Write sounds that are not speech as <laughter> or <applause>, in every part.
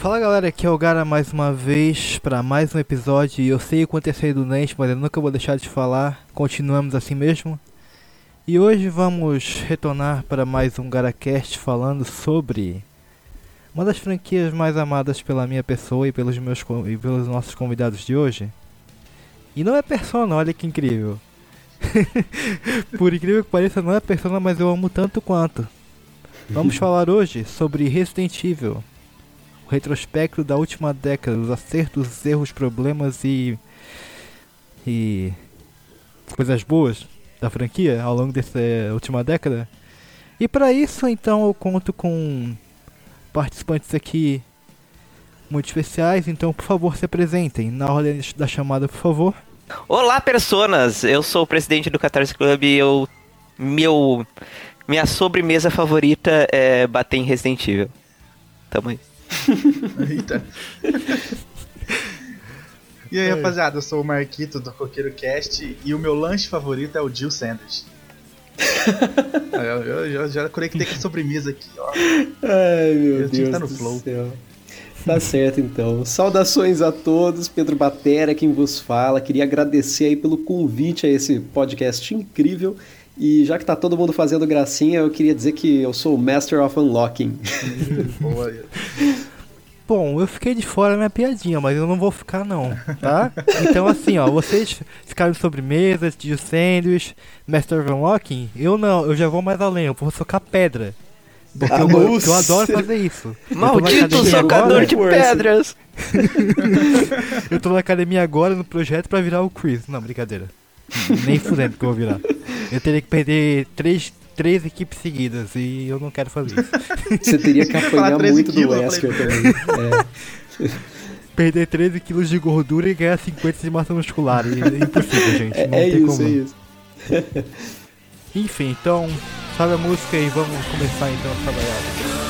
Fala galera, aqui é o Gara mais uma vez para mais um episódio. Eu sei o quanto é do Nest, mas eu nunca vou deixar de falar. Continuamos assim mesmo. E hoje vamos retornar para mais um GaraCast falando sobre uma das franquias mais amadas pela minha pessoa e pelos meus e pelos nossos convidados de hoje. E não é Persona, olha que incrível. <laughs> Por incrível que pareça, não é Persona, mas eu amo tanto quanto. Vamos <laughs> falar hoje sobre Resident Evil retrospecto da última década, os acertos, os erros, problemas e. e. coisas boas da franquia ao longo dessa última década. E para isso, então, eu conto com participantes aqui muito especiais, então, por favor, se apresentem. Na ordem da chamada, por favor. Olá, personas! Eu sou o presidente do Catarse Club e eu. Meu. Minha sobremesa favorita é bater em Resident Evil. Tamo aí. Eita. E aí, rapaziada, eu sou o Marquito do Coqueiro Cast e o meu lanche favorito é o Jill Sanders. <laughs> eu, eu, eu, já conectei com sobremesa aqui, ó. Ai, meu eu Deus. Tá no flow. Céu. Tá certo então. Saudações a todos, Pedro Batera, quem vos fala. Queria agradecer aí pelo convite a esse podcast incrível. E já que tá todo mundo fazendo gracinha, eu queria dizer que eu sou o Master of Unlocking. <laughs> Bom, eu fiquei de fora da minha piadinha, mas eu não vou ficar não, tá? <laughs> Então assim, ó, vocês ficaram sobremesas, de sandwich, Master of Unlocking, eu não, eu já vou mais além, eu vou socar pedra. Porque ah, eu, eu, adoro fazer isso. Maldito socador de pedras! <laughs> eu tô na academia agora no projeto pra virar o Chris. Não, brincadeira. Nem fudendo que eu vou virar. Eu teria que perder três, três equipes seguidas e eu não quero fazer isso. <laughs> Você teria que apanhar muito do Wesker também. É. <laughs> Perder 13 quilos de gordura e ganhar 50 de massa muscular. É impossível, gente. Não é, é isso, como. é isso. Enfim, então, sabe a música e vamos começar então a trabalhar.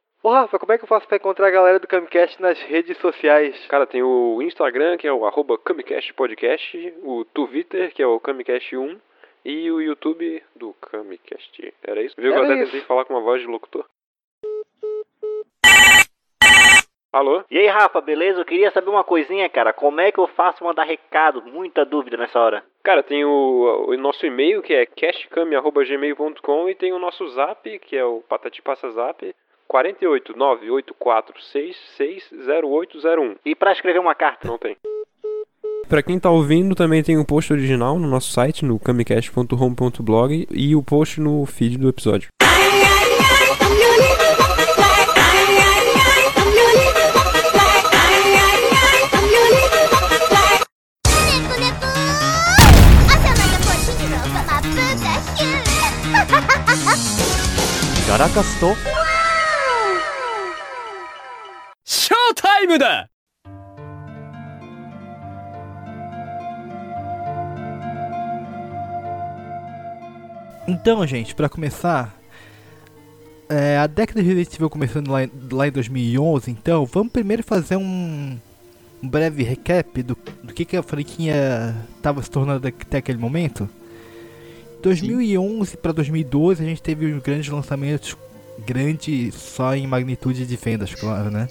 Ô Rafa, como é que eu faço pra encontrar a galera do Camcast nas redes sociais? Cara, tem o Instagram, que é o arroba Camcast Podcast, o Twitter, que é o Camcast1, e o YouTube do Camcast. Era isso? Viu que eu até tentei falar com uma voz de locutor? Alô? E aí, Rafa, beleza? Eu queria saber uma coisinha, cara. Como é que eu faço mandar recado? Muita dúvida nessa hora. Cara, tem o, o nosso e-mail que é cashcam.gmail.com e tem o nosso zap, que é o Patati Passa Zap, 48984660801. E para escrever uma carta? Não tem. Para quem tá ouvindo, também tem o um post original no nosso site, no camicast.home.blog e o post no feed do episódio. Garacas ータイムだ Então, gente, para começar, é, a década de Resident Evil começando lá, lá, em 2011, então vamos primeiro fazer um, um breve recap do, do que, que a franquia estava se tornando até aquele momento. 2011 para 2012 a gente teve os grandes lançamentos, grande só em magnitude de vendas, claro, né?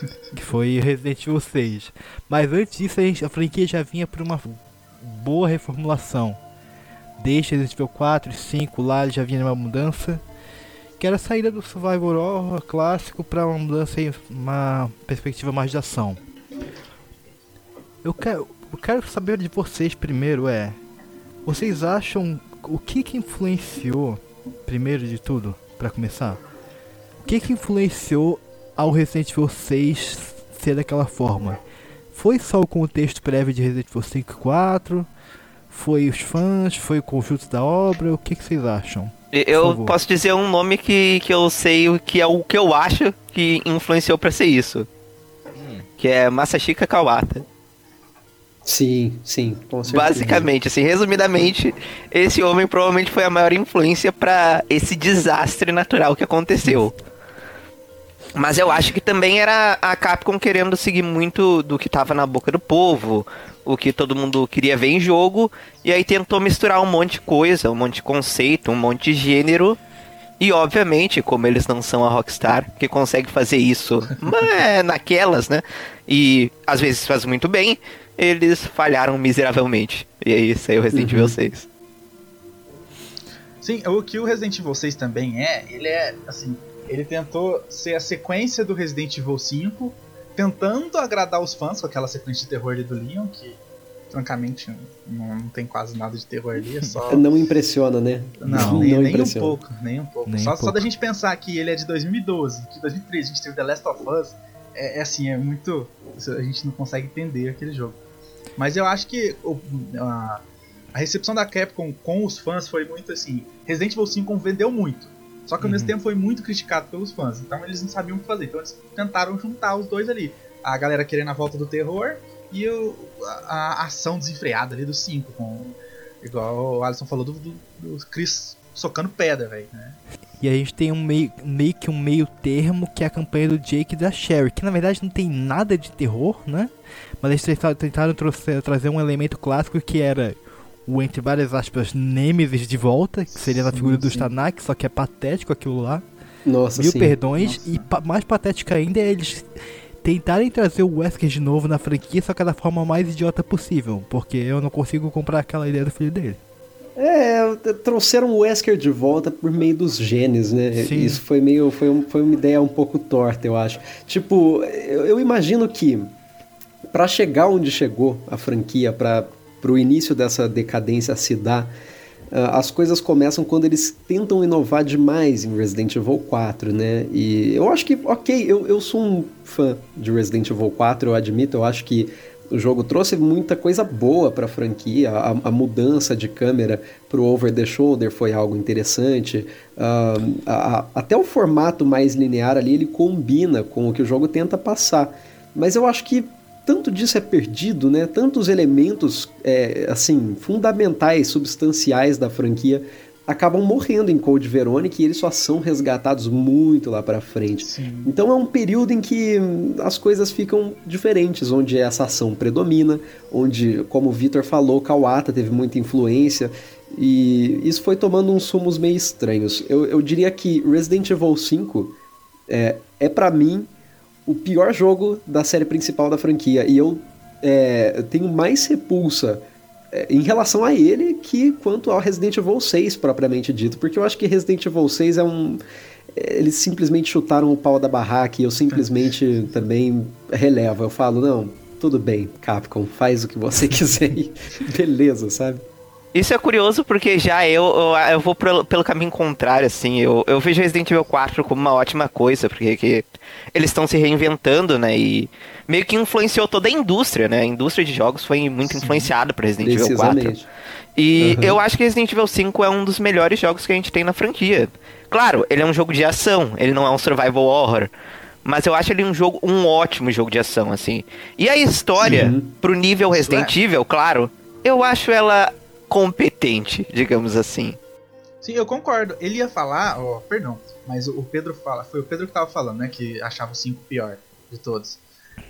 <laughs> que foi Resident Evil 6. Mas antes disso a, gente, a franquia já vinha por uma boa reformulação. Desde Resident Evil 4 e 5 lá já vinha uma mudança. Que era a saída do Survivor Horror clássico para uma mudança em uma perspectiva mais de ação. Eu quero, eu quero saber de vocês primeiro é. Vocês acham o que que influenciou, primeiro de tudo, para começar? O que que influenciou ao Resident Evil 6 ser daquela forma? Foi só o contexto prévio de Resident Evil 5 e 4? Foi os fãs? Foi o conjunto da obra? O que, que vocês acham? Eu posso dizer um nome que, que eu sei que é o que eu acho que influenciou para ser isso. Hum. Que é Masashika Kawata. Sim, sim, com certeza. Basicamente, assim, resumidamente, esse homem provavelmente foi a maior influência para esse desastre natural que aconteceu. <laughs> Mas eu acho que também era a Capcom querendo seguir muito do que tava na boca do povo, o que todo mundo queria ver em jogo, e aí tentou misturar um monte de coisa, um monte de conceito, um monte de gênero. E obviamente, como eles não são a Rockstar, que consegue fazer isso <laughs> é, naquelas, né? E às vezes faz muito bem, eles falharam miseravelmente. E aí saiu Resident uhum. Evil 6. Sim, o que o Resident Evil 6 também é, ele é, assim, ele tentou ser a sequência do Resident Evil 5, tentando agradar os fãs com aquela sequência de terror ali do Leon, que francamente não, não tem quase nada de terror ali, é só. <laughs> Não impressiona, né? Não, nem, nem um pouco, nem um pouco. Nem só, um pouco. só da gente pensar que ele é de 2012, que em 2013 a gente teve The Last of Us, é, é assim, é muito. A gente não consegue entender aquele jogo. Mas eu acho que o, a, a, recepção da Capcom com os fãs foi muito assim. Resident Evil 5 vendeu muito. Só que ao uhum. mesmo tempo foi muito criticado pelos fãs. Então eles não sabiam o que fazer. Então eles tentaram juntar os dois ali. A galera querendo a volta do terror e o, a, a, ação desenfreada ali do 5. Com, igual o Alisson falou do, do, do Chris socando pedra, velho. Né? E a gente tem um meio, meio que um meio termo que é a campanha do Jake e da Sherry, que na verdade não tem nada de terror, né? Mas eles tentaram, tentaram trazer um elemento clássico que era o, entre várias aspas, Nemesis de volta, que seria sim, na figura sim. do Stanak, só que é patético aquilo lá. Nossa, Mil sim. perdões. Nossa. E pa mais patético ainda é eles tentarem trazer o Wesker de novo na franquia, só que da forma mais idiota possível, porque eu não consigo comprar aquela ideia do filho dele. É, trouxeram o Wesker de volta por meio dos genes, né? Sim. Isso foi meio. Foi, um, foi uma ideia um pouco torta, eu acho. Tipo, eu, eu imagino que para chegar onde chegou a franquia, para o início dessa decadência se dar, uh, as coisas começam quando eles tentam inovar demais em Resident Evil 4, né? E eu acho que, ok, eu, eu sou um fã de Resident Evil 4, eu admito, eu acho que o jogo trouxe muita coisa boa para a franquia. A mudança de câmera para o over the shoulder foi algo interessante. Uh, a, a, até o formato mais linear ali ele combina com o que o jogo tenta passar. Mas eu acho que tanto disso é perdido, né? Tantos elementos é, assim fundamentais, substanciais da franquia acabam morrendo em Code Veronic e eles só são resgatados muito lá para frente. Sim. Então é um período em que as coisas ficam diferentes, onde essa ação predomina, onde, como o Victor falou, Kawata teve muita influência e isso foi tomando uns sumos meio estranhos. Eu, eu diria que Resident Evil 5 é, é para mim o pior jogo da série principal da franquia. E eu é, tenho mais repulsa é, em relação a ele que quanto ao Resident Evil 6, propriamente dito. Porque eu acho que Resident Evil 6 é um. Eles simplesmente chutaram o pau da barraca e eu simplesmente também relevo. Eu falo, não, tudo bem, Capcom, faz o que você <laughs> quiser e beleza, sabe? Isso é curioso porque já eu, eu, eu vou pelo, pelo, caminho contrário, assim. Eu, eu vejo Resident Evil 4 como uma ótima coisa, porque que eles estão se reinventando, né? E meio que influenciou toda a indústria, né? A indústria de jogos foi muito influenciada por Resident Evil 4. E uhum. eu acho que Resident Evil 5 é um dos melhores jogos que a gente tem na franquia. Claro, ele é um jogo de ação, ele não é um survival horror. Mas eu acho ele um jogo, um ótimo jogo de ação, assim. E a história, Sim. pro nível Resident Evil, claro, eu acho ela competente, digamos assim. Sim, eu concordo. Ele ia falar, ó, oh, perdão, mas o Pedro fala, foi o Pedro que tava falando, né, que achava o 5 pior de todos.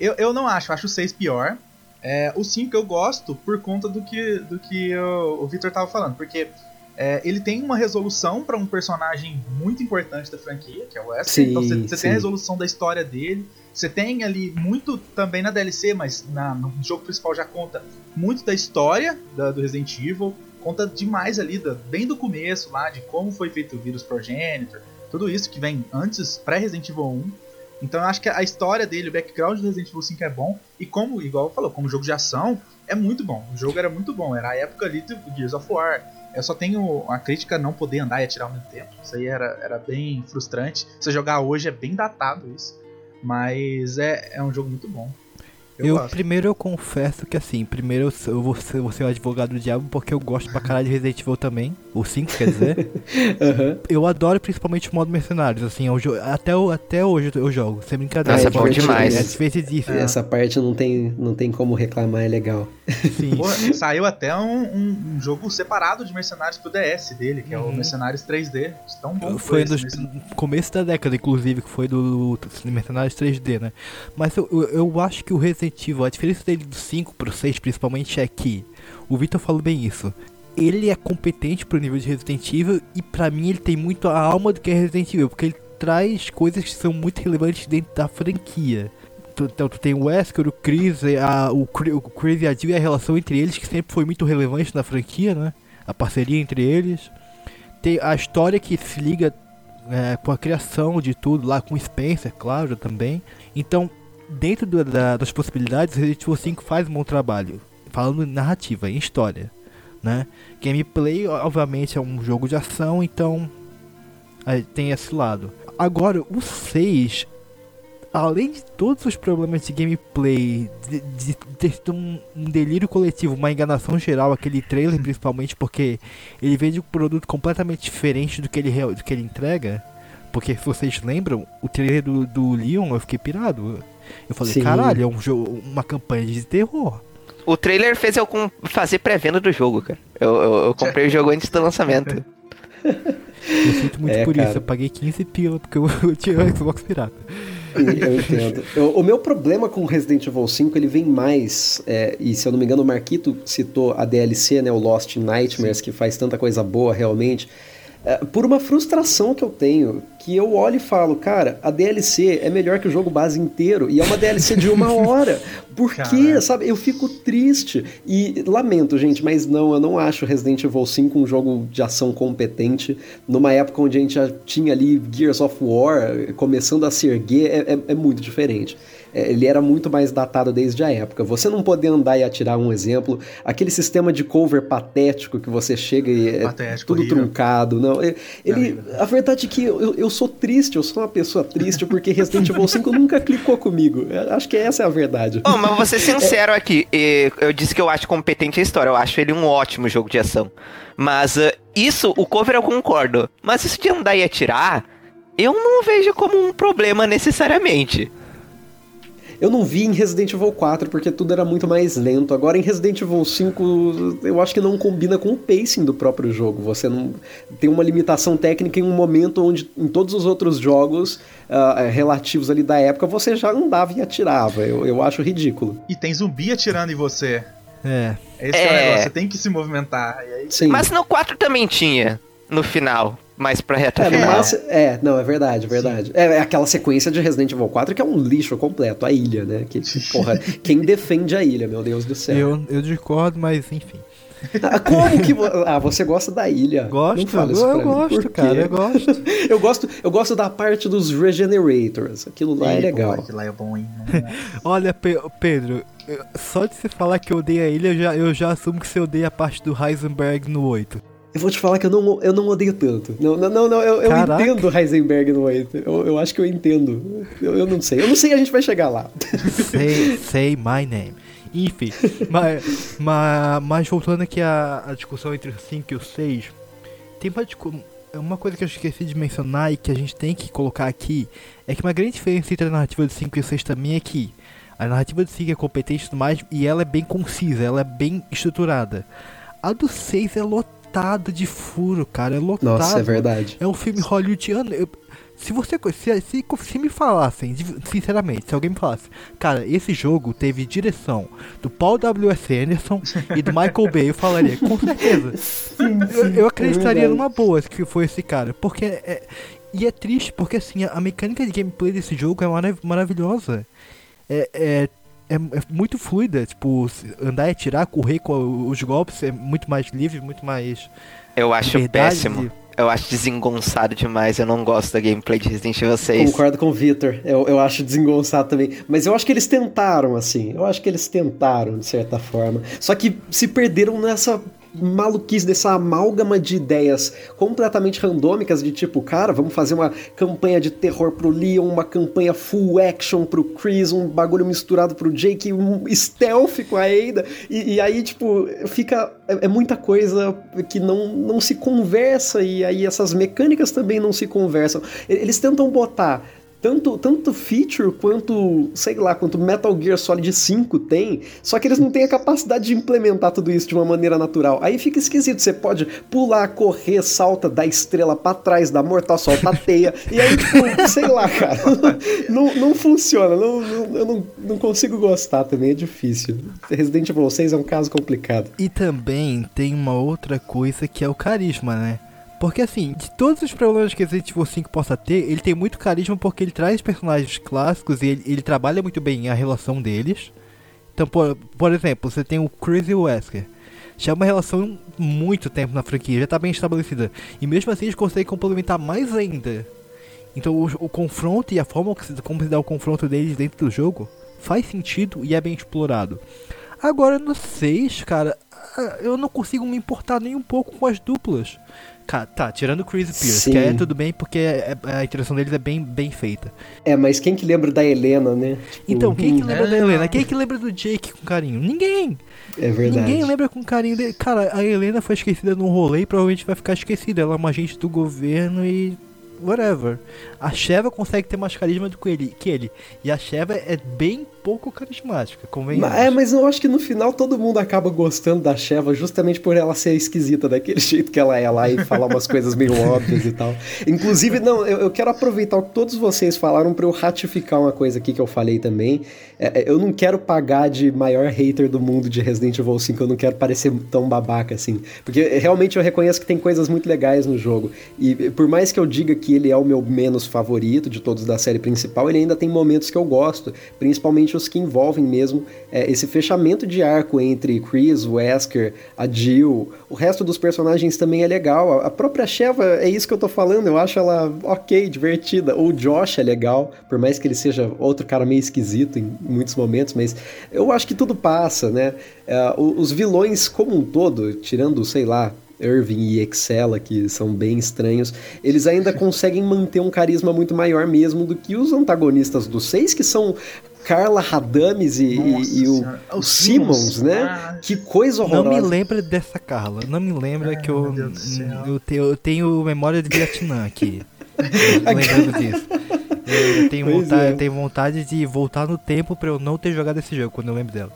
Eu, eu não acho, acho o 6 pior. É, o 5 eu gosto por conta do que, do que o, o Victor tava falando, porque é, ele tem uma resolução para um personagem muito importante da franquia, que é o Wesker. Sim, então você tem a resolução da história dele. Você tem ali muito também na DLC, mas na, no jogo principal já conta muito da história da, do Resident Evil. Conta demais ali, da, bem do começo lá, de como foi feito o vírus Progenitor. Tudo isso que vem antes, pré-Resident Evil 1. Então eu acho que a história dele, o background do Resident Evil 5 é bom. E como, igual falou, como jogo de ação, é muito bom. O jogo era muito bom. Era a época ali do Gears of War. Eu só tenho a crítica não poder andar e atirar ao mesmo tempo. Isso aí era, era bem frustrante. Se jogar hoje é bem datado isso. Mas é, é um jogo muito bom. Eu, eu primeiro eu confesso que assim, primeiro eu vou ser, vou ser o advogado do diabo porque eu gosto pra caralho de Resident Evil também. O 5, quer dizer. <laughs> uhum. Eu adoro principalmente o modo mercenários, assim, eu, até, até hoje eu jogo, sem brincadeira. Nossa, é bom demais. É divertidíssimo. É. Essa parte não tem, não tem como reclamar, é legal. Sim. Pô, saiu até um, um, um, jogo separado de mercenários pro DS dele, que uhum. é o uhum. Mercenários 3D. Tão bom foi no começo da década, inclusive, que foi do, do Mercenários 3D, né? Mas eu, eu, eu acho que o Resident Evil, a diferença dele do 5 pro 6 principalmente é que o Victor falou bem isso. Ele é competente pro nível de Resident Evil e para mim ele tem muito a alma do que é Resident Evil, porque ele traz coisas que são muito relevantes dentro da franquia. Então tu tem o Wesker, o Chris, a, o, o Chris e a Jill e a relação entre eles que sempre foi muito relevante na franquia, né? A parceria entre eles. Tem a história que se liga é, com a criação de tudo lá com Spencer, claro, também. Então dentro do, da, das possibilidades, Resident Evil 5 faz um bom trabalho. Falando em narrativa, em história. Né? Gameplay, obviamente, é um jogo de ação, então tem esse lado. Agora, o 6, além de todos os problemas de gameplay, de, ter um, um, delírio coletivo, uma enganação geral, aquele trailer <laughs> principalmente, porque ele vende um produto completamente diferente do que ele, do que ele entrega. Porque se vocês lembram, o trailer do, do Leon eu fiquei pirado. Eu falei, Sim. caralho, é um jogo, uma campanha de terror. O trailer fez eu fazer pré-venda do jogo, cara. Eu, eu, eu comprei o jogo antes do lançamento. Eu sinto muito é, por cara. isso. Eu paguei 15 pila porque eu, eu tinha o Xbox pirata. Eu entendo. Eu, o meu problema com Resident Evil 5 ele vem mais, é, e se eu não me engano, o Marquito citou a DLC, né, o Lost Nightmares, Sim. que faz tanta coisa boa realmente. É, por uma frustração que eu tenho, que eu olho e falo, cara, a DLC é melhor que o jogo base inteiro, e é uma DLC de uma <laughs> hora. Por quê? Sabe? Eu fico triste. E lamento, gente, mas não, eu não acho Resident Evil 5 um jogo de ação competente. Numa época onde a gente já tinha ali Gears of War começando a se erguer, é, é, é muito diferente. É, ele era muito mais datado desde a época. Você não poder andar e atirar um exemplo, aquele sistema de cover patético que você chega e é patético, tudo horrível. truncado. Não, ele, a verdade é que eu, eu sou triste, eu sou uma pessoa triste porque Resident Evil 5 <laughs> nunca clicou comigo. Eu acho que essa é a verdade. Oh, mas vou ser sincero é. aqui. Eu disse que eu acho competente a história. Eu acho ele um ótimo jogo de ação. Mas uh, isso, o cover eu concordo. Mas isso de andar e atirar, eu não vejo como um problema necessariamente. Eu não vi em Resident Evil 4 porque tudo era muito mais lento. Agora em Resident Evil 5 eu acho que não combina com o pacing do próprio jogo. Você não tem uma limitação técnica em um momento onde em todos os outros jogos uh, relativos ali da época você já andava e atirava. Eu, eu acho ridículo. E tem zumbi atirando em você. É. Esse é, é. você tem que se movimentar. Aí... Sim. Mas no 4 também tinha, no final. Mais pra reta é, final. Mas, é, não, é verdade, é verdade. É, é, aquela sequência de Resident Evil 4 que é um lixo completo, a ilha, né? Que, porra, quem defende a ilha, meu Deus do céu. Eu, eu discordo, mas enfim. Ah, como que ah, você gosta da ilha? Gosto, eu, eu gosto, cara, eu gosto. eu gosto. Eu gosto da parte dos regenerators. Aquilo lá é legal. Pô, aquilo lá é bom, hein? <laughs> Olha, Pedro, só de você falar que eu odeio a ilha, eu já, eu já assumo que você odeia a parte do Heisenberg no 8. Eu vou te falar que eu não, eu não odeio tanto. Não, não, não, não eu, eu entendo Heisenberg no 8. Eu, eu acho que eu entendo. Eu, eu não sei. Eu não sei, a gente vai chegar lá. Say, say my name. Enfim, mas, mas, mas, voltando aqui à, à, discussão entre o 5 e o 6, tem uma, uma coisa que eu esqueci de mencionar e que a gente tem que colocar aqui é que uma grande diferença entre a narrativa do 5 e o 6 também é que a narrativa do 5 é competente e tudo mais e ela é bem concisa, ela é bem estruturada. A do 6 é lotado de furo, cara, é lotado. Nossa, é verdade. É um filme hollywoodiano. Eu, se você se, se, se, me falassem, sinceramente, se alguém me falasse, cara, esse jogo teve direção do Paul W.S. Anderson e do Michael Bay, eu falaria, com certeza. Sim, <laughs> sim, eu, eu, acreditaria é numa boa que foi esse cara, porque é, e é triste porque assim, a, a mecânica de gameplay desse jogo é marav maravilhosa. É, é, é, é, muito fluida, tipo, andar e atirar, correr com os golpes é muito mais livre, muito mais. Eu acho péssimo. Eu acho desengonçado demais, eu não gosto da gameplay de Resident Evil 6. Concordo com o Victor, eu, eu acho desengonçado também. Mas eu acho que eles tentaram, assim. Eu acho que eles tentaram, de certa forma. Só que se perderam nessa maluquice, dessa amálgama de ideias completamente randômicas, de tipo, cara, vamos fazer uma campanha de terror pro Leon, uma campanha full action pro Chris, um bagulho misturado pro Jake, um stealth com a Ada, e, e aí, tipo, fica. É, é, muita coisa que não, não se conversa, e aí essas mecânicas também não se conversam. Eles tentam botar tanto, tanto feature quanto, sei lá, quanto Metal Gear Solid 5 tem, só que eles não têm a capacidade de implementar tudo isso de uma maneira natural. Aí fica esquisito, você pode pular, correr, salta, da estrela para trás, da mortal, solta a teia, e aí, tipo, sei lá, cara, <laughs> não, não funciona, não, não, eu não, não consigo gostar também, é difícil. Resident Evil 6 é um caso complicado. E também tem uma outra coisa que é o carisma, né? Porque assim, de todos os problemas que Resident Evil 5 possa ter, ele tem muito carisma porque ele traz personagens clássicos e ele, ele trabalha muito bem a relação deles. Então, por, por exemplo, você tem o o Wesker. Já é uma relação muito tempo na franquia, já está bem estabelecida. E mesmo assim eles conseguem complementar mais ainda. Então o, o confronto e a forma como se dá o confronto deles dentro do jogo faz sentido e é bem explorado. Agora no 6, cara, eu não consigo me importar nem um pouco com as duplas. Tá, tirando o Chris Pierce, Sim. que é tudo bem porque é, é, a introdução deles é bem, bem feita. É, mas quem que lembra da Helena, né? Tipo, então, quem que lembra é. da Helena? Quem que lembra do Jake com carinho? Ninguém! É verdade. Ninguém lembra com carinho dele. Cara, a Helena foi esquecida num rolê e provavelmente vai ficar esquecida. Ela é uma agente do governo e whatever. A Sheva consegue ter mais carisma do que ele, que ele. E a Sheva é bem pouco carismática, convenhamos. É, mas eu acho que no final todo mundo acaba gostando da Sheva justamente por ela ser esquisita daquele <laughs> jeito que ela é lá e falar umas coisas meio óbvias e tal. Inclusive, não, eu, eu quero aproveitar o que todos vocês falaram para eu ratificar uma coisa aqui que eu falei também. É, é, eu não quero pagar de maior hater do mundo de Resident Evil 5, eu não quero parecer tão babaca assim. Porque realmente eu reconheço que tem coisas muito legais no jogo. E por mais que eu diga que ele é o meu menos favorito de todos da série principal, ele ainda tem momentos que eu gosto, principalmente os que envolvem mesmo é, esse fechamento de arco entre Chris, Wesker, a Jill. O resto dos personagens também é legal. A própria Sheva, é isso que eu tô falando, eu acho ela ok, divertida. O Josh é legal, por mais que ele seja outro cara meio esquisito em muitos momentos, mas eu acho que tudo passa, né? É, os vilões como um todo, tirando, sei lá, Irving e Excella, que são bem estranhos, eles ainda <laughs> conseguem manter um carisma muito maior mesmo do que os antagonistas dos seis, que são Carla Radames e, e, e o, o, Simmons, né? Ah, que coisa horrorosa. Não me lembra dessa Carla. Não me lembra que eu, eu, tenho, eu tenho memória de Vietnã aqui. <laughs> lembrando disso. Eu tenho, vontade, é. eu tenho vontade de voltar no tempo para eu não ter jogado esse jogo quando eu lembro dela.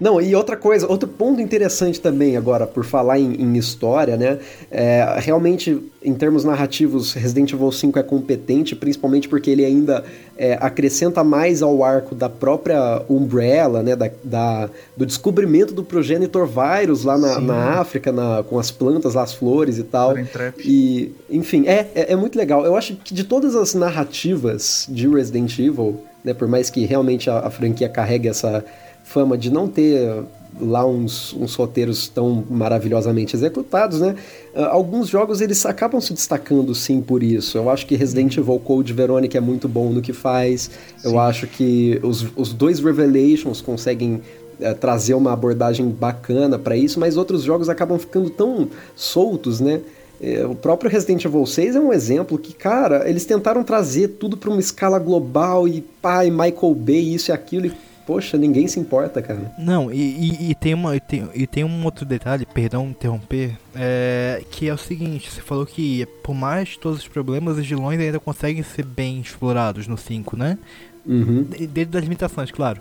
Não, e outra coisa, outro ponto interessante também agora, por falar em, em história, né? É, realmente, em termos narrativos, Resident Evil 5 é competente, principalmente porque ele ainda é, acrescenta mais ao arco da própria Umbrella, né? Da, da do descobrimento do progenitor vírus lá na, na África, na, com as plantas, as flores e tal. E, enfim, é, é, é muito legal. Eu acho que de todas as narrativas de Resident Evil, né? Por mais que realmente a, a franquia carregue essa fama de não ter lá uns, uns roteiros tão maravilhosamente executados, né? Uh, alguns jogos eles acabam se destacando sim por isso. Eu acho que Resident Evil Code Verônica é muito bom no que faz. Sim. Eu acho que os, os dois Revelations conseguem uh, trazer uma abordagem bacana para isso, mas outros jogos acabam ficando tão soltos, né? É, o próprio Resident Evil 6 é um exemplo que, cara, eles tentaram trazer tudo para uma escala global e pai, Michael Bay, isso e aquilo, e poxa, ninguém se importa, cara. Não, e, e, e tem, uma, e, tem, e tem um outro detalhe, perdão interromper, é, que é o seguinte, você falou que por mais todos os problemas, os vilões ainda conseguem ser bem explorados no 5, né? Uhum. Dentro das limitações, claro.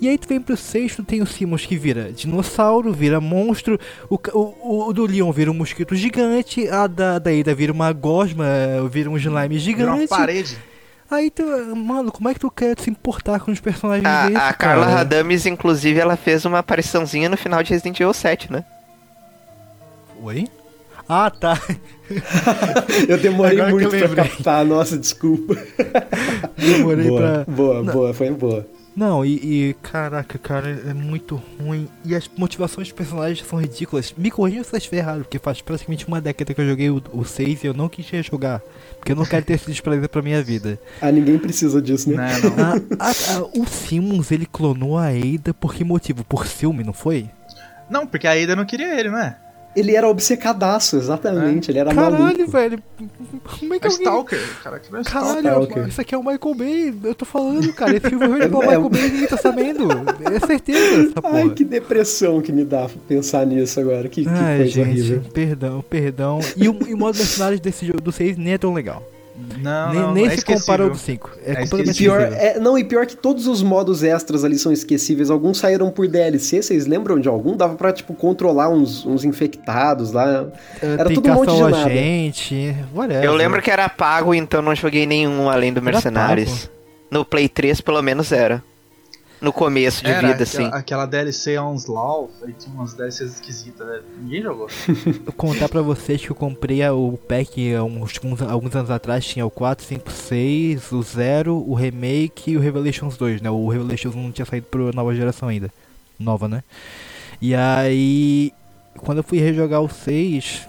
E aí tu vem pro sexto, tem o Simus que vira dinossauro, vira monstro, o, o, o do Leon vira um mosquito gigante, a da, da Ida vira uma gosma, vira um slime gigante. Vira uma parede. Aí tu, mano, como é que tu quer se importar com os personagens a, desses, A Carla cara? Radames, inclusive, ela fez uma apariçãozinha no final de Resident Evil 7, né? Oi? Ah, tá. <laughs> eu demorei Agora muito pra captar, nossa, desculpa. Demorei boa, pra. Boa, Não. boa, foi boa. Não, e, e, caraca, cara, é muito ruim. E as motivações dos personagens são ridículas. Me corrija se eu estiver errado, porque faz praticamente uma década que eu joguei o, o 6 e eu não quis jogar. Porque eu não quero ter esse desprazer pra minha vida. <laughs> Ah, ninguém precisa disso, né? Não, não. A, a, a, o Simmons, ele clonou a Ada por que motivo? Por ciúme, não foi? Não, porque a Ada não queria ele, não é? Ele era obcecadaço, exatamente. É. Ele era Caralho, maluco. velho. Como é que é alguém... Stalker. Cara, que não é Caralho, Stalker. isso aqui é o Michael Bay. Eu tô falando, cara. Esse filme <laughs> é, é o Michael Bay ninguém tá sabendo. É certeza. Ai, que depressão que me dá pensar nisso agora. Que, Ai, coisa gente, horrível. Perdão, perdão. E o, e o modo mercenários desse jogo do 6 nem é tão legal. Não, nem, não, nem é se compara ao do 5. É, é completamente pior, é, Não, e pior que todos os modos extras ali são esquecíveis. Alguns saíram por DLC, vocês lembram de algum? Dava pra, tipo, controlar uns, uns infectados lá. É, era tudo um monte de nada. gente, whatever. Eu lembro que era pago, então não joguei nenhum além do Mercenários. No Play 3, pelo menos, era no começo de Era, vida, assim. Aquela DLC Onslaught, aí tinha umas DLCs esquisitas, né? Ninguém jogou. <laughs> Vou contar pra vocês que eu comprei o pack uns, uns, alguns anos atrás, tinha o 4, 5, 6, o 0, o Remake e o Revelations 2, né? O Revelations não tinha saído pra nova geração ainda. Nova, né? E aí, quando eu fui rejogar o 6,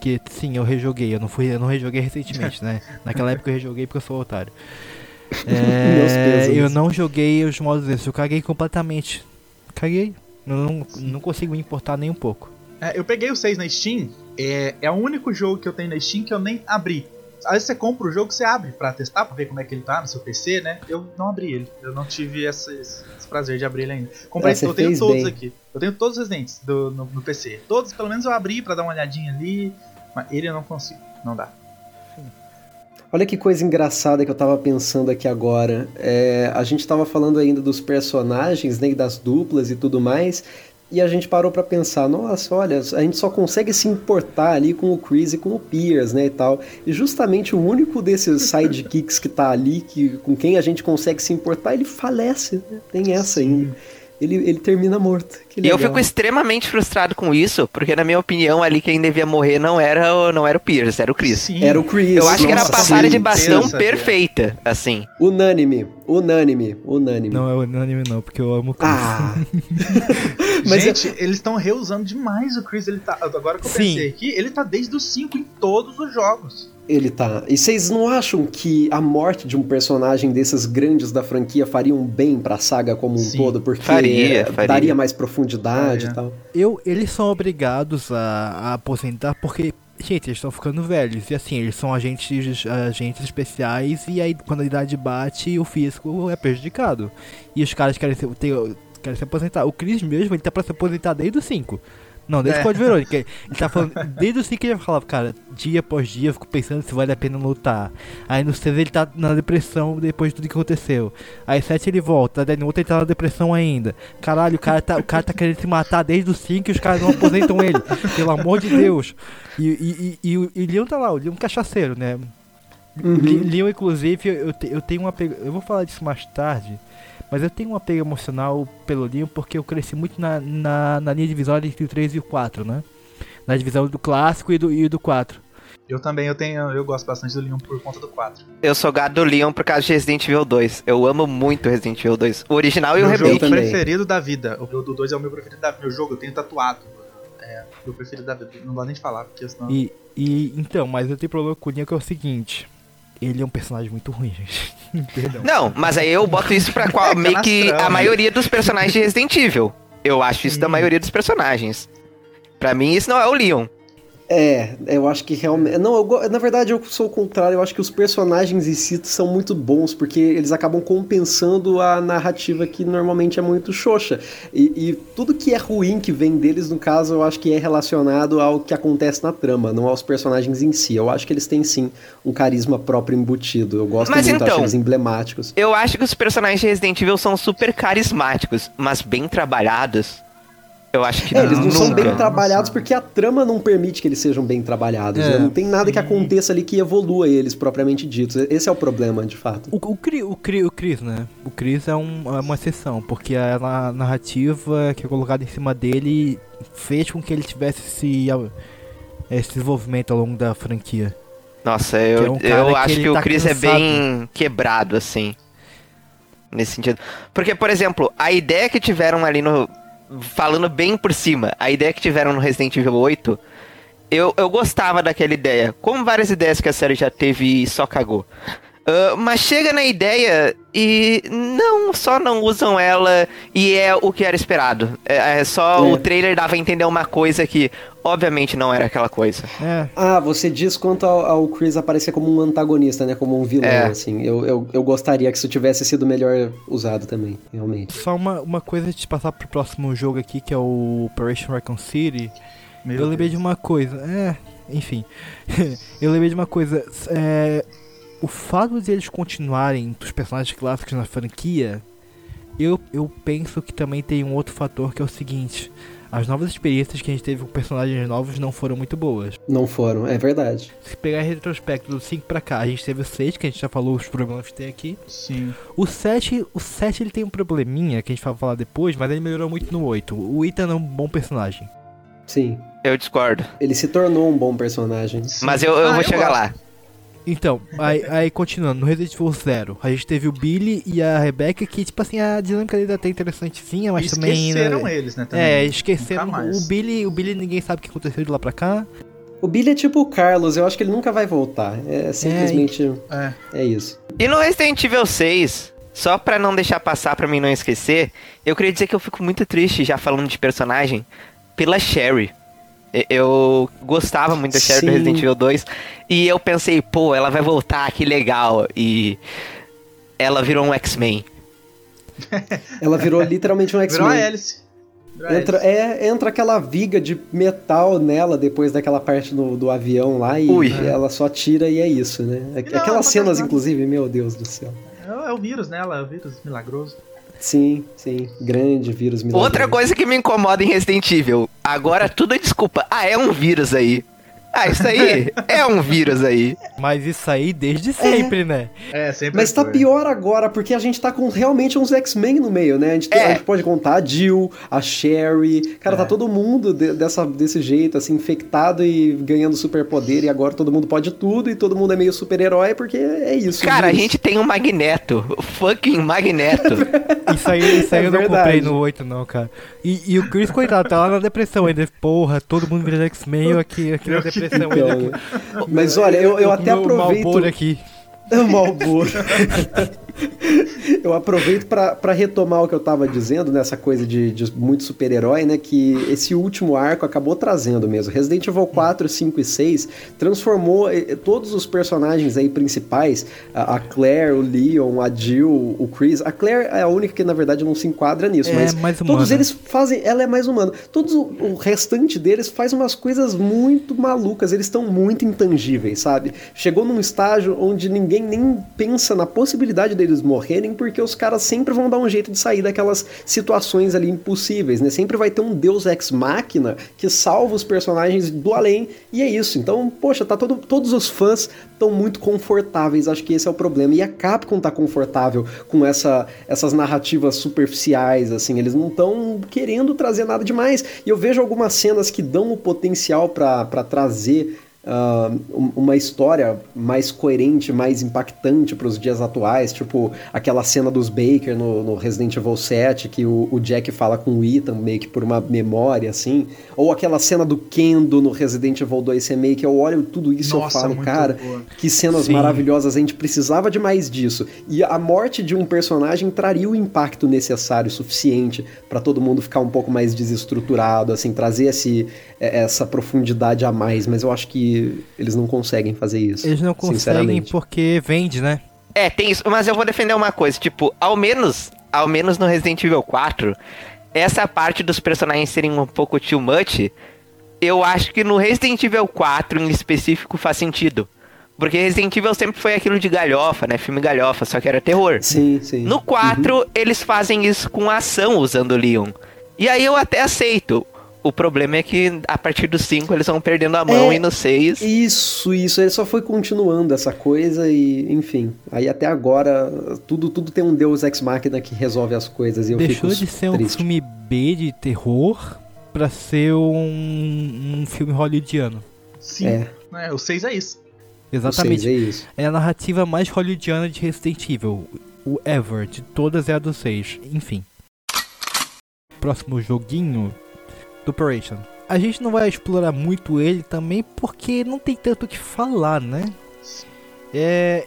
que sim, eu rejoguei, eu não fui, eu não rejoguei recentemente, né? <laughs> Naquela época eu rejoguei porque eu sou otário. <laughs> É, eu não joguei os modos desses, eu caguei completamente. Caguei. Não, não consigo me importar nem um pouco. É, eu peguei o 6 na Steam, é, é o único jogo que eu tenho na Steam que eu nem abri. Às vezes você compra o jogo, você abre pra testar, pra ver como é que ele tá no seu PC, né? Eu não abri ele. Eu não tive esse, esse prazer de abrir ele ainda. Comprei, é, eu tenho todos bem. aqui. Eu tenho todos os Residentes do, no, no, PC. Todos, pelo menos eu abri pra dar uma olhadinha ali. Mas ele eu não consigo. Não dá. Olha que coisa engraçada que eu tava pensando aqui agora. É, a gente tava falando ainda dos personagens, né, das duplas e tudo mais, e a gente parou para pensar, nossa, olha, a gente só consegue se importar ali com o Chris e com o Pierce, né, e tal. E justamente o único desses <laughs> sidekicks que tá ali, que, com quem a gente consegue se importar, ele falece, né? Tem essa ainda ele, ele termina morto. e eu fico extremamente frustrado com isso, porque na minha opinião ali quem devia morrer não era o, não era o Pierce, era o Chris. Sim. Era o Chris. Eu acho Nossa, que era a passagem de bastão perfeita, assim. Unânime, unânime, unânime. Não é unânime não, porque eu amo o Chris. Ah. <laughs> Mas Gente, eu... eles estão reusando demais o Chris, ele tá, agora que eu Sim. pensei aqui, ele tá desde os 5 em todos os jogos. Ele tá. E vocês não acham que a morte de um personagem desses grandes da franquia faria um bem pra saga como um Sim, todo? Porque faria, faria. daria mais profundidade faria. e tal. Eu, eles são obrigados a, a aposentar porque gente, eles estão ficando velhos. E assim, eles são agentes, agentes especiais. E aí, quando a idade bate, o físico é prejudicado. E os caras querem se, ter, querem se aposentar. O Chris mesmo, ele tá pra se aposentar desde os 5. Não, desde o Code Verônica. Ele <laughs> tá falando, desde o 5 que ele falava, cara, dia após dia eu fico pensando se vale a pena lutar. Aí no 6 ele tá na depressão depois de tudo que aconteceu. Aí 7 ele volta, daí no outro ele tá na depressão ainda. Caralho, o cara tá, o cara tá querendo se matar desde o 5 e os caras não aposentam ele. <laughs> Pelo amor de Deus. E, e, e, e, e o Leon tá lá, o Leon cachaceiro, né? Uhum. Leon, inclusive, eu, eu tenho uma. Eu vou falar disso mais tarde. Mas eu tenho um apego emocional pelo Leon porque eu cresci muito na, na, na linha divisória entre o 3 e o 4, né? Na divisão do clássico e do, e do 4. Eu também, eu tenho, eu gosto bastante do Leon por conta do 4. Eu sou gado do Leon por causa de Resident Evil 2. Eu amo muito Resident Evil 2. O original meu e o remake. Meu jogo preferido da vida. O do 2 é o meu preferido da vida. Meu jogo, eu tenho tatuado. É, meu preferido da vida. Não dá nem de falar, porque senão... E, e, então, mas eu tenho problema com o Leon que é o seguinte ele é um personagem muito ruim, gente. <laughs> Perdão. Não, mas aí eu boto isso pra qual, meio que <laughs> a maioria dos personagens de Resident Evil. Eu acho isso da maioria dos personagens. Pra mim, isso não é o Leon. É, eu acho que realmente. Não, eu, na verdade eu sou o contrário. Eu acho que os personagens em si são muito bons, porque eles acabam compensando a narrativa que normalmente é muito xoxa. E, e, tudo que é ruim que vem deles, no caso, eu acho que é relacionado ao que acontece na trama, não aos personagens em si. Eu acho que eles têm sim um carisma próprio embutido. Eu gosto mas muito, então, acho eles emblemáticos. Eu acho que os personagens de Resident Evil são super carismáticos, mas bem trabalhados. Eu acho que é, não, eles não nunca. são bem trabalhados porque a trama não permite que eles sejam bem trabalhados. É, né? Não tem nada que aconteça ali que evolua eles propriamente dito. Esse é o problema, de fato. O, o, Cri, o, Cri, o Chris, né? O Chris é, um, é uma exceção, porque a, narrativa que é colocada em cima dele fez com que ele tivesse esse, esse desenvolvimento ao longo da franquia. Nossa, eu, é um eu acho que, que o tá Chris cansado. é bem quebrado, assim. Nesse sentido. Porque, por exemplo, a ideia que tiveram ali no, falando bem por cima, a ideia que tiveram no Resident Evil 8, eu, eu gostava daquela ideia. Como várias ideias que a série já teve e só cagou. Uh, mas chega na ideia e não, só não usam ela e é o que era esperado. É, é só é. o trailer dava a entender uma coisa que obviamente não era aquela coisa. É. Ah, você diz quanto ao, ao, Chris aparecer como um antagonista, né? Como um vilão, é. assim. Eu, eu, eu gostaria que isso tivesse sido melhor usado também, realmente. Só uma, uma coisa de passar pro próximo jogo aqui, que é o Operation Recon City. Meu <laughs> eu lembrei de uma coisa. É, enfim. eu lembrei de uma coisa. É o fato de eles continuarem os personagens clássicos na franquia, eu, eu penso que também tem um outro fator que é o seguinte: as novas experiências que a gente teve com personagens novos não foram muito boas. Não foram, é verdade. Se pegar em retrospecto do 5 pra cá, a gente teve o 6, que a gente já falou os problemas que tem aqui. Sim. O 7, o 7 ele tem um probleminha que a gente vai falar depois, mas ele melhorou muito no 8. O Ethan é um bom personagem. Sim. Eu discordo. Ele se tornou um bom personagem. Mas eu, eu ah, vou eu chegar gosto. lá. Então, aí, aí, continuando, no Resident Evil Zero, a gente teve o Billy e a Rebecca, que, tipo assim, a dinâmica dele até interessantezinha, mas esqueceram também. Esqueceram eles, né? Também. É, esqueceram. O Billy, o Billy ninguém sabe o que aconteceu de lá pra cá. O Billy é tipo o Carlos, eu acho que ele nunca vai voltar. É simplesmente. É, é isso. E no Resident Evil 6, só pra não deixar passar pra mim não esquecer, eu queria dizer que eu fico muito triste já falando de personagem pela Sherry. Eu gostava muito da Sherry do Resident Evil 2. E eu pensei, pô, ela vai voltar, que legal. E ela virou um X-Men. <laughs> ela virou literalmente um X-Men. Virou a Alice. Entra, é, entra aquela viga de metal nela depois daquela parte do, do avião lá e Ui. ela só tira e é isso, né? Aquelas cenas, inclusive, meu Deus do céu. É, é o vírus, né? Ela é o vírus milagroso. Sim, sim. Grande vírus milagroso. Outra coisa que me incomoda em Resident Evil. Agora tudo é desculpa. Ah, é um vírus aí. Ah, isso aí é um vírus aí. Mas isso aí desde sempre, é. né? É, sempre Mas tá foi. tá pior agora, porque a gente tá com realmente uns X-Men no meio, né? A gente, é. a gente, pode contar a Jill, a Sherry. Cara, tá é. tá todo mundo de, dessa, desse jeito, assim, infectado e ganhando superpoder. E agora todo mundo pode tudo e todo mundo é meio super-herói, porque é isso. Cara, a gente tem um Magneto. O fucking Magneto. <laughs> isso aí, isso aí é eu não comprei no 8, não, cara. E, e o Chris, coitado, tá lá na depressão ainda. Porra, todo mundo vira X-Men aqui, aqui na depressão. Então, mas olha, eu, eu até aproveito. Malboro aqui. <laughs> Malboro. <laughs> <laughs> eu aproveito para retomar o que eu tava dizendo nessa coisa de, de muito super-herói, né? Que esse último arco acabou trazendo mesmo. Resident Evil 4, 5 e 6 transformou eh, todos os personagens aí principais, a, Claire, o Leon, a Jill, o Chris. A Claire é a única que na verdade não se enquadra nisso, é mas mais todos eles fazem. Ela é mais humana. Todos o, restante deles faz umas coisas muito malucas. Eles estão muito intangíveis, sabe? Chegou num estágio onde ninguém nem pensa na possibilidade deles morrerem, porque os caras sempre vão dar um jeito de sair daquelas situações ali impossíveis, né? Sempre vai ter um deus ex-máquina que salva os personagens do além, e é isso. Então, poxa, tá todo, todos os fãs estão muito confortáveis, acho que esse é o problema. E a Capcom tá confortável com essa, essas narrativas superficiais, assim, eles não estão querendo trazer nada demais. E eu vejo algumas cenas que dão o potencial para trazer uh, uma história mais coerente, mais impactante para os dias atuais, tipo aquela cena dos Baker no, no Resident Evil 7, que o, o, Jack fala com o Ethan meio que por uma memória, assim, ou aquela cena do Kendo no Resident Evil 2 Remake, eu olho tudo isso e eu falo, cara, boa. que cenas Sim. maravilhosas, a gente precisava de mais disso. E a morte de um personagem traria o impacto necessário, suficiente, para todo mundo ficar um pouco mais desestruturado, assim, trazer esse, essa profundidade a mais, mas eu acho que eles não conseguem fazer isso. Eles não conseguem porque vende, né? É, tem isso, mas eu vou defender uma coisa, tipo, ao menos, ao menos no Resident Evil 4, essa parte dos personagens serem um pouco too much, eu acho que no Resident Evil 4 em específico faz sentido. Porque Resident Evil sempre foi aquilo de galhofa, né? Filme galhofa, só que era terror. Sim, sim. No 4, uhum. eles fazem isso com ação usando o Leon. E aí eu até aceito. O problema é que a partir do 5 eles vão perdendo a mão é, e no 6. Isso, isso. Ele só foi continuando essa coisa e, enfim. Aí até agora, tudo, tudo tem um Deus Ex Machina que resolve as coisas. E eu Deixou fico de ser triste. um filme B de terror pra ser um, um filme hollywoodiano. Sim. É. é o 6 é isso. Exatamente. É, isso. é a narrativa mais hollywoodiana de Resident Evil. O ever, de todas é a do 6. Enfim. Próximo joguinho Operation. A gente não vai explorar muito ele também porque não tem tanto o que falar, né? É,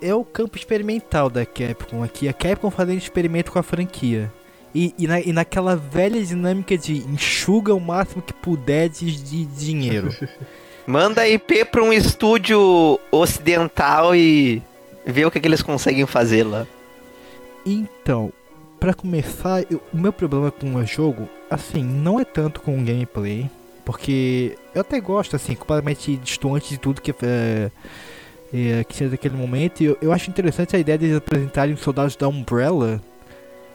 é o campo experimental da Capcom aqui. A Capcom fazendo experimento com a franquia. E, e, na, e naquela velha dinâmica de enxuga o máximo que puder de, de dinheiro. <laughs> Manda IP pra um estúdio ocidental e vê o que, que eles conseguem fazer lá. Então, para começar, eu, o meu problema com o jogo, assim, não é tanto com o gameplay, porque eu até gosto, assim, completamente distante de tudo que é, é, que tinha naquele momento. Eu, eu acho interessante a ideia de eles apresentarem os soldados da Umbrella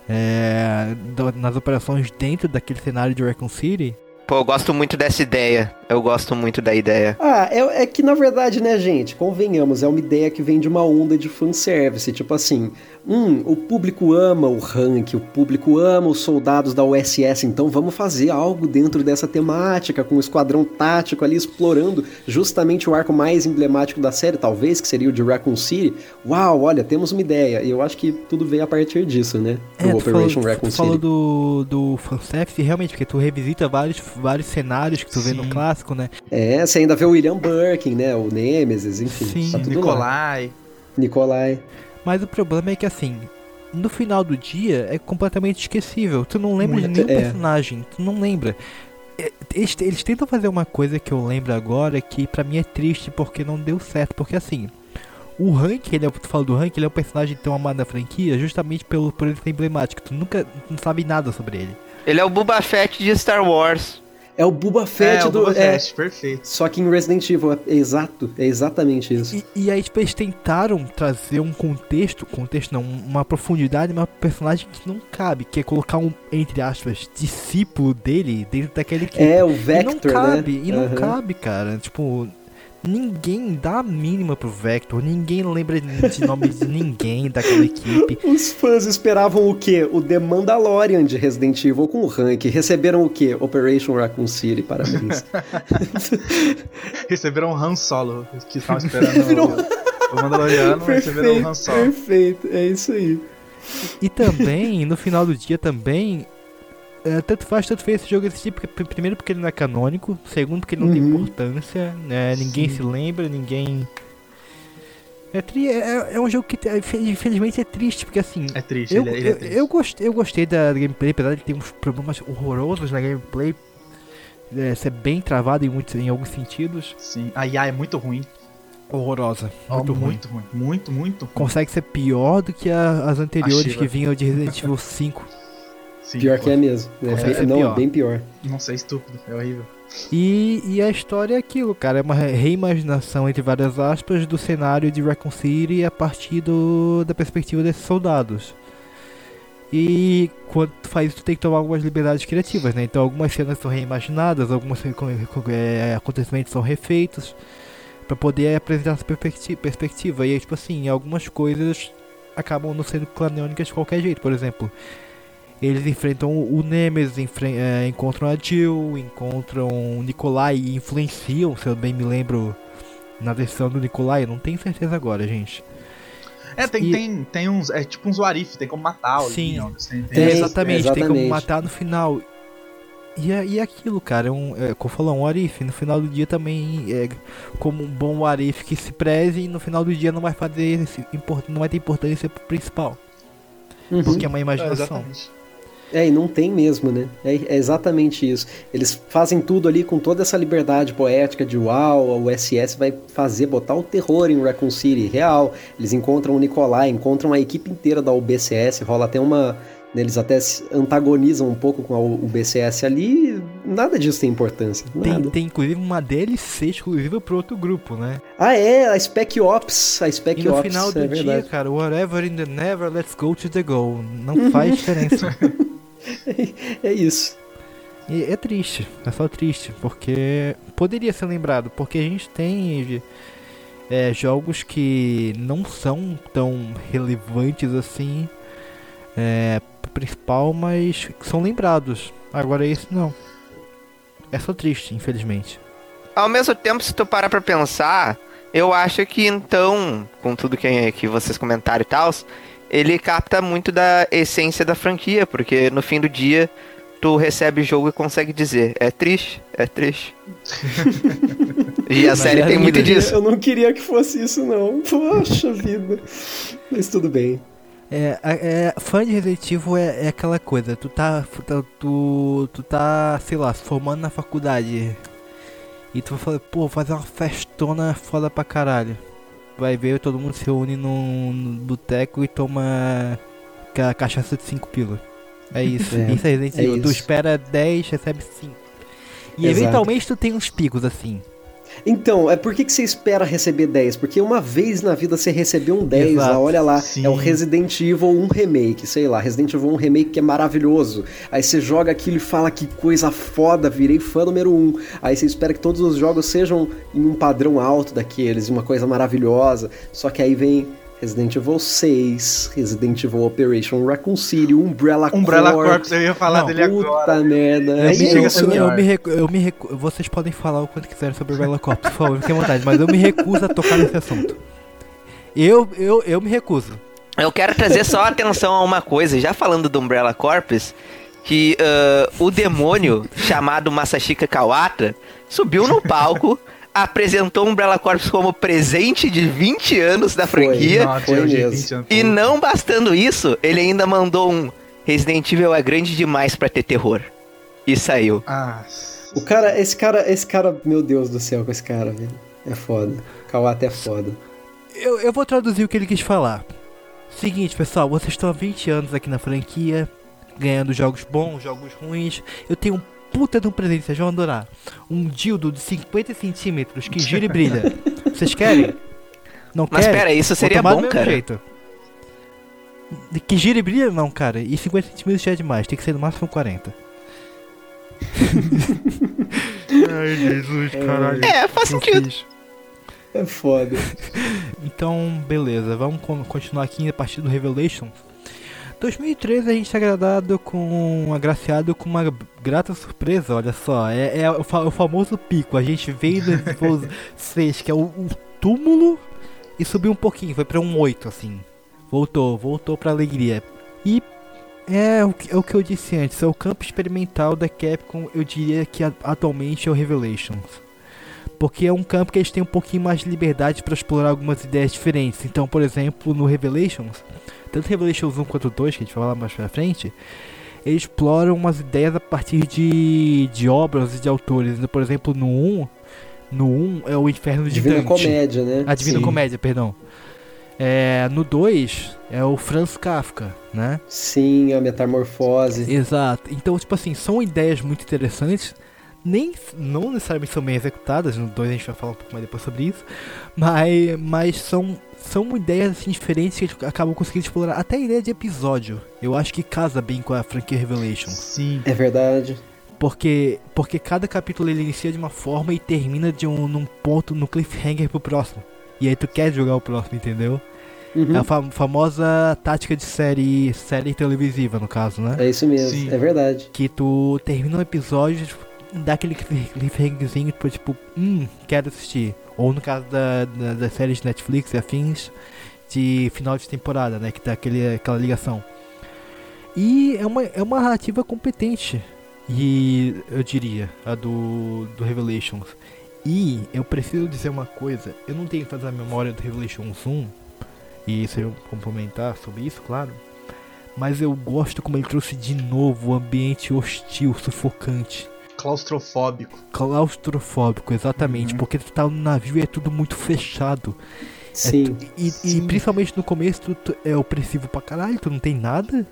é, nas operações dentro daquele cenário de Raccoon City. Pô, eu gosto muito dessa ideia. Eu gosto muito da ideia. Ah, é, é, que na verdade, né, gente? Convenhamos, é uma ideia que vem de uma onda de fanservice. Tipo assim, Hum, o público ama o rank, o público ama os soldados da USS, então vamos fazer algo dentro dessa temática, com o um esquadrão tático ali explorando justamente o arco mais emblemático da série, talvez, que seria o de Raccoon City. Uau, olha, temos uma ideia. E eu acho que tudo veio a partir disso, né? Do é, Operation falou, Raccoon tu City. falou do, do fanservice, realmente, porque tu revisita vários, vários cenários que tu Sim. vê no clássico, né? É, você ainda vê o William Birkin, né? O Nemesis, enfim. Sim, tá Nikolai. Lá. Nikolai. Mas o problema é que assim, no final do dia é completamente esquecível. Tu não lembra Muito, de nenhum é. personagem, tu não lembra. É, eles, eles, tentam fazer uma coisa que eu lembro agora que para mim é triste porque não deu certo. Porque assim, o Hank, ele é, tu fala do Hank, ele é um personagem tão amado na franquia justamente pelo, por ele ser emblemático. Tu nunca não sabe nada sobre ele. Ele é o Boba Fett de Star Wars. É o Boba Fett é, do. O Boba é, Fett, perfeito. Só que em Resident Evil, é exato, é exatamente isso. E, e aí tipo, eles tentaram trazer um contexto, contexto não, uma profundidade, uma personagem que não cabe, que é colocar um, entre aspas, discípulo dele dentro daquele equipe. É, o Vector, e não cabe, né? E não cabe, cara. Tipo, Ninguém dá a mínima pro Vector, ninguém lembra de nome de ninguém daquela equipe. <laughs> Os fãs esperavam o quê? O The Mandalorian de Resident Evil com o Rank. Receberam o quê? Operation Raccoon City, parabéns. <laughs> receberam Han Solo, que estavam <laughs> esperando o, o Mandaloriano, perfeito, receberam o Han Solo. Perfeito, é isso aí. E também, no final do dia também, é, tanto faz, tanto fez esse jogo existir, porque, primeiro porque ele não é canônico, segundo porque ele não uhum. tem importância, né? ninguém Sim. se lembra, ninguém. É, tri é, é, um jogo que infelizmente é triste, porque assim. É triste, eu, ele, é, ele é triste. Eu, eu, gostei, eu gostei da gameplay, apesar de ter uns problemas horrorosos na gameplay. É, ser bem travado em, muitos, em alguns sentidos. Sim, a IA é muito ruim. Horrorosa. Muito, oh, ruim. muito ruim. Muito, muito ruim. Consegue ser pior do que a, as anteriores que vinham de Resident Evil 5. <laughs> Sim, pior pô. que é mesmo. É, não, pior. bem pior. Nossa, é estúpido, é horrível. E, e a história é aquilo, cara. É uma reimaginação, entre várias aspas, do cenário de Raccoon City a partir do, da perspectiva desses soldados. E quando tu faz isso, tu tem que tomar algumas liberdades criativas, né? Então algumas cenas são reimaginadas, alguns é, acontecimentos são refeitos para poder apresentar essa perspectiva. E aí, tipo assim, algumas coisas acabam não sendo canônicas de qualquer jeito. Por exemplo, eles enfrentam o Nemesis, enfre é, encontram a Jill, encontram o Nikolai e influenciam, se eu bem me lembro, na versão do Nikolai. Eu não tenho certeza agora, gente. É, tem, e... tem, tem uns. É tipo uns Warif, tem como matar o Sim, tem, tem, tem, exatamente, exatamente, tem como matar no final. E é, e é aquilo, cara, é um, é, como falou, um Warif. No final do dia também é como um bom Warif que se preze e no final do dia não vai fazer não vai ter importância pro principal. Uhum. Porque é uma imaginação. É, é, e não tem mesmo, né? É, é, exatamente isso. Eles fazem tudo ali com toda essa liberdade poética de uau, o SS vai fazer, botar um terror em Raccoon City real. Eles encontram o Nicolai, encontram a equipe inteira da UBCS, rola até uma. Eles até se antagonizam um pouco com a UBCS ali. Nada disso tem importância. Tem, tem inclusive uma DLC exclusiva pro outro grupo, né? Ah, é, a Spec Ops. A Spec e no Ops. No final do é dia, verdade. cara, whatever in the never, let's go to the goal. Não faz <laughs> diferença. é isso. E é triste, é só triste, porque poderia ser lembrado, porque a gente tem é, jogos que não são tão relevantes assim, é, principal, mas são lembrados. Agora esse não. É só triste, infelizmente. Ao mesmo tempo, se tu parar pra pensar, eu acho que então, com tudo que, que vocês comentaram e tal, ele capta muito da essência da franquia, porque no fim do dia tu recebe o jogo e consegue dizer, é triste, é triste. <laughs> e a série tem muito disso. Eu não queria que fosse isso não. Poxa vida. Mas tudo bem. É, é, fã de Resident Evil é, é aquela coisa, tu tá, tu, tu tá, sei lá, se formando na faculdade e tu vai falar, pô, fazer uma festona foda pra caralho vai ver todo mundo se reúne num, boteco e toma a cachaça de 5 pilas. É isso, <laughs> é, isso é Resident Evil. É tu espera 10, recebe 5. E Exato. eventualmente tu tem uns picos assim. Então, é por que, que você espera receber 10? Porque uma vez na vida você recebeu um 10, lá, olha lá, Sim. é o Resident Evil 1 Remake, sei lá, Resident Evil 1 Remake que é maravilhoso. Aí você joga aquilo e fala que coisa foda, virei fã número 1. Aí você espera que todos os jogos sejam em um padrão alto daqueles, uma coisa maravilhosa. Só que aí vem Resident Evil 6, Resident Evil Operation Raccoon City, Umbrella, Umbrella Corps. Corps, eu ia falar não, dele puta agora. merda. Eu, eu, eu, eu, me recu, eu me recu, Vocês podem falar o quanto quiserem sobre Umbrella Corps, por favor, fiquem à vontade, mas eu me recuso a tocar nesse assunto. Eu, eu, eu me recuso. Eu quero trazer só atenção a uma coisa, já falando do Umbrella Corps, que uh, o demônio chamado Masashika Kawata subiu no palco apresentou Umbrella Corps como presente de 20 anos da franquia. Foi, foi mesmo. E não bastando isso, ele ainda mandou um Resident Evil é grande demais para ter terror. E saiu. Ah. O cara, esse cara, esse cara, meu Deus do céu com esse cara, velho. É foda. Kawata é foda. Eu, eu vou traduzir o que ele quis falar. Seguinte, pessoal, vocês estão há 20 anos aqui na franquia, ganhando jogos bons, jogos ruins. Eu tenho um puta de um presente, vocês vão adorar. Um dildo de 50 centímetros que gira e brilha. <laughs> Vocês querem? Não Mas querem? pera, isso seria bom, cara. Jeito. Que gira e brilha, não, cara. E 50 centímetros já é demais, tem que ser no máximo 40. <laughs> Ai, Jesus, caralho. É, faz sentido. É foda. Então, beleza. Vamos continuar aqui a partir do Revelations. 2013 a gente é agradado com. agraciado com uma grata surpresa, olha só. É, é o, fa o, famoso pico. A gente veio do 6, que é o, o, túmulo, e subiu um pouquinho, foi pra um 8, assim. Voltou, voltou pra alegria. E é o, que, é o que eu disse antes, é o campo experimental da Capcom, eu diria que atualmente é o Revelations. Porque é um campo que eles têm um pouquinho mais de liberdade para explorar algumas ideias diferentes. Então, por exemplo, no Revelations, tanto Revelations 1 quanto 2, que a gente vai falar mais pra frente, eles exploram umas ideias a partir de, de obras e de autores. Por exemplo, no 1, no 1 é o Inferno de Divina Dante. Comédia, né? A Divina Sim. Comédia, perdão. É, no 2 é o Franz Kafka, né? Sim, a metamorfose. Exato. Então, tipo assim, são ideias muito interessantes. Nem, não necessariamente são bem executadas, no 2 a gente vai falar um pouco mais depois sobre isso. Mas, mas são, são ideias assim, diferentes que acabam conseguindo explorar. Até a ideia de episódio. Eu acho que casa bem com a franquia Revelation. Sim. É verdade. Porque, porque cada capítulo ele inicia de uma forma e termina de um num ponto no cliffhanger pro próximo. E aí tu quer jogar o próximo, entendeu? Uhum. É a fam- famosa tática de série série televisiva, no caso, né? É isso mesmo, Sim. é verdade. Que tu termina um episódio, tipo, dá aquele cliff- cliffhangerzinho, tipo, tipo, hum, quero assistir. Ou no caso da, da, das séries de Netflix e afins, de final de temporada, né? Que dá aquele, aquela ligação. E é uma, é uma narrativa competente. E eu diria, a do, do Revelations. E eu preciso dizer uma coisa, eu não tenho tanta memória do Revelations 1, e isso eu complementar sobre isso, claro. Mas eu gosto como ele trouxe de novo o ambiente hostil, sufocante. Claustrofóbico. Claustrofóbico, exatamente. Uhum. Porque tu tá no navio e é tudo muito fechado. É Sim. tu- e, e Sim. principalmente no começo tu, tu é opressivo pra caralho, tu não tem nada.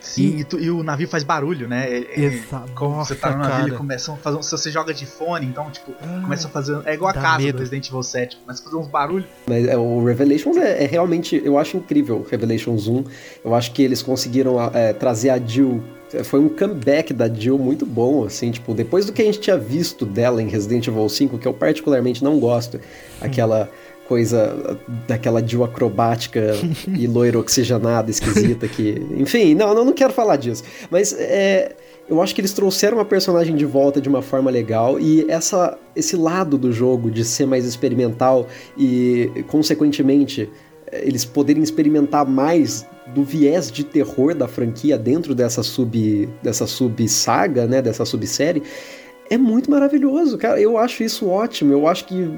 Sim, E- e, tu- e o navio faz barulho, né? É- é- Exato. Como Nossa, você tá no navio, cara. ele começa a fazer um, Se você joga de fone, então, tipo, Ah, começa a fazer. É igual a casa medo. do Resident Evil 7, começa a fazer uns barulhos. Mas é, o Revelations é, é realmente, eu acho incrível o Revelations 1. Eu acho que eles conseguiram é, trazer a Jill. Foi um comeback da Jill muito bom, assim, tipo, depois do que a gente tinha visto dela em Resident Evil 5, que eu particularmente não gosto, aquela coisa daquela Jill acrobática <laughs> e loira oxigenada, esquisita que. Enfim, não, não, não quero falar disso. Mas é. Eu acho que eles trouxeram uma personagem de volta de uma forma legal e essa, esse lado do jogo de ser mais experimental e, consequentemente, eles poderem experimentar mais do viés de terror da franquia dentro dessa sub dessa sub saga, né, dessa subsérie, é muito maravilhoso, cara. Eu acho isso ótimo. Eu acho que,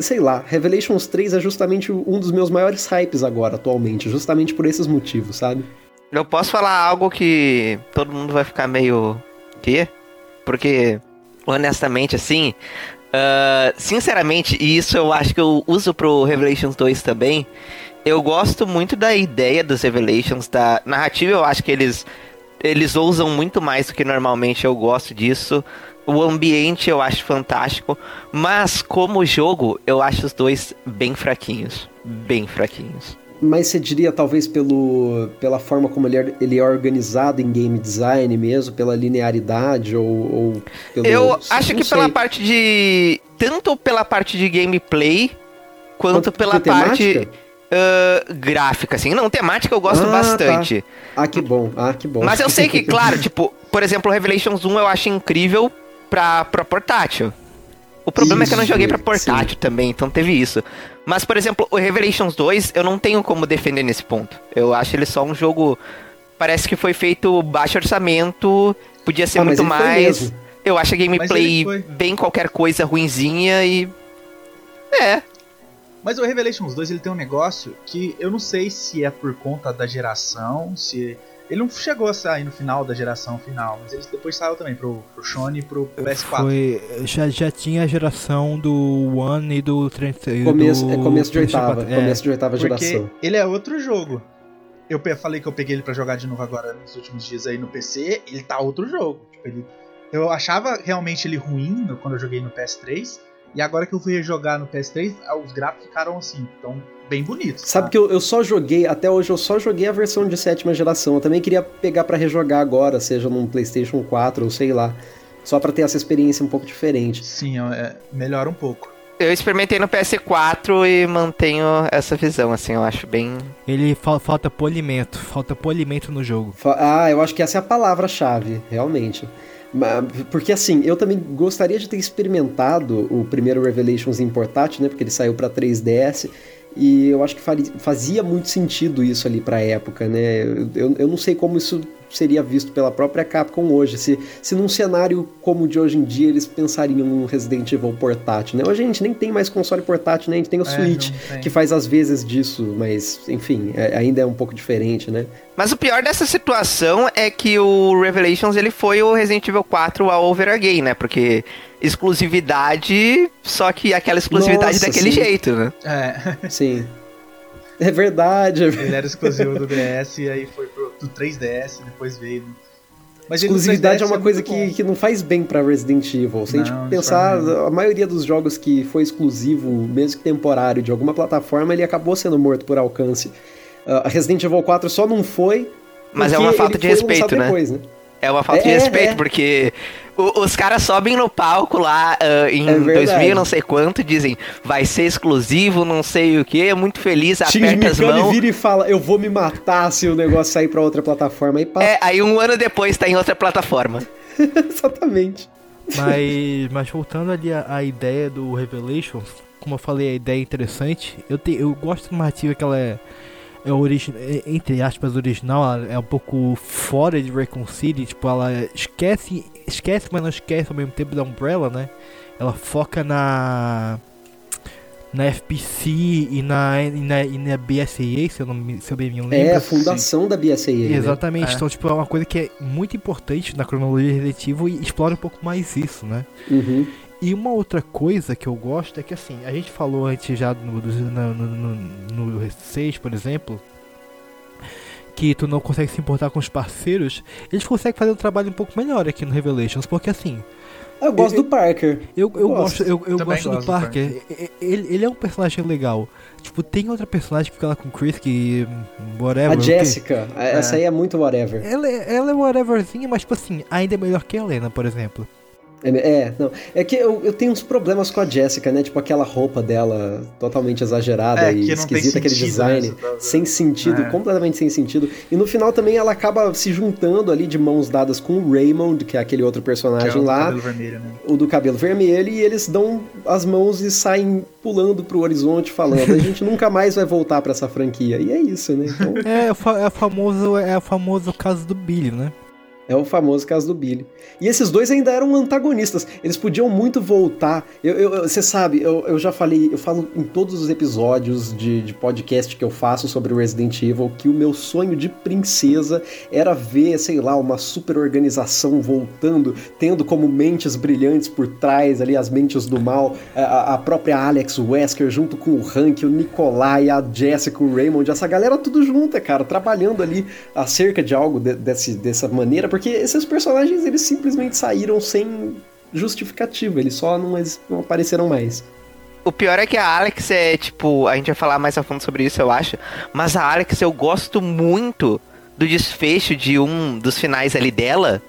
sei lá, Revelations 3 é justamente um dos meus maiores hypes agora, atualmente, justamente por esses motivos, sabe? Eu posso falar algo que todo mundo vai ficar meio. quê? Porque, honestamente, assim. ah, sinceramente, e isso eu acho que eu uso pro Revelations 2 também. Eu gosto muito da ideia dos Revelations, da narrativa, eu acho que eles. Eles ousam muito mais do que normalmente eu gosto disso. O ambiente eu acho fantástico. Mas como jogo, eu acho os dois bem fraquinhos. Bem fraquinhos. Mas você diria talvez pelo, pela forma como ele é, ele é organizado em game design mesmo, pela linearidade ou, ou pelo... Eu acho que sei. pela parte de. Tanto pela parte de gameplay, quanto, Quanto pela por temática? Ah, gráfica, assim. Não, temática eu gosto Ah, bastante. Ah, que bom, ah, que bom. Mas eu sei que, claro, <laughs> tipo, por exemplo, o Revelations 1 eu acho incrível pra, pra portátil. O problema é que eu não Isso, joguei pra portátil também, então teve isso. Mas, por exemplo, o Revelations 2 eu não tenho como defender nesse ponto. Eu acho ele só um jogo. Parece que foi feito baixo orçamento, podia ser Ah, muito mais. Eu acho a gameplay bem qualquer coisa ruinzinha e. É. Mas o Revelations 2 ele tem um negócio que eu não sei se é por conta da geração, se. Ele não chegou a sair no final da geração final, mas ele depois saiu também pro, pro Sony e pro PS4. Foi, já, já tinha a geração do One e do 30 e Começo, do é começo de oitava, 64. É, começo de oitava Porque geração. ele é outro jogo. Eu falei que eu peguei ele pra jogar de novo agora nos últimos dias aí no PC, ele tá outro jogo. Tipo, ele, eu achava realmente ele ruim quando eu joguei no PS3, e agora que eu fui jogar no PS3, ah, os gráficos ficaram assim, tão bem bonitos. Sabe tá? que eu, eu só joguei, até hoje eu só joguei a versão de sétima geração. Eu também queria pegar pra rejogar agora, seja num PlayStation 4 ou sei lá. Só pra ter essa experiência um pouco diferente. Sim, é, melhora um pouco. Eu experimentei no PS4 e mantenho essa visão, assim, eu acho bem. Ele fa- falta polimento, falta polimento no jogo. Fa- Ah, eu acho que essa é a palavra-chave, realmente. Porque assim, eu também gostaria de ter experimentado o primeiro Revelations em portátil, né? Porque ele saiu pra 3DS. E eu acho que fazia muito sentido isso ali pra época, né? Eu, eu não sei como isso seria visto pela própria Capcom hoje. Se, se num cenário como o de hoje em dia eles pensariam num Resident Evil portátil, né? Hoje a gente nem tem mais console portátil, né? A gente tem o é, Switch, que faz às vezes disso, mas enfim, é, ainda é um pouco diferente, né? Mas o pior dessa situação é que o Revelations ele foi o Resident Evil 4 a over again, né? Porque exclusividade, só que aquela exclusividade Nossa, daquele sim. jeito, né? É. Sim. <laughs> É verdade. Ele era exclusivo do DS e aí foi pro do 3DS, depois veio. Mas Exclusividade é uma é coisa que, que não faz bem para Resident Evil. Se não, a gente pensar, a maioria dos jogos que foi exclusivo, mesmo que temporário, de alguma plataforma, ele acabou sendo morto por alcance. Uh, Resident Evil 4 só não foi. Mas é uma falta de respeito, né? Depois, né? É uma falta é, de respeito, é. porque o, os caras sobem no palco lá uh, em é 2000 não sei quanto, dizem, vai ser exclusivo, não sei o que, muito feliz, aperta as mãos. vira e fala, eu vou me matar se o negócio sair pra outra plataforma. Aí, É, aí um ano depois tá em outra plataforma. <laughs> Exatamente. Mas, mas voltando ali à, ideia do Revelations, como eu falei, a ideia é interessante. Eu, te, eu gosto da narrativa que ela é é. É, entre aspas original, é um pouco fora de Raccoon City, tipo, ela esquece, esquece, mas não esquece ao mesmo tempo da Umbrella, né? Ela foca na na FPC e na, e na, e na BSAA, se eu, não, se eu bem me lembro. É, a fundação Sim. da BSAA. Né? Exatamente, né? então tipo, é uma coisa que é muito importante na cronologia Evil e explora um pouco mais isso, né? Uhum. E uma outra coisa que eu gosto é que assim, a gente falou antes já no, no, no, no 6, por exemplo, que tu não consegue se importar com os parceiros, eles conseguem fazer um trabalho um pouco melhor aqui no Revelations, porque assim. Eu gosto eu, do Parker. Eu, eu, eu gosto, eu, eu gosto do Parker. Do Parker. Ele, ele é um personagem legal. Tipo, tem outra personagem que fica lá com o Chris que. Whatever. A Jessica. Essa é. aí é muito whatever. Ela, é, ela é whateverzinha, mas tipo assim, ainda é melhor que a Helena, por exemplo. É, é, não. É que eu, eu tenho uns problemas com a Jessica, né? Tipo aquela roupa dela totalmente exagerada é, e esquisita, aquele design. Né? Sem sentido, é. completamente sem sentido. E no final também ela acaba se juntando ali de mãos dadas com o Raymond, que é aquele outro personagem é o lá. Do cabelo vermelho, né? O do cabelo vermelho, e eles dão as mãos e saem pulando pro horizonte falando. A gente <laughs> nunca mais vai voltar para essa franquia. E é isso, né? Então... É, é, o famoso, é o famoso caso do Billy, né? É o famoso caso do Billy. E esses dois ainda eram antagonistas. Eles podiam muito voltar. Você sabe, eu, eu já falei, eu falo em todos os episódios de, de podcast que eu faço sobre Resident Evil que o meu sonho de princesa era ver, sei lá, uma super organização voltando, tendo como mentes brilhantes por trás ali, as mentes do mal, a, a própria Alex Wesker junto com o Hank, o Nikolai, a Jessica, o Raymond, essa galera tudo junta, cara, trabalhando ali acerca de algo de, desse, dessa maneira porque esses personagens, eles simplesmente saíram sem justificativa, eles só não, não apareceram mais. O pior é que a Alex é, tipo, a gente vai falar mais a fundo sobre isso, eu acho. Mas a Alex, eu gosto muito do desfecho de um dos finais ali dela,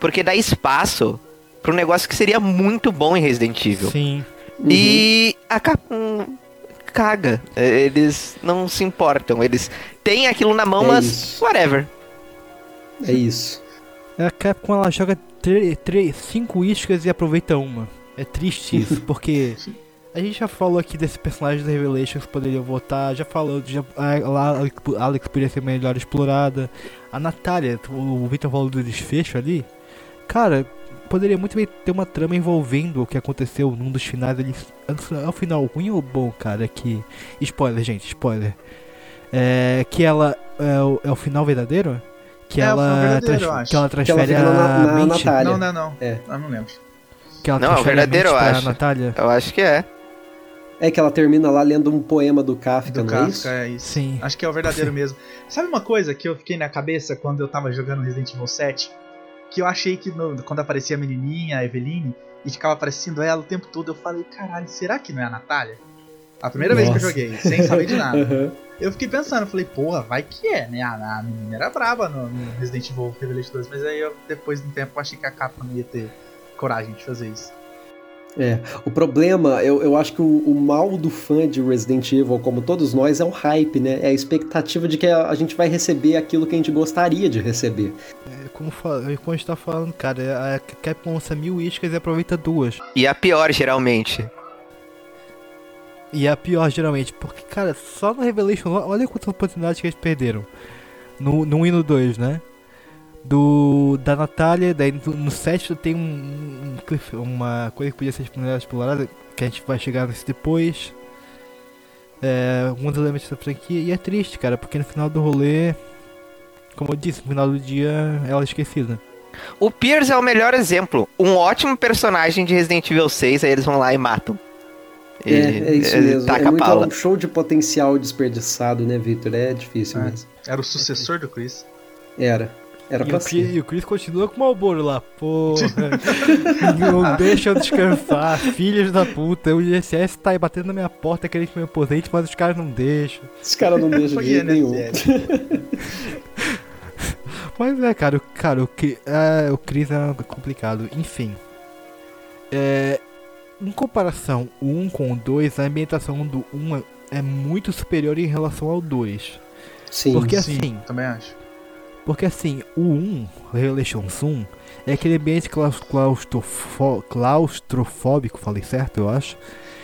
porque dá espaço para um negócio que seria muito bom em Resident Evil. Sim. E uhum. a Capcom caga. Eles não se importam. Eles têm aquilo na mão, é mas isso. whatever. É isso. É a Capcom ela joga 5 iscas e aproveita uma. É triste <laughs> isso, porque a gente já falou aqui desse personagem da Revelations que poderia voltar, já falou, já, lá a Alex poderia ser melhor explorada. A Natália, o Victor falou do desfecho ali. Cara, poderia muito bem ter uma trama envolvendo o que aconteceu num dos finais ali. É o final ruim ou bom, cara? Que. Spoiler, gente, spoiler. É, que ela é o, é o final verdadeiro? Que, é, ela, trans, que ela transfere que ela a na. Natália. Não, não, não. É. Eu não lembro. Que ela não, é o verdadeiro, eu acho. Natália. Eu acho que é. É que ela termina lá lendo um poema do Kafka, do não Kafka, é isso? é isso? Sim. Acho que é o verdadeiro mesmo. Sabe uma coisa que eu fiquei na cabeça quando eu tava jogando Resident Evil 7? Que eu achei que no, quando aparecia a menininha, a Eveline, e ficava aparecendo ela o tempo todo, eu falei, caralho, será que não é a Natália? A primeira Nossa. vez que eu joguei, sem saber de nada. <laughs> uhum. Eu fiquei pensando, falei, porra, vai que é, né? A, a menina era brava no, no, Resident Evil Revelation 2, mas aí eu, depois de um tempo, achei que a Capcom não ia ter coragem de fazer isso. É, o problema, eu, eu acho que o, o, mal do fã de Resident Evil, como todos nós, é o hype, né? É a expectativa de que a, a gente vai receber aquilo que a gente gostaria de receber. É, como, como a gente tá falando, cara, a Capcom lança mil iscas e aproveita duas. E a pior, geralmente. E é a pior, geralmente, porque, cara, só no Revelation, olha quantas oportunidades que eles perderam. No, no 1 e no 2, né? do da Natália, daí no, no set tem um, um, uma coisa que podia ser explorada, que a gente vai chegar nisso depois. É, alguns elementos da franquia, e é triste, cara, porque no final do rolê, como eu disse, no final do dia ela é esquecida. O Pierce é o melhor exemplo. Um ótimo personagem de Resident Evil 6, aí eles vão lá e matam. É, é isso mesmo. É muito um show de potencial desperdiçado, né, Victor? É difícil é. mesmo. Era o sucessor do Chris. Era. Era e pra o Chris, E o Chris continua com o Malboro lá, porra. <laughs> não deixa eu descansar, filhos da puta. O ISS tá aí batendo na minha porta querendo que me aposente, mas os caras não deixam. Os caras não deixam de jeito nenhum. <laughs> mas é, cara, o, cara, o, é, o Chris é complicado. Enfim. É, em comparação o 1 com o 2, a ambientação do 1 é, muito superior em relação ao 2. Sim, Porque sim, assim. Também acho. Porque assim, o 1, Revelations 1, é aquele ambiente claustrofó claustrofóbico, falei certo, eu acho.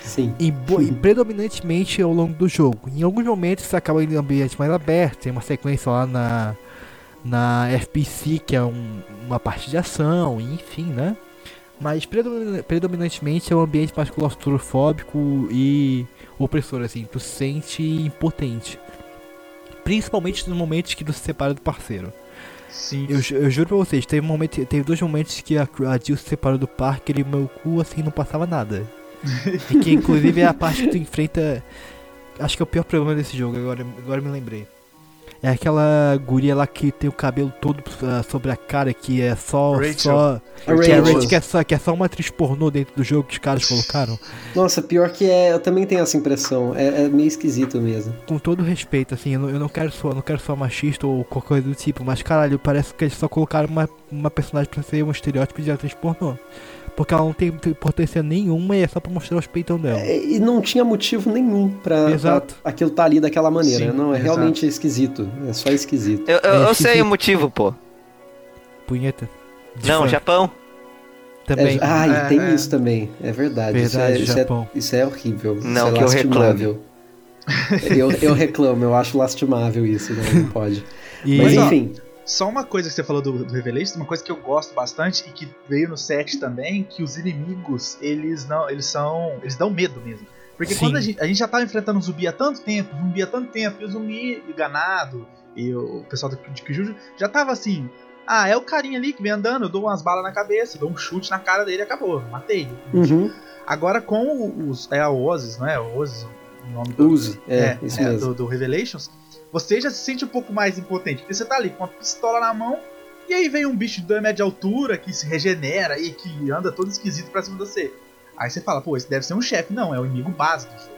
Sim. E, e, predominantemente ao longo do jogo. Em alguns momentos você acaba em um ambiente mais aberto, tem uma sequência lá na, na FPC, que é um, uma parte de ação, enfim, né? Mas predominantemente é um ambiente mais claustrofóbico e opressor, assim, tu se sente impotente. Principalmente nos momentos que tu se separa do parceiro. Sim. Eu, eu juro pra vocês, teve, um momento, teve dois momentos que a, a Jill se separou do parque e meu cu assim não passava nada. e que inclusive é a parte que tu enfrenta. Acho que é o pior problema desse jogo, agora, agora me lembrei. É aquela guria lá que tem o cabelo todo uh, sobre a cara, que é só. Rachel. só que, é Rachel, que, é só, que é só uma atriz pornô dentro do jogo que os caras colocaram. Nossa, pior que é. Eu também tenho essa impressão. É, é meio esquisito mesmo. Com todo respeito, assim, eu não, eu não quero só não quero só machista ou qualquer coisa do tipo, mas caralho, parece que eles só colocaram uma, uma personagem pra ser um estereótipo de atriz pornô. Porque ela não tem importância nenhuma e é só pra mostrar os peitão dela. É, e não tinha motivo nenhum pra, exato. pra aquilo tá ali daquela maneira. Sim, não, é exato. realmente esquisito. É só esquisito. Eu, eu, é eu sei o motivo, pô. Punheta. De não, fã. Japão. Também. É, ah, e tem isso também. É verdade. verdade isso, é, Japão. Isso, é, isso é horrível. Não, isso é que eu reclamo. <laughs> eu, eu reclamo, eu acho lastimável isso, né? não pode. E... Mas enfim. Só uma coisa que você falou do, do Revelations, uma coisa que eu gosto bastante e que veio no set também, que os inimigos, eles não, eles são, eles dão medo mesmo. Porque Sim. quando a gente, a gente já tava enfrentando um zumbi há tanto tempo, zumbi há tanto tempo, e o zumbi enganado, e o pessoal de Kijuju já tava assim, ah, é o carinha ali que vem andando, eu dou umas balas na cabeça, dou um chute na cara dele e acabou, matei. Uhum. Agora com os, é a Ozzy, não é? Ozzy, o nome do... Uzi, é, é, é. Do, do Revelations você já se sente um pouco mais impotente. Porque você tá ali com uma pistola na mão, e aí vem um bicho de 2 metros de altura que se regenera e que anda todo esquisito pra cima de você. Aí você fala, pô, esse deve ser um chefe. Não, é o inimigo básico do jogo.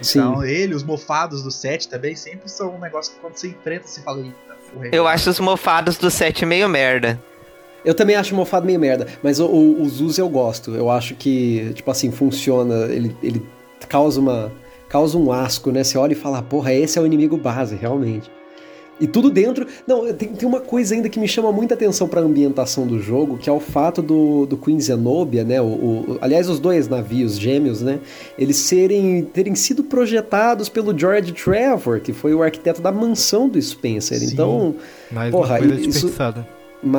Então Sim. ele, os mofados do set também sempre são um negócio que quando você enfrenta, você fala, eita, porra. Eu acho os mofados do set meio merda. Eu também acho o mofado meio merda, mas o, o, o Zuz eu gosto. Eu acho que, tipo assim, funciona. Ele, ele causa uma causa um asco, né? Você olha e fala, porra, esse é o inimigo base, realmente. E tudo dentro. Não, tem, tem uma coisa ainda que me chama muita atenção para a ambientação do jogo, que é o fato do, do Queen Zenobia, né? O, o, aliás, os dois navios gêmeos, né? Eles serem terem sido projetados pelo George Trevor, que foi o arquiteto da mansão do Spencer. Sim, então, mais porra, uma coisa isso.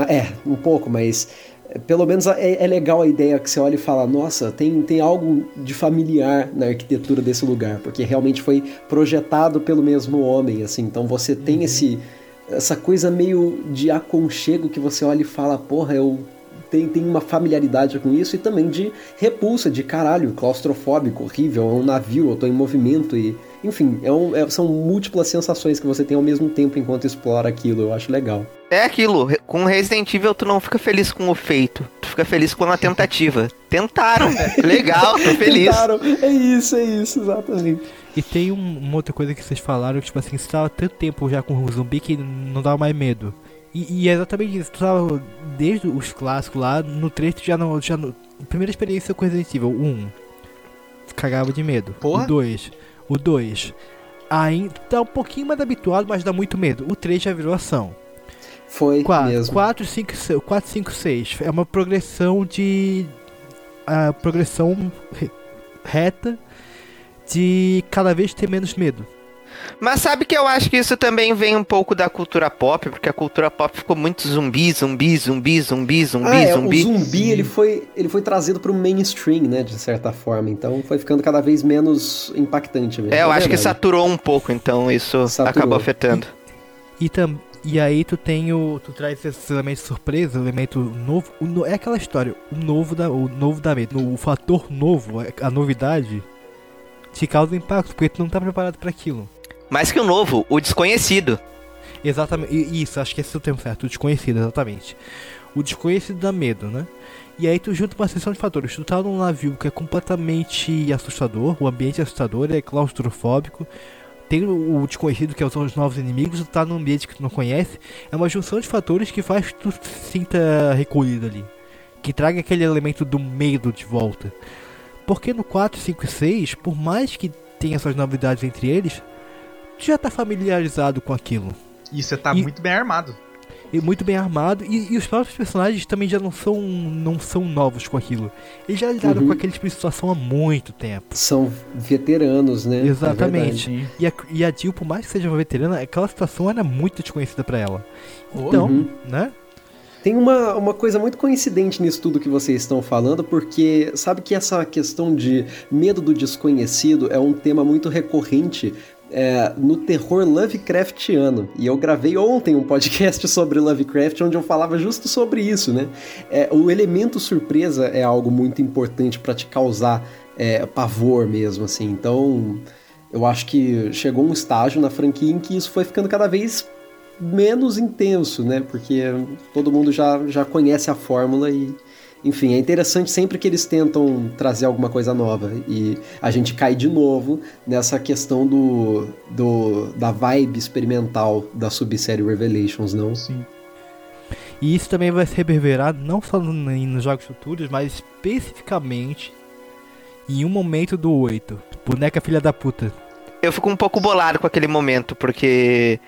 É, um pouco, mas pelo menos é, é, legal a ideia que você olha e fala, nossa, tem, tem algo de familiar na arquitetura desse lugar, porque realmente foi projetado pelo mesmo homem, assim, então você tem uhum. esse essa coisa meio de aconchego que você olha e fala, porra, eu tenho, tenho uma familiaridade com isso e também de repulsa, de caralho, claustrofóbico, horrível, é um navio, eu tô em movimento e enfim, é um, é, são múltiplas sensações que você tem ao mesmo tempo enquanto explora aquilo. Eu acho legal. É aquilo, com Resident Evil tu não fica feliz com o feito, tu fica feliz com a tentativa. <laughs> Tentaram, legal, tô feliz. Tentaram, é isso, é isso, exatamente. E tem um, uma outra coisa que vocês falaram, que tipo assim, você tava tanto tempo já com o zumbi que não dava mais medo. E, e é exatamente isso, tu tava desde os clássicos lá, no 3 tu já não. Já no, primeira experiência com Resident Evil 1, cagava de medo. Porra? O 2 o 2 ainda tá um pouquinho mais habituado, mas dá muito medo. O 3 já virou ação. Foi 4, mesmo. 4, 5, 6, 4, 5, 6. É uma progressão de. A progressão reta de cada vez ter menos medo. Mas sabe que eu acho que isso também vem um pouco da cultura pop, porque a cultura pop ficou muito zumbi, zumbi, zumbi, zumbi, zumbi, ah, é, zumbi. O zumbi ele foi, ele foi trazido para o mainstream, né, de certa forma. Então foi ficando cada vez menos impactante mesmo. É, eu é acho verdade. que saturou um pouco, então isso saturou. acabou afetando. E, e, tam, e aí tu tem o. Tu traz esses elementos surpresa, elemento novo. O, é aquela história, o novo da. O novo da o fator novo, a novidade, te causa impacto, porque tu não tá preparado para aquilo. Mais que o novo, o desconhecido. Exatamente, isso, acho que esse é o termo certo, o desconhecido, exatamente. O desconhecido dá medo, né? E aí tu junta uma seção de fatores. Tu tá num navio que é completamente assustador, o ambiente é assustador, é claustrofóbico. Tem o desconhecido que são os novos inimigos, tu tá num ambiente que tu não conhece. É uma junção de fatores que faz que tu se sinta recolhido ali. Que traga aquele elemento do medo de volta. Porque no 4, 5 e 6, por mais que tenha essas novidades entre eles, já tá familiarizado com aquilo. E você tá e, muito bem armado. E muito bem armado. E, e, os próprios personagens também já não são, não são novos com aquilo. Eles já lidaram uhum. com aquele tipo de situação há muito tempo. São veteranos, né? Exatamente. É e, a, e a Jill, por mais que seja uma veterana, aquela situação era muito desconhecida para ela. Então, uhum. né? Tem uma, uma coisa muito coincidente nisso tudo que vocês estão falando, porque sabe que essa questão de medo do desconhecido é um tema muito recorrente é, no terror Lovecraftiano. E eu gravei ontem um podcast <laughs> sobre Lovecraft onde eu falava justo sobre isso, né? É, o elemento surpresa é algo muito importante para te causar é, pavor mesmo, assim. Então, eu acho que chegou um estágio na franquia em que isso foi ficando cada vez menos intenso, né? Porque todo mundo já, já conhece a fórmula e enfim, é interessante sempre que eles tentam trazer alguma coisa nova e a gente cai de novo nessa questão do, do da vibe experimental da subsérie Revelations, não? Sim. E isso também vai se reverberar não só nos jogos futuros, mas especificamente em um momento do 8. Boneca filha da puta. Eu fico um pouco bolado com aquele momento, porque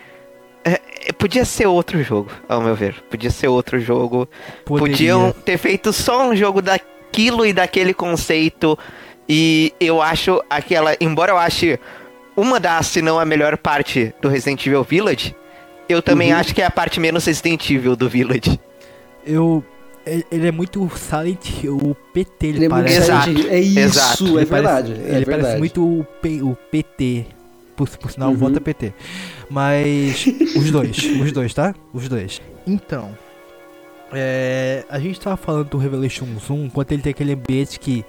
é, é, podia ser outro jogo, ao meu ver. Podia ser outro jogo. Poderia. Podiam ter feito só um jogo daquilo e daquele conceito. E eu acho aquela. Embora eu ache uma das, se não a melhor parte do Resident Evil Village, eu também uhum. acho que é a parte menos Resident Evil do Village. Eu. Ele é muito Silent, o PT, ele, ele é parece. Exato, é isso, Exato. é verdade. Parece, é ele verdade. parece muito o, P, o PT. Por, por sinal, uhum. vota PT. Mas os dois, <laughs> os dois, tá? Os dois. Então, é, a gente tava falando do Revelation 1, enquanto ele tem aquele ambiente que,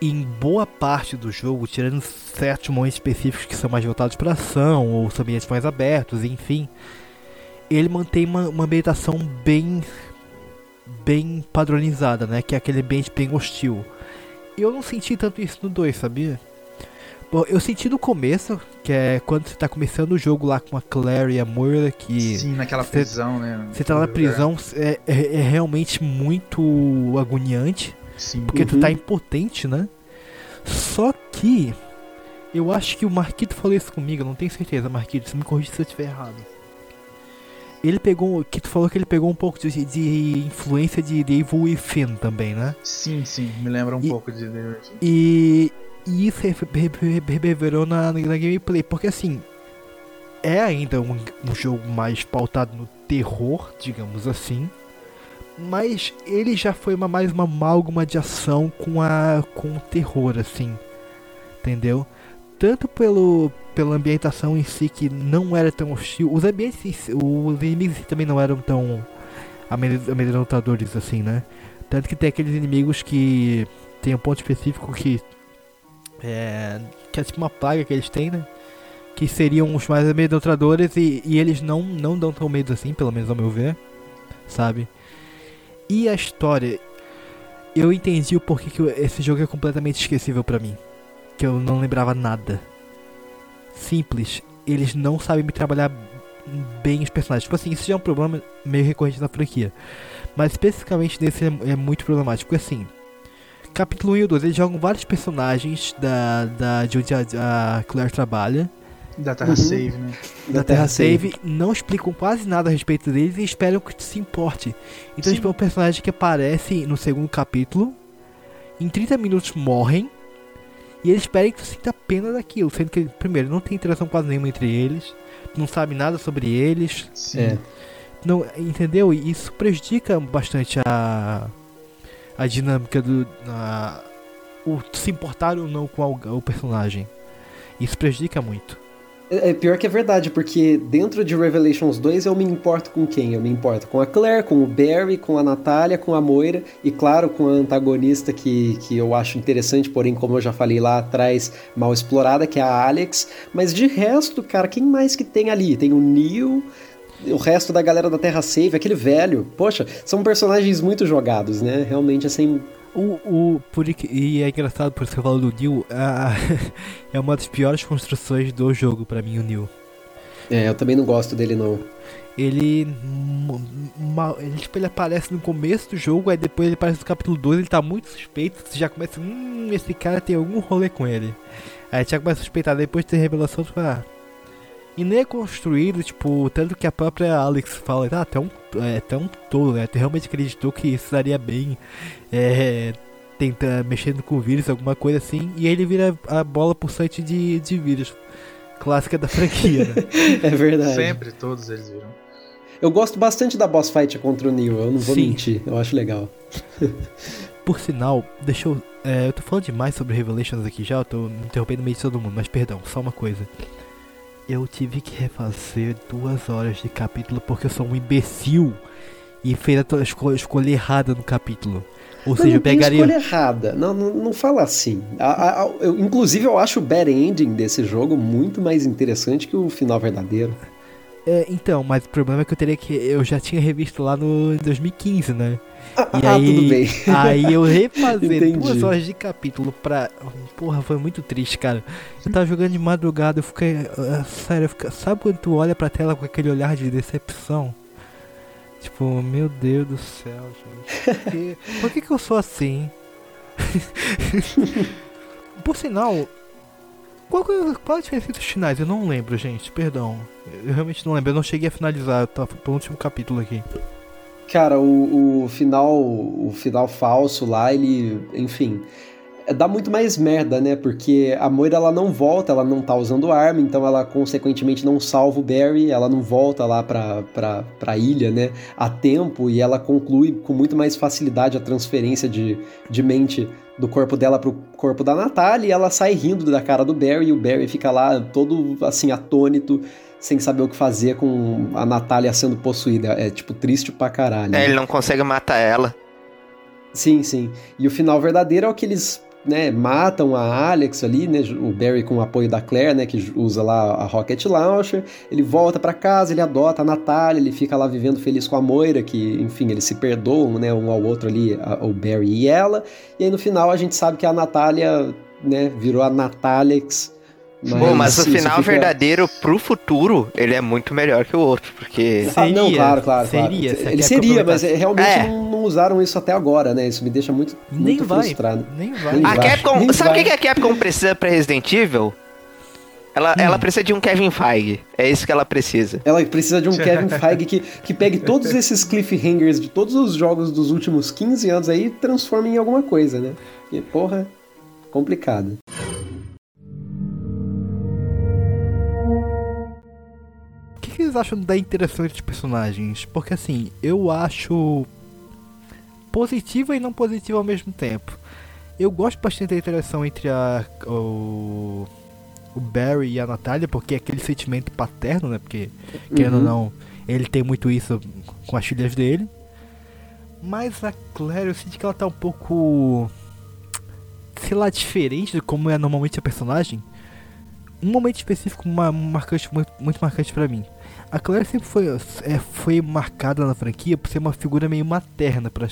em boa parte do jogo, tirando certos momentos específicos que são mais voltados para ação, ou os ambientes mais abertos, enfim, ele mantém uma, uma ambientação bem, bem padronizada, né? Que é aquele ambiente bem hostil. Eu não senti tanto isso no 2, sabia? Bom, eu senti no começo, que é quando você tá começando o jogo lá com a Claire e a Moira, que. Sim, naquela cê, prisão, né? Você tá na prisão, é, é, é, realmente muito agoniante. Sim. Porque uhum. tu tá impotente, né? Só que. Eu acho que o Marquito falou isso comigo, não tenho certeza, Marquito, você me corrige se eu estiver errado. Ele pegou. Que tu falou que ele pegou um pouco de, de influência de Evil Within também, né? Sim, sim, me lembra um e, pouco de Evil Within. E e isso reverberou na, na gameplay, porque assim, é ainda um, um jogo mais pautado no terror, digamos assim, mas ele já foi uma, mais uma amálgama de ação com a com o terror assim entendeu? Tanto pelo pela ambientação em si que não era tão hostil os ambientes os inimigos também não eram tão amedrontadores assim né? Tanto que tem aqueles inimigos que tem um ponto específico que é, que é tipo uma praga que eles têm, né? Que seriam os mais amedrontadores e, e eles não, não dão tão medo assim, pelo menos ao meu ver, sabe? E a história, eu entendi o porquê que esse jogo é completamente esquecível para mim. Que eu não lembrava nada. Simples, eles não sabem me trabalhar bem os personagens. Tipo assim, isso já é um problema meio recorrente na franquia. Mas especificamente nesse é, é muito problemático. Porque assim, capítulo 1 e 2, eles jogam vários personagens da, da, de onde a, a Claire trabalha. Da Terra uhum. Save, né? Da, da Terra, Terra Save. Save. Não explicam quase nada a respeito deles e esperam que tu se importe. Então, tipo, é um personagem que aparece no segundo capítulo. Em 30 minutos morrem. E eles esperem que tu sinta pena daquilo, sendo que, primeiro, não tem interação quase nenhuma entre eles, não sabe nada sobre eles. Sim. É. Não, entendeu? E isso prejudica bastante a a dinâmica do a, o se importar ou não com o, o personagem. Isso prejudica muito. É, é pior que é verdade, porque dentro de Revelations 2 eu me importo com quem? Eu me importo com a Claire, com o Barry, com a Natália, com a Moira e, claro, com a antagonista que, que eu acho interessante, porém, como eu já falei lá atrás, mal explorada, que é a Alex. Mas de resto, cara, quem mais que tem ali? Tem o Neil, o resto da galera da Terra Save, aquele velho. Poxa, são personagens muito jogados, né? Realmente, assim, o, o, por, e é engraçado por você falar do Neil, <laughs> é uma das piores construções do jogo para mim, o Neil. É, eu também não gosto dele não. Ele, ele, tipo, ele aparece no começo do jogo, aí depois ele aparece no capítulo 2, ele tá muito suspeito, você já começa, hum, esse cara tem algum rolê com ele. Aí já começa a suspeitar, depois de ter revelação, tu fala, ah, e nem é construído, tipo, tanto que a própria Alex fala, ah, até um, é, até um tolo, né? realmente acreditou que isso daria bem, é, tenta, mexendo com vírus, alguma coisa assim, e aí ele vira a bola pulsante de, de vírus. Clássica da franquia, né? <laughs> é verdade. Sempre, todos eles viram. Eu gosto bastante da boss fight contra o Neo, eu não vou Sim. mentir, eu acho legal. <laughs> Por sinal, deixa eu. É, eu tô falando demais sobre Revelations aqui já, eu tô me interrompendo meio de todo mundo, mas perdão, só uma coisa eu tive que refazer duas horas de capítulo porque eu sou um imbecil e fez a escolha, escolha errada no capítulo. Ou seja, eu pegaria. escolha errada. Não, não, não fala assim. A, a, eu, inclusive, eu acho o bad ending desse jogo muito mais interessante que o final verdadeiro. É, então, mas o problema é que eu teria que. Eu já tinha revisto lá no 2015, né? Ah, e ah, aí, tudo bem. Aí eu refazer <laughs> duas horas de capítulo pra. Porra, foi muito triste, cara. Eu tava jogando de madrugada, eu fiquei. Uh, sério, eu fiquei, sabe quando tu olha pra tela com aquele olhar de decepção? Tipo, meu Deus do céu, gente. Por que, por que, que eu sou assim? <laughs> Por sinal, qual, qual a diferença dos finais? Eu não lembro, gente, perdão. Eu realmente não lembro, eu não cheguei a finalizar, tá no último capítulo aqui. Cara, o, o final o final falso lá, ele, enfim, é, dá muito mais merda, né? Porque a Moira ela não volta, ela não tá usando arma, então ela consequentemente não salva o Barry, ela não volta lá pra, pra, pra ilha, né? A tempo e ela conclui com muito mais facilidade a transferência de, de mente do corpo dela pro corpo da Natalie e ela sai rindo da cara do Barry e o Barry fica lá todo assim atônito sem saber o que fazer com a Natália sendo possuída. É, tipo, triste pra caralho. É, ele não consegue matar ela. Sim, sim. E o final verdadeiro é o que eles né, matam a Alex ali, né, o Barry com o apoio da Claire, né, que usa lá a Rocket Launcher, ele volta para casa, ele adota a Natália, ele fica lá vivendo feliz com a Moira, que, enfim, eles se perdoam, né, um ao outro ali, a, o Barry e ela, e aí no final a gente sabe que a Natália, né, virou a Natalix, mas, Bom, mas o final fica... verdadeiro pro futuro, ele é muito melhor que o outro, porque... Seria, ah, não, claro, claro, seria, claro. Ele seria, mas realmente é. não, não, usaram isso até agora, né? Isso me deixa muito, nem muito vai, frustrado. Nem vai. Nem a vai. Capcom, nem sabe o que a Capcom precisa pra Resident Evil? Ela, hum. ela precisa de um Kevin Feige. É isso que ela precisa. Ela precisa de um <laughs> Kevin Feige que, que pegue todos esses cliffhangers de todos os jogos dos últimos 15 anos aí e transforme em alguma coisa, né? E, porra, complicado. Vocês acham da interação entre os personagens? Porque assim, eu acho positiva e não positiva ao mesmo tempo. Eu gosto bastante da interação entre a, o, o Barry e a Natália, porque é aquele sentimento paterno, né? Porque, uhum. querendo ou não, ele tem muito isso com as filhas dele. Mas a Claire, eu sinto que ela tá um pouco. sei lá, diferente de como é normalmente a personagem. Um momento específico uma, marcante, muito, muito marcante para mim. A Claire sempre foi, é, foi marcada na franquia por ser uma figura meio materna. Pra,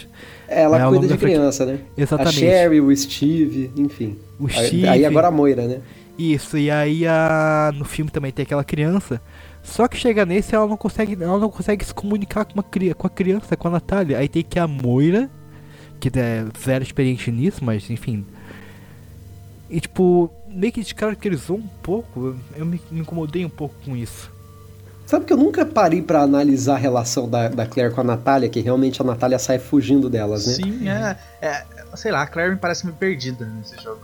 ela é, cuida de criança, né? Exatamente. A Sherry, o Steve, enfim. O Steve. Aí agora a Moira, né? Isso, e aí a, no filme também tem aquela criança. Só que chega nesse ela não consegue, ela não consegue se comunicar com, uma, com a criança, com a Natália. Aí tem que a Moira, que é zero experiente nisso, mas enfim. E tipo, meio que descaracterizou um pouco. Eu me, me incomodei um pouco com isso. Sabe que eu nunca parei para analisar a relação da, da Claire com a Natália, que realmente a Natália sai fugindo delas, né? Sim, é, é. Sei lá, a Claire me parece meio perdida nesse jogo.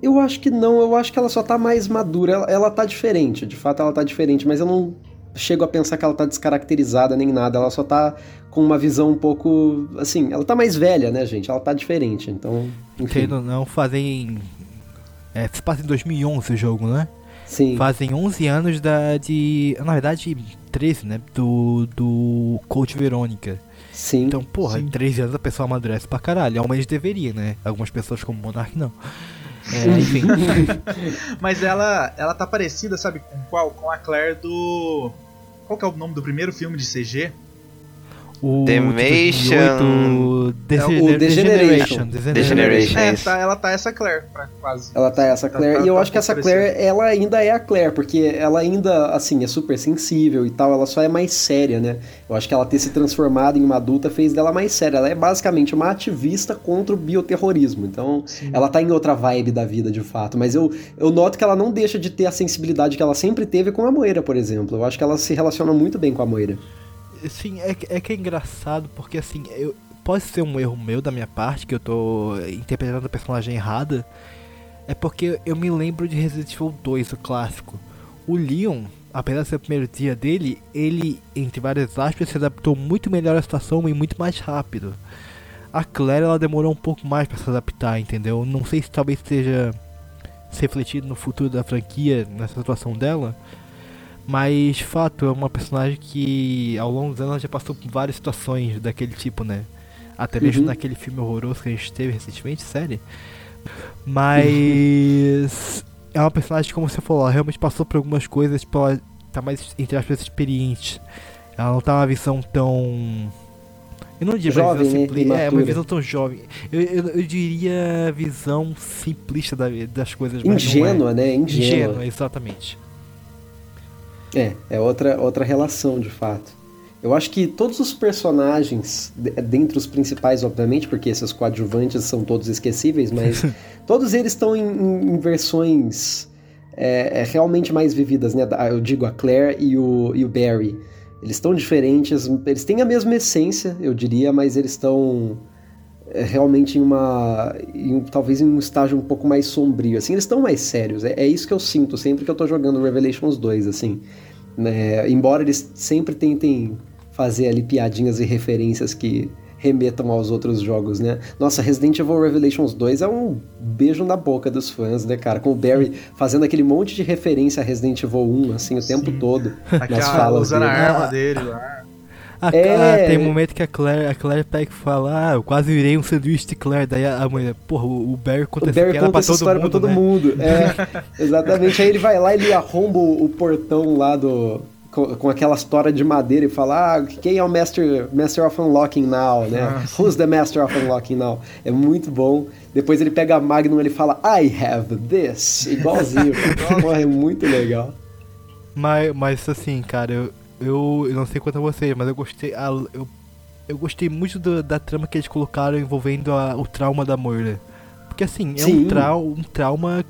Eu acho que não, eu acho que ela só tá mais madura. Ela, ela tá diferente, de fato ela tá diferente, mas eu não chego a pensar que ela tá descaracterizada nem nada. Ela só tá com uma visão um pouco. Assim, ela tá mais velha, né, gente? Ela tá diferente, então. Enfim. Entendo, não, fazem. É, se passa em 2011 o jogo, né? Sim. Fazem 11 anos da de. Na verdade, 13, né? Do, do Coach Verônica. Sim. Então, porra, sim. em 13 anos a pessoa amadurece pra caralho. Ao menos deveria, né? Algumas pessoas como Monark não. É, enfim. <laughs> Mas ela, ela tá parecida, sabe, com qual? Com a Claire do. Qual que é o nome do primeiro filme de CG? O Demation. Degeneration. É, Degeneration. Degeneration. É, tá, ela tá essa Claire, quase. Ela tá essa Claire. Tá, e eu tá, acho que essa Claire, ela ainda é a Claire, porque ela ainda, assim, é super sensível e tal, ela só é mais séria, né? Eu acho que ela ter se transformado em uma adulta fez dela mais séria. Ela é basicamente uma ativista contra o bioterrorismo. Então, Sim. ela tá em outra vibe da vida, de fato. Mas eu, eu noto que ela não deixa de ter a sensibilidade que ela sempre teve com a Moira, por exemplo. Eu acho que ela se relaciona muito bem com a Moira. Sim, é, é que é engraçado porque assim, eu, pode ser um erro meu da minha parte, que eu tô interpretando a personagem errada. É porque eu me lembro de Resident Evil 2, o clássico. O Leon, apesar de ser o primeiro dia dele, ele, entre várias aspas, se adaptou muito melhor à situação e muito mais rápido. A Claire, ela demorou um pouco mais para se adaptar, entendeu? Não sei se talvez seja refletido no futuro da franquia, nessa situação dela. Mas, fato, é uma personagem que ao longo dos anos já passou por várias situações daquele tipo, né? Até mesmo uhum. naquele filme horroroso que a gente teve recentemente, série. Mas. <laughs> é uma personagem, como você falou, ela realmente passou por algumas coisas, tipo, ela tá mais, entre aspas, experiente. Ela não tá uma visão tão. Eu não diria jovem, visão né? simplista. É, uma visão tão jovem. Eu, eu, eu diria visão simplista da, das coisas. Ingênua, é. né? Ingênua. Ingênua, exatamente. É, é outra, outra relação de fato. Eu acho que todos os personagens, dentre os principais, obviamente, porque esses coadjuvantes são todos esquecíveis, mas <laughs> todos eles estão em, em, em versões é, é, realmente mais vividas, né? Eu digo a Claire e o, e o Barry. Eles estão diferentes, eles têm a mesma essência, eu diria, mas eles estão realmente em uma. Em, talvez em um estágio um pouco mais sombrio. Assim, eles estão mais sérios. É, é, isso que eu sinto sempre que eu tô jogando Revelations 2, assim. Né? Embora eles sempre tentem fazer ali piadinhas e referências que remetam aos outros jogos, né? Nossa, Resident Evil Revelations 2 é um beijo na boca dos fãs, né, cara? Com o Barry fazendo aquele monte de referência a Resident Evil 1, assim, o Sim. tempo todo. Aquela, nas falas usando dele. a arma dele lá. A, é... tem um momento que a Claire, a Claire pega e fala, ah, eu quase virei um sanduíche de Claire. Daí a, a mulher, porra, o, Barry conta, o Barry conta pra essa história mundo, pra todo né? mundo. É, <laughs> exatamente. Aí ele vai lá e ele arromba o, o portão lá do. Com, com aquela história de madeira e fala, ah, quem é o Master, Master of Unlocking Now, né? Ah, Who's the Master of Unlocking Now? É muito bom. Depois ele pega a Magnum e ele fala, I have this. Igualzinho. <laughs> Porra, é muito legal. Mas, mas assim, cara, eu, eu, eu não sei quanto a vocês, mas eu gostei. A, eu, eu gostei muito do, da trama que eles colocaram envolvendo a, o trauma da Moira. Porque assim, é um, trau, um trauma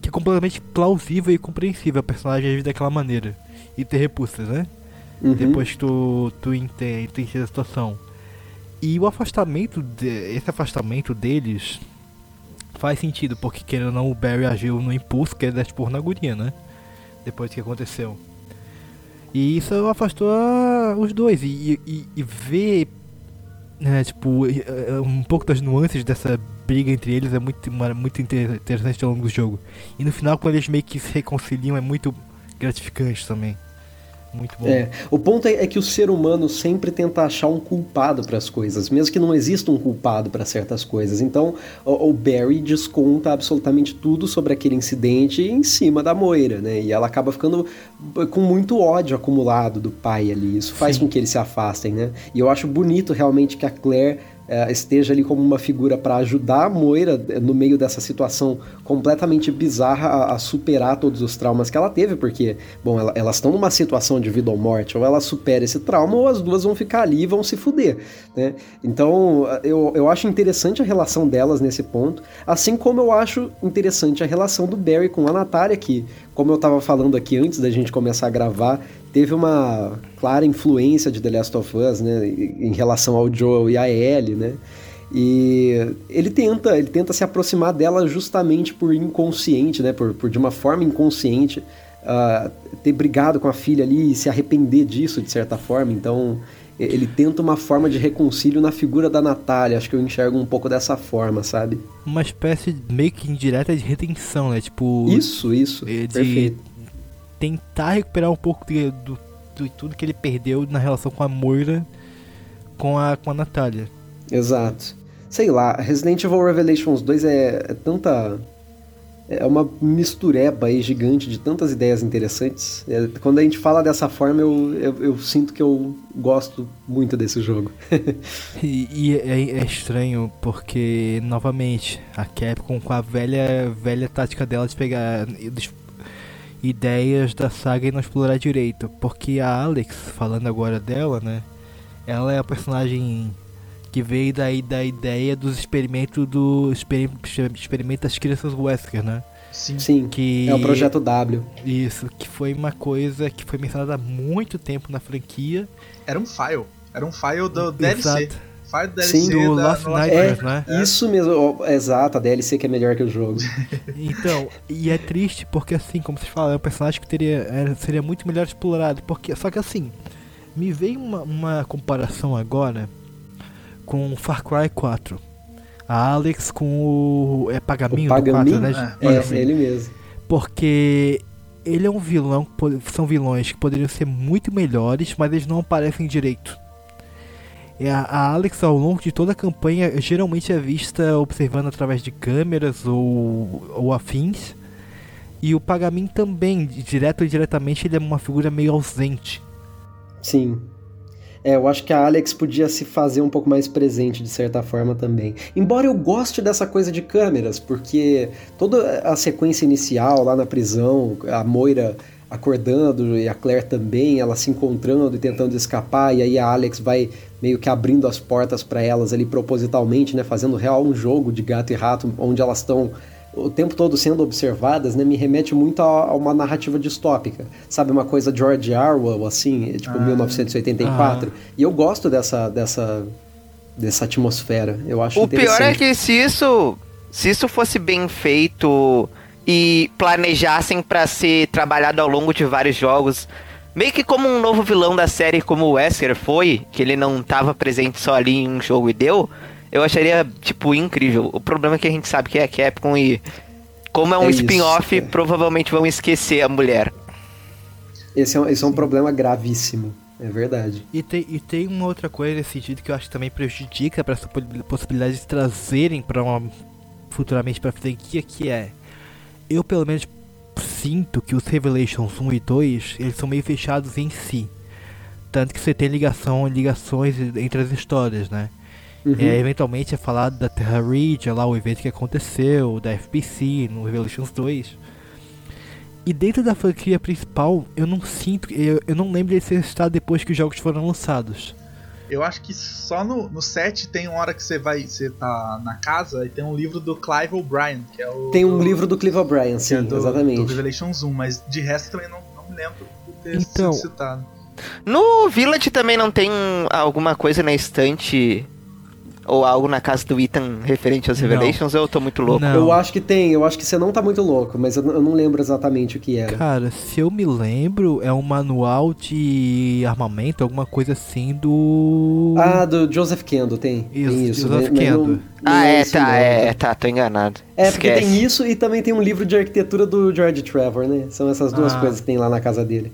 que é completamente plausível e compreensível a personagem agir daquela maneira. E ter repulsas, né? Uhum. Depois que tu, tu, entende, tu entende a situação. E o afastamento, de, esse afastamento deles faz sentido, porque querendo ou não, o Barry agiu no impulso, que é dar expor na guria, né? Depois do que aconteceu. E isso afastou os dois. E, e, e ver né, tipo, um pouco das nuances dessa briga entre eles é muito, muito interessante ao longo do jogo. E no final, quando eles meio que se reconciliam, é muito gratificante também. Muito bom. É, o ponto é, é, que o ser humano sempre tenta achar um culpado para as coisas, mesmo que não exista um culpado para certas coisas. Então, o, o, Barry desconta absolutamente tudo sobre aquele incidente em cima da Moira, né? E ela acaba ficando com muito ódio acumulado do pai ali. Isso faz Sim. com que eles se afastem, né? E eu acho bonito realmente que a Claire esteja ali como uma figura para ajudar a Moira é, no meio dessa situação completamente bizarra a, a, superar todos os traumas que ela teve, porque, bom, ela, elas estão numa situação de vida ou morte, ou ela supera esse trauma, ou as duas vão ficar ali e vão se fuder, né? Então, eu, eu acho interessante a relação delas nesse ponto, assim como eu acho interessante a relação do Barry com a Natália, que, como eu estava falando aqui antes da gente começar a gravar, teve uma clara influência de The Last of Us, né, em relação ao Joel e a Ellie, né? E ele tenta, ele tenta se aproximar dela justamente por inconsciente, né? Por, por de uma forma inconsciente, uh, ter brigado com a filha ali e se arrepender disso de certa forma. Então ele tenta uma forma de reconcílio na figura da Natália. Acho que eu enxergo um pouco dessa forma, sabe? Uma espécie meio que indireta de retenção, né? Tipo. Isso, isso. De perfeito. Tentar recuperar um pouco de, do, de tudo que ele perdeu na relação com a Moira com a, com a Natália. Exato. Sei lá, Resident Evil Revelations 2 é, é tanta é uma mistureba aí gigante de tantas ideias interessantes. É, quando a gente fala dessa forma, eu, eu, eu, sinto que eu gosto muito desse jogo. <laughs> e, e é, é, estranho porque, novamente, a Capcom com a velha, velha tática dela de pegar ideias da saga e não explorar direito. Porque a Alex, falando agora dela, né? Ela é a personagem que veio daí da ideia dos experimentos do experimento das crianças Wesker, né? Sim. Sim. Que é o projeto W. Isso, que foi uma coisa que foi mencionada há muito tempo na franquia. Era um file, era um file do DLC. Exato. File do DLC Sim, do da, Lost Nightmares, é, né? Isso mesmo, exato, a DLC que é melhor que o jogo. <laughs> então, e é triste porque assim, como vocês falam, é um personagem que teria, seria muito melhor explorado, porque só que assim, me veio uma, uma comparação agora com Far Cry 4. A Alex com o. É Pagaminho, o Pagaminho? 4, né? É, é assim. ele mesmo. Porque ele é um vilão. São vilões que poderiam ser muito melhores, mas eles não aparecem direito. A Alex, ao longo de toda a campanha, geralmente é vista observando através de câmeras ou, ou afins. E o Pagamin também, direto ou indiretamente, ele é uma figura meio ausente. Sim. É, eu acho que a Alex podia se fazer um pouco mais presente de certa forma também. Embora eu goste dessa coisa de câmeras, porque toda a sequência inicial lá na prisão, a Moira acordando e a Claire também, ela se encontrando e tentando escapar, e aí a Alex vai meio que abrindo as portas para elas ali propositalmente, né, fazendo real um jogo de gato e rato onde elas estão o tempo todo sendo observadas, né, me remete muito a, a, uma narrativa distópica. Sabe, uma coisa George Orwell, assim, tipo ah, 1984. Ah. E eu gosto dessa, dessa, dessa atmosfera. Eu acho O pior é que se isso, se isso fosse bem feito e planejassem para ser trabalhado ao longo de vários jogos, meio que como um novo vilão da série como o Wesker foi, que ele não estava presente só ali em um jogo e deu eu acharia, tipo, incrível. O problema é que a gente sabe que é a Capcom e como é um é spin-off, é. provavelmente vão esquecer a mulher. Esse é, um, esse é um problema gravíssimo. É verdade. E tem, e tem uma outra coisa nesse sentido que eu acho que também prejudica para essa possibilidade de trazerem para uma futuramente para franquia que é eu pelo menos sinto que os Revelations 1 e 2 eles são meio fechados em si. Tanto que você tem ligação, ligações entre as histórias, né? Uhum. É, eventualmente é falado da Terra Ridge, lá o evento que aconteceu, da FPC no Revelations 2. E dentro da franquia principal, eu não sinto, eu, eu não lembro de ser estado depois que os jogos foram lançados. Eu acho que só no, no set tem uma hora que você vai, você tá na casa e tem um livro do Clive O'Brien, que é o. Tem um do, livro do Clive O'Brien, sim, é do, exatamente. Do Revelations 1, mas de resto também não, não me lembro de ter então, sido citado. No Village também não tem alguma coisa na estante ou algo na casa do Ethan referente aos Revelations, não. ou eu tô muito louco? Não. Eu acho que tem, eu acho que você não tá muito louco, mas eu, não lembro exatamente o que era. Cara, se eu me lembro, é um manual de armamento, alguma coisa assim do. Ah, do Joseph Kendo, tem. Isso, tem isso Joseph né? Kendo. Não, ah, é, tá, é, tá, tô enganado. É, Esquece. porque tem isso e também tem um livro de arquitetura do George Trevor, né? São essas duas ah. coisas que tem lá na casa dele.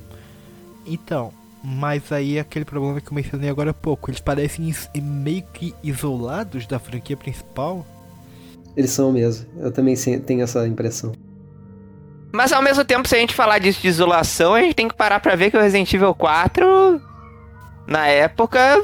Então, mas aí é aquele problema que eu mencionei agora há pouco. Eles parecem meio que isolados da franquia principal. Eles são mesmo. Eu também tenho essa impressão. Mas ao mesmo tempo, se a gente falar disso de isolação, a gente tem que parar pra ver que o Resident Evil 4, na época,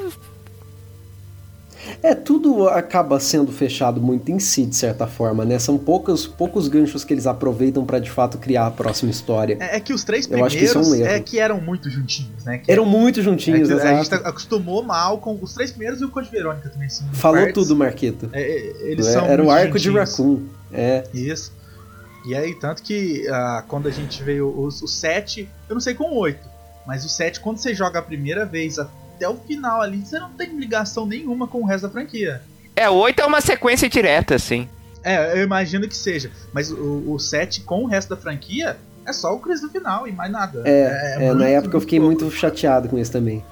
é, tudo acaba sendo fechado muito em si, de certa forma, né? São poucos, poucos ganchos que eles aproveitam para de fato criar a próxima história. É, é que os três primeiros que é, um é, que eram muito juntinhos, né? Que eram muito juntinhos, é exato. A gente acostumou mal com os três primeiros e o Code Verônica também. São Falou partes. tudo, Marquito. É, é eles são Era o arco juntinhos. de Raccoon. É. Isso. E aí, tanto que uh, quando a gente veio os, o 7, eu não sei com o 8, mas o 7, quando você joga a primeira vez até o final ali, você não tem ligação nenhuma com o resto da franquia. É, o 8 é uma sequência direta, assim. É, eu imagino que seja. Mas o, o 7 com o resto da franquia é só o Chris no final e mais nada. É, é, é muito, na época eu fiquei muito chateado com isso também.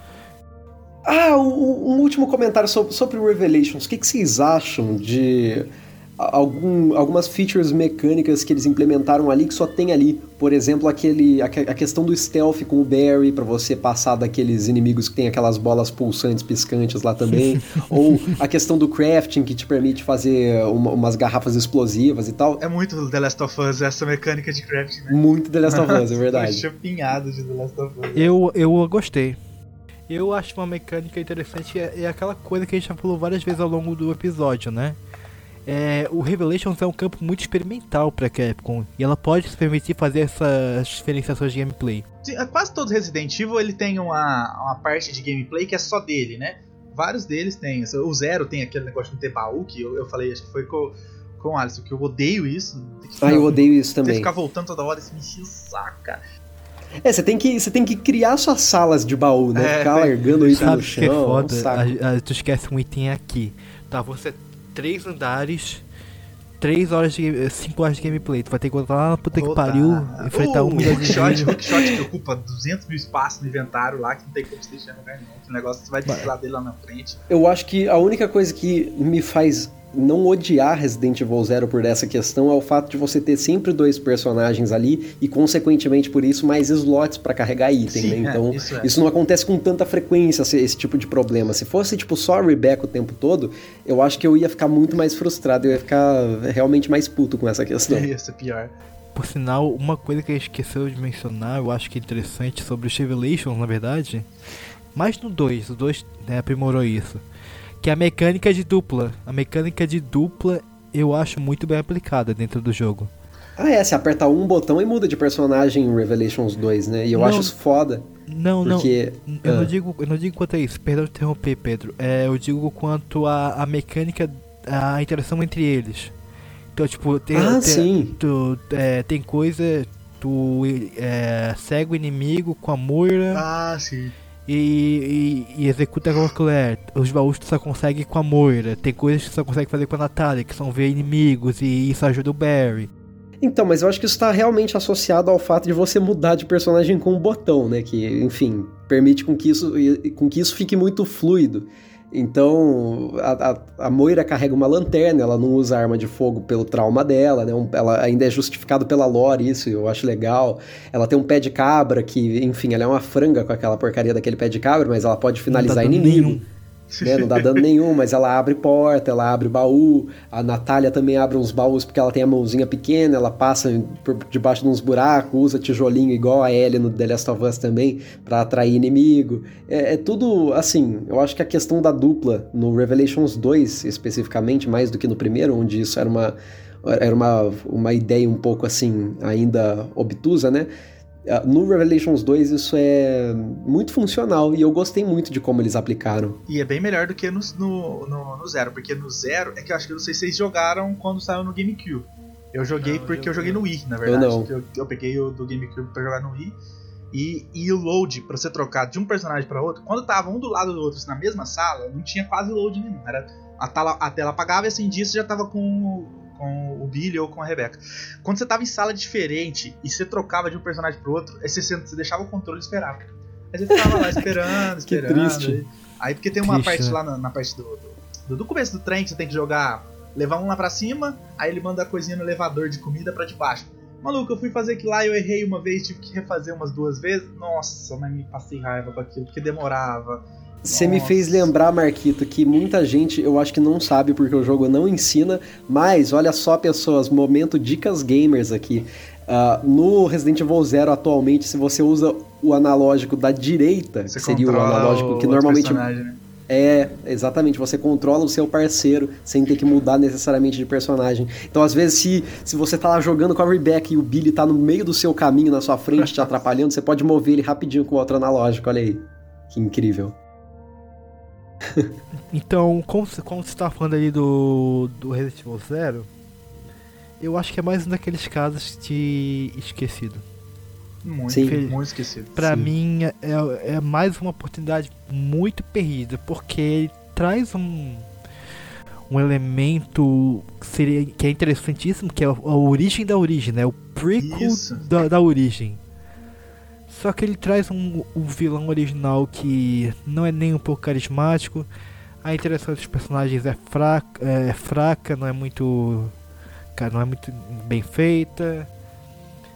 Ah, um, um último comentário sobre, sobre o Revelations. O que, que vocês acham de algum, algumas features mecânicas que eles implementaram ali que só tem ali. Por exemplo, aquele, a, a questão do stealth com o Barry, para você passar daqueles inimigos que tem aquelas bolas pulsantes piscantes lá também. <laughs> Ou a questão do crafting, que te permite fazer uma, umas garrafas explosivas e tal. É muito The Last of Us essa mecânica de crafting, né? Muito The Last of Us, é <laughs> verdade. chupinhado de The Last of Us. Eu, eu gostei. Eu acho uma mecânica interessante, é, é aquela coisa que a gente já falou várias vezes ao longo do episódio, né? É, o Revelations é um campo muito experimental para Capcom e ela pode se permitir fazer essas diferenciações de gameplay. É, quase todo Resident Evil ele tem uma, uma parte de gameplay que é só dele, né? Vários deles têm. O Zero tem aquele negócio de não ter baú, que eu, eu falei, acho que foi com, com o Alisson, que eu odeio isso. Ficar, ah, eu odeio isso também. Tem que ficar voltando toda hora, isso me enche o saco, cara. É, você tem que, você tem que criar suas salas de baú, né? É, Ficar largando <laughs> isso no chão. Que é foda? A, a, tu esquece um item aqui. Tá, você três andares, 3 horas de. 5 horas de gameplay. Tu vai ter que voltar lá na puta que pariu, enfrentar uh, um milhão de hookshot, hookshot que ocupa 200 mil espaços no inventário lá, que não tem como te deixar no lugar nenhum. O negócio você vai desfilar dele lá na frente. Eu acho que a única coisa que me faz não odiar Resident Evil Zero por essa questão é o fato de você ter sempre dois personagens ali e, consequentemente, por isso, mais slots para carregar item, Sim, né? É, então, é, isso, é. isso, não acontece com tanta frequência, esse, esse, tipo de problema. Se fosse, tipo, só a Rebecca o tempo todo, eu acho que eu ia ficar muito mais frustrado, eu ia ficar realmente mais puto com essa questão. <laughs> Ia ser pior. Por sinal, uma coisa que a gente esqueceu de mencionar, eu acho que é interessante sobre os Revelations, na verdade, mais no 2, o 2 né, aprimorou isso que é a mecânica de dupla. A mecânica de dupla eu acho muito bem aplicada dentro do jogo. Ah, é, você aperta um botão e muda de personagem em Revelations 2, né? E eu não, acho isso foda. Não, porque... não. Eu, ah. não digo, eu não digo quanto a isso, perdão de interromper, Pedro. É, eu digo quanto a, a mecânica, a interação entre eles. Então, tipo, tem. Ah, tem, sim. Tu, é, tem coisa. Tu é, segue o inimigo com a Moira. Ah, sim e, e, e executa a colher. Os baús tu só consegue com a Moira. Tem coisas que tu só consegue fazer com a Natália, que são ver inimigos, e isso ajuda o Barry. Então, mas eu acho que isso está realmente associado ao fato de você mudar de personagem com um botão, né? Que, enfim, permite com que isso, com que isso fique muito fluido. Então, a, a, a, Moira carrega uma lanterna, ela não usa arma de fogo pelo trauma dela, né? ela ainda é justificado pela lore, isso eu acho legal. Ela tem um pé de cabra que, enfim, ela é uma franga com aquela porcaria daquele pé de cabra, mas ela pode finalizar tá inimigo. Nenhum né? Não dá dano nenhum, mas ela abre porta, ela abre baú. A Natália também abre uns baús porque ela tem a mãozinha pequena, ela passa por debaixo de uns buracos, usa tijolinho igual a Ellie no The Last of Us também, para atrair inimigo. É, é, tudo assim. Eu acho que a questão da dupla no Revelations 2, especificamente, mais do que no primeiro, onde isso era uma. Era uma, uma ideia um pouco assim, ainda obtusa, né? Ah, no Revelations 2 isso é muito funcional e eu gostei muito de como eles aplicaram. E é bem melhor do que no, no, no, no Zero, porque no Zero é que eu acho que eu não sei se vocês jogaram quando saiu no GameCube. Eu joguei não, porque eu joguei no Wii, na verdade. Eu não. Eu, eu peguei o do GameCube pra jogar no Wii. E, e o load pra você trocar de um personagem para outro, quando tava um do lado do outro na mesma sala, não tinha quase load nenhum. Era, a, tela, a tela apagava e acendia você já tava com com o Billy ou com a Rebecca. Quando você tava em sala diferente e você trocava de um personagem pro outro, aí você, você deixava o controle e esperava. Aí você ficava lá esperando, <laughs> esperando. que triste. Aí, aí porque tem uma triste, parte né? lá na, na parte do, do, do, começo do trem que você tem que jogar, levar um lá pra cima, aí ele manda a coisinha no elevador de comida pra debaixo. Maluco, eu fui fazer aquilo lá, eu errei uma vez, tive que refazer umas duas vezes. Nossa, mas me passei raiva com aquilo, porque demorava. Você me fez lembrar, Marquito, que muita gente eu acho que não sabe porque o jogo não ensina, mas olha só, pessoas, momento dicas gamers aqui. Uh, no Resident Evil Zero atualmente, se você usa o analógico da direita, você que seria o analógico que normalmente. Né? É, exatamente, você controla o seu parceiro sem ter que mudar necessariamente de personagem. Então, às vezes, se, se você tá lá jogando com a Rebecca e o Billy tá no meio do seu caminho, na sua frente, te <laughs> atrapalhando, você pode mover ele rapidinho com o outro analógico, olha aí. Que incrível. <laughs> então, como, como você estava falando ali do, do Resident Evil Zero, eu acho que é mais um daqueles casos de esquecido. Muito, Sim. muito esquecido. Pra Sim. mim, é, é mais uma oportunidade muito perdida, porque ele traz um, um elemento que, seria, que é interessantíssimo, que é a, a origem da origem, né? O prequel da, da, origem. Só que ele traz um, um vilão original que não é nem um pouco carismático. A interação dos personagens é fraca, é fraca, não é muito. Cara, não é muito bem feita.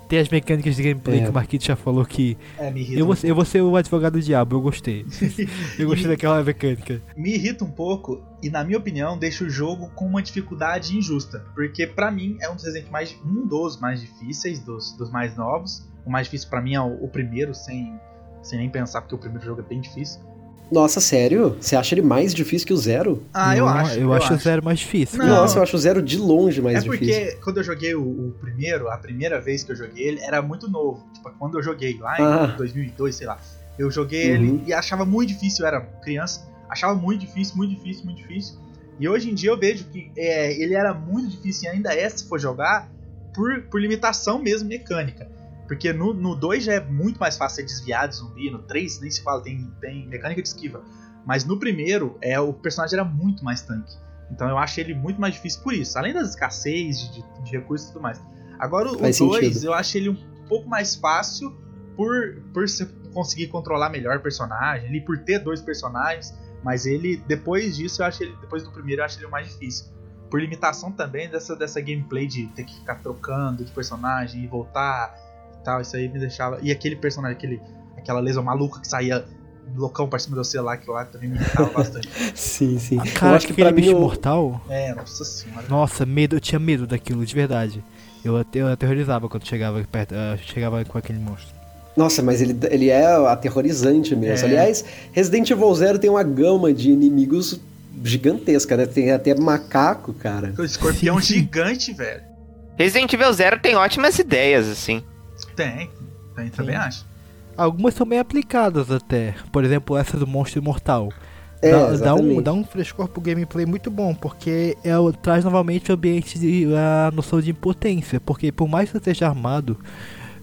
Tem as mecânicas de gameplay é. que o Marquito já falou que. É, me irrita eu, vou, um eu vou ser o advogado do diabo, eu gostei. <laughs> eu gostei daquela mecânica. Me irrita um pouco e, na minha opinião, deixa o jogo com uma dificuldade injusta. Porque, para mim, é um dos exemplos mais. um dos mais difíceis, dos, dos mais novos. O mais difícil para mim é o, o primeiro, sem, sem nem pensar, porque o primeiro jogo é bem difícil. Nossa, sério? Você acha ele mais difícil que o Zero? Ah, eu, acho. Eu, eu acho, o Zero mais difícil. Não. Nossa, eu acho o Zero de longe mais difícil. É porque difícil. quando eu joguei o, o, primeiro, a primeira vez que eu joguei ele, era muito novo. Tipo, quando eu joguei lá em ah. 2002, sei lá. Eu joguei uhum. ele e achava muito difícil, eu era criança. Achava muito difícil, muito difícil, muito difícil. E hoje em dia eu vejo que é, ele era muito difícil e ainda é se for jogar por, por limitação mesmo mecânica. Porque no 2 já é muito mais fácil ser desviado de zumbi, no 3 nem se fala, tem, tem mecânica de esquiva. Mas no primeiro, é o personagem era muito mais tanque. Então eu achei ele muito mais difícil por isso. Além das escassez de, de recursos e tudo mais. Agora o 2, eu achei ele um pouco mais fácil por, por você conseguir controlar melhor o personagem, ali por ter dois personagens. Mas ele, depois disso, eu achei ele, depois do primeiro, eu achei ele o mais difícil. Por limitação também dessa, dessa gameplay de ter que ficar trocando de personagem e voltar tal. Isso aí me deixava. E aquele personagem, aquele, aquela lesão maluca que saía loucão pra cima do lá, que lá também me irritava bastante. <laughs> sim, sim. Ah, cara, eu acho que aquele bicho mortal. É, nossa senhora. Nossa, medo, eu tinha medo daquilo, de verdade. Eu, eu aterrorizava quando chegava perto, uh, chegava com aquele monstro. Nossa, mas ele, ele é aterrorizante mesmo. É. Aliás, Resident Evil Zero tem uma gama de inimigos gigantesca, né? Tem até macaco, cara. O escorpião gigante, velho. Resident Evil Zero tem ótimas ideias, assim. Tem, tem, também acho. Algumas são bem aplicadas até. Por exemplo, essa do monstro imortal. É, dá, dá, um, dá um frescor pro gameplay muito bom, porque é, traz novamente o ambiente de a noção de impotência. Porque por mais que você esteja armado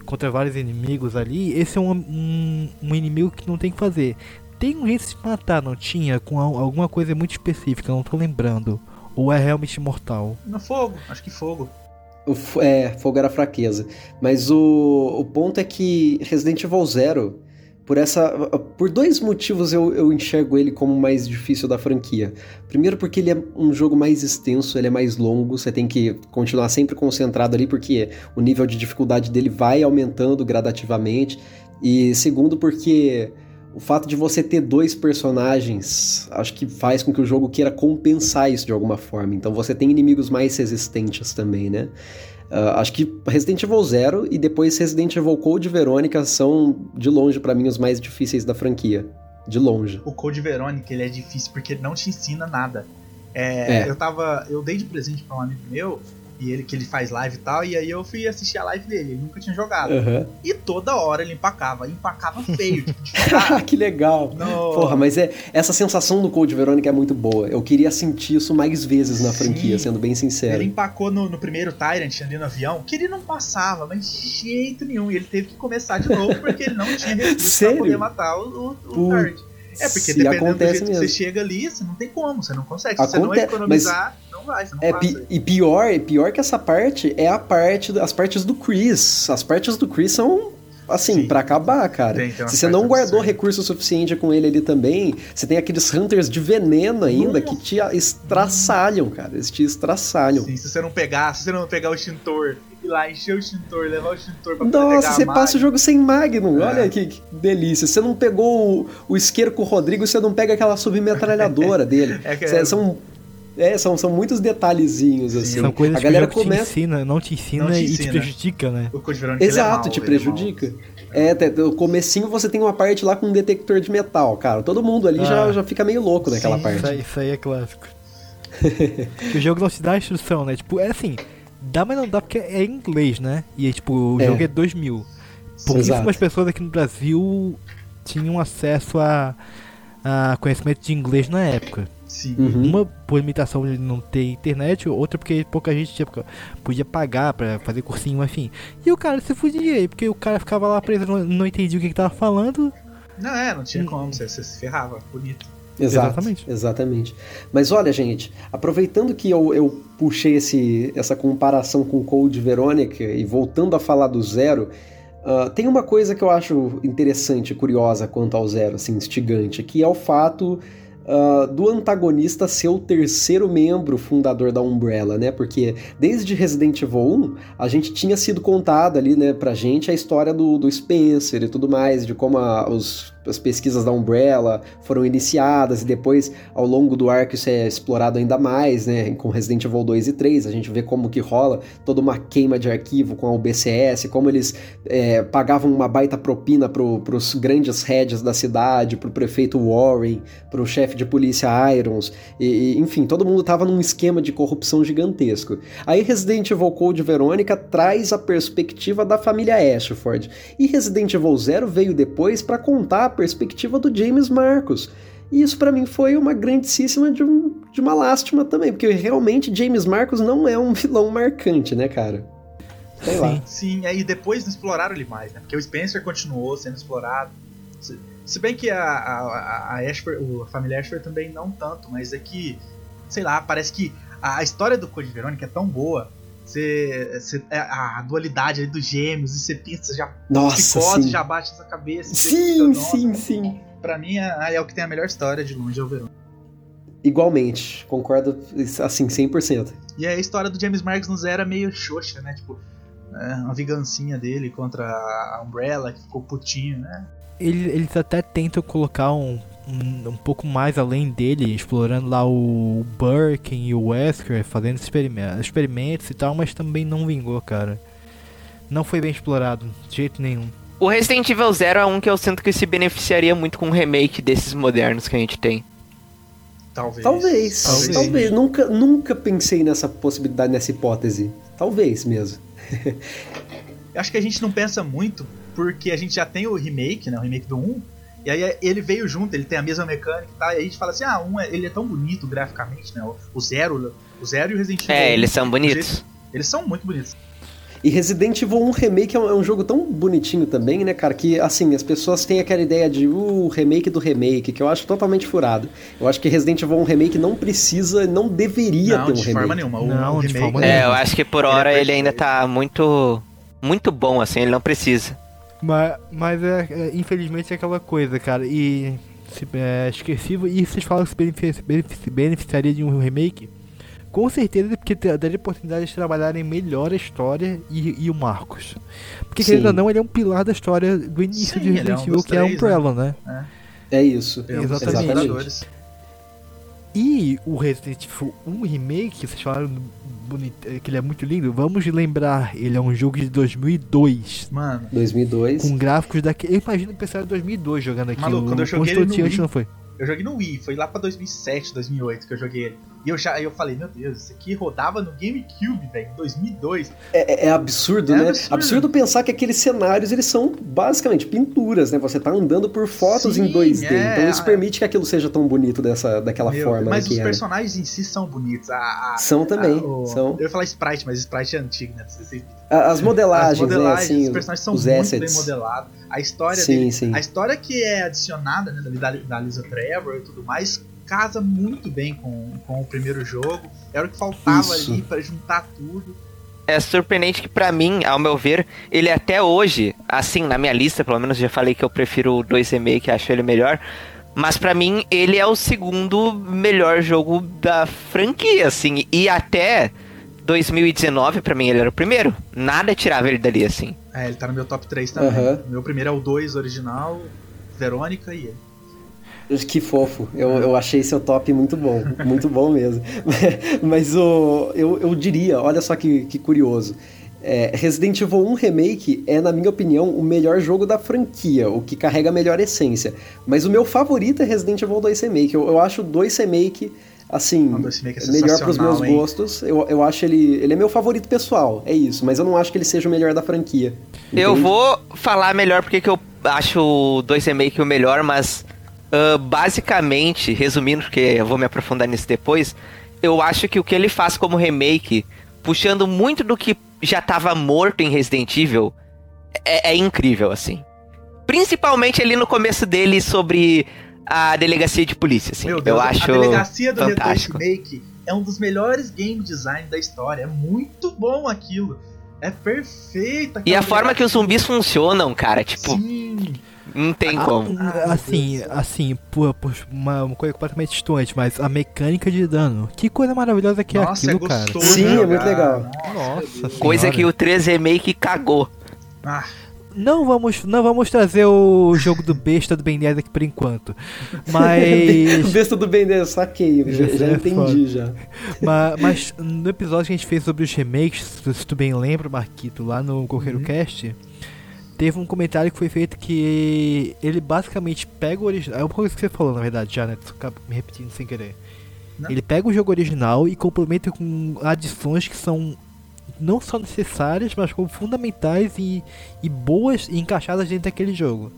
contra vários inimigos ali, esse é um, um, um inimigo que não tem que fazer. Tem um jeito de se matar, não tinha? Com alguma coisa muito específica, não tô lembrando. Ou é realmente mortal? No fogo, acho que fogo. É, fogo era fraqueza. Mas o, o ponto é que Resident Evil Zero, por essa. Por dois motivos eu, eu enxergo ele como mais difícil da franquia. Primeiro, porque ele é um jogo mais extenso, ele é mais longo, você tem que continuar sempre concentrado ali, porque o nível de dificuldade dele vai aumentando gradativamente. E segundo, porque o fato de você ter dois personagens, acho que faz com que o jogo queira compensar isso de alguma forma. Então você tem inimigos mais resistentes também, né? Uh, acho que Resident Evil Zero e depois Resident Evil Code Verônica são, de longe, para mim, os mais difíceis da franquia. De longe. O Code Verônica, ele é difícil porque ele não te ensina nada. É, é. Eu tava. Eu dei de presente pra um amigo meu e ele que ele faz live e tal, e aí eu fui assistir a live dele, ele nunca tinha jogado. Uhum. E toda hora ele empacava, empacava feio, tipo, de <laughs> Que legal. No... Porra, mas é essa sensação do Code Verônica é muito boa. Eu queria sentir isso mais vezes na Sim. franquia, sendo bem sincero. Ele empacou no, no, primeiro Tyrant ali no avião, que ele não passava, mas de jeito nenhum. E ele teve que começar de novo porque ele não tinha recurso pra <laughs> poder matar o, o, o Tyrant. É, porque Se dependendo do jeito mesmo. que você chega ali, você não tem como, você não consegue. Se Aconte... você não economizar, mas... não vai, você não é, passa. E pior, pior que essa parte é a parte, as partes do Chris. As partes do Chris são assim, para acabar, cara. Se você não guardou recurso suficiente com ele ali também, você tem aqueles hunters de veneno ainda Nossa. que te estraçalham, cara. Eles te estraçalham. Sim, se você não pegar, se você não pegar o extintor ir lá, encher o extintor, levar o extintor pra Nossa, você passa o jogo sem Magnum. É. Olha que, que, delícia. Você não pegou o, o isqueiro com o Rodrigo, você não pega aquela submetralhadora <laughs> dele. É que, é... São é, são, são muitos detalhezinhos, assim. São coisas a galera que começa... te ensina, não te ensina, não te ensina. e te prejudica, né? É Exato, é te prejudica. É, no comecinho você tem uma parte lá com um detector de metal, cara. Todo mundo ali ah. já, já fica meio louco naquela Sim, parte. Isso aí, isso aí é clássico. <laughs> o jogo não te dá instrução, né? Tipo, é assim, Dá, mas não dá porque é em inglês, né? E tipo, o é. jogo é 2000. Pouquíssimas pessoas aqui no Brasil tinham acesso a, a conhecimento de inglês na época. Sim. Uhum. Uma por limitação de não ter internet, outra porque pouca gente tinha, podia pagar pra fazer cursinho, enfim. E o cara se fudia aí, porque o cara ficava lá preso, não, não entendia o que, que tava falando. Não, é, não tinha como, você, você se ferrava, bonito. Exato, exatamente. Exatamente. Mas olha, gente, aproveitando que eu, eu puxei esse, essa comparação com Code Verônica e voltando a falar do Zero, uh, tem uma coisa que eu acho interessante, curiosa quanto ao Zero, assim, instigante, que é o fato uh, do antagonista ser o terceiro membro fundador da Umbrella, né? Porque desde Resident Evil 1, a gente tinha sido contado ali, né, pra gente a história do, do Spencer e tudo mais, de como a, os as pesquisas da Umbrella foram iniciadas e depois, ao longo do arco, isso é explorado ainda mais, né? Com Resident Evil 2 e 3, a gente vê como que rola toda uma queima de arquivo com a UBCS, como eles é, pagavam uma baita propina pro, pros grandes heads da cidade, pro prefeito Warren, pro chefe de polícia Irons, e, e, enfim, todo mundo tava num esquema de corrupção gigantesco. Aí Resident Evil Code Verônica traz a perspectiva da família Ashford, e Resident Evil Zero veio depois para contar perspectiva do James Marcos. E isso para mim foi uma grandíssima de, um, de uma lástima também, porque realmente James Marcos não é um <laughs> vilão marcante, né, cara? Sei Sim. lá. Sim, aí depois não exploraram ele mais, né? Porque o Spencer continuou sendo explorado. Se, se bem que a, a, a, Ashford, a família Ashford também não tanto, mas é que, sei lá, parece que a, a história do Code Verônica é tão boa você, você, é, a dualidade dos gêmeos, e você pensa, já Nossa, psicose, já bate essa cabeça. Sim, fica, sim, sim. Pra mim é, é, o que tem a melhor história de longe, é o Verão. Igualmente, concordo assim, 100%. E a história do James Marks no Zero é meio xoxa, né? Tipo, é, uma vingancinha dele contra a Umbrella, que ficou putinho, né? Eles até tentam colocar um, um, um, pouco mais além dele, explorando lá o Birkin e o Wesker, fazendo experimentos, experimentos e tal, mas também não vingou, cara. Não foi bem explorado, de jeito nenhum. O Resident Evil Zero é um que eu sinto que se beneficiaria muito com um remake desses modernos que a gente tem. Talvez. Talvez. Talvez. Talvez. Nunca, nunca pensei nessa possibilidade, nessa hipótese. Talvez mesmo. <laughs> acho que a gente não pensa muito porque a gente já tem o remake, né? O remake do 1 e aí ele veio junto, ele tem a mesma mecânica e tal. E aí a gente fala assim: ah, um é, ele é tão bonito graficamente, né? O, Zero, o Zero e o Resident Evil. É, eles são bonitos. Eles são muito bonitos. E Resident Evil 1 Remake é um, é um, jogo tão bonitinho também, né, cara? Que, assim, as pessoas têm aquela ideia de, uh, remake do remake, que eu acho totalmente furado. Eu acho que Resident Evil 1 Remake não precisa, não deveria não, ter um remake. Não, de forma nenhuma. O, não, de forma nenhuma. É, eu acho que por hora ele, é ele ainda tá muito, muito bom, assim, ele não precisa. Mas, mas é, é, infelizmente é aquela coisa, cara. E se, é, esquecido. E vocês falam que se beneficiaria de um remake? Com certeza, porque daria oportunidade de trabalharem melhor a história e, e o Marcos. Porque, Sim. querendo ou não, ele é um pilar da história do início Sim, de Resident Evil, é um que três, é a Umbrella, né? né? É. é isso. Exatamente. E o Resident Evil 1 Remake, vocês falaram bonito, é, que ele é muito lindo. Vamos lembrar, ele é um jogo de 2002. Mano. 2002. Com gráficos daqui. Eu imagino o pessoal de 2002 jogando aqui. Maluco, quando eu joguei ele no Wii, não foi? Eu joguei no Wii, foi lá pra 2007, 2008 que eu joguei ele. E eu já eu falei, meu Deus, isso aqui rodava no GameCube, velho, em 2002. É, é, é absurdo, é né? Absurdo. absurdo. pensar que aqueles cenários, eles são basicamente pinturas, né? Você tá andando por fotos Sim, em 2D. É, então isso permite que aquilo seja tão bonito dessa, daquela meu, forma. Mas né, os personagens em si são bonitos. A, a, são também. A, o, são. Eu ia falar Sprite, mas Sprite é antigo, né? As modelagens, As modelagens né? assim, os personagens são os muito assets. bem modelados. A história sim, dele, sim. a história que é adicionada né, da, da Lisa Trevor e tudo mais casa muito bem com, com o primeiro jogo. Era o que faltava Isso. ali para juntar tudo. É surpreendente que para mim, ao meu ver, ele até hoje, assim, na minha lista, pelo menos já falei que eu prefiro o 2 que acho ele melhor. Mas para mim, ele é o segundo melhor jogo da franquia, assim. E até 2019, para mim, ele era o primeiro. Nada tirava ele dali, assim. É, ele tá no meu top 3 também. Uhum. Meu primeiro é o 2 original, Verônica e ele. <laughs> Que fofo. Eu, eu achei seu top muito bom. Muito bom mesmo. <laughs> Mas o, eu, eu diria, olha só que, que curioso. É, Resident Evil 1 Remake é, na minha opinião, o melhor jogo da franquia, o que carrega a melhor essência. Mas o meu favorito é Resident Evil 2 Remake. Eu, eu acho o 2 Remake, assim, remake é melhor para os meus hein? gostos. Eu, eu acho ele. Ele é meu favorito pessoal, é isso. Mas eu não acho que ele seja o melhor da franquia. Entende? Eu vou falar melhor porque que eu acho o 2 Remake o melhor, mas Uh, basicamente, resumindo, porque eu vou me aprofundar nisso depois, eu acho que o que ele faz como remake, puxando muito do que já estava morto em Resident Evil, é, é, incrível, assim. Principalmente ali no começo dele sobre a delegacia de polícia, assim. Meu Deus, eu acho a delegacia do fantástico. Remake é um dos melhores game design da história. É muito bom aquilo. É perfeito. E a forma que os zumbis funcionam, cara, tipo. Sim. Não tem como. Ah, assim, assim, por, por uma, uma, coisa completamente distante, mas a mecânica de dano. Que coisa maravilhosa que é Nossa, aquilo, é cara. Sim, é muito legal. Nossa, Coisa senhora. que o 3 Remake cagou. Ah, Não vamos, não vamos trazer o jogo do besta do Ben 10 aqui por enquanto. Mas. <laughs> Besta do Ben 10, saquei, já, já é entendi foda. já. mas, mas no episódio que a gente fez sobre os remakes, se tu bem lembra, Marquito, lá no Coqueiro Cast, teve um comentário que foi feito que ele basicamente pega o original. É uma coisa que você falou, na verdade, já, né? Me repetindo sem querer. Não. Ele pega o jogo original e complementa com adições que são não só necessárias, mas como fundamentais e, e boas e encaixadas dentro daquele jogo.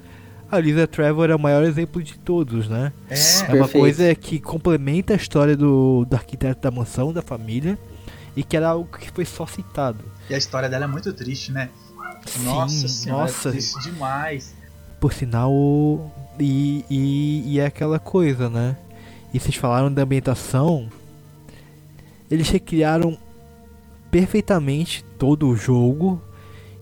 A Lisa Trevor é o maior exemplo de todos, né? é. É uma Perfeito. coisa que complementa a história do, do arquiteto da mansão, da família, e que era algo que foi só citado. E a história dela é muito triste, né? Sim, Nossa senhora, nossa. triste demais. Por sinal, e, e, e é aquela coisa, né? E vocês falaram da ambientação, eles recriaram perfeitamente todo o jogo.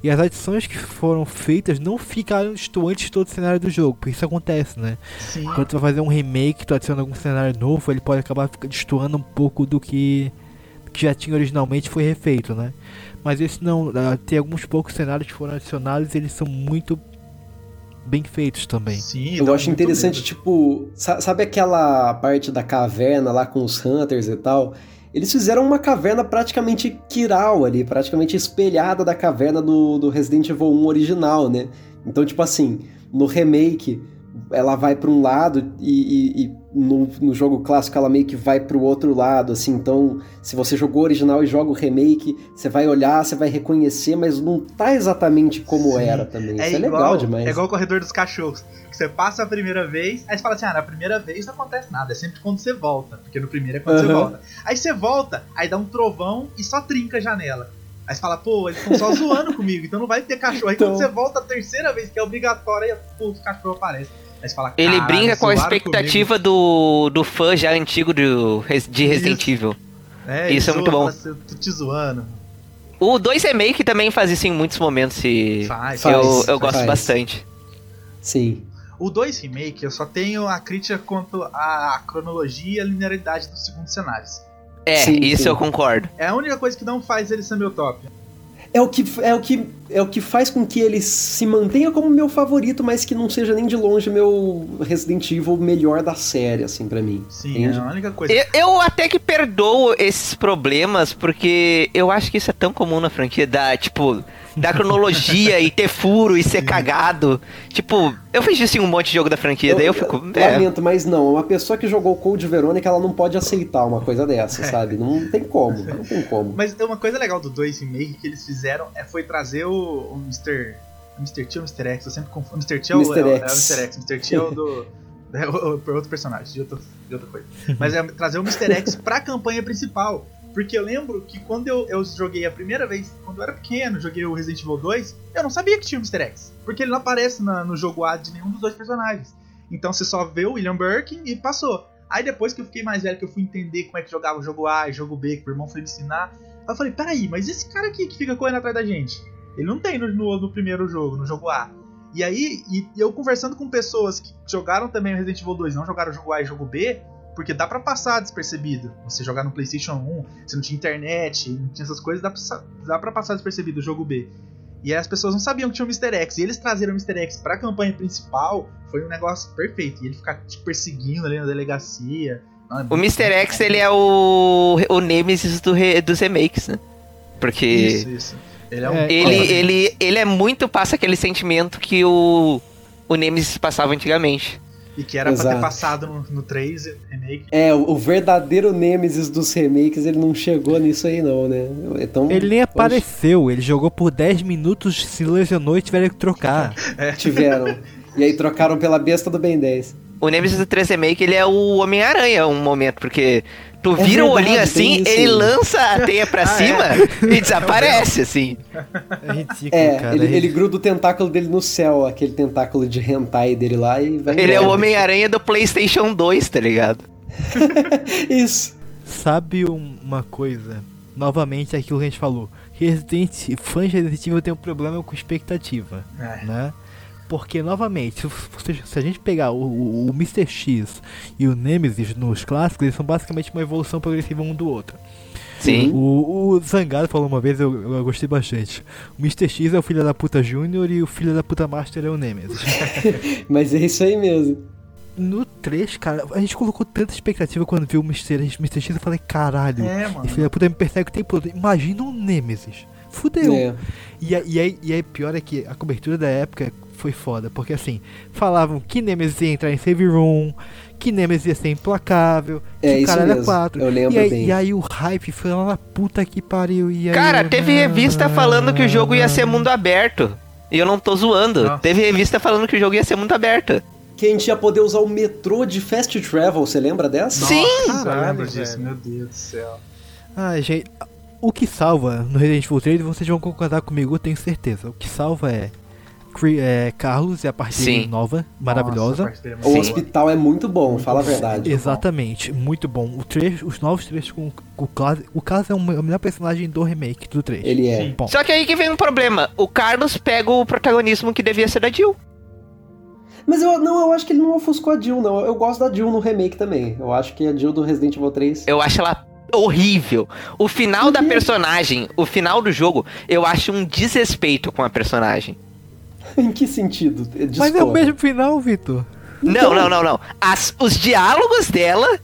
E as adições que foram feitas não ficaram distantes de todo o cenário do jogo, porque isso acontece, né? Sim. Quando tu vai fazer um remake, tu adiciona algum cenário novo, ele pode acabar destoando um pouco do que, que já tinha originalmente foi refeito, né? Mas esse não, ah, tem alguns poucos cenários que foram adicionados e eles são muito bem feitos também. Sim, Eu acho interessante, medo. tipo, sa- sabe aquela parte da caverna lá com os Hunters e tal? Eles fizeram uma caverna praticamente Kiral ali, praticamente espelhada da caverna do, do Resident Evil 1 original, né? Então, tipo assim, no remake ela vai para um lado e, e- e no, no jogo clássico ela meio que vai para o outro lado, assim. Então, se você jogou o original e joga o remake, você vai olhar, você vai reconhecer, mas não tá exatamente como Sim. era também. É Isso é igual, legal demais. É igual o corredor dos cachorros. Que você passa a primeira vez, aí você fala assim: ah, na primeira vez não acontece nada. É sempre quando você volta. Porque no primeiro é quando você Aham. volta. Aí você volta, aí dá um trovão e só trinca a janela. Aí você fala, pô, eles estão só <laughs> zoando comigo, então não vai ter cachorro. Aí quando Então- você volta a terceira vez, que é obrigatório, aí pô, os cachorros aparecem. Aí você fala, Ele "Caralho, brinca com a expectativa do, do fã já antigo do, de Resident Isso. Evil. comigo." É, Isso é muito bom. assim, tô te zoando. O 2 Remake também faz isso em muitos momentos e Faz, Faz, eu, eu gosto faz. bastante. Sim. O 2 Remake, eu só tenho a crítica quanto à cronologia e a linearidade dos segundos cenários. É, Sim, isso sim. eu concordo. É a única coisa que não faz ele ser meu top. É o, que, é, o que, é o que faz com que ele se mantenha como meu favorito, mas que não seja nem de longe meu Resident Evil melhor da série, assim, pra mim. Sim, Entende? é a única coisa. Eu, eu até que perdoo esses problemas, porque eu acho que isso é tão comum na franquia, da, tipo, da cronologia e ter furo e ser cagado. Tipo, eu fiz isso em um monte de jogo da franquia, daí eu fico. É, Lamento, mas não. Uma pessoa que jogou Code Verônica, ela não pode aceitar uma coisa dessa, É. sabe? Não tem como, não tem <laughs> como. Mas uma coisa legal do 2 Remake que eles fizeram é, foi trazer o, o Mr. Mr. T ou Mr. X? Eu sempre confundo. Mr. T é o, Mr. é o- é o X. Mr. X. Mr. T é o do. <laughs> É o- outro personagem, de, outro, de outra coisa. Mas é trazer o Mr. X pra campanha principal. Porque eu lembro que quando eu, eu joguei a primeira vez, quando eu era pequeno, joguei o Resident Evil 2, eu não sabia que tinha o Mr. X. Porque ele não aparece na- no jogo A de nenhum dos dois personagens. Então você só vê o William Birkin e passou. Aí depois que eu fiquei mais velho, que eu fui entender como é que jogava o jogo A e o jogo B, que o irmão foi me ensinar, aí eu falei, peraí, mas esse cara aqui que fica correndo atrás da gente? Ele não tem no, no- no primeiro jogo, no jogo A. E aí, e eu conversando com pessoas que jogaram também o Resident Evil 2, não jogaram o jogo A e o jogo B, porque dá pra passar despercebido. Você jogar no PlayStation 1, você não tinha internet, não tinha essas coisas, dá pra, dá pra passar despercebido o jogo B. E aí as pessoas não sabiam que tinha o Mr. X. E eles trazeram o Mr. X pra campanha principal, foi um negócio perfeito. E ele ficar te perseguindo ali na delegacia. Não, é O Mr. X, ele é o, o Nemesis do re- dos remakes, né? Porque Isso, isso. Ele é um. É, ele, ele, ele é muito, passa aquele sentimento que o, o Nemesis passava antigamente. E que era pra ter Exato. passado no, no 3 remake. É, o, o verdadeiro Nemesis dos remakes, ele não chegou nisso aí não, né? Então, Ele nem poxa, apareceu, ele jogou por 10 minutos, se lesionou e tiveram que trocar. <laughs> Tiveram. E aí trocaram pela besta do Ben 10. O Nemesis do 3 Remake, ele é o Homem-Aranha um momento, porque tu É vira o verdade, olhinho tem assim, isso ele lança a <laughs> teia pra Ah, cima <laughs> e desaparece, assim. É ridículo, É, cara. ele, é ele gruda o tentáculo dele no céu, aquele tentáculo de hentai dele lá e vai Ele é o embora. Homem-Aranha do PlayStation 2, tá ligado? <laughs> Isso. Sabe um- uma coisa? Novamente aquilo que a gente falou. Resident, fãs de Resident Evil tem um problema com expectativa, É. né? Porque, novamente, se, se a gente pegar o, o, o Mr. X e o Nemesis nos clássicos, eles são basicamente uma evolução progressiva um do outro. Sim. O, o Zangado falou uma vez, eu, eu gostei bastante. O Mr. X é o filho da puta Júnior e o filho da puta Master é o Nemesis. <laughs> Mas é isso aí mesmo. No 3, cara, a gente colocou tanta expectativa quando viu o Mr. X, Mr. X eu falei, caralho, É, mano. esse filho da puta me persegue o tempo todo. Imagina um Nemesis. Fudeu. É. E, e, aí, e aí, pior é que a cobertura da época foi foda, porque assim, falavam que Nemesis ia entrar em Save Room, que Nemesis ia ser implacável, É que o isso cara era mesmo, 4. eu lembro e aí, bem. E aí o hype foi lá na puta que pariu. E aí Cara, teve revista falando que o jogo ia ser mundo aberto. E eu não tô zoando. Nossa. Teve revista falando que o jogo ia ser mundo aberto. Que a gente ia poder usar o metrô de Fast Travel, você lembra dessa? Sim! Nossa, eu Caralho, lembro disso, velho. meu Deus do céu. Ah, gente, o que salva no Resident Evil 3, vocês vão concordar comigo, eu tenho certeza. O que salva é, é Carlos e a parte Sim. nova, maravilhosa. Nossa, é O muito hospital é muito bom, fala a verdade. Exatamente, muito bom. O trecho, os novos trechos com, com o Klaus. O Klaus é o me- o melhor personagem do remake do 3. Ele é. Bom, Só que aí que vem um problema. O Carlos pega o protagonismo que devia ser da Jill. Mas eu não, eu acho que ele não ofuscou a Jill, não. Eu gosto da Jill no remake também. Eu acho que a Jill do Resident Evil 3. Eu acho ela horrível. O final da personagem, o final do jogo, eu acho um desrespeito com a personagem. <laughs> em que sentido? mas é o mesmo final, Vitor. Não, não, não, não. As- os diálogos dela,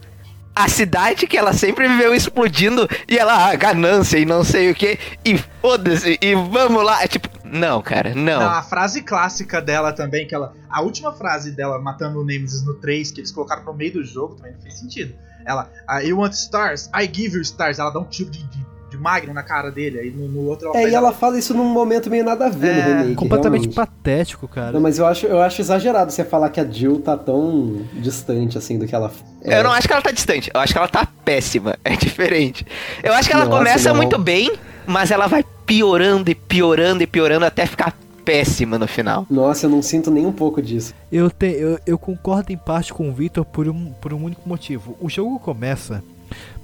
a cidade que ela sempre viveu explodindo, e ela, ah, ganância e não sei o que, e foda-se, e vamos lá. É tipo, não, cara, não. Não, a frase clássica dela também, que ela. A última frase dela matando o Nemesis no 3, que eles colocaram no meio do jogo, também não fez sentido. Ela, ah, you want stars? I give you stars. Ela dá um tiro de, de, de Magnum na cara dele, aí no, no outro ela É, e ela fala isso num momento meio nada a ver no É, remake. Completamente realmente. patético, cara. Não, mas eu acho, eu acho exagerado você falar que a Jill tá tão distante assim do que ela é. Eu não acho que ela tá distante, eu acho que ela tá péssima. <laughs> É diferente. Eu acho que ela Nossa, começa não. muito bem, mas ela vai piorando e piorando e piorando até ficar péssima no final. Nossa, eu não sinto nem um pouco disso. Eu, te, eu, eu concordo em parte com o Victor por um, por um único motivo. O jogo começa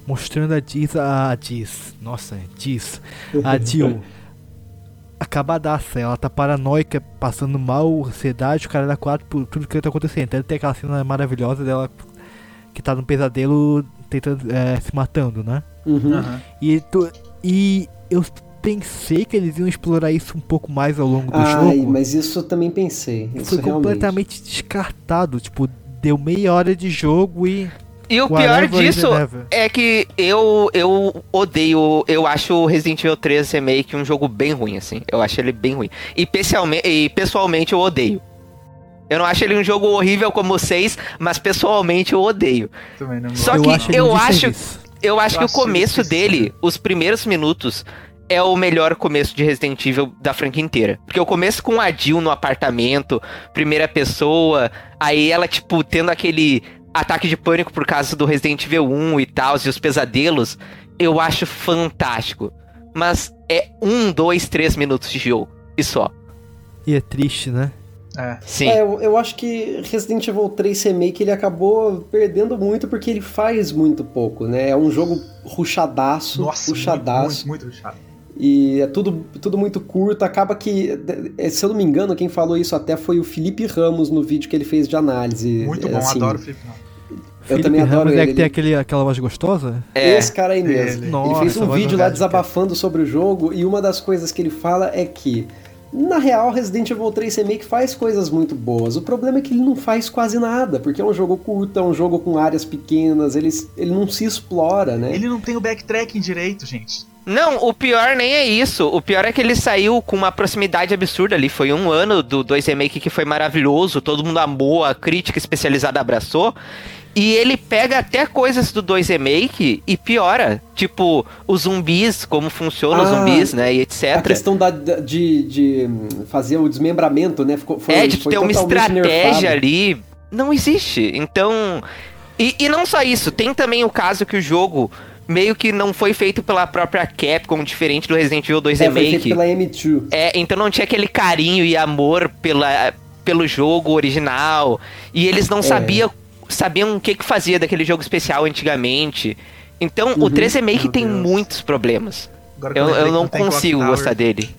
mostrando a Diz, a Diz, nossa, Diz, a Jill <laughs> acabadaça. Ela tá paranoica, passando mal, ansiedade, o cara dá quatro por tudo que tá acontecendo. Então tem aquela cena maravilhosa dela que tá num pesadelo tentando, é, se matando, né? Uhum. Aham. E, tu, e eu pensei que eles iam explorar isso um pouco mais ao longo do Ai, jogo. mas isso eu também pensei. Isso Foi realmente. completamente descartado. Tipo, deu meia hora de jogo e. E o whatever pior is disso é que eu, eu odeio, eu acho o Resident Evil 3 Remake um jogo bem ruim, assim. Eu acho ele bem ruim. E, pessoalmente, e pessoalmente eu odeio. Eu não acho ele um jogo horrível como o 6, mas pessoalmente eu odeio. Só gosto, que acho eu acho-. Eu acho Eu que o acho começo isso dele, os primeiros minutos, é o melhor começo de Resident Evil da franquia inteira. Porque eu começo com a Jill no apartamento, primeira pessoa, aí ela, tipo, tendo aquele ataque de pânico por causa do Resident Evil 1 e tal, e os pesadelos, eu acho fantástico. Mas é um, dois, três minutos de jogo. E só. E é triste, né? É. Sim. É, eu, eu acho que Resident Evil 3 Remake ele acabou perdendo muito porque ele faz muito pouco, né? É um jogo ruchadaço, Nossa, ruchadaço. muito, muito, muito chato. E é tudo, tudo muito curto. Acaba que, eh, se eu não me engano, quem falou isso até foi o Felipe Ramos no vídeo que ele fez de análise. Muito É, bom, assim, adoro o Felipe. Ramos. Eu também Felipe adoro Ramos é ele. que tem ele- aquele, aquela voz gostosa? É. Esse cara aí mesmo. Ele. ele Nossa, fez um vídeo lá desabafando sobre o jogo e uma das coisas que ele fala é que, na real, Resident Evil 3 Remake faz coisas muito boas. O problema é que ele não faz quase nada, porque é um jogo curto, é um jogo com áreas pequenas, ele, ele não se explora, né? Ele não tem o backtracking direito, gente. Não, o pior nem é isso. O pior é que ele saiu com uma proximidade absurda ali. Foi um ano do 2 Remake que foi maravilhoso, todo mundo amou, a crítica especializada abraçou. E ele pega até coisas do 2 Remake e piora. Tipo, os zumbis, como funcionam os Ah, zumbis, né? E A etc. questão da, de, de fazer o desmembramento, né? Ficou, foi, É, de foi ter uma estratégia nerfado. ali não existe. Então. E, e não só isso, tem também o caso que o jogo meio que não foi feito pela própria Capcom, diferente do Resident Evil 2 é, Remake. Foi feito pela M2. É, então não tinha aquele carinho e amor pela, pelo jogo original. E eles não é. sabiam, sabiam o que, que fazia daquele jogo especial antigamente. Então uhum. o 3 Remake tem muitos problemas. Eu, eu, não consigo gostar dele.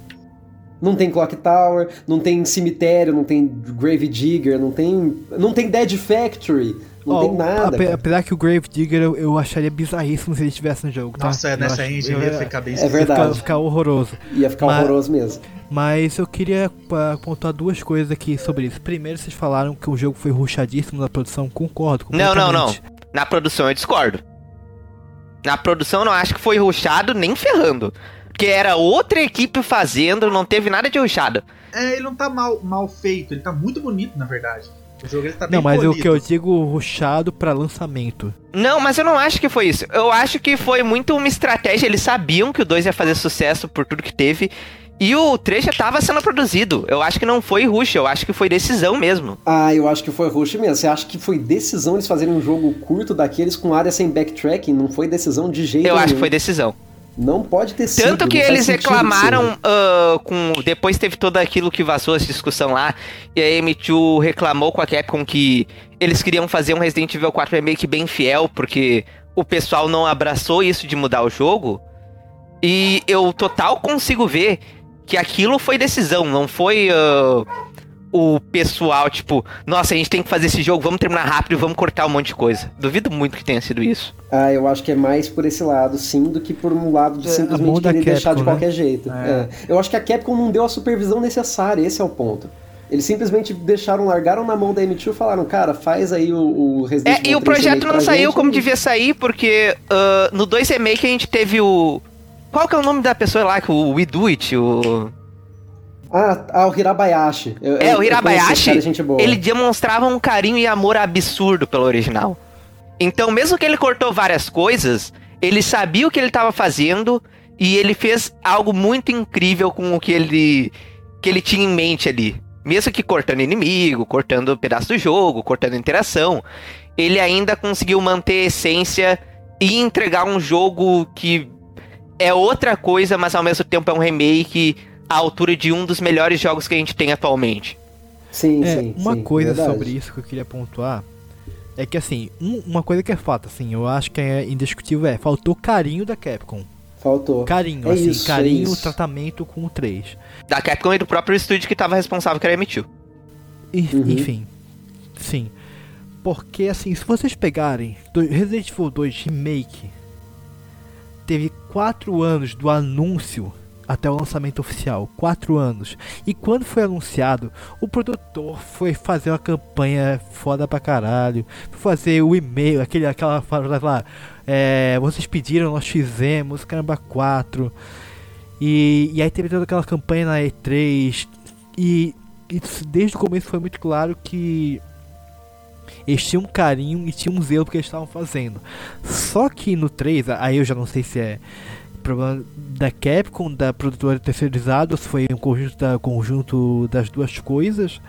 Não tem Clock Tower, não tem cemitério, não tem Grave Digger, não tem. Não tem Dead Factory. Não oh, tem nada. Apesar cara. que o Grave Digger eu, eu, acharia bizarríssimo se ele estivesse no jogo. Tá? Nossa, é, nessa acho, engine ia ficar bem É verdade. Ia ficar, horroroso. Ia ficar mas, horroroso mesmo. Mas eu queria pontuar duas coisas aqui sobre isso. Primeiro, vocês falaram que o jogo foi ruxadíssimo na produção. Concordo. Não, não, não. Na produção eu discordo. Na produção eu não acho que foi ruxado nem ferrando. Porque era outra equipe fazendo, não teve nada de ruxado. É, ele não tá mal, mal feito, ele tá muito bonito, na verdade. O jogo ele tá Não, mas bonito. o que eu digo ruxado para lançamento. Não, mas eu não acho que foi isso. Eu acho que foi muito uma estratégia. Eles sabiam que o 2 ia fazer sucesso por tudo que teve. E o 3 já tava sendo produzido. Eu acho que não foi rush, eu acho que foi decisão mesmo. Ah, eu acho que foi rush mesmo. Você acha que foi decisão eles fazerem um jogo curto daqueles com área sem backtracking? Não foi decisão de jeito Eu nenhum. acho que foi decisão. Não pode ter sido. Tanto que eles reclamaram uh, com. Depois teve todo aquilo que vazou essa discussão lá. E a M2 reclamou com a Capcom que eles queriam fazer um Resident Evil 4 remake bem fiel, porque o pessoal não abraçou isso de mudar o jogo. E eu total consigo ver que aquilo foi decisão, não foi. Uh, o pessoal, tipo, nossa, a gente tem que fazer esse jogo, vamos terminar rápido e vamos cortar um monte de coisa. Duvido muito que tenha sido isso. Ah, eu acho que é mais por esse lado, sim, do que por um lado de é, simplesmente querer Capcom, deixar de né? qualquer jeito. É. É. Eu acho que a Capcom não deu a supervisão necessária, esse é o ponto. Eles simplesmente deixaram, largaram na mão da M2 e falaram, cara, faz aí o, o Resident Evil. É, e o projeto não saiu gente, como e... devia sair, porque uh, no 2 Remake a gente teve o. Qual que é o nome da pessoa lá? O We Do It? O. Ah, ah, o Hirabayashi. Eu, é, o Hirabayashi, ele demonstrava um carinho e amor absurdo pelo original. Então, mesmo que ele cortou várias coisas, ele sabia o que ele estava fazendo e ele fez algo muito incrível com o que ele, que ele tinha em mente ali. Mesmo que cortando inimigo, cortando pedaço do jogo, cortando interação, ele ainda conseguiu manter a essência e entregar um jogo que é outra coisa, mas ao mesmo tempo é um remake à altura de um dos melhores jogos que a gente tem atualmente. Sim, é, sim. Uma sim, coisa verdade. sobre isso que eu queria pontuar é que assim, um, uma coisa que é fato, assim, eu acho que é indiscutível é, faltou carinho da Capcom. Faltou. Carinho, é assim, isso, carinho, é tratamento com o 3. Da Capcom e do próprio estúdio que estava responsável, que era a M2. Uhum. Enfim, sim. Porque assim, se vocês pegarem Resident Evil 2 Remake, teve 4 anos do anúncio até o lançamento oficial, quatro anos. E quando foi anunciado, o produtor foi fazer uma campanha foda pra caralho, foi fazer o e-mail, aquele, aquela frase lá, é, vocês pediram, nós fizemos, caramba 4. E, e aí teve toda aquela campanha na E3 e, e desde o começo foi muito claro que eles tinham um carinho e tinham um zelo porque eles estavam fazendo. Só que no 3, aí eu já não sei se é problema da Capcom, da produtora terceirizada, foi um conjunto, da, conjunto das duas coisas.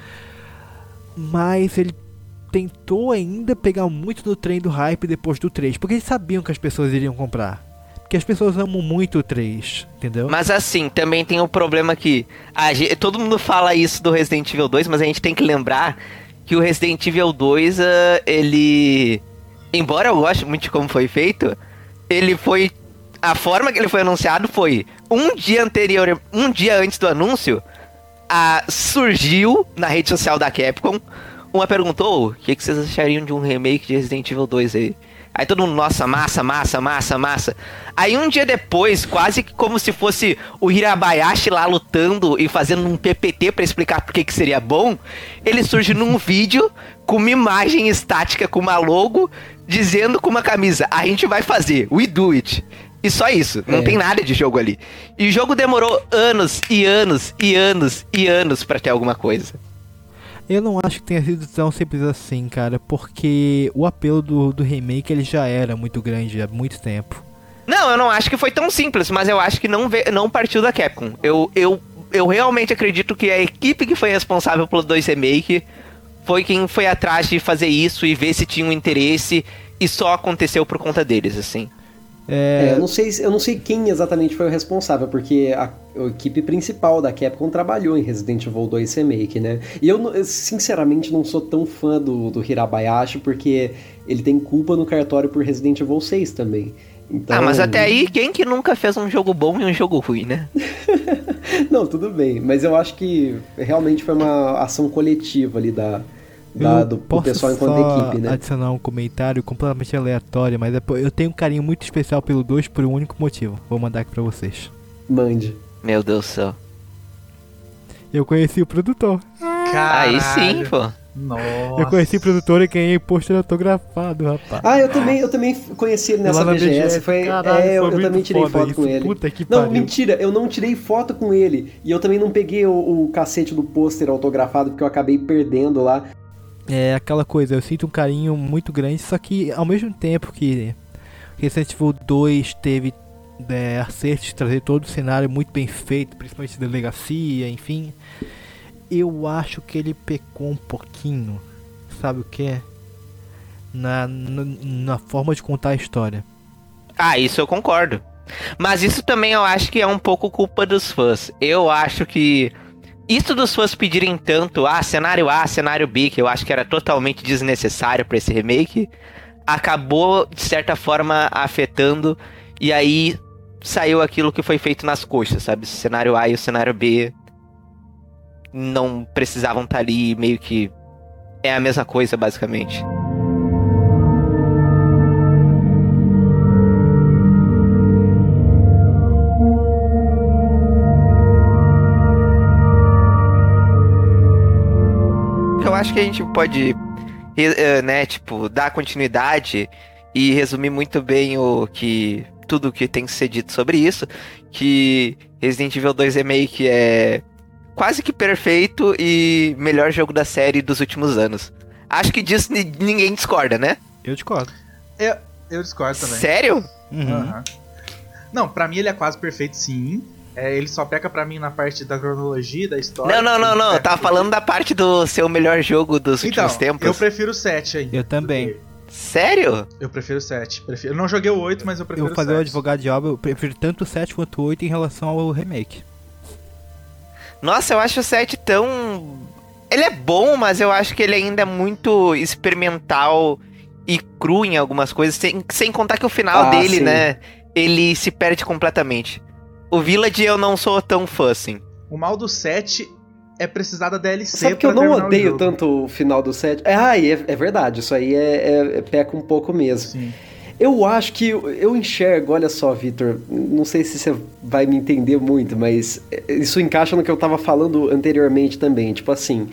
Mas ele tentou ainda pegar muito no trem do hype depois do 3, porque eles sabiam que as pessoas iriam comprar. Porque as pessoas amam muito o 3, entendeu? Mas assim, também tem o um problema que gente, todo mundo fala isso do Resident Evil 2, mas a gente tem que lembrar que o Resident Evil 2, uh, ele. Embora eu goste muito de como foi feito, ele foi a forma que ele foi anunciado foi um dia anterior, um dia antes do anúncio, a, surgiu na rede social da Capcom uma perguntou: o que, que vocês achariam de um remake de Resident Evil 2 aí? Aí todo mundo, nossa, massa, massa, massa, massa. Aí um dia depois, quase que como se fosse o Hirabayashi lá lutando e fazendo um PPT para explicar por que que seria bom, ele surge num <laughs> vídeo com uma imagem estática com uma logo dizendo com uma camisa: "A gente vai fazer, we do it". E só isso, não é. tem nada de jogo ali. E o jogo demorou anos e anos e anos e anos para ter alguma coisa. Eu não acho que tenha sido tão simples assim, cara, porque o apelo do, do remake ele já era muito grande há muito tempo. Não, eu não acho que foi tão simples, mas eu acho que não, não partiu da Capcom. Eu, eu, eu realmente acredito que a equipe que foi responsável pelo 2 Remake foi quem foi atrás de fazer isso e ver se tinha um interesse e só aconteceu por conta deles, assim. É... É, eu, não sei, eu não sei quem exatamente foi o responsável, porque a, a, equipe principal da Capcom trabalhou em Resident Evil 2 Remake, né? E eu, eu sinceramente, não sou tão fã do, do Hirabayashi, porque ele tem culpa no cartório por Resident Evil 6 também. Então... Ah, mas até aí, quem que nunca fez um jogo bom e um jogo ruim, né? <laughs> não, tudo bem, mas eu acho que realmente foi uma ação coletiva ali da, da, do, do pessoal enquanto equipe, né? adicionar um comentário completamente aleatório, mas é eu tenho um carinho muito especial pelo 2 por um único motivo. Vou mandar aqui pra vocês. Mande. Meu Deus do céu. Eu conheci o produtor. Caralho. Aí sim, pô. Nossa. Eu conheci o produtor e ganhei pôster autografado, rapaz. Ah, eu também, eu também conheci ele nessa BGS. BGS. Foi, Caralho, é, eu, eu também tirei foto isso. com ele. Puta que não, pariu. mentira, eu não tirei foto com ele. E eu também não peguei o, o cacete do pôster autografado, porque eu acabei perdendo lá. É aquela coisa, eu sinto um carinho muito grande, só que ao mesmo tempo que Resident Evil 2 teve é, acertos de trazer todo o cenário muito bem feito, principalmente delegacia, enfim eu acho que ele pecou um pouquinho, sabe o que? Na, na, na, forma de contar a história. Ah, isso eu concordo. Mas isso também eu acho que é um pouco culpa dos fãs. Eu acho que isso dos fãs pedirem tanto, ah, cenário A, cenário B, que eu acho que era totalmente desnecessário para esse remake, acabou de certa forma afetando e aí saiu aquilo que foi feito nas coxas, sabe? O cenário A e o cenário B não precisavam estar tá ali, meio que é a mesma coisa, basicamente. Acho que a gente pode, eh, né, tipo, dar continuidade e resumir muito bem o que tudo que tem que ser dito sobre isso, que Resident Evil 2 Remake é quase que perfeito e melhor jogo da série dos últimos anos. Acho que disso ninguém discorda, né? Eu discordo. Eu, eu discordo também. Sério? Uhum. Uhum. Não, pra mim ele é quase perfeito, sim. É, ele só peca pra mim na parte da cronologia, da história. Não, não, não, não. Eu tava falando da parte do seu melhor jogo dos então, últimos tempos. Eu prefiro o 7 aí. Eu também. Sério? Eu prefiro o 7. Prefiro... Eu não joguei o 8, mas eu prefiro eu o 7. Eu vou fazer o advogado de obra, eu prefiro tanto o 7 quanto o 8 em relação ao remake. Nossa, eu acho o 7 tão. Ele é bom, mas eu acho que ele ainda é muito experimental e cru em algumas coisas, sem, sem contar que o final ah, dele, sim. né? Ele se perde completamente. O Village eu não sou tão fã assim. O mal do 7 é precisar da DLC. Sabe que eu não odeio o tanto o final do 7? É, ah, é, é verdade, isso aí é, é, é peca um pouco mesmo. Sim. Eu acho que eu enxergo, olha só, Vitor, não sei se você vai me entender muito, mas isso encaixa no que eu tava falando anteriormente também. Tipo assim,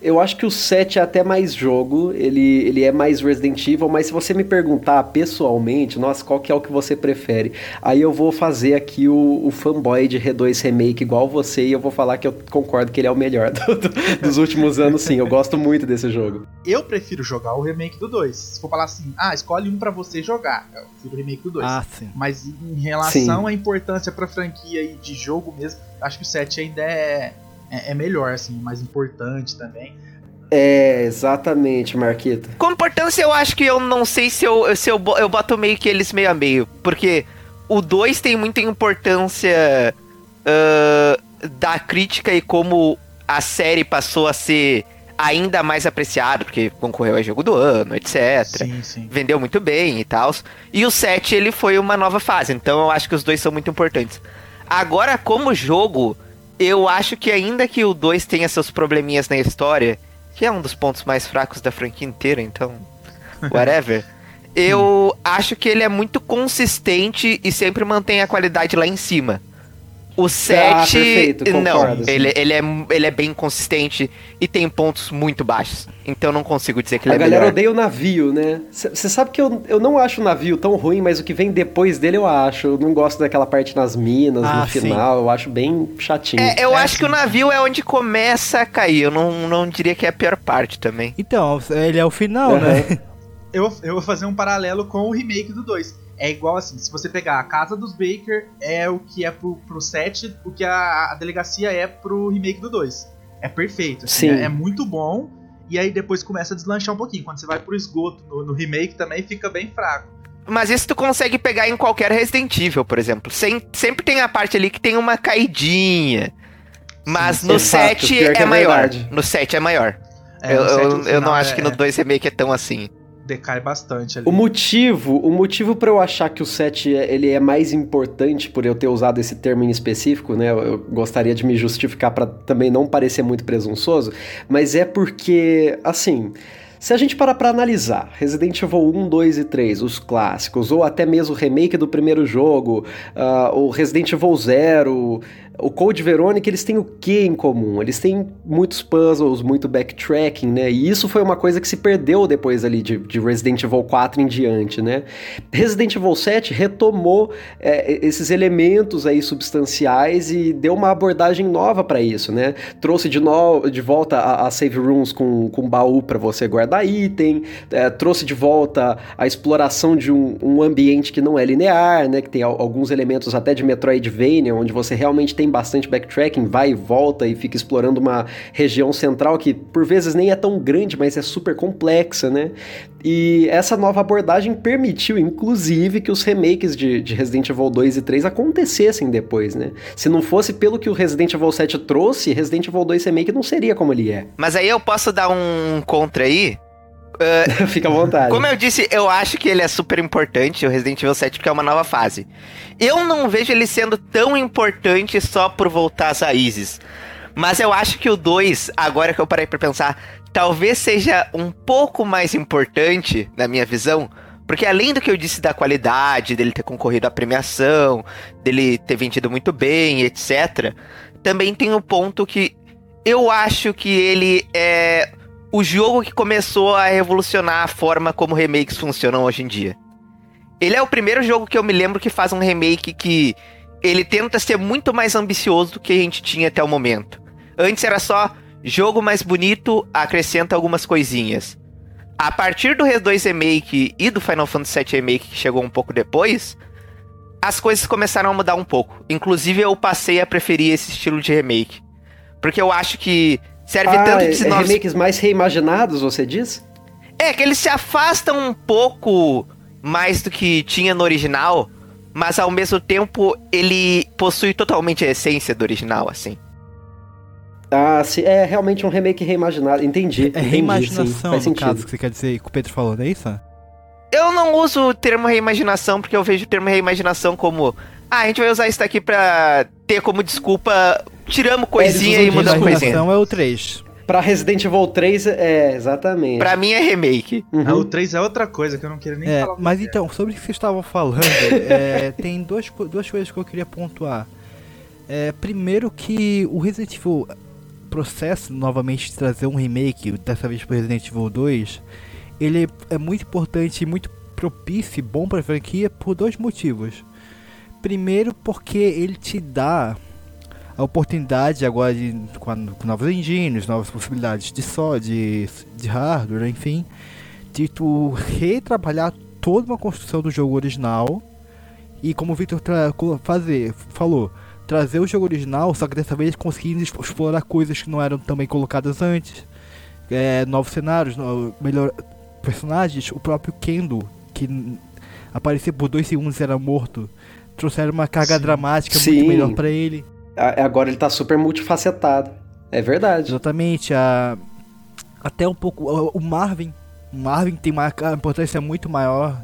eu acho que o 7 é até mais jogo, ele, ele é mais Resident Evil, mas se você me perguntar pessoalmente, nossa, qual que é o que você prefere? Aí eu vou fazer aqui o, o fanboy de R2 Remake igual você e eu vou falar que eu concordo que ele é o melhor <laughs> do, do, dos últimos anos, sim. Eu gosto muito desse jogo. Eu prefiro jogar o remake do 2. Se for falar assim, ah, escolhe um para você jogar, eu prefiro o remake do 2. Ah, sim. Mas em relação sim. à importância pra franquia e de jogo mesmo, acho que o 7 ainda é é, é melhor, assim, mais importante também. É, exatamente, Marquito. Com importância, eu acho que eu não sei se eu, se eu, eu boto meio que eles meio a meio. Porque o 2 tem muita importância uh, da crítica e como a série passou a ser ainda mais apreciada, porque concorreu a jogo do ano, etc. Sim, sim. Vendeu muito bem e tal. E o 7, ele foi uma nova fase, então eu acho que os dois são muito importantes. Agora, como jogo, eu acho que ainda que o 2 tenha seus probleminhas na história, que é um dos pontos mais fracos da franquia inteira, então. <laughs> Whatever. eu acho que ele é muito consistente e sempre mantém a qualidade lá em cima. O 7. Ah, perfeito, não, ele, ele, é, ele é bem consistente e tem pontos muito baixos. Então não consigo dizer que ele a é melhor. A galera odeia o navio, né? Você sabe que eu, eu não acho o navio tão ruim, mas o que vem depois dele eu acho. Eu não gosto daquela parte nas minas, ah, no final. Sim. Eu acho bem chatinho. É, eu é, acho sim. que o navio é onde começa a cair. Eu não, não diria que é a pior parte também. Então, ele é o final, uhum. né? <laughs> Eu, eu vou fazer um paralelo com o remake do 2 é igual assim, se você pegar a casa dos Baker é o que é pro, pro 7, o que a, a delegacia é pro remake do 2. É perfeito. Assim, Sim. É, é, muito bom. e aí depois começa a deslanchar um pouquinho. Quando você vai pro esgoto no, no remake também fica bem fraco. Mas isso tu consegue pegar em qualquer Resident Evil, por exemplo. Sem, sempre tem a parte ali que tem uma caidinha. Mas Sim, no 7 é, é, maior. Verdade. No 7 é maior. É, eu, eu, eu não acho é... que no 2 remake é tão assim decai bastante ali. O motivo, o motivo para eu achar que o 7 é, ele é mais importante por eu ter usado esse termo em específico, né? Eu gostaria de me justificar para também não parecer muito presunçoso, mas é porque assim, se a gente parar para analisar Resident Evil 1, 2 e 3, os clássicos, ou até mesmo o remake do primeiro jogo, uh, o Resident Evil 0, o Code Veronica, eles têm o que em comum? Eles têm muitos puzzles, muito backtracking, né? E isso foi uma coisa que se perdeu depois ali de, de Resident Evil 4 em diante, né? Resident Evil 7 retomou é, esses elementos aí substanciais e deu uma abordagem nova para isso, né? Trouxe de, no, de volta a, a save rooms com, com baú para você guardar item, é, trouxe de volta a exploração de um, um ambiente que não é linear, né? Que tem alguns elementos até de Metroidvania, onde você realmente tem tem bastante backtracking, vai e volta e fica explorando uma região central que por vezes nem é tão grande, mas é super complexa, né? E essa nova abordagem permitiu, inclusive, que os remakes de, de, Resident Evil 2 e 3 acontecessem depois, né? Se não fosse pelo que o Resident Evil 7 trouxe, Resident Evil 2 Remake não seria como ele é. Mas aí eu posso dar um contra aí, <laughs> Fica à vontade. Como eu disse, eu acho que ele é super importante, o Resident Evil 7, porque é uma nova fase. Eu não vejo ele sendo tão importante só por voltar às raízes. Mas eu acho que o 2, agora que eu parei pra pensar, talvez seja um pouco mais importante, na minha visão, porque além do que eu disse da qualidade, dele ter concorrido à premiação, dele ter vendido muito bem, etc., também tem o um ponto que eu acho que ele é o jogo que começou a revolucionar a forma como remakes funcionam hoje em dia. Ele é o primeiro jogo que eu me lembro que faz um remake que ele tenta ser muito mais ambicioso do que a gente tinha até o momento. Antes era só jogo mais bonito, acrescenta algumas coisinhas. A partir do Res 2 Remake e do Final Fantasy VII Remake, que chegou um pouco depois, as coisas começaram a mudar um pouco. Inclusive, eu passei a preferir esse estilo de remake. Porque eu acho que Serve ah, tanto de é, sinopse... remakes mais reimaginados, você diz? É, que eles se afastam um pouco mais do que tinha no original, mas ao mesmo tempo ele possui totalmente a essência do original, assim. Ah, sim, é realmente um remake reimaginado, entendi. É reimaginação, sim, no sentido. caso, que você quer dizer, que o Pedro falou, não é isso? Eu não uso o termo reimaginação porque eu vejo o termo reimaginação como ah, a gente vai usar isso daqui pra ter como desculpa tiramos coisinha e mudamos coisinha. é o 3. Pra Resident Evil 3, é, exatamente. Pra mim é remake. Uhum. Ah, o 3 é outra coisa que eu não queria nem é, falar. Mas então, sobre o que vocês estavam falando, <laughs> é, tem duas, duas coisas que eu queria pontuar. É, primeiro que o Resident Evil processo novamente de trazer um remake, dessa vez para Resident Evil 2, ele é muito importante e muito propício e bom para a franquia por dois motivos. Primeiro porque ele te dá a oportunidade agora de, com, com novos engines, novas possibilidades de só, de, de hardware, enfim, de tu retrabalhar toda uma construção do jogo original e como o Victor fazer, falou, trazer o jogo original, só que dessa vez conseguindo explorar coisas que não eram também colocadas antes, é, novos cenários, no, melhor personagens, o próprio Kendo que aparecia por dois segundos e era morto, trouxeram uma carga Sim. dramática Sim. muito melhor para ele. Agora ele tá super multifacetado. É verdade. Exatamente. A... Até um pouco. O Marvin. O Marvin tem uma importância muito maior.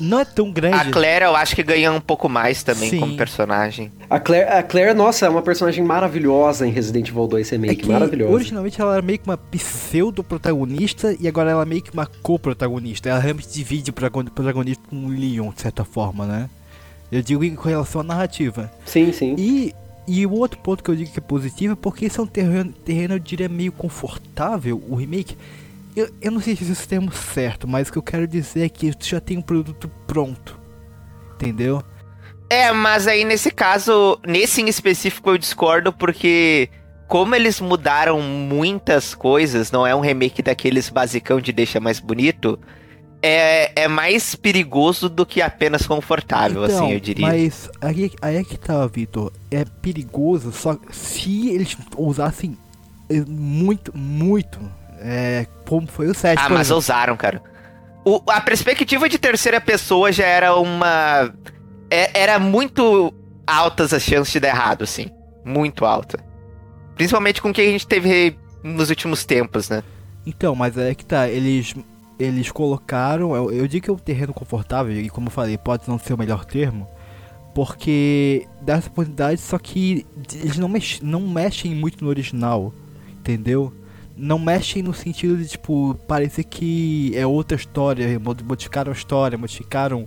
Não é tão grande. A Claire eu acho que ganha um pouco mais também Sim. como personagem. A Claire, a Claire, nossa, é uma personagem maravilhosa em Resident Evil 2 Remake, é maravilhosa. Originalmente ela era meio que uma pseudo-protagonista e agora ela é meio que uma co-protagonista. Ela realmente divide o protagonista com o Leon, de certa forma, né? Eu digo em relação à narrativa. Sim, sim. E e o outro ponto que eu digo que é positivo é porque esse é um terreno, terreno eu diria, meio confortável, o remake. Eu, eu não sei se esse é o termo certo, mas o que eu quero dizer é que tu já tem um produto pronto. Entendeu? É, mas aí nesse caso, nesse em específico eu discordo porque como eles mudaram muitas coisas, não é um remake daqueles basicão de deixa mais bonito, é, é mais perigoso do que apenas confortável, assim, então, assim, eu diria. Mas aí, aí é que tá, Vitor. É perigoso só se eles usassem é, muito, muito É, como foi o 7. Ah, mas exemplo. usaram, cara. O, a perspectiva de terceira pessoa já era uma. É, era muito altas as chances de dar errado, assim. Muito alta. Principalmente com o que a gente teve nos últimos tempos, né? Então, mas é que tá, eles eles colocaram, eu, eu digo que é um terreno confortável, e como eu falei, pode não ser o melhor termo, porque dá essa oportunidade, só que eles não, mex, não mexem muito no original, entendeu? Não mexem no sentido de, tipo, parecer que é outra história, modificaram a história, modificaram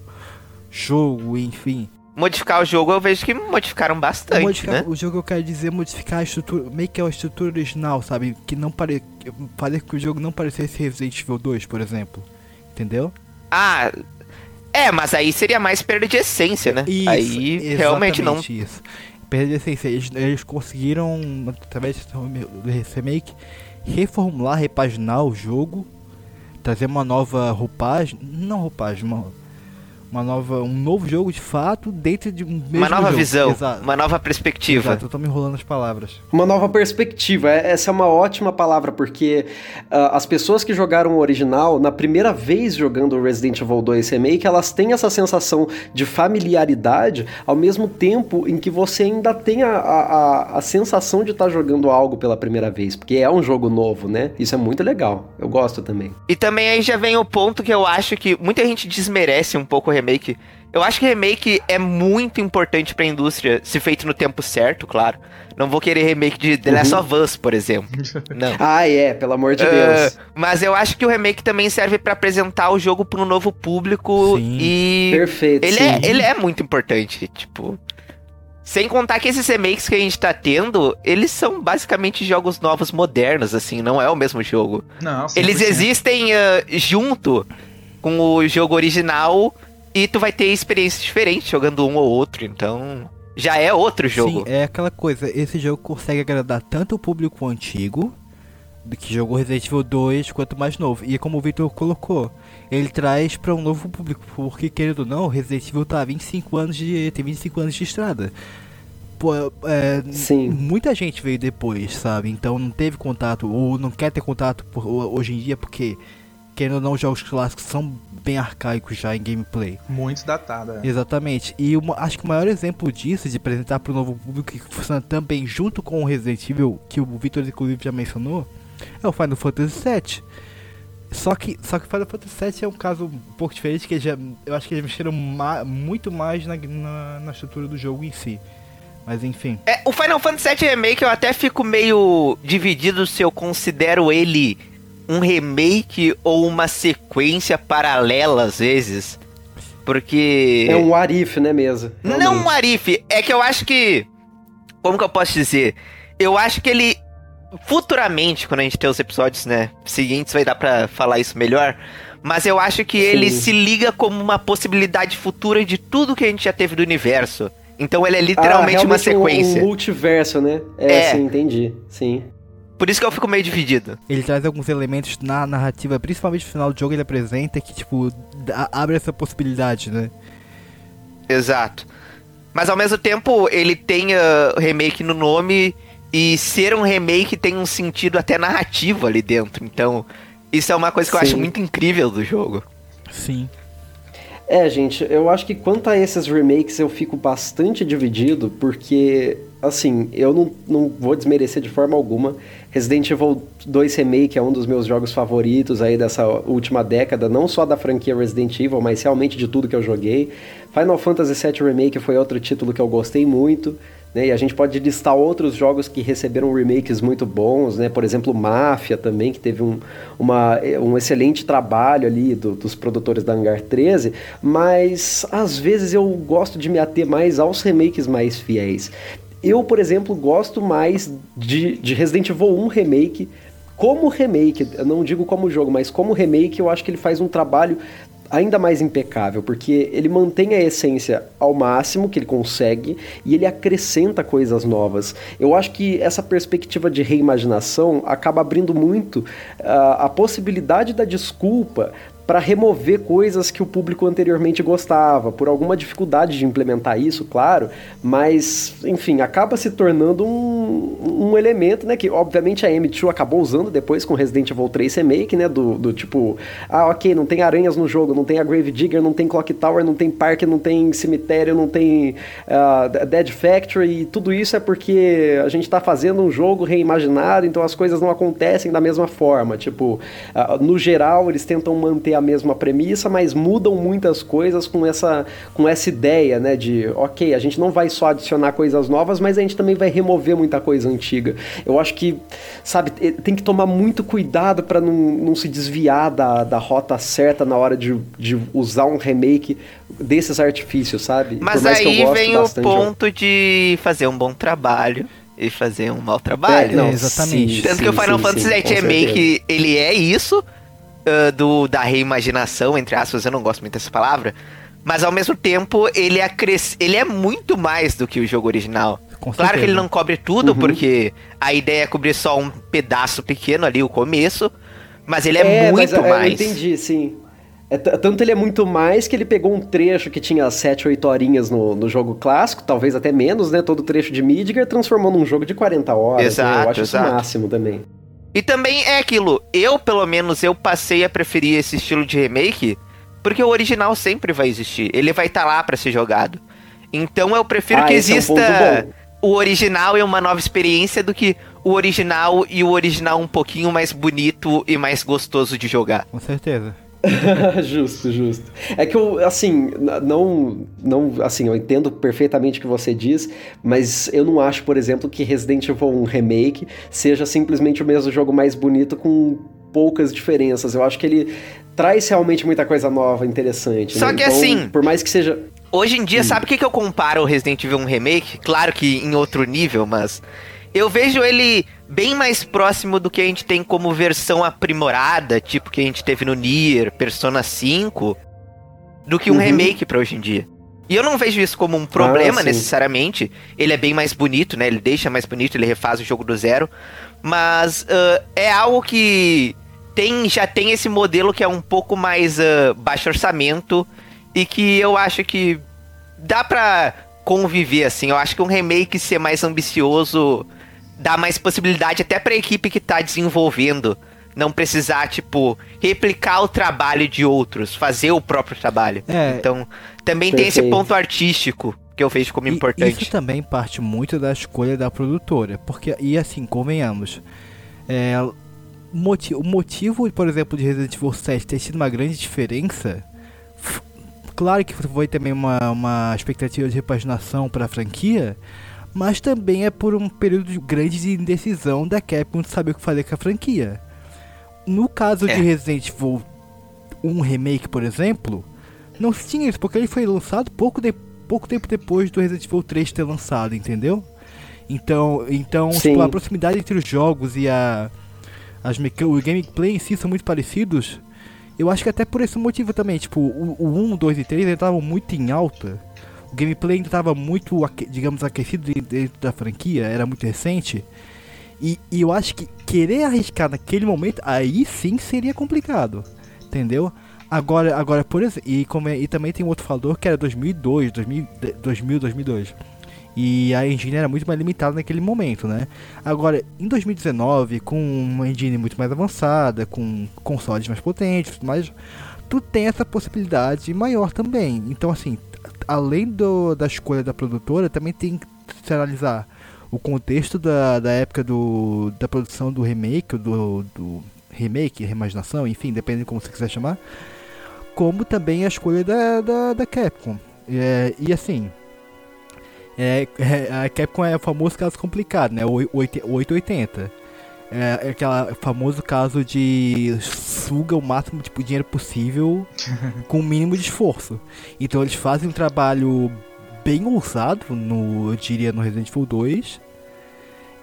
jogo, enfim modificar o jogo, eu vejo que modificaram bastante, modificar, né? O jogo eu quero dizer modificar a estrutura, meio que a estrutura original, sabe? Que não pare... fazer que o jogo não parecesse Resident Evil 2, por exemplo. Entendeu? Ah, é, mas aí seria mais perda de essência, né? Isso, aí realmente não. Isso. Perda de essência. Eles, eles conseguiram, através do remake, reformular, repaginar o jogo, trazer uma nova roupagem. Não roupagem, uma uma nova, um novo jogo de fato dentro de um mesmo Uma nova jogo. visão, Exato. uma nova perspectiva. Exato, eu tô me enrolando as palavras. Uma nova perspectiva, é, essa é uma ótima palavra, porque uh, as pessoas que jogaram o original, na primeira vez jogando o Resident Evil 2 Remake, elas têm essa sensação de familiaridade, ao mesmo tempo em que você ainda tem a, a, a sensação de estar tá jogando algo pela primeira vez, porque é um jogo novo, né? Isso é muito legal, eu gosto também. E também aí já vem o ponto que eu acho que muita gente desmerece um pouco o remake. Eu acho que remake é muito importante pra indústria, se feito no tempo certo, claro. Não vou querer remake de The Last uhum. of Us, por exemplo. <laughs> Não. ah, é, pelo amor de uh, Deus. Mas eu acho que o remake também serve para apresentar o jogo para um novo público sim. e. Perfeito. Ele, sim. É, ele é muito importante, tipo. Sem contar que esses remakes que a gente tá tendo, eles são basicamente jogos novos modernos, assim, não é o mesmo jogo. Não, Eles existem uh, junto com o jogo original e tu vai ter experiências diferentes jogando um ou outro, então já é outro jogo. Sim, é aquela coisa, esse jogo consegue agradar tanto o público antigo, que jogou Resident Evil 2, quanto mais novo. E como o Victor colocou, ele traz para um novo público, porque querendo ou não, Resident Evil tá 25 anos de tem 25 anos de estrada. Pô, é, Sim. muita gente veio depois, sabe? Então não teve contato ou não quer ter contato por, hoje em dia porque querendo ou não, os jogos clássicos são bem arcaicos já em gameplay. Muito datado, é. Exatamente. E uma, acho que o maior exemplo disso, de apresentar para o novo público, que funciona também junto com o Resident Evil, que o Victor inclusive já mencionou, é o Final Fantasy VII. Só que, só que Final Fantasy VII é um caso um pouco diferente, que já, eu acho que eles mexeram ma muito mais na, na, na, estrutura do jogo em si. Mas enfim. É, o Final Fantasy VII Remake eu até fico meio dividido se eu considero ele um remake ou uma sequência paralela às vezes. Porque. É um Arif, né, mesmo? Não um Arif, é que eu acho que. Como que eu posso dizer? Eu acho que ele. Futuramente, quando a gente ter os episódios, né, seguintes, vai dar pra falar isso melhor. Mas eu acho que Sim. ele se liga como uma possibilidade futura de tudo que a gente já teve do universo. Então ele é literalmente ah, uma sequência. Um, um multiverso, né? É, é, sim, entendi. Sim. Por isso que eu fico meio dividido. Ele traz alguns elementos na narrativa, principalmente no final do jogo, ele apresenta que, tipo, abre essa possibilidade, né? Exato. Mas ao mesmo tempo, ele tem uh, remake no nome e ser um remake tem um sentido até narrativo ali dentro. Então, isso é uma coisa que Sim. eu acho muito incrível do jogo. Sim. É, gente, eu acho que quanto a esses remakes eu fico bastante dividido, porque, assim, eu não, não vou desmerecer de forma alguma. Resident Evil 2 Remake é um dos meus jogos favoritos aí dessa última década, não só da franquia Resident Evil, mas realmente de tudo que eu joguei. Final Fantasy VII Remake foi outro título que eu gostei muito. Né? E a gente pode listar outros jogos que receberam remakes muito bons, né? Por exemplo, Máfia também, que teve um, uma, um excelente trabalho ali do, dos produtores da Hangar 13, mas às vezes eu gosto de me ater mais aos remakes mais fiéis. Eu, por exemplo, gosto mais de, de Resident Evil 1 Remake como remake, eu não digo como jogo, mas como remake, eu acho que ele faz um trabalho ainda mais impecável, porque ele mantém a essência ao máximo que ele consegue e ele acrescenta coisas novas. Eu acho que essa perspectiva de reimaginação acaba abrindo muito uh, a possibilidade da desculpa para remover coisas que o público anteriormente gostava, por alguma dificuldade de implementar isso, claro, mas, enfim, acaba se tornando um, um elemento, né, que obviamente a M2 acabou usando depois com Resident Evil 3 Remake, né, do, do tipo, ah, ok, não tem aranhas no jogo, não tem a Grave Digger, não tem Clock Tower, não tem parque, não tem cemitério, não tem uh, Dead Factory, e tudo isso é porque a gente está fazendo um jogo reimaginado, então as coisas não acontecem da mesma forma, tipo, uh, no geral eles tentam manter a mesma premissa, mas mudam muitas coisas com essa, com essa ideia, né? De, ok, a gente não vai só adicionar coisas novas, mas a gente também vai remover muita coisa antiga. Eu acho que, sabe, tem que tomar muito cuidado para não, não se desviar da, da rota certa na hora de, de usar um remake desses artifícios, sabe? Mas aí vem o ponto de fazer um bom trabalho e fazer um mau trabalho. É, não, exatamente. Sim, Tanto sim, que o Final sim, Fantasy VII Remake, ele é isso, uh, do, da reimaginação, entre aspas, eu não gosto muito dessa palavra. Mas ao mesmo tempo, ele, acres... ele é muito mais do que o jogo original. Claro que ele não cobre tudo, uhum. porque a ideia é cobrir só um pedaço pequeno ali, o começo. Mas ele é, é muito mas, mais. Eu entendi, sim. É, tanto ele é muito mais que ele pegou um trecho que tinha 7, 8 horinhas no, no jogo clássico, talvez até menos, né? Todo o trecho de Midgar, transformou num jogo de 40 horas. Exato, né? Eu acho exato. isso o máximo também. E também é aquilo, eu pelo menos eu passei a preferir esse estilo de remake, porque o original sempre vai existir, ele vai estar tá lá para ser jogado. Então eu prefiro ah, que exista é um o original e uma nova experiência do que o original e o original um pouquinho mais bonito e mais gostoso de jogar. Com certeza. <laughs> justo, justo. É que eu, assim, não, não, assim, eu entendo perfeitamente o que você diz, mas eu não acho, por exemplo, que Resident Evil 1 Remake seja simplesmente o mesmo jogo mais bonito com poucas diferenças. Eu acho que ele traz realmente muita coisa nova, interessante. Só né? que então, assim, por mais que seja Hoje em dia, hum. sabe o que, que eu comparo o Resident Evil 1 Remake? Claro que em outro nível, mas eu vejo ele bem mais próximo do que a gente tem como versão aprimorada, tipo que a gente teve no Nier, Persona 5, do que um uhum. remake para hoje em dia. E eu não vejo isso como um problema ah, necessariamente. Ele é bem mais bonito, né? Ele deixa mais bonito, ele refaz o jogo do zero. Mas uh, é algo que tem, já tem esse modelo que é um pouco mais uh, baixo orçamento e que eu acho que dá pra conviver assim. Eu acho que um remake ser mais ambicioso dá mais possibilidade até para a equipe que tá desenvolvendo não precisar, tipo, replicar o trabalho de outros, fazer o próprio trabalho. É, então, também perfeito. tem esse ponto artístico que eu vejo como e importante. Isso também parte muito da escolha da produtora, porque, e assim, convenhamos, é, o motivo, por exemplo, de Resident Evil 7 ter sido uma grande diferença, claro que foi também uma, uma expectativa de repaginação para a franquia, mas também é por um período grande de indecisão da Capcom de saber o que fazer com a franquia. No caso é. de Resident Evil 1 Remake, por exemplo, não se tinha isso, porque ele foi lançado pouco, de, pouco tempo depois do Resident Evil 3 ter lançado, entendeu? Então, então tipo, a proximidade entre os jogos e a as o gameplay em si são muito parecidos. Eu acho que até por esse motivo também, tipo, o, o 1, 2 e 3 estavam muito em alta o gameplay ainda estava muito, digamos, aquecido dentro da franquia, era muito recente. E, e, eu acho que querer arriscar naquele momento, aí sim seria complicado. Entendeu? Agora, agora por exemplo, e, como é, e também tem outro fator que era 2002, 2000, 2000, 2002. E a engine era muito mais limitada naquele momento, né? Agora, em 2019, com uma engine muito mais avançada, com consoles mais potentes, mas tu tem essa possibilidade maior também. Então, assim, além do, da escolha da produtora, também tem que analisar o contexto da, da época do, da produção do remake, do, do remake, reimaginação, enfim, depende de como você quiser chamar, como também a escolha da, da, da Capcom. É, e assim, é, é, <laughs> a Capcom é o famoso caso complicado, né? O 880. É, é aquele famoso caso de suga o máximo de dinheiro possível <laughs> com o mínimo de esforço. Então eles fazem um trabalho bem ousado, no, eu diria, no Resident Evil 2.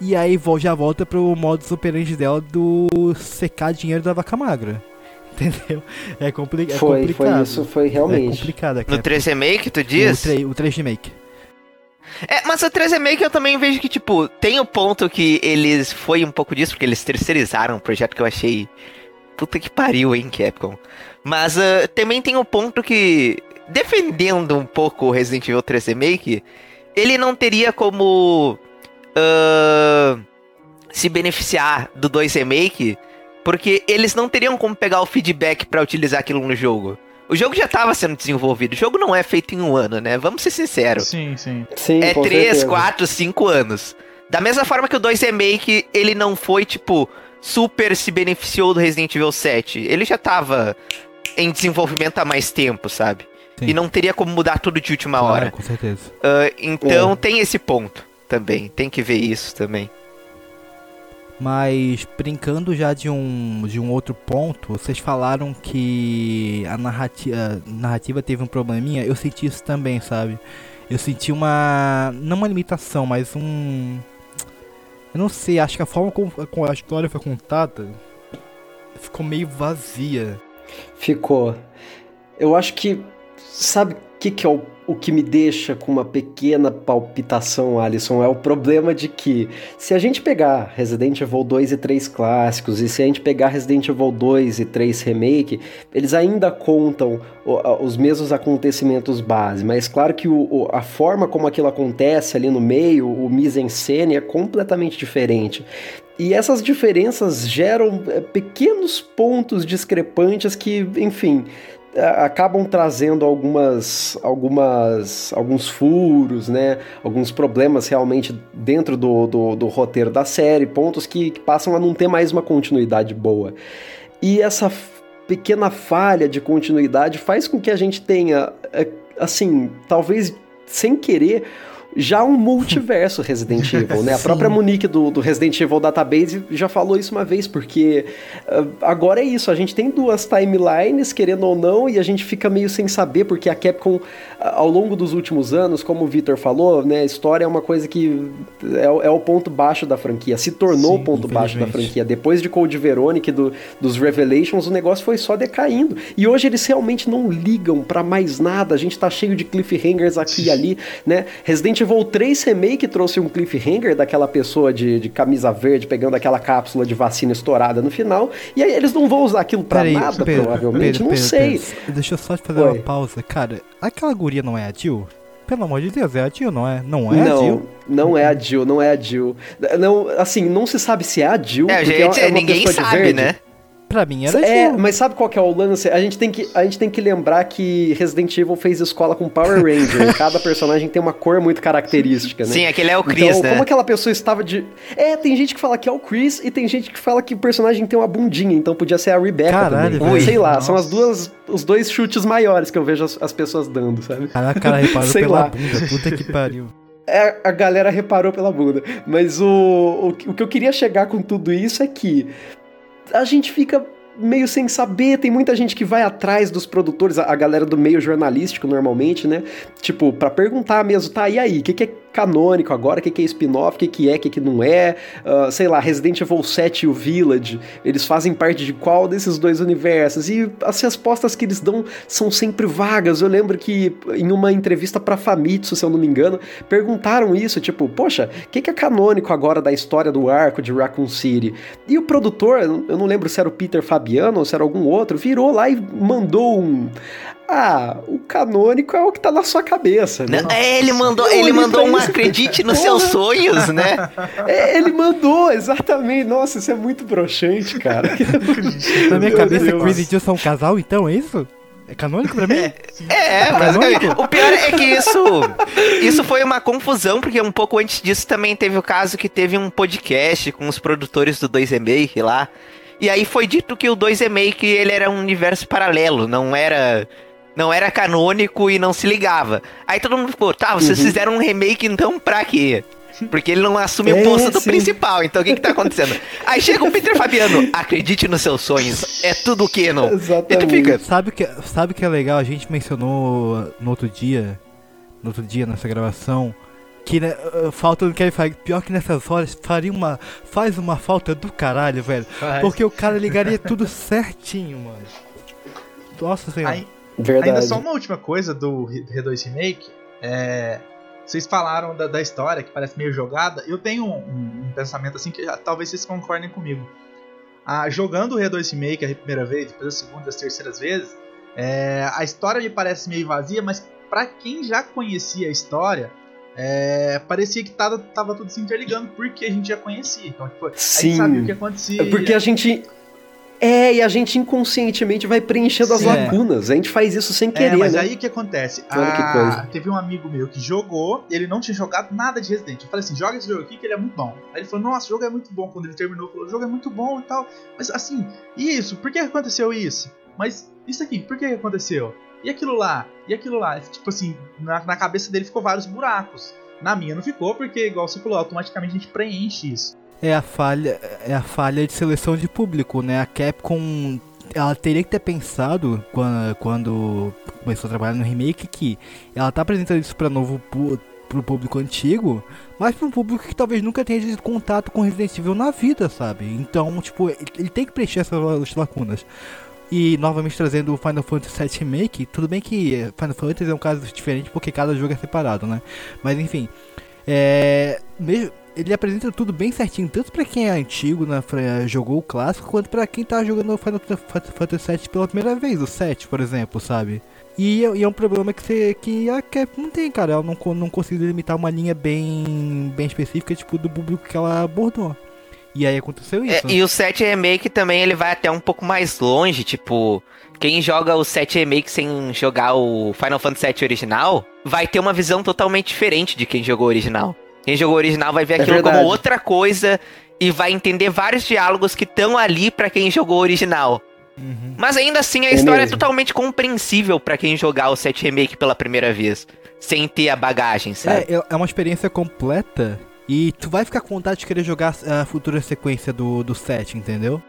E aí já volta pro modo operandi dela do secar dinheiro da vaca magra. <laughs> Entendeu? É, compli é foi, complicado. Foi isso, foi realmente. É complicado. No 3 Remake, tu diz? O 3, o 3 Remake. É, mas o 3 Remake eu também vejo que, tipo, tem o ponto que eles. Foi um pouco disso, porque eles terceirizaram um projeto que eu achei Puta que pariu, hein, Capcom. Mas uh, também tem o ponto que, defendendo um pouco o Resident Evil 3 Remake, ele não teria como uh, se beneficiar do 2 Remake, porque eles não teriam como pegar o feedback para utilizar aquilo no jogo. O jogo já estava sendo desenvolvido. O jogo não é feito em um ano, né? Vamos ser sinceros. Sim, sim. sim é 3, 4, 5 anos. Da mesma forma que o 2 Remake, ele não foi, tipo, super se beneficiou do Resident Evil 7. Ele já estava em desenvolvimento há mais tempo, sabe? Sim. E não teria como mudar tudo de última claro, hora. Com certeza. Uh, então é. tem esse ponto também. Tem que ver isso também. Mas brincando já de um, de um outro ponto, vocês falaram que a narrativa, a narrativa teve um probleminha. Eu senti isso também, sabe? Eu senti uma. Não uma limitação, mas um. Eu não sei, acho que a forma como a história foi contada ficou meio vazia. Ficou. Eu acho que. Sabe o que, que é o o que me deixa com uma pequena palpitação, Alisson, é o problema de que se a gente pegar Resident Evil 2 e 3 clássicos e se a gente pegar Resident Evil 2 e 3 remake, eles ainda contam os mesmos acontecimentos base, mas claro que o, a forma como aquilo acontece ali no meio, o mise-en-scène é completamente diferente. E essas diferenças geram é, pequenos pontos discrepantes que, enfim, acabam trazendo algumas, algumas, alguns furos, né? Alguns problemas realmente dentro do, do, do roteiro da série, pontos que, que, passam a não ter mais uma continuidade boa. E essa pequena falha de continuidade faz com que a gente tenha, é, assim, talvez sem querer, já um multiverso <laughs> Resident Evil, né? A própria Monique do, do, Resident Evil Database já falou isso uma vez, porque uh, agora é isso, a gente tem duas timelines, querendo ou não, e a gente fica meio sem saber, porque a Capcom, uh, ao longo dos últimos anos, como o Victor falou, né? A história é uma coisa que é, é o ponto baixo da franquia, se tornou o ponto baixo da franquia. Depois de Code Veronica e do, dos Revelations, o negócio foi só decaindo. E hoje eles realmente não ligam para mais nada, a gente tá cheio de cliffhangers aqui e ali, né? Resident Evil 3 Remake trouxe um cliffhanger daquela pessoa de, de camisa verde pegando aquela cápsula de vacina estourada no final, e aí eles não vão usar aquilo pra Peraí, nada, Pedro, provavelmente, Pedro, não Pedro, sei. Deixa eu só te fazer Oi. uma pausa. Cara, aquela guria não é a Jill? Pelo amor de Deus, é a Jill, não é? Não é não, a Jill? Não é a Jill, não é a Jill. Não, assim, não se sabe se é a Jill. É, gente, é ninguém sabe, né? Pra mim era É, mas sabe qual que é o lance? A gente, tem que, a gente tem que lembrar que Resident Evil fez escola com Power Ranger. <laughs> Cada personagem tem uma cor muito característica, né? Sim, aquele é o Chris, então, né? como aquela pessoa estava de... É, tem gente que fala que é o Chris e tem gente que fala que o personagem tem uma bundinha, então podia ser a Rebecca Caralho, também. Ui, Sei lá, nossa. são as duas, os dois chutes maiores que eu vejo as, as pessoas dando, sabe? Caraca, cara reparou <laughs> Sei pela lá. bunda, puta que pariu. É, a galera reparou pela bunda. Mas o, o, o que eu queria chegar com tudo isso é que a gente fica meio sem saber, tem muita gente que vai atrás dos produtores, a, galera do meio jornalístico normalmente, né? Tipo, para perguntar mesmo, tá, e aí, o que, que é canônico agora, o que, que é spin-off, o que, que é, o que, que não é, uh, sei lá, Resident Evil 7 e o Village, eles fazem parte de qual desses dois universos? E as respostas que eles dão são sempre vagas. Eu lembro que em uma entrevista pra Famitsu, se eu não me engano, perguntaram isso, tipo, poxa, o que, que é canônico agora da história do arco de Raccoon City? E o produtor, eu não lembro se era o Peter Fabiano ou se era algum outro, virou lá e mandou um ah, o canônico é o que tá na sua cabeça, né? É, ele mandou, ele mandou um acredite nos seus sonhos, né? <laughs> É, ele mandou, exatamente. Nossa, isso é muito broxante, cara. <laughs> na minha cabeça, Chris e Jill são um casal, então, é isso? É canônico pra mim? É, é mas o pior é que isso isso foi uma confusão, porque um pouco antes disso também teve o caso que teve um podcast com os produtores do 2 Remake lá. E aí foi dito que o 2 Remake ele era um universo paralelo, não era não era canônico e não se ligava. Aí todo mundo ficou, tá, vocês uhum. fizeram um remake então pra quê? Porque ele não assume é, o posto do principal, então o que que tá acontecendo? <laughs> Aí chega o Peter Fabiano, acredite nos seus sonhos, é tudo que não. Exatamente. E tu fica... Sabe que, sabe que é legal? A gente mencionou no outro dia, no outro dia nessa gravação, que né, falta do que ele faz. Pior que nessas horas faria uma. Faz uma falta do caralho, velho. Faz. Porque o cara ligaria tudo certinho, mano. Nossa senhora. Aí, Verdade. Ainda só uma última coisa do R2 Remake. É, vocês falaram da, da, história que parece meio jogada. Eu tenho um, um, um pensamento assim que talvez vocês concordem comigo. ah, jogando o Re2 Remake a primeira vez, depois a segunda, as terceiras vezes, é, a história me parece meio vazia, mas para quem já conhecia a história, é, parecia que tava, tava tudo se interligando porque a gente já conhecia. Então, tipo, Sim. a gente sabia o que acontecia. É porque a gente. É, e a gente inconscientemente vai preenchendo as Sim. lacunas. A gente faz isso sem querer, é, mas né? aí o que acontece? Olha que Ah, coisa. Teve um amigo meu que jogou, ele não tinha jogado nada de Resident. Eu falei assim: joga esse jogo aqui que ele é muito bom. Aí ele falou: Nossa, o jogo é muito bom. Quando ele terminou, falou: O jogo é muito bom e tal. Mas assim, e isso? Por que aconteceu isso? Mas isso aqui, por que aconteceu? E aquilo lá? E aquilo lá? Tipo assim, na, na cabeça dele ficou vários buracos. Na minha não ficou, porque, igual você falou, automaticamente a gente preenche isso. É a falha, é a falha de seleção de público, né? A Capcom ela teria que ter pensado quando, quando começou a trabalhar no remake que ela tá apresentando isso para novo pro público antigo, mas para um público que talvez nunca tenha tido contato com Resident Evil na vida, sabe? Então, tipo, ele ele tem que preencher essas lacunas. E novamente trazendo o Final Fantasy VII Remake, tudo bem que Final Fantasy é um caso diferente porque cada jogo é separado, né? Mas enfim, é, mesmo, ele apresenta tudo bem certinho, tanto pra quem é antigo, né, fra- jogou o clássico, quanto pra quem tá jogando o Final Fa- Fantasy VII pela primeira vez, o 7, por exemplo, sabe? E, é- e é um problema que, você, que a Capcom não tem, cara. Ela não, não conseguiu limitar uma linha bem, bem específica, tipo, do público que ela abordou. E aí aconteceu É, isso. e o 7 Remake também ele vai até um pouco mais longe, tipo, quem joga o 7 Remake sem jogar o Final Fantasy VII original, vai ter uma visão totalmente diferente de quem jogou o original. Quem jogou original vai ver É aquilo verdade. como outra coisa e vai entender vários diálogos que estão ali pra quem jogou original. Uhum. Mas ainda assim a É história é mesmo. totalmente compreensível pra quem jogar o 7 Remake pela primeira vez, sem ter a bagagem, sabe? É, é- é uma experiência completa e tu vai ficar com vontade de querer jogar a futura sequência do, do 7, entendeu?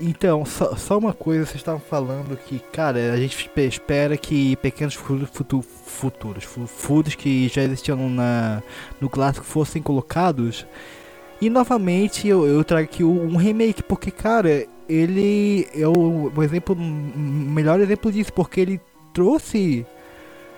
Então, só, só uma coisa, vocês estavam falando que, cara, a gente espe- espera que pequenos fu- futu- futuros, fu- furos que já existiam na, no clássico fossem colocados. E novamente eu, eu trago aqui um remake, porque, cara, ele é o, o exemplo, melhor exemplo disso, porque ele trouxe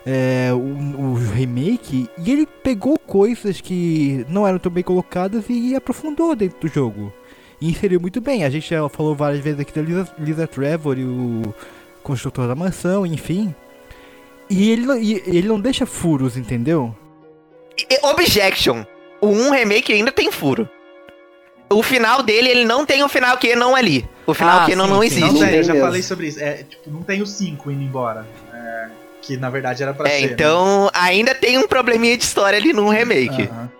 é, o, o remake e ele pegou coisas que não eram tão bem colocadas e aprofundou dentro do jogo. E inseriu muito bem. A gente já falou várias vezes aqui da Lisa, Lisa Trevor e o construtor da mansão, enfim. E ele, não- e ele não deixa furos, entendeu? Objection. O 1 Remake ainda tem furo. O final dele, ele não tem o final que não ali. O final Ah, que não, sim, não sim. existe. Não Não tem, eu já falei sobre isso. É, tipo, não tem o 5 indo embora. É, que na verdade era pra É, ser. né? então ainda tem um probleminha de história ali no remake. Aham.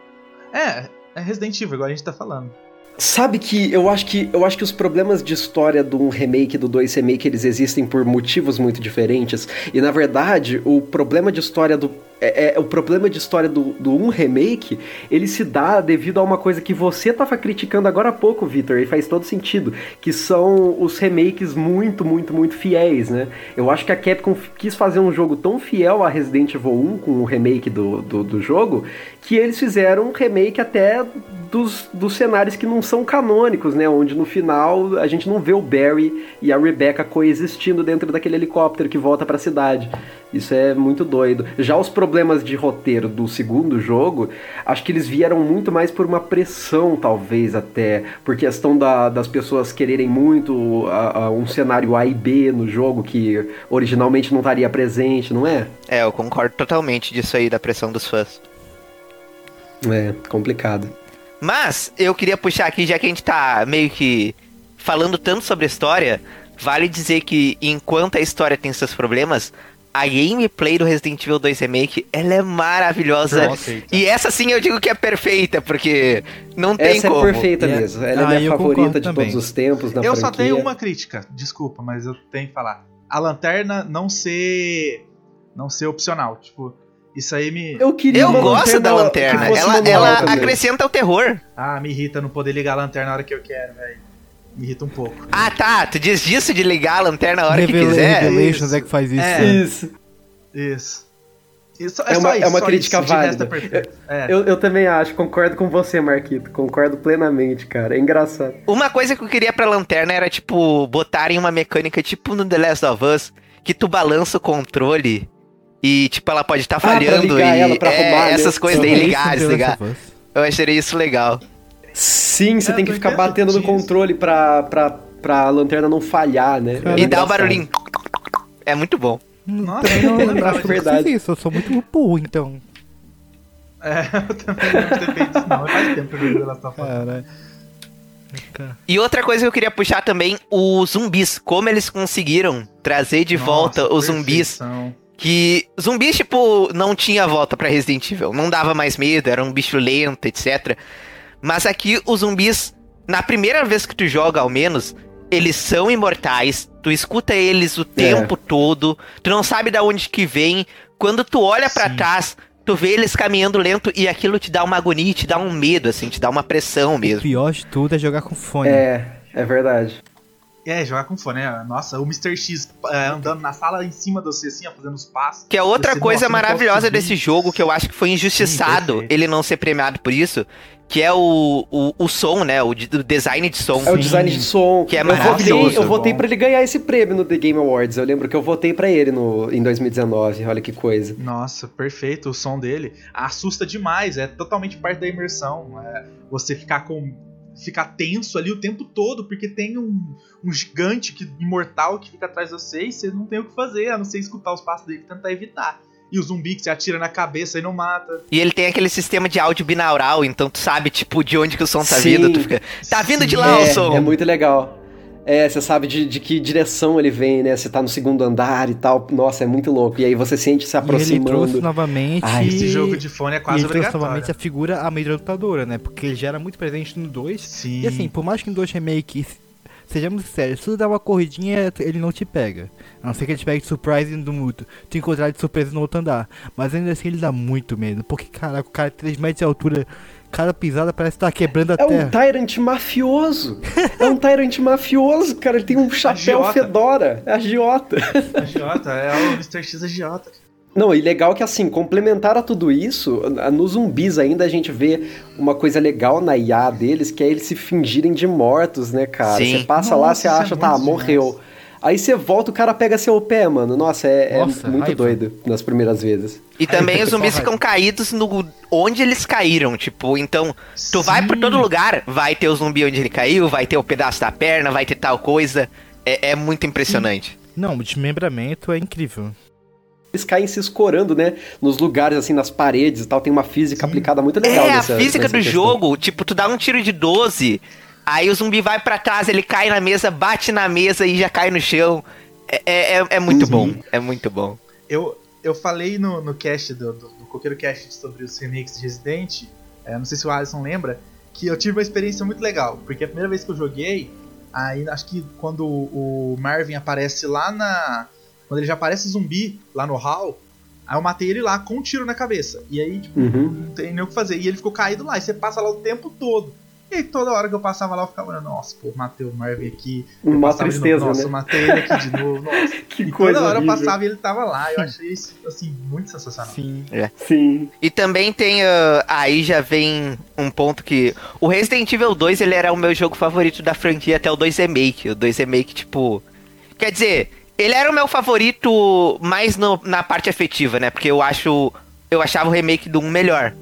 É, é Resident Evil, igual a gente tá falando. Sabe que eu acho que eu acho que os problemas de história do 1 remake do 2 remake eles existem por motivos muito diferentes. E na verdade, o problema de história do é, é- o problema de história do, do 1 remake, ele se dá devido a uma coisa que você tava criticando agora há pouco, Victor, e faz todo sentido, que são os remakes muito, muito, muito fiéis, né? Eu acho que a Capcom quis fazer um jogo tão fiel a Resident Evil 1 com o remake do, do, do jogo, que eles fizeram um remake até dos, dos cenários que não são canônicos, né? Onde no final a gente não vê o Barry e a Rebecca coexistindo dentro daquele helicóptero que volta pra cidade. Isso é muito doido. Já os problemas de roteiro do segundo jogo, acho que eles vieram muito mais por uma pressão, talvez até. Por questão da- das pessoas quererem muito a- a um cenário A e B no jogo que originalmente não estaria presente, não é? É, eu concordo totalmente disso aí, da pressão dos fãs. É, complicado. Mas, eu queria puxar aqui, já que a gente tá meio que falando tanto sobre a história, vale dizer que enquanto a história tem seus problemas, a gameplay do Resident Evil 2 Remake, ela é maravilhosa. E essa sim eu digo que é perfeita, porque não tem Essa como. é perfeita É. mesmo. Ela é Ah, minha eu favorita de também. todos os tempos na eu só franquia. tenho uma crítica, desculpa, mas eu tenho que falar. A lanterna não ser. não ser opcional. Tipo, isso aí me. Eu queria Eu gosto da lanterna. Ela, ela acrescenta o terror. Ah, me irrita não poder ligar a lanterna na hora que eu quero, velho. Me irrita um pouco. Ah, tá. Tu diz disso de ligar a lanterna na hora Revela- que quiser? Revelations isso. é que faz isso. É. né? Isso. Isso. Isso- É só uma- é isso, uma só crítica isso. É válida. É. Eu, eu também acho, concordo com você, Marquito. Concordo plenamente, cara. É engraçado. Uma coisa que eu queria pra lanterna era, tipo, botarem uma mecânica tipo no The Last of Us, que tu balança o controle e, tipo, ela pode estar pra falhando ligar e ela, pra é, arrumar, né? essas coisas daí isso ligar, desligar. Eu acharia isso legal. Sim, você é, tem que ficar batendo no controle pra, pra, pra lanterna não falhar, né? É e dá o barulhinho. É muito bom. Nossa, eu não lembrava de verdade. Isso, eu sou muito burro, então. É, <laughs> eu também não feito isso não. Faz tempo que eu Us. E outra coisa que eu queria puxar também, os zumbis. Como eles conseguiram trazer de Nossa, volta os zumbis. Que zumbis, tipo, não tinha volta para Resident Evil. Não dava mais medo, era um bicho lento, etc. Mas aqui os zumbis, na primeira vez que tu joga, ao menos, eles são imortais. Tu escuta eles o é. tempo todo. Tu não sabe de onde que vem. Quando tu olha para trás, tu vê eles caminhando lento e aquilo te dá uma agonia, te dá um medo, assim, te dá uma pressão mesmo. O pior de tudo é jogar com fone. É, é verdade. É, jogar com fone, né? Nossa, o Mr. X é, andando na sala em cima de você, assim, ó, fazendo os passos. Que é outra você, coisa nossa, maravilhosa desse jogo, que eu acho que foi injustiçado Sim, ele não ser premiado por isso, que é o, o, o som, né? O, o, design de som. É o design de som. Que é eu maravilhoso. Votei, eu votei pra ele ganhar esse prêmio no The Game Awards. Eu lembro que eu votei pra ele no, em 2019. Olha que coisa. Nossa, perfeito. O som dele assusta demais. É totalmente parte da imersão. É você ficar com ficar tenso ali o tempo todo, porque tem um, um gigante que, imortal que fica atrás de você e você não tem o que fazer, a não ser escutar os passos dele e tentar evitar. E o zumbi que você atira na cabeça e não mata. E ele tem aquele sistema de áudio binaural, então tu sabe, tipo, de onde que o som tá Sim. vindo. Tu fica, tá vindo Sim. de lá é, o som. É muito legal. É, você sabe de, de que direção ele vem, né? Você tá no segundo andar e tal. Nossa, é muito louco. E aí você sente se aproximando. E ele trouxe novamente. Ai, esse jogo de fone é quase e ele trouxe novamente a figura amedrontadora, né? Porque ele já era muito presente no 2. Sim. E assim, por mais que no 2 Remake, sejamos sérios, se tu dá uma corridinha, ele não te pega. A não ser que ele te pegue de surprise do mudo. Tu encontrar de surpresa no outro andar. Mas ainda assim ele dá muito medo. Porque, caraca, o cara 3 metros de altura cada pisada parece estar tá quebrando a é terra. É um Tyrant mafioso. <laughs> é um Tyrant mafioso, cara. Ele tem um chapéu agiota. fedora. É agiota. <laughs> Agiota, é o Mr. X agiota. Não, e legal que assim, complementar a tudo isso, nos zumbis ainda a gente vê uma coisa legal na IA deles, que é eles se fingirem de mortos, né, cara? Sim. Você passa Nossa, lá, você acha, é tá, morreu. Aí você volta, o cara pega seu pé, mano. Nossa, é, é Nossa, é muito raiva. doido nas primeiras vezes. E também <laughs> os zumbis ficam caídos no onde eles caíram, tipo, então, tu Sim. vai por todo lugar, vai ter o zumbi onde ele caiu, vai ter o pedaço da perna, vai ter tal coisa. É, é muito impressionante. Não, o desmembramento é incrível eles caem se escorando, né? Nos lugares, assim, nas paredes e tal. Tem uma física Sim. aplicada muito legal. É, nessa, a física do questão. jogo, tipo, tu dá um tiro de 12, aí o zumbi vai para trás, ele cai na mesa, bate na mesa e já cai no chão. É, é, é, é muito uhum. bom. É muito bom. Eu, eu falei no, no cast do, do, do Coqueiro Cast sobre os remakes de Resident, é, não sei se o Alisson lembra, que eu tive uma experiência muito legal. Porque a primeira vez que eu joguei, aí acho que quando o Marvin aparece lá na. Quando ele já aparece zumbi lá no hall, aí eu matei ele lá com um tiro na cabeça. E aí, tipo, uhum. não tem nem o que fazer. E ele ficou caído lá. E você passa lá o tempo todo. E toda hora que eu passava lá, eu ficava olhando, nossa, pô, matei o Marvin aqui. Uma tristeza, novo, nossa, né? matei ele aqui de novo, nossa. <laughs> que e coisa toda hora horrível. eu passava e ele tava lá. Eu <laughs> achei isso, assim, muito sensacional. Sim. É. Sim. E também tem, uh, aí já vem um ponto que... O Resident Evil 2, ele era o meu jogo favorito da franquia até o 2 Remake. O 2 Remake, tipo... Quer dizer, ele era o meu favorito mais no, na parte afetiva, né? Porque eu acho... Eu achava o remake do 1 melhor.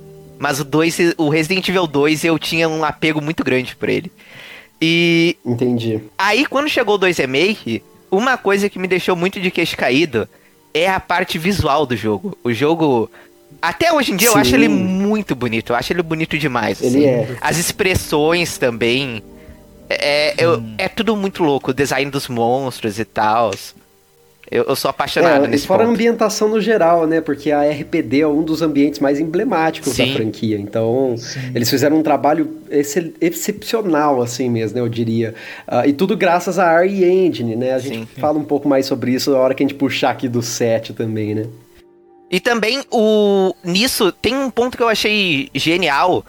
Mas o 2, o Resident Evil 2, eu tinha um apego muito grande por ele. E. Entendi. Aí, quando chegou o 2 Remake, uma coisa que me deixou muito de queixo caído é a parte visual do jogo. O jogo. Até hoje em dia Sim. eu acho ele muito bonito. Eu acho ele bonito demais. Ele assim. é. As expressões também. É, é, é, tudo muito louco. O design dos monstros e tal. Eu, eu sou apaixonado é, nesse Fora ponto. a ambientação no geral, né? Porque a RPD é um dos ambientes mais emblemáticos Sim. da franquia. Então, Sim. eles fizeram um trabalho ex excepcional, assim mesmo, né? Eu diria. Uh, e tudo graças à RE Engine, né? A gente Sim. fala um pouco mais sobre isso na hora que a gente puxar aqui do set também, né? E também, o nisso, tem um ponto que eu achei genial,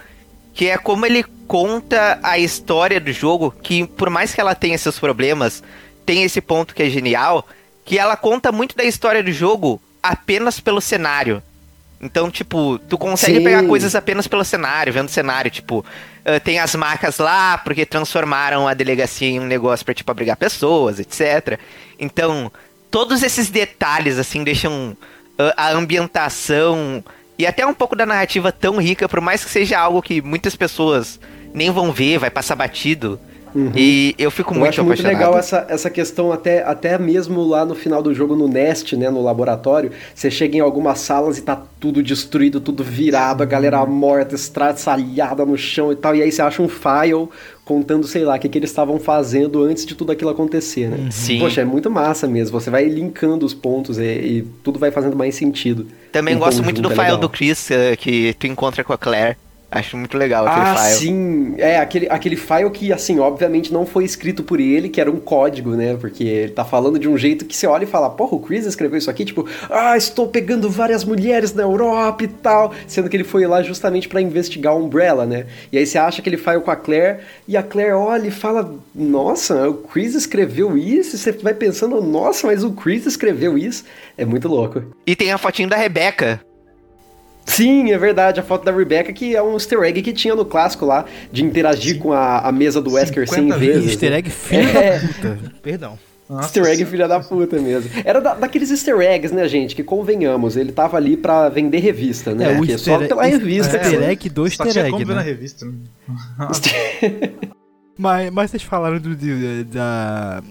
que é como ele conta a história do jogo, que por mais que ela tenha seus problemas, tem esse ponto que é genial, que ela conta muito da história do jogo apenas pelo cenário. Então, tipo, tu consegue Sim. pegar coisas apenas pelo cenário, vendo o cenário, tipo, uh, tem as marcas lá porque transformaram a delegacia em um negócio pra, tipo, abrigar pessoas, etc. Então, todos esses detalhes, assim, deixam uh, a ambientação e até um pouco da narrativa tão rica, por mais que seja algo que muitas pessoas nem vão ver, vai passar batido. Uhum. E eu fico muito eu acho muito legal essa, essa questão, até, até mesmo lá no final do jogo, no Nest, né, no laboratório, você chega em algumas salas e tá tudo destruído, tudo virado, a galera morta, estraçalhada no chão e tal, e aí você acha um file contando, sei lá, o que, que eles estavam fazendo antes de tudo aquilo acontecer, né? Uhum. Sim. Poxa, é muito massa mesmo, você vai linkando os pontos e, e tudo vai fazendo mais sentido. Também gosto muito do é file legal. do Chris, eh, que tu encontra com a Claire. Acho muito legal aquele ah, file. sim. É, aquele, aquele file que, assim, obviamente não foi escrito por ele, que era um código, né? Porque ele tá falando de um jeito que você olha e fala, porra, o Chris escreveu isso aqui, tipo, ah, estou pegando várias mulheres na Europa e tal. Sendo que ele foi lá justamente para investigar a Umbrella, né? E aí você acha aquele file com a Claire, e a Claire olha e fala, nossa, o Chris escreveu isso? E você vai pensando, nossa, mas o Chris escreveu isso? É muito louco. E tem a fotinho da Rebecca Sim, é verdade. A foto da Rebecca, que é um easter egg que tinha no clássico lá, de interagir Sim. com a, a mesa do Wesker 100 vezes. Easter egg filho é. da puta. Perdão. Nossa, easter egg filha da puta mesmo. Era da, daqueles easter eggs, né, gente? Que convenhamos, ele tava ali pra vender revista, né? É, o easter, só pela revista. É, easter egg do easter egg, né? na revista. <laughs> Mas, mas vocês falaram do, da,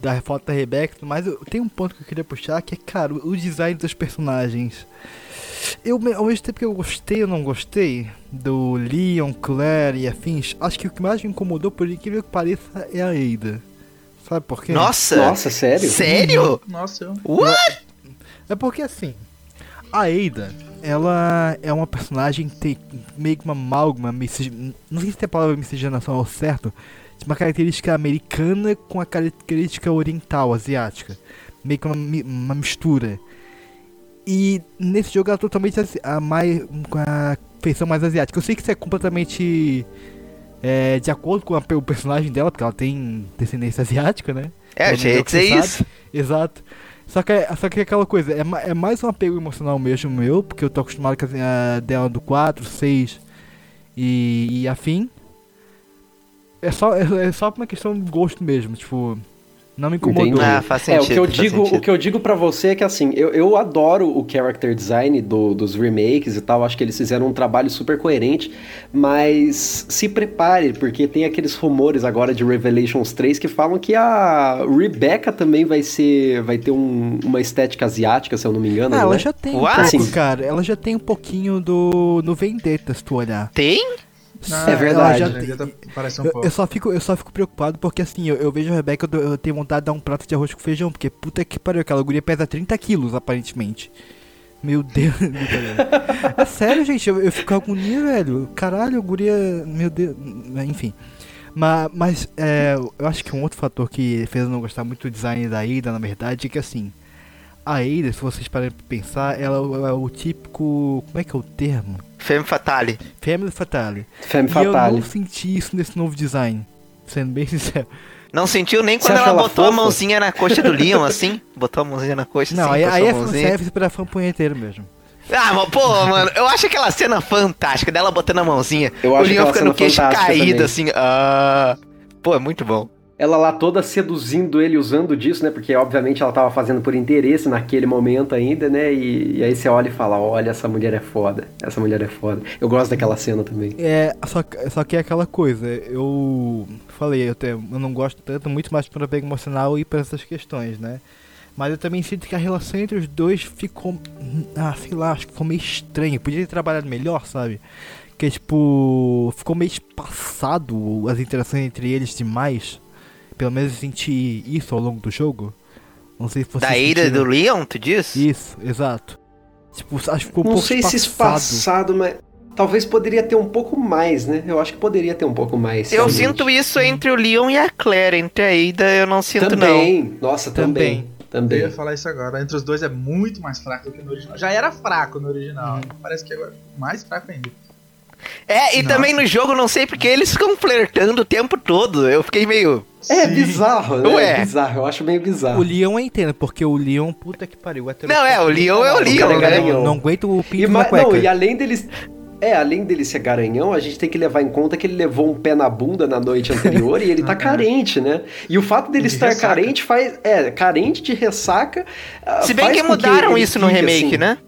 da foto da Rebecca, mas tem um ponto que eu queria puxar, que é, cara, o design dos personagens. Eu, ao mesmo tempo que eu gostei, eu não gostei do Leon, Claire e afins, acho que o que mais me incomodou, por incrível que pareça, é a Ada. Sabe por quê? Nossa! Nossa, sério? Sério? Nossa, eu... What? É porque assim, a Ada, ela é uma personagem que tem meio que uma amálgama, não sei se tem a palavra miscigenação ao certo, de uma característica americana com a característica oriental, asiática. Meio que uma, uma mistura. E nesse jogo ela é totalmente a mais, com a feição mais asiática. Eu sei que isso é completamente é, de acordo com a, o personagem dela, porque ela tem descendência asiática, né? É, gente, é isso. Exato. Só que, é, só que é aquela coisa, é, é mais um apego emocional mesmo meu, porque eu tô acostumado com a dela do 4, 6 e, e afim. É só, é, é só uma questão de gosto mesmo, tipo, não me incomodou. Ah, faz sentido, é, o que eu digo, sentido. o que eu digo para você é que assim, eu, eu adoro o character design do, dos remakes e tal, acho que eles fizeram um trabalho super coerente, mas se prepare, porque tem aqueles rumores agora de Revelations 3 que falam que a Rebecca também vai ser vai ter um, uma estética asiática, se eu não me engano, ah, ela é? já tem um pouco, assim, cara. Ela já tem um pouquinho do no Vendetta, se tu olhar. Tem? Ah, é verdade. Já, né? um eu, eu, só fico, eu só fico preocupado porque assim, eu, eu vejo a Rebeca, eu, eu, tenho vontade de dar um prato de arroz com feijão, porque puta que pariu, aquela guria pesa 30 quilos, aparentemente. <laughs> Meu Deus, é sério, gente, eu, eu fico com agonia, velho. Caralho, guria, meu Deus, enfim. Mas, mas é, eu acho que um outro fator que fez eu não gostar muito do design da Ida, na verdade, é que assim, a Ada, se vocês pararem pra pensar, ela é o típico. Como é que é o termo? Femme Fatale. Femme Fatale. Femme Fatale. eu não senti isso nesse novo design, sendo bem <laughs> sincero. Não sentiu nem quando ela, ela botou fofa? a mãozinha na coxa do Leon, assim? Botou a mãozinha na coxa, Não, assim, aí, aí é serve pra fã punheteiro mesmo. Ah, mas, pô, mano, eu acho aquela cena fantástica dela botando a mãozinha. Eu o Leon ficando queixo caído, também. assim. Ah. Pô, é muito bom ela lá toda seduzindo ele usando disso, né? Porque obviamente ela tava fazendo por interesse naquele momento ainda, né? E, e, aí você olha e fala, olha, essa mulher é foda, essa mulher é foda. Eu gosto daquela cena também. É, só, só que é aquela coisa, eu falei, eu, eu não gosto tanto, muito mais por apego emocional e por essas questões, né? Mas eu também sinto que a relação entre os dois ficou, ah, sei lá, acho que ficou meio estranho. Podia ter trabalhado melhor, sabe? Que tipo, ficou meio espaçado as interações entre eles demais. Pelo menos eu senti isso ao longo do jogo. Não sei se você Da ira do Leon, tu diz? Isso, exato. Tipo, acho que ficou um Não pouco sei espaçado. se espaçado, mas talvez poderia ter um pouco mais, né? Eu acho que poderia ter um pouco mais. Eu realmente. sinto isso entre o Leon e a Claire. Entre a Ada eu não sinto também. não. Nossa, também. também. Também. Eu ia falar isso agora. Entre os dois é muito mais fraco do que no original. Já era fraco no original. Hum. Parece que agora é mais fraco ainda. É, e Nossa. também no jogo, não sei porque eles ficam flertando o tempo todo. Eu fiquei meio. É Sim. bizarro, né? Ué. É bizarro, eu acho meio bizarro. O Leon eu entendo, porque o Leon, puta que pariu. Não, é, o Leon é o Leon, é né? Não, não aguento o pinto e, na cueca. Não, e além deles... É, além dele ser garanhão, a gente tem que levar em conta que ele levou um pé na bunda na noite anterior e ele tá <laughs> carente, né? E o fato dele de estar ressaca. carente faz. É, carente de ressaca. Se bem que mudaram que isso no remake, assim. né?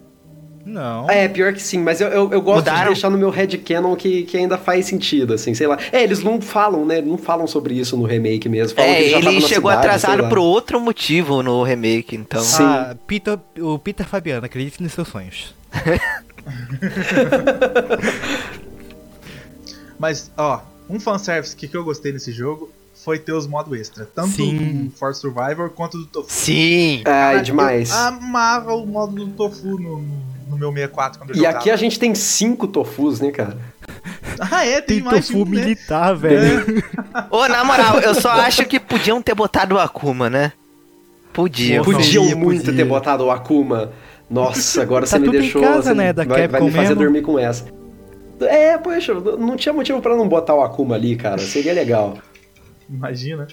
Não. É, pior que sim, mas eu, eu, eu gosto Mudaram. de deixar no meu headcanon que, que ainda faz sentido, assim, sei lá. É, eles não falam, né? Não falam sobre isso no remake mesmo. Falam é, ele, ele chegou cidade, atrasado por outro motivo no remake, então. Sim. Ah, Peter, o Peter Fabiano, acredite nos seus sonhos. <laughs> mas, ó, um fanservice que, que eu gostei nesse jogo foi ter os modos extra. Tanto Sim. do For Survivor quanto do Tofu. Sim! Ah, é demais. Eu amava o modo do Tofu no, no meu 64 quando eu E jogava. aqui a gente tem cinco Tofus, né, cara? Ah, é? Tem, tem mais tofu um, né? militar, velho. É. Ô, na moral, eu só <laughs> acho que podiam ter botado o Akuma, né? Podia. Podiam podia, muito podia. ter botado o Akuma. Nossa, agora tá você me deixou. Casa, você né, da vai, vai me fazer mesmo. dormir com essa. É, poxa, não tinha motivo para não botar o Akuma ali, cara. Seria legal. Imagina.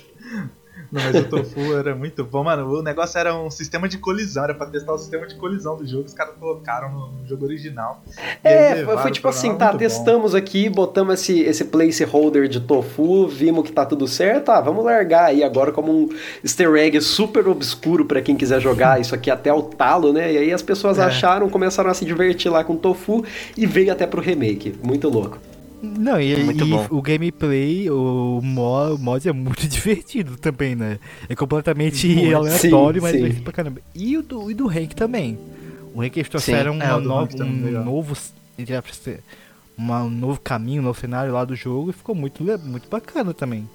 Não, mas o Tofu era muito bom, mano. O negócio era um sistema de colisão, era pra testar o sistema de colisão do jogo. Os caras colocaram no, jogo original. É, foi tipo assim, tá, testamos bom. aqui, botamos esse, esse placeholder de tofu, vimos que tá tudo certo, tá, vamos largar aí agora como um easter egg super obscuro para quem quiser jogar isso aqui até o talo, né? E aí as pessoas é. acharam, começaram a se divertir lá com tofu e veio até pro remake. Muito louco. Não, e, muito e o gameplay, o mod, o mod é muito <laughs> divertido também, né? É completamente muito. aleatório, sim, mas sim. divertido pra caramba. E o do, e do Rank também. O Rank eles trouxeram é, um novo. Uma, um novo caminho, um novo cenário lá do jogo e ficou muito, muito bacana também.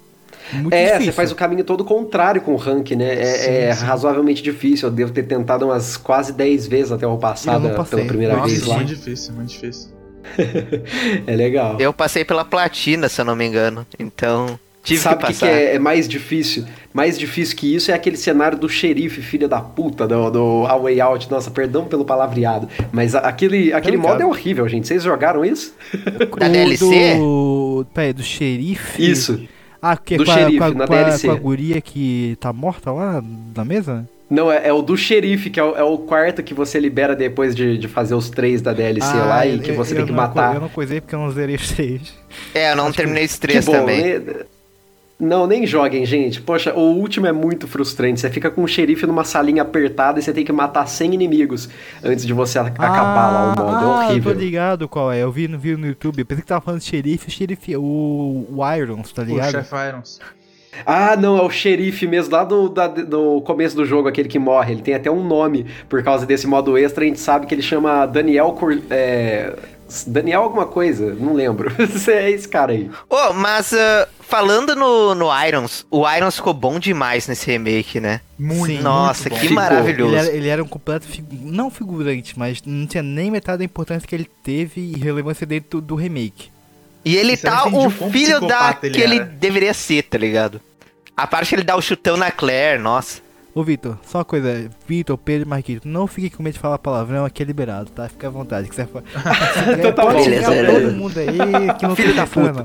Muito é, difícil. você faz o caminho todo contrário com o rank, né? É, sim, é sim. razoavelmente difícil. Eu devo ter tentado umas quase 10 vezes até o passado pela primeira Nossa, vez lá. É muito difícil, muito difícil. <laughs> é legal. Eu passei pela platina, se eu não me engano. Então, tive Sabe que passar. Sabe o que é, é, mais difícil? Mais difícil que isso é aquele cenário do xerife, filha da puta, do, do A Way Out. Nossa, perdão pelo palavreado. Mas aquele, aquele modo é horrível, gente. Vocês jogaram isso? <laughs> Da DLC? Do... Peraí, do xerife? Isso. Ah, que do com xerife, a, com a, na com DLC. A, com a guria que tá morta lá na mesa? Não, é, é, o do xerife, que é o, é o, quarto que você libera depois de, de fazer os três da DLC ah, lá e que você tem que matar. Eu não coisei porque eu não zerei os três. É, eu não Acho terminei os três também. Né? Não, nem joguem, gente. Poxa, o último é muito frustrante. Você fica com o xerife numa salinha apertada e você tem que matar 100 inimigos antes de você acabar ah, lá o modo. É ah, horrível. tô ligado qual é. Eu vi, vi no YouTube. Eu pensei que tava falando de xerife, o xerife, o, o Irons, tá ligado? O Chef Irons. Ah, não, é o xerife mesmo, lá do, da, do começo do jogo, aquele que morre. Ele tem até um nome por causa desse modo extra. A gente sabe que ele chama Daniel Cor é, Daniel alguma coisa, não lembro. <laughs> é esse cara aí. Oh, mas uh, falando no, no Irons, o Irons ficou bom demais nesse remake, né? Muito, Nossa, muito que ficou. maravilhoso. Ele era, ele era, um completo, não figurante, mas não tinha nem metade da importância que ele teve e relevância dentro do, do remake. E ele tá o filho da que ele deveria ser, tá ligado? A parte que ele dá o chutão na Claire, nossa. Ô Vitor, só uma coisa, Vitor, Pedro e Marquito, não fique com medo de falar palavrão, aqui é liberado, tá? Fica à vontade. Que você for... <laughs> então tá pode beleza, todo mundo aí que não filho da puta.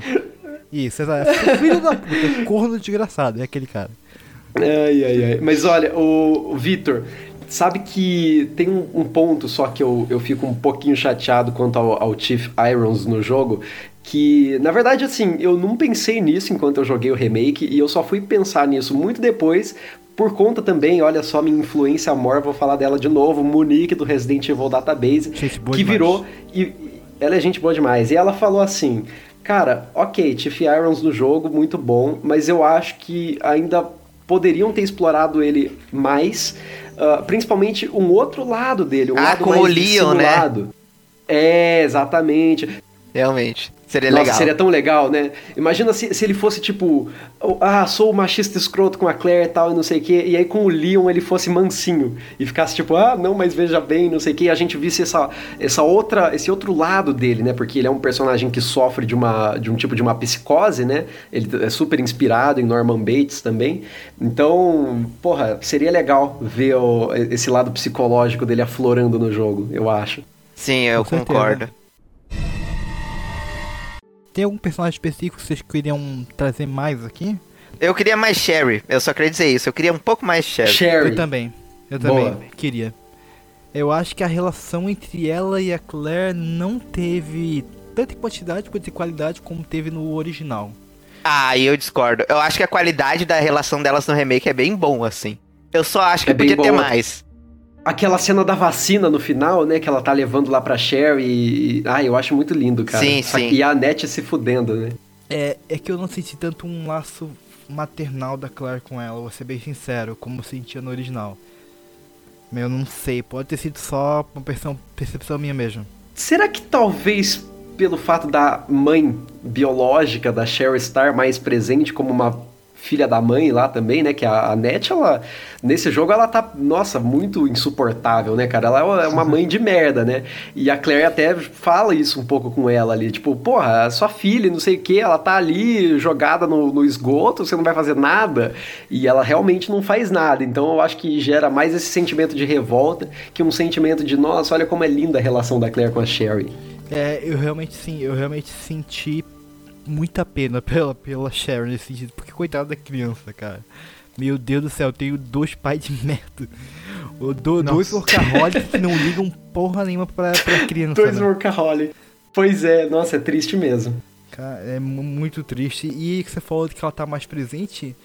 Isso, exato. Filho da puta, corno desgraçado, é aquele cara. Ai, ai, ai. Mas olha, o, o Vitor, sabe que tem um, um, ponto só que eu, eu fico um pouquinho chateado quanto ao, ao Chief Irons no jogo, que na verdade assim eu não pensei nisso enquanto eu joguei o remake e eu só fui pensar nisso muito depois por conta também, olha só minha influência amor, vou falar dela de novo, Monique do Resident Evil Database, que virou e ela é gente boa demais. E ela falou assim: "Cara, OK, Tiff Irons no jogo, muito bom, mas eu acho que ainda poderiam ter explorado ele mais, uh, principalmente um outro lado dele, um ah, lado mais Leon, né? É, exatamente. Realmente. Seria Nossa, legal. seria tão legal, né? Imagina se, se ele fosse tipo, ah, sou o machista escroto com a Claire e tal, e não sei o quê, e aí com o Leon ele fosse mansinho e ficasse tipo, ah, não, mas veja bem, não sei o quê, e a gente visse essa, essa outra, esse outro lado dele, né? Porque ele é um personagem que sofre de, uma, de um tipo de uma psicose, né? Ele é super inspirado em Norman Bates também. Então, porra, seria legal ver o, esse lado psicológico dele aflorando no jogo, eu acho. Sim, eu com concordo. Certeza. Tem algum personagem específico que vocês queriam trazer mais aqui? Eu queria mais Sherry. Eu só queria dizer isso. Eu queria um pouco mais Sherry. Sherry. Eu também. Eu também Boa. queria. Eu acho que a relação entre ela e a Claire não teve tanta quantidade quanto em qualidade como teve no original. Ah, eu discordo. Eu acho que a qualidade da relação delas no remake é bem bom, assim. Eu só acho que é podia ter mais. Aquela cena da vacina no final, né? Que ela tá levando lá pra Sherry. E... Ah, eu acho muito lindo, cara. Sim, sim. E a Annette se fudendo, né? É, é que eu não senti tanto um laço maternal da Claire com ela, vou ser bem sincero, como eu sentia no original. Eu não sei, pode ter sido só uma percepção, percepção minha mesmo. Será que talvez pelo fato da mãe biológica da Sherry estar mais presente como uma filha da mãe lá também, né? Que a, a Net, ela. Nesse jogo, ela tá, nossa, muito insuportável, né, cara? Ela é uma mãe de merda, né? E a Claire até fala isso um pouco com ela ali. Tipo, porra, sua filha, não sei o que, ela tá ali jogada no, no esgoto, você não vai fazer nada. E ela realmente não faz nada. Então eu acho que gera mais esse sentimento de revolta que um sentimento de, nossa, olha como é linda a relação da Claire com a Sherry. É, eu realmente sim, eu realmente senti muita pena <laughs> pela, pela Sharon nesse sentido, porque coitada da criança, cara. Meu Deus do céu, eu tenho dois pais de merda. Do, dois workaholics que não <laughs> ligam porra nenhuma pra, pra criança. Dois né? workaholics. Pois é, nossa, é triste mesmo. Cara, é muito triste. E que você falou que ela tá mais presente.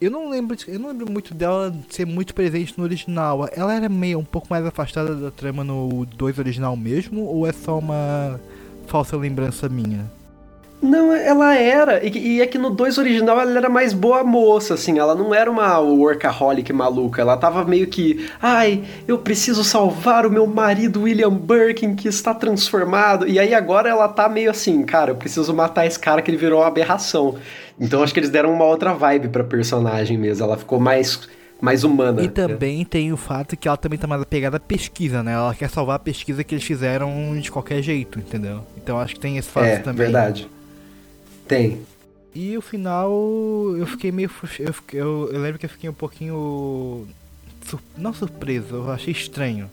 Eu não lembro, eu não lembro muito dela ser muito presente no original. Ela era meio um pouco mais afastada da trama no 2 original mesmo, ou é só uma falsa lembrança minha? Não, ela era. E, e é que no 2 original ela era mais boa moça, assim. Ela não era uma workaholic maluca. Ela tava meio que. Ai, eu preciso salvar o meu marido William Birkin que está transformado. E aí agora ela tá meio assim, cara, eu preciso matar esse cara que ele virou uma aberração. Então acho que eles deram uma outra vibe pra personagem mesmo. Ela ficou mais mais humana. E também tem o fato que ela também tá mais apegada à pesquisa, né? Ela quer salvar a pesquisa que eles fizeram de qualquer jeito, entendeu? Então acho que tem esse fato é, também. verdade. Tem. E o final eu fiquei meio. Eu, eu, eu lembro que eu fiquei um pouquinho. Sur, não surpreso, eu achei estranho.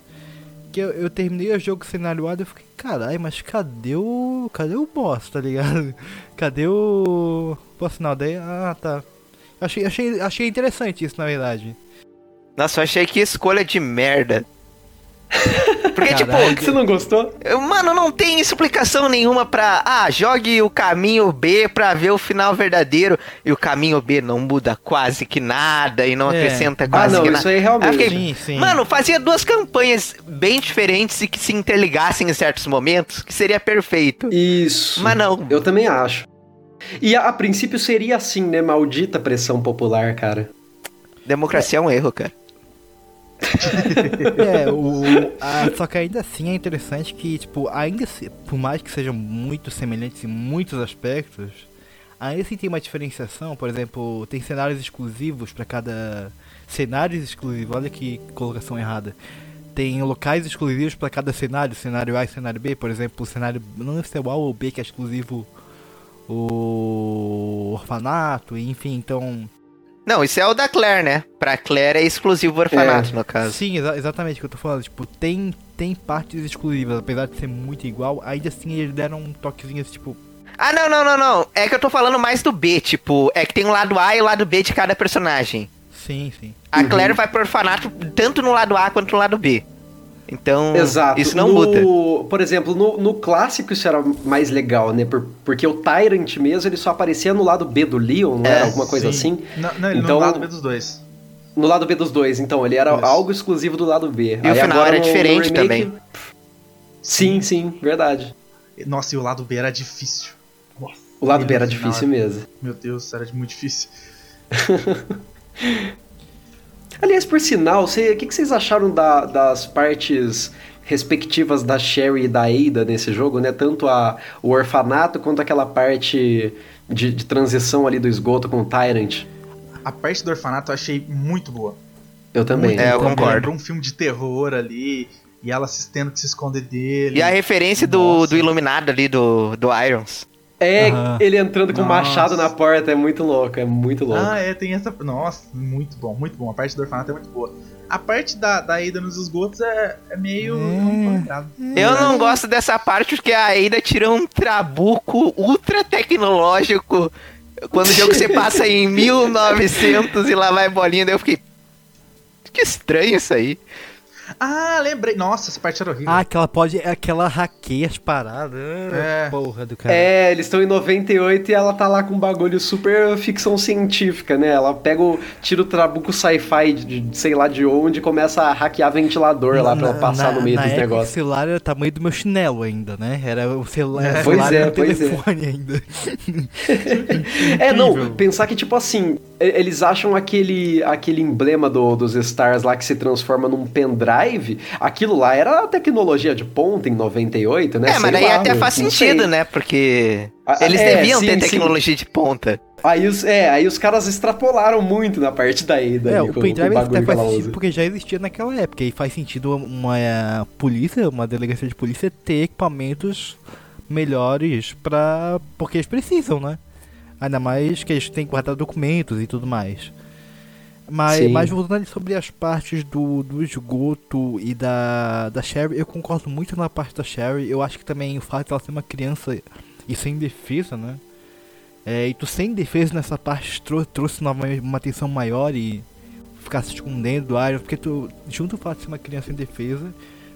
Que eu, eu terminei o jogo cenário A e eu fiquei, caralho, mas cadê o. Cadê o boss, tá ligado? <laughs> Cadê o. Pô, sinal daí. Ah, tá. Achei, achei, achei interessante isso, na verdade. Nossa, eu achei que escolha de merda. Porque, tipo, Caralho. tipo. Você não gostou? Mano, não tem explicação nenhuma pra. Ah, jogue o caminho B pra ver o final verdadeiro. E o caminho B não muda quase que nada e não é. acrescenta ah, quase ah, não, que nada. Isso aí realmente. Aí fiquei, sim, sim. Mano, fazia duas campanhas bem diferentes e que se interligassem em certos momentos, que seria perfeito. Isso. Mas não. Eu também acho. E a, a princípio seria assim, né? Maldita pressão popular, cara. Democracia é, é um erro, cara. <laughs> é, o, a, só que ainda assim é interessante que, tipo, ainda se, por mais que sejam muito semelhantes em muitos aspectos, ainda assim tem uma diferenciação. Por exemplo, tem cenários exclusivos para cada. Cenários exclusivos, olha que colocação errada. Tem locais exclusivos para cada cenário, cenário A e cenário B. Por exemplo, o cenário. Não sei se é o A ou o B que é exclusivo o orfanato, enfim, então não, isso é o da Claire, né? Pra Claire é exclusivo o orfanato, é. no caso. Sim, exa exatamente o que eu tô falando. Tipo, tem, tem partes exclusivas, apesar de ser muito igual, ainda assim eles deram um toquezinho assim, tipo. Ah, não, não, não, não. É que eu tô falando mais do B, tipo, é que tem o lado A e o lado B de cada personagem. Sim, sim. A Claire uhum. vai pro orfanato tanto no lado A quanto no lado B. Então, Exato. isso não no, muda. Por exemplo, no, no, clássico isso era mais legal, né? Por, porque o Tyrant mesmo, ele só aparecia no lado B do Leon, não é, era alguma coisa sim. assim? Não, não ele então, no lado B dos dois. No lado B dos dois, então, ele era isso. algo exclusivo do lado B. E Aí o final era no, diferente remake, também. Sim, sim, verdade. Nossa, e o lado B era difícil. Nossa, o lado B era difícil mesmo. Meu Deus, era muito difícil. <laughs> Aliás, por sinal, o que, que, vocês acharam da, das partes respectivas da Sherry e da Ada nesse jogo, né? Tanto a, o orfanato quanto aquela parte de, de transição ali do esgoto com o Tyrant. A parte do orfanato eu achei muito boa. Eu também. Muito, é, eu concordo. um filme de terror ali, e ela se tendo que se esconder dele. E a referência do, do Iluminado ali, do, do Irons. É, uhum. ele entrando com o machado na porta, é muito louco, é muito louco. Ah, é, tem essa. Nossa, muito bom, muito bom. A parte do orfanato é muito boa. A parte da, da Ada nos esgotos é, é meio. Hum. Eu não gosto dessa parte porque a Ada tira um trabuco ultra tecnológico. Quando o jogo você passa em <laughs> 1900 e lá vai bolinha, daí eu fiquei. Que estranho isso aí. Ah, lembrei. Nossa, essa parte era horrível. Ah, que ela pode. Aquela hackeia as paradas. É. Porra do cara. É, eles estão em 98 e ela tá lá com um bagulho super ficção científica, né? Ela pega o. tira o trabuco sci-fi de sei lá de onde e começa a hackear ventilador na, lá pra ela passar na, no meio na dos época, negócios. O celular era o tamanho do meu chinelo ainda, né? Era o celular, É, o pois celular é, era o pois é. telefone ainda. <laughs> É, não, pensar que, tipo assim, eles acham aquele, aquele emblema do, dos Stars lá que se transforma num pendrive, aquilo lá era a tecnologia de ponta em 98, né? É, mas Sei daí lá, até faz sentido, sei. né? Porque Ah, eles é, deviam sim, ter sim. tecnologia de ponta. Aí os, é, aí os caras extrapolaram muito na parte da Ada. É, o com- com pendrive até faz sentido usa. porque já existia naquela época. E faz sentido uma, eh, polícia, uma delegacia de polícia ter equipamentos melhores pra. porque eles precisam, né? Ainda mais que eles têm que guardar documentos e tudo mais. Mas, Sim. mas voltando ali sobre as partes do, do esgoto e da, da Sherry, eu concordo muito na parte da Sherry. Eu acho que também o fato de ela ser uma criança e sem defesa, né? É, e tu sem defesa nessa parte trou- trouxe uma, uma atenção maior e ficar se escondendo do Iron, porque tu junto o fato de ser uma criança sem defesa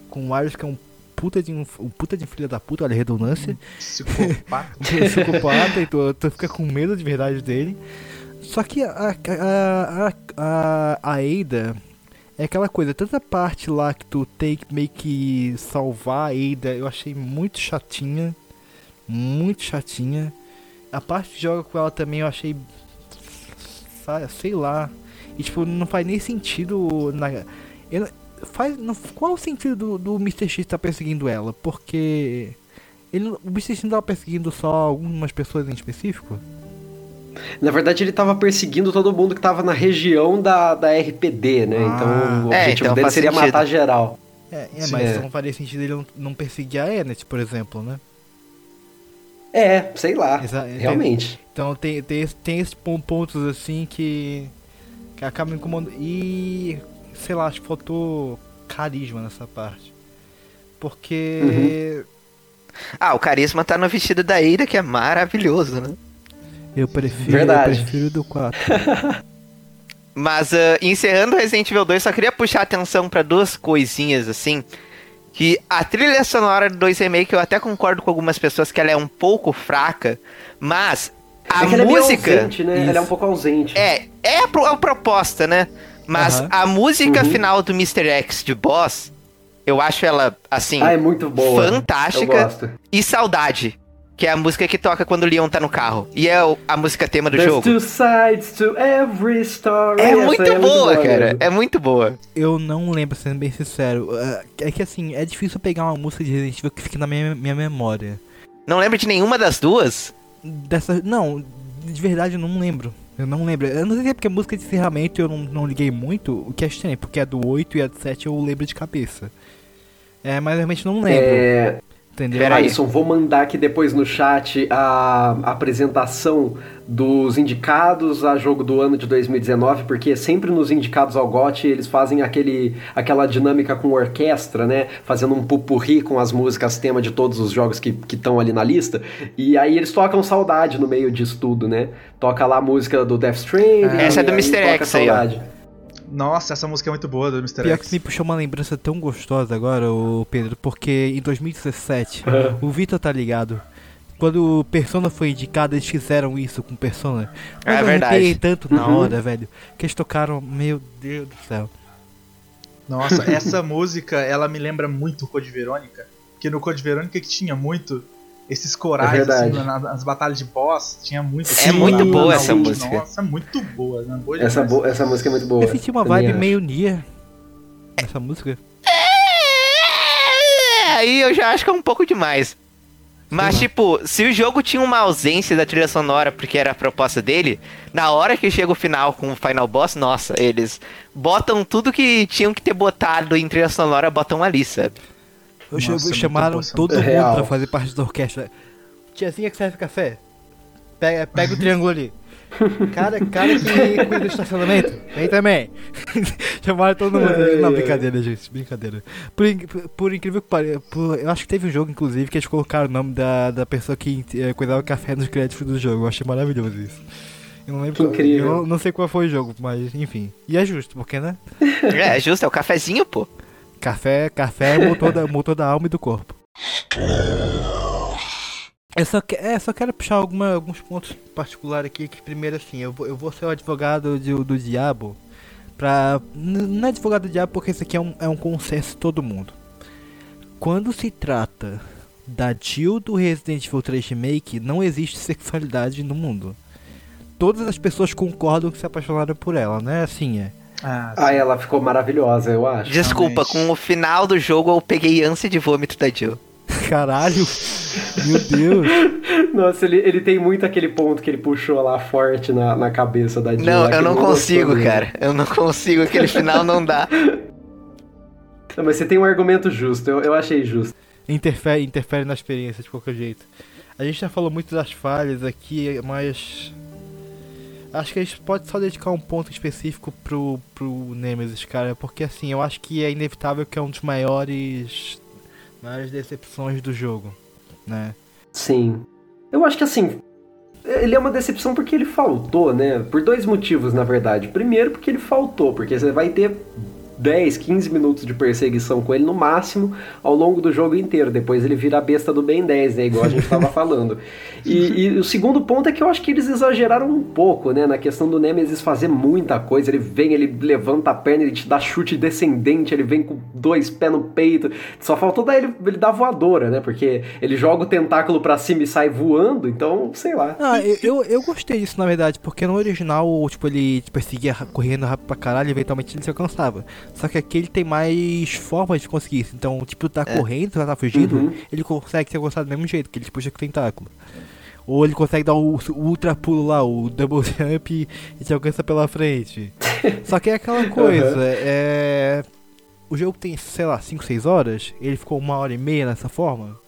com o Iron que é um puta de um, um puta de filho da puta, olha a redundância, Psicopata. um <laughs> psicopata e tu, tu fica com medo de verdade dele. Só que a, a, a, a, a Ada é aquela coisa, tanta parte lá que tu tem que meio que salvar a Ada, eu achei muito chatinha. Muito chatinha. A parte que joga com ela também eu achei. Sei lá. E tipo, não faz nem sentido. Na, eu faz, não, qual o sentido do, do Mr. X estar perseguindo ela? Porque. Ele, o Mr. X não tava perseguindo só algumas pessoas em específico? Na verdade, ele tava perseguindo todo mundo que tava na região da, da RPD, né? Ah. então o É, objetivo então dele seria sentido. matar geral. É, é Sim. mas É. não faria sentido ele não, não perseguir a Ennet, por exemplo, né? É, sei lá. Exa- realmente. Então tem, tem, tem esses pon- pontos assim que, que acabam incomodando. E sei lá, acho que faltou carisma nessa parte. Porque Ah, o carisma tá no vestido da Ida, que é maravilhoso, né? Eu prefiro, Verdade. eu prefiro do 4. <laughs> Mas ah, encerrando Resident Evil 2, só queria puxar a atenção pra duas coisinhas assim. Que a trilha sonora do 2 Remake, eu até concordo com algumas pessoas que ela é um pouco fraca, mas a é que ela é meio música. ausente, né? Ela é um pouco ausente. É, é a, pro- a proposta, né? Mas a música Uhum. final do Mr. X de Boss, eu acho ela, assim, Ah, é muito boa. fantástica. Eu gosto. E Saudade, que é a música que toca quando o Leon tá no carro. E é a música tema do There's jogo. two sides to every story. É Essa muito boa, cara. mesmo. É muito boa. Eu não lembro, sendo bem sincero. É- É que assim, é difícil pegar uma música de Resident Evil que fique na minha, minha memória. Não lembro de nenhuma das duas? Dessa. Não, de verdade eu não lembro. Eu não lembro. Eu não sei se é porque a música de encerramento eu não, não liguei muito, o que é estranho, porque a do 8 e a do 7 eu lembro de cabeça. É, mas realmente não lembro. É, Entendeu? Pera aí. Alisson, vou mandar aqui depois no chat a apresentação dos indicados a jogo do ano de 2019, porque sempre nos indicados ao GOT eles fazem aquele, aquela dinâmica com orquestra, né? Fazendo um pupurri com as músicas tema de todos os jogos que estão ali na lista. E aí eles tocam Saudade no meio disso tudo, né? Toca lá a música do Death Stranding. Essa é do Mr. X aí, ó. Nossa, essa música é muito boa do Mr. Pior que X. me puxou uma lembrança tão gostosa agora, o Pedro, porque em 2017, Aham. o Vitor tá ligado. Quando o Persona foi indicado, eles fizeram isso com Persona. Mas É eu verdade. tanto na Uhum. hora, velho, que eles tocaram, meu Deus do céu. Nossa, essa <laughs> música, ela me lembra muito o Code Verônica. Que no Code Verônica que tinha muito esses É corais, verdade. assim, na- nas batalhas de boss, tinha muito. É muito boa na- essa música. Nossa, é muito boa, né? Boa Essa, bo- essa música é muito boa. Eu senti uma vibe acho. meio Nia nessa música. É, aí eu já acho que é um pouco demais. Mas, tipo, se o jogo tinha uma ausência da trilha sonora, porque era a proposta dele, na hora que chega o final com o Final Boss, nossa, eles botam tudo que tinham que ter botado em trilha sonora, botam ali, sabe? Eu Nossa, é chamaram todo música. mundo Real. pra fazer parte da orquestra. Tiazinha que serve café. Pega, pega o triângulo ali. Cara, cara que <laughs> cuida do estacionamento. Vem também. <laughs> Chamaram todo mundo. Ai, Não, ai. brincadeira, gente. Brincadeira. Por, por incrível que pareça, por- eu acho que teve um jogo, inclusive, que eles colocaram o nome da, da pessoa que eh, cuidava do café nos créditos do jogo. Eu achei maravilhoso isso. Eu não lembro. Que incrível. Eu não, não sei qual foi o jogo, mas enfim. E é justo, porque, né? <laughs> É, justo, é o cafezinho, pô. Café, café é motor da, motor da alma e do corpo. Eu só, que, é, só quero puxar alguma, alguns pontos particulares aqui. Que primeiro, assim, eu vou, eu vou ser o advogado do, do diabo. Pra. Não é advogado do diabo porque isso aqui é um, é um consenso de todo mundo. Quando se trata da Jill do Resident Evil 3 Remake, não existe sexualidade no mundo. Todas as pessoas concordam que se apaixonaram por ela, né? Assim é. Ah, ah, ela ficou maravilhosa, eu acho. Desculpa, com o final do jogo eu peguei ânsia de vômito da Jill. Caralho! Meu Deus! <laughs> Nossa, ele, ele tem muito aquele ponto que ele puxou lá forte na, na cabeça da Jill. Não, eu não consigo, cara. Eu não consigo, aquele final não dá. <laughs> Não, mas você tem um argumento justo, eu, eu achei justo. Interfere, interfere na experiência de qualquer jeito. A gente já falou muito das falhas aqui, mas. Acho que a gente pode só dedicar um ponto específico pro, pro Nemesis, cara, porque assim, eu acho que é inevitável que é um dos maiores maiores decepções do jogo, né? Sim. Eu acho que assim, ele é uma decepção porque ele faltou, né? Por dois motivos, na verdade. Primeiro, porque ele faltou, porque você vai ter 10, 15 minutos de perseguição com ele no máximo ao longo do jogo inteiro. Depois ele vira a besta do Ben 10, né? Igual a gente estava <laughs> falando. E, e, o segundo ponto é que eu acho que eles exageraram um pouco, né? Na questão do Nemesis fazer muita coisa. Ele vem, ele levanta a perna, ele te dá chute descendente, ele vem com dois pés no peito. Só faltou dar ele, ele dar voadora, né? Porque ele joga o tentáculo para cima e sai voando, então, sei lá. Ah, eu, eu, eu, gostei disso, na verdade, porque no original, tipo, ele te perseguia correndo rápido pra caralho e eventualmente ele se alcançava. Só que aqui ele tem mais formas de conseguir isso. Então, tipo, tá é. correndo, tá fugindo, uhum. ele consegue ser alcançado do mesmo jeito, que ele puxa com o tentáculo. Ou ele consegue dar o, o ultra pulo lá, o double <laughs> jump e te alcança pela frente. <laughs> Só que é aquela coisa, uhum. é. O jogo tem, sei lá, 5, 6 horas, ele ficou uma hora e meia nessa forma.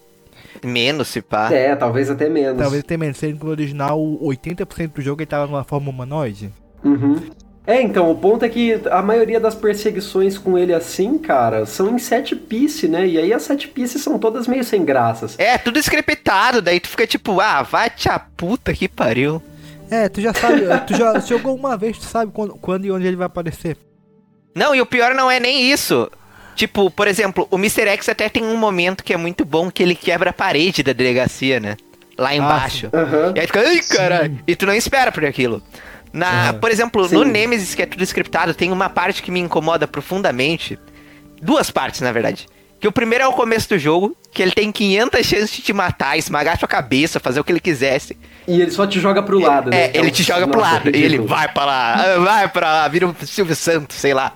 Menos, se pá. É, talvez até menos. Talvez até menos. Sendo que no original, 80% do jogo ele tava numa forma humanoide. Uhum. É, então, o ponto é que a maioria das perseguições com ele assim, cara, são em sete piece, né? E aí as sete pieces são todas meio sem graças. É, tudo scriptado, daí tu fica tipo, ah, vai te a puta que pariu. É, tu já sabe, <laughs> tu já jogou uma vez, tu sabe quando, quando e onde ele vai aparecer. Não, e o pior não é nem isso. Tipo, por exemplo, o Mr. X até tem um momento que é muito bom que ele quebra a parede da delegacia, né? Lá ah, embaixo. Ah, uhum. E aí fica, ai, caralho. E tu não espera por aquilo. Na, uhum. Por exemplo, Sim. no Nemesis, que é tudo scriptado, tem uma parte que me incomoda profundamente. Duas partes, na verdade. Que o primeiro é o começo do jogo, que ele tem 500 chances de te matar, esmagar sua cabeça, fazer o que ele quisesse. E ele só te joga pro lado, né? É, ele te joga pro lado. E ele vai pra lá, vai pra lá, vira o Silvio Santos, sei lá.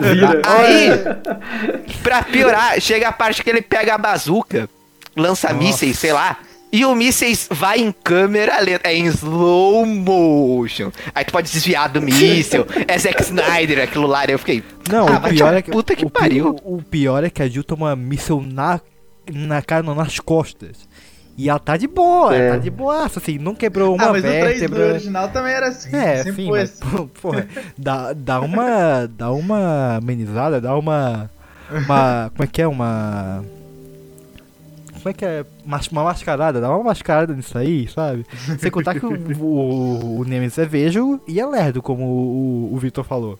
Vira. Aí, pra piorar, chega a parte que ele pega a bazuca, lança Nossa. mísseis, sei lá. E o mísseis vai em câmera lenta, é em slow motion. Aí tu pode desviar do míssil. <laughs> é Zack Snyder, aquilo lá. eu fiquei. Não, ah, o pior é que. Puta que o, pariu. O, o, pior é que a Jill toma míssil na, na cara, não, nas costas. E ela tá de boa, é. tá de boa, assim, não quebrou uma ah, mas vértebra. No original também era assim. É, sim, mas, assim. <laughs> porra, dá, dá uma. dá uma amenizada, dá uma. Uma. Como é que é? Uma como é que é? Uma mascarada, dá uma mascarada nisso aí, sabe? Sem contar que o, o, o Nemesis é vejo e é lerdo, como o, o Victor falou.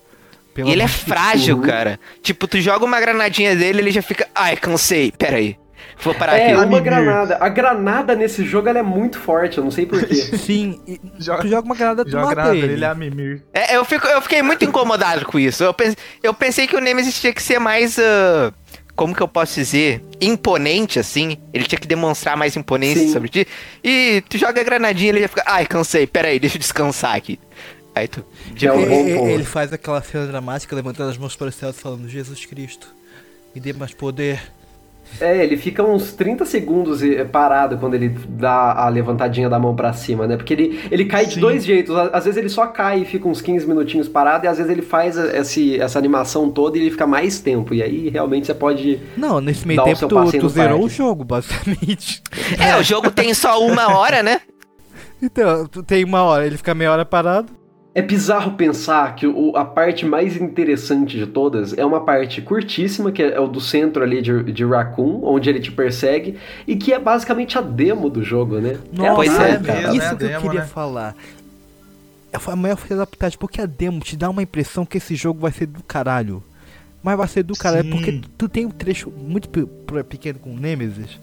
e ele é frágil, cara. Tipo, tu joga uma granadinha dele, ele já fica. Ai, cansei, pera aí. Vou parar é, aqui. uma granada. A granada nesse jogo ela é muito forte, eu não sei porquê. <laughs> Sim, joga, tu joga uma granada, tu joga mata granada, ele. ele é a Mimir. É, eu, fico, eu fiquei muito incomodado com isso. Eu pensei, eu pensei que o Nemesis tinha que ser mais. Uh, como que eu posso dizer, imponente, assim. Ele tinha que demonstrar mais imponência Sim. sobre ti. E tu joga a granadinha ele já fica, ai, cansei, peraí, deixa eu descansar aqui. Aí tu. Tipo, é ele, ele faz aquela cena dramática levantando as mãos para o céu falando, Jesus Cristo, me dê mais poder. É, ele fica uns 30 segundos parado quando ele dá a levantadinha da mão para cima, né? Porque ele, ele cai Sim. de dois jeitos. Às vezes ele só cai e fica uns 15 minutinhos parado, e às vezes ele faz esse, essa animação toda e ele fica mais tempo. E aí realmente você pode. Não, nesse meio tempo tu, tu zerou o jogo, basicamente. É, o jogo tem só uma hora, né? <laughs> Então, tem uma hora, ele fica meia hora parado. É bizarro pensar que o, a parte mais interessante de todas é uma parte curtíssima, que é, é, o do centro ali de, de Raccoon, onde ele te persegue, e que é basicamente a demo do jogo, né? Nossa, é, é, cara. isso que demo, eu queria né? falar. É a maior putagem, porque a demo te dá uma impressão que esse jogo vai ser do caralho. Mas vai ser do cara, é porque tu tem um trecho muito pequeno com o Nemesis.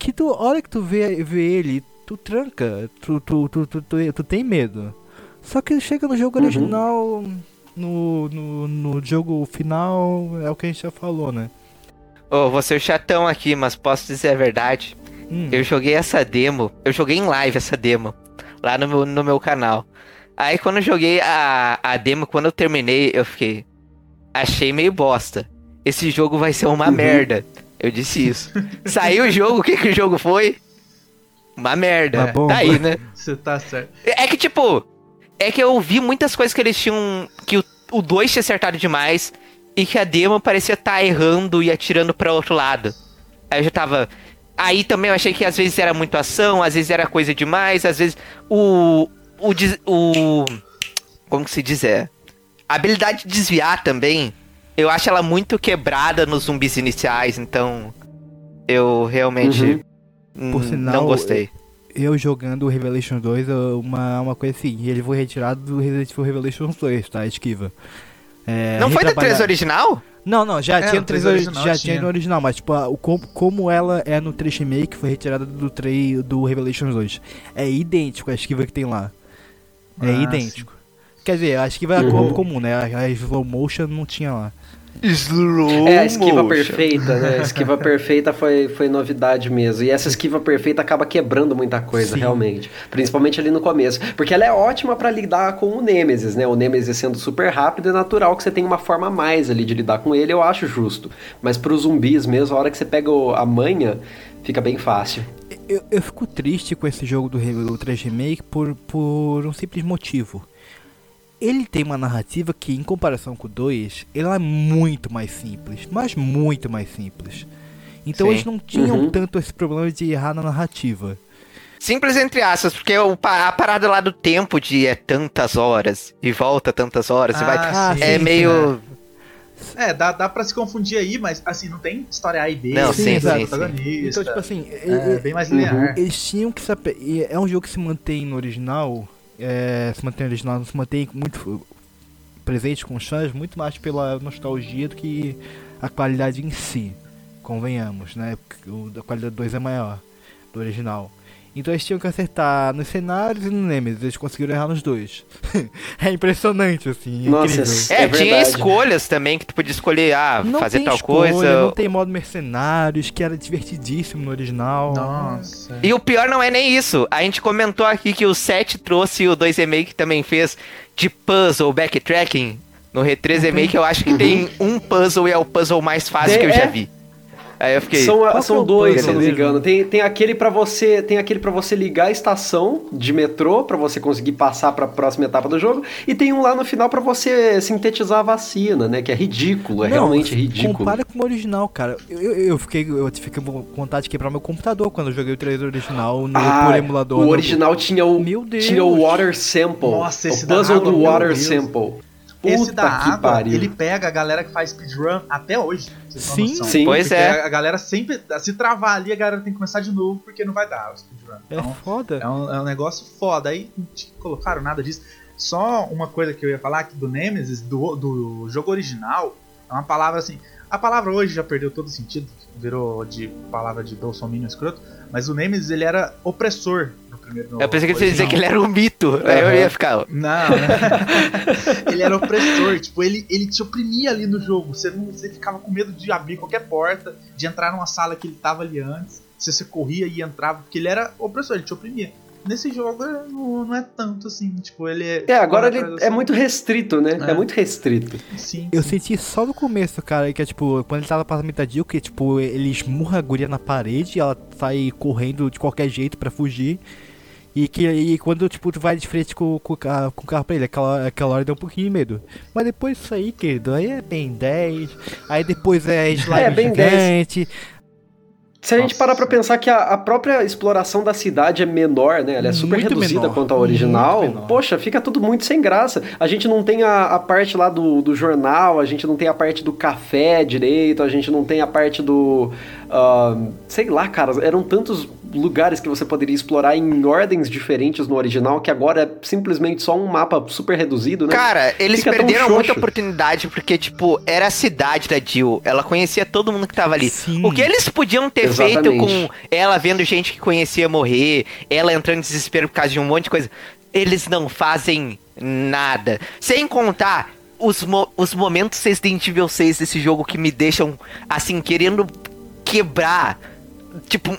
Que tu, a hora que tu vê, vê ele, tu tranca, tu, tu, tu, tu, tu, tu tem medo. Só que chega no jogo uhum. original, no, no, no jogo final, é o que a gente já falou, né? Ô, oh, vou ser chatão aqui, mas posso dizer a verdade. Hum. Eu joguei essa demo, eu joguei em live essa demo, lá no meu, no meu canal. Aí quando eu joguei a, a demo, quando eu terminei, eu fiquei. Achei meio bosta. Esse jogo vai ser uma uhum. merda. Eu disse isso. <laughs> Saiu o jogo, o que, que o jogo foi? Uma merda. Uma tá aí, né? Você tá certo. É que, tipo, é que eu vi muitas coisas que eles tinham. Que o 2 tinha acertado demais. E que a demo parecia estar tá errando e atirando para outro lado. Aí eu já tava. Aí também eu achei que às vezes era muito ação, às vezes era coisa demais, às vezes o. O. o como que se diz? É. A habilidade de desviar também. Eu acho ela muito quebrada nos zumbis iniciais, então. Eu realmente. Uhum. Por sinal, não gostei. Eu jogando o Revelation 2, uma, uma coisa assim, ele foi retirado do Resident Evil Revelation 2, tá? Esquiva. É, não foi do 3 original? Não, não, já é, tinha no 3 original, já tinha. tinha no original, mas tipo, o, como, como ela é no 3 remake, foi retirada do 3 do Revelations 2. É idêntico a esquiva que tem lá. É ah, idêntico. Sim. Quer dizer, a esquiva é uhum. comum, né? A, a slow motion não tinha lá. Slow é, a esquiva motion. perfeita, né? A esquiva <laughs> perfeita foi, foi novidade mesmo. E essa esquiva perfeita acaba quebrando muita coisa, Sim. realmente. Principalmente ali no começo. Porque ela é ótima para lidar com o Nemesis, né? O Nemesis sendo super rápido, é natural que você tenha uma forma a mais ali de lidar com ele, eu acho justo. Mas pros zumbis mesmo, a hora que você pega a manha, fica bem fácil. Eu, eu fico triste com esse jogo do 3 Remake por, por um simples motivo ele tem uma narrativa que, em comparação com o 2, ela é muito mais simples, mas muito mais simples. Então Sim. eles não tinham uhum. tanto esse problema de errar na narrativa. Simples entre aspas, porque a parada lá do tempo de é tantas horas e volta tantas horas, ah, vai ah, é sim, meio sim, é. dá, dá pra se confundir aí, mas assim, não tem história A e B. Não, sim, sim, sim, Então, tipo assim, é, é bem mais linear. Uhum. Eles tinham que saber. É um jogo que se mantém no original, é, se mantém original, se mantém muito presente com os fãs, muito mais pela nostalgia do que a qualidade em si, convenhamos, né? A qualidade do 2 é maior do original. Então eles tinham que acertar nos cenários e no Nemesis. Eles conseguiram errar nos dois. <laughs> é impressionante, assim. Nossa, é, é tinha escolhas também que tu podia escolher, ah, não fazer tal escolha, coisa. Não tem modo mercenários, que era divertidíssimo no original. Nossa. E o pior não é nem isso. A gente comentou aqui que o 7 trouxe o 2 Remake também fez de puzzle, backtracking. No Re3 Remake eu acho que tem um puzzle e é o puzzle mais fácil de, que eu já é? vi. Aí eu fiquei. São, são é dois, se não me engano. Tem, tem aquele para você, tem aquele para você ligar a estação de metrô para você conseguir passar para a próxima etapa do jogo e tem um lá no final para você sintetizar a vacina, né? Que é ridículo, é não, realmente ridículo. Compara com o original, cara. Eu, eu, eu fiquei, eu fiquei com vontade de quebrar meu computador quando eu joguei o trailer original no ah, por emulador. O original tinha o Meu Deus. tinha o water sample. Nossa, esse o puzzle do water sample. Esse da água, pariu. ele pega a galera que faz speedrun até hoje. Sim, sim. Pois é. A galera sempre, se travar ali, a galera tem que começar de novo, porque não vai dar o speedrun. É então, é foda. É um, é um negócio foda. Aí não colocaram nada disso. Só uma coisa que eu ia falar aqui do Nemesis, do, do jogo original, é uma palavra assim. A palavra hoje já perdeu todo o sentido, virou de palavra de Bolsonaro escroto, mas o Nemesis ele era opressor primeiro. Eu pensei que você ia dizer que ele era um mito. Uhum. Aí eu ia ficar. Não, <laughs> ele era opressor. Tipo, ele, ele te oprimia ali no jogo. Você, não, você ficava com medo de abrir qualquer porta, de entrar numa sala que ele tava ali antes. Se você corria e entrava, porque ele era opressor, ele te oprimia. Nesse jogo não, não é tanto assim, tipo, ele é. É, agora ele é muito restrito, né? É. é. muito restrito. Sim. Eu senti só no começo, cara, que é tipo, quando ele tava passando metade, que tipo, ele esmurra a guria na parede e ela sai correndo de qualquer jeito para fugir. E, que, e quando tipo, tu vai de frente com, com, com o carro pra ele, aquela, aquela hora deu um pouquinho de medo. Mas depois isso aí, querido, aí é bem 10. Aí depois é slime <laughs> é, bem gigante. 10. Se a Nossa. gente parar pra pensar que a, a, própria exploração da cidade é menor, né? Ela é super muito reduzida menor, quanto ao original. Poxa, fica tudo muito sem graça. A gente não tem a, a, parte lá do, do jornal, a gente não tem a parte do café direito, a gente não tem a parte do. Uh, sei lá, cara, eram tantos lugares que você poderia explorar em ordens diferentes no original, que agora é simplesmente só um mapa super reduzido, né? Cara, eles Fica perderam muita oportunidade, porque, tipo, era a cidade da Jill. Ela conhecia todo mundo que tava ali. Sim. O que eles podiam ter Exatamente. feito com ela vendo gente que conhecia morrer, ela entrando em desespero por causa de um monte de coisa. Eles não fazem nada. Sem contar os, mo os momentos Resident Evil 6 desse jogo que me deixam, assim, querendo quebrar. Tipo,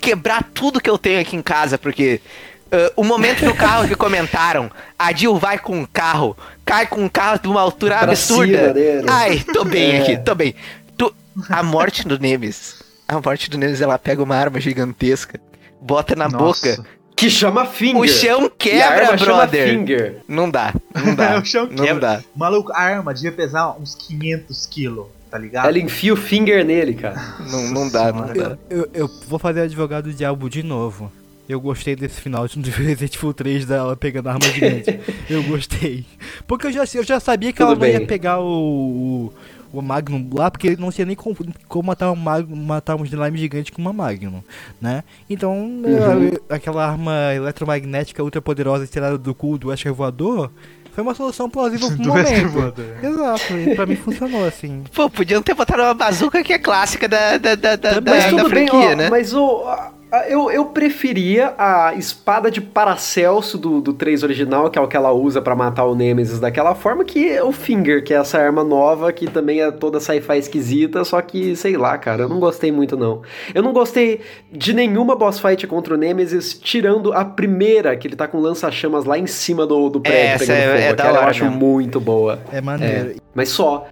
quebrar tudo que eu tenho aqui em casa, porque. Uh, o momento no carro que comentaram, a Jill vai com o carro, cai com o carro de uma altura pra absurda. Ai, tô bem é. aqui, tô bem. Tu, a morte do Nemes. A morte do Nemes, ela pega uma arma gigantesca, bota na Nossa. boca que chama Finger. O chão quebra, brother. Finger. Não dá, não dá. <laughs> o chão não quebra. Dá. Maluco, a arma devia pesar uns 500 quilos, tá ligado? Ela enfia o Finger nele, cara. <laughs> Não, não dá, não dá. Eu, eu, eu vou fazer advogado do diabo de novo. Eu gostei desse final de <laughs> Resident Evil 3 dela pegando a arma gigante. <laughs> eu gostei. Porque eu já, eu já sabia que Tudo ela não ia pegar o, o o Magnum lá, porque ele não tinha nem como, como matar, um Magnum, matar um slime gigante com uma Magnum, né? Então, uhum. Aquela arma eletromagnética ultra poderosa tirada do cu do Ash Voador foi uma solução plausível <laughs> pro momento. Exato, e pra mim funcionou assim. Pô, podiam ter botado uma bazuca que é clássica da, da, da, da, mas da, da franquia, bem, ó, né? Mas o, eu, eu preferia a espada de Paracelso do, do 3 original, que é o que ela usa para matar o Nemesis daquela forma, que o Finger, que é essa arma nova, que também é toda sci-fi esquisita, só que, sei lá, cara, eu não gostei muito não. Eu não gostei de nenhuma boss fight contra o Nemesis, tirando a primeira, que ele tá com lança-chamas lá em cima do, do prédio Essa pegando é, fogo, é da hora, eu acho mesmo. muito boa. É maneiro. É, mas só.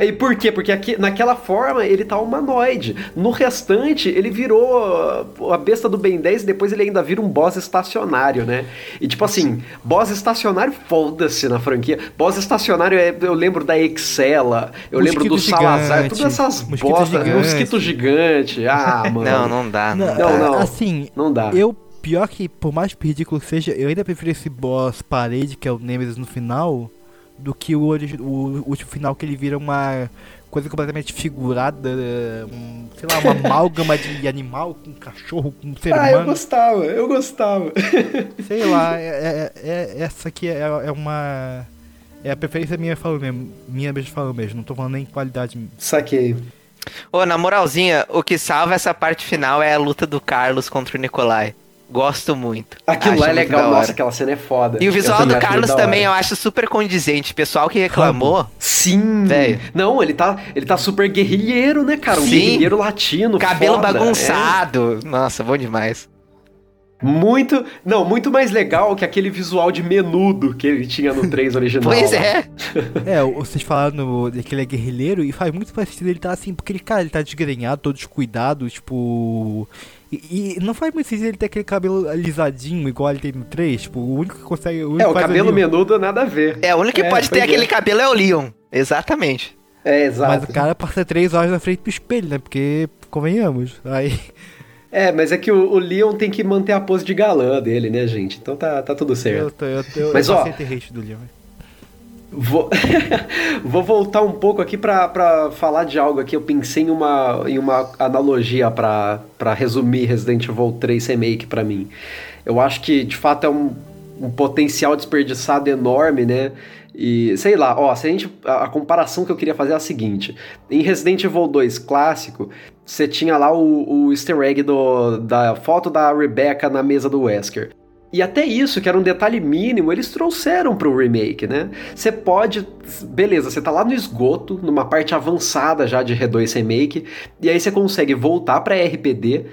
E por quê? Porque aqui, naquela forma ele tá humanoide. No restante, ele virou a besta do Ben 10 e depois ele ainda vira um boss estacionário, né? E tipo assim, boss estacionário, foda-se na franquia. Boss estacionário, é, eu lembro da Excela, eu mosquito lembro do gigante, Salazar, todas essas bostas. Mosquito gigante. Ah, <laughs> mano. Não, não dá. Não, não, não. Assim, não dá. Eu pior que, por mais ridículo que seja, eu ainda prefiro esse boss parede, que é o Nemesis no final, do que o, o último final que ele vira uma coisa completamente figurada, um, sei lá, uma <laughs> amálgama de animal com cachorro, com ser humano. Ah, eu gostava, eu gostava. <laughs> Sei lá, é, é, é essa aqui é, é, uma. É a preferência minha falou mesmo. Minha mesmo falou mesmo, não tô falando nem qualidade. Saquei. Ô, na moralzinha, o que salva essa parte final é a luta do Carlos contra o Nikolai. Gosto muito. Aquilo lá é legal, nossa, aquela cena é foda. E o visual do Carlos também eu acho super condizente. Pessoal que reclamou. Sim. Véio. Não, ele tá, ele tá super guerrilheiro, né, cara? Um Sim. guerrilheiro latino. Cabelo foda, bagunçado. É. Nossa, bom demais. Muito. Não, muito mais legal que aquele visual de menudo que ele tinha no 3 <laughs> original. pois é. <laughs> é, vocês falaram que ele é guerrilheiro e faz muito parecido ele tá assim, porque ele, cara, ele tá desgrenhado, todo descuidado, tipo. E, e, não faz muito sentido ele ter aquele cabelo alisadinho, igual ele tem no 3. Tipo, o único que consegue. O é, o cabelo menudo nada a ver. É, o único que é, pode ter é. aquele cabelo é o Leon. Exatamente. É, exato. Mas o cara passa 3 horas na frente do espelho, né? Porque, convenhamos. Aí. É, mas é que o, o, Leon tem que manter a pose de galã dele, né, gente? Então tá, tá tudo certo. Eu, eu, eu, mas, eu ó, do Leon. Vou, <laughs> vou voltar um pouco aqui para falar de algo aqui. Eu pensei em uma, em uma analogia para resumir Resident Evil 3 Remake para mim. Eu acho que de fato é um, um potencial desperdiçado enorme, né? E sei lá, ó, se a gente. A, a, comparação que eu queria fazer é a seguinte: em Resident Evil 2 clássico, você tinha lá o, o easter egg do, da foto da Rebecca na mesa do Wesker. E até isso, que era um detalhe mínimo, eles trouxeram pro remake, né? Você pode. Beleza, você tá lá no esgoto, numa parte avançada já de R2 Remake, e aí você consegue voltar pra RPD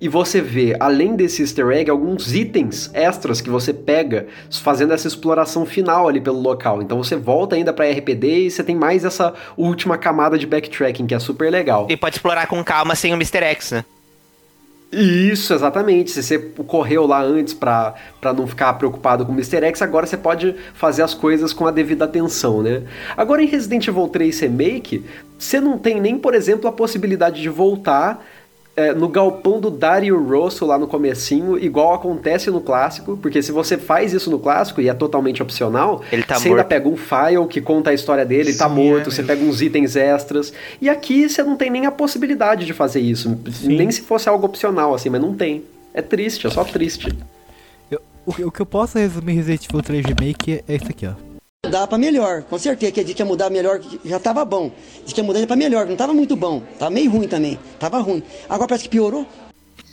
e você vê, além desse easter egg, alguns itens extras que você pega fazendo essa exploração final ali pelo local. Então você volta ainda pra RPD e você tem mais essa última camada de backtracking, que é super legal. E pode explorar com calma sem o Mr. X, né? Isso, exatamente. Se você correu lá antes para não ficar preocupado com o Mr. X, agora você pode fazer as coisas com a devida atenção, né? Agora em Resident Evil 3 Remake, você não tem nem, por exemplo, a possibilidade de voltar é, no galpão do Dario Rosso lá no comecinho, igual acontece no clássico, porque se você faz isso no clássico e é totalmente opcional, ele tá você morto. ainda pega um file que conta a história dele, tá Sim, tá morto, é você pega uns itens extras. E aqui você não tem nem a possibilidade de fazer isso, Sim. nem se fosse algo opcional, assim, mas não tem. É triste, é só triste. Eu, o, o, que eu posso resumir Resident Evil 3 Remake é isso aqui, ó. Mudar pra melhor, com certeza que a gente ia mudar melhor, já tava bom. Diz que ia mudar pra melhor, não tava muito bom. Tava meio ruim também, tava ruim. Agora parece que piorou.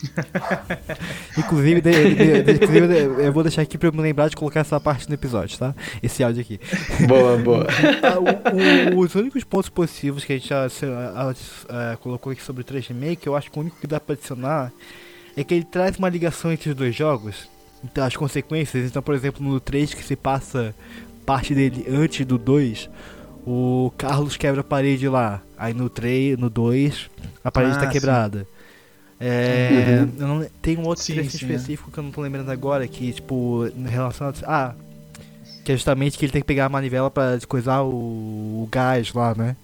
<laughs> inclusive, de, de, de, inclusive, eu vou deixar aqui pra eu me lembrar de colocar essa parte no episódio, tá? Esse áudio aqui. Boa, boa. <laughs> Ah, o, o, os únicos pontos positivos que a gente já uh, colocou aqui sobre o 3 Remake, eu acho que o único que dá pra adicionar é que ele traz uma ligação entre os dois jogos. Então, as consequências. Então, por exemplo, no 3 que se passa parte dele antes do 2, o Carlos quebra a parede lá. Aí no 3, no 2, a parede ah, tá quebrada. É, uhum. não, tem um outro sim, trecho sim, específico é. que eu não tô lembrando agora, que tipo, em relação a. Ah, que é justamente que ele tem que pegar a manivela pra coisar o, o gás lá, né?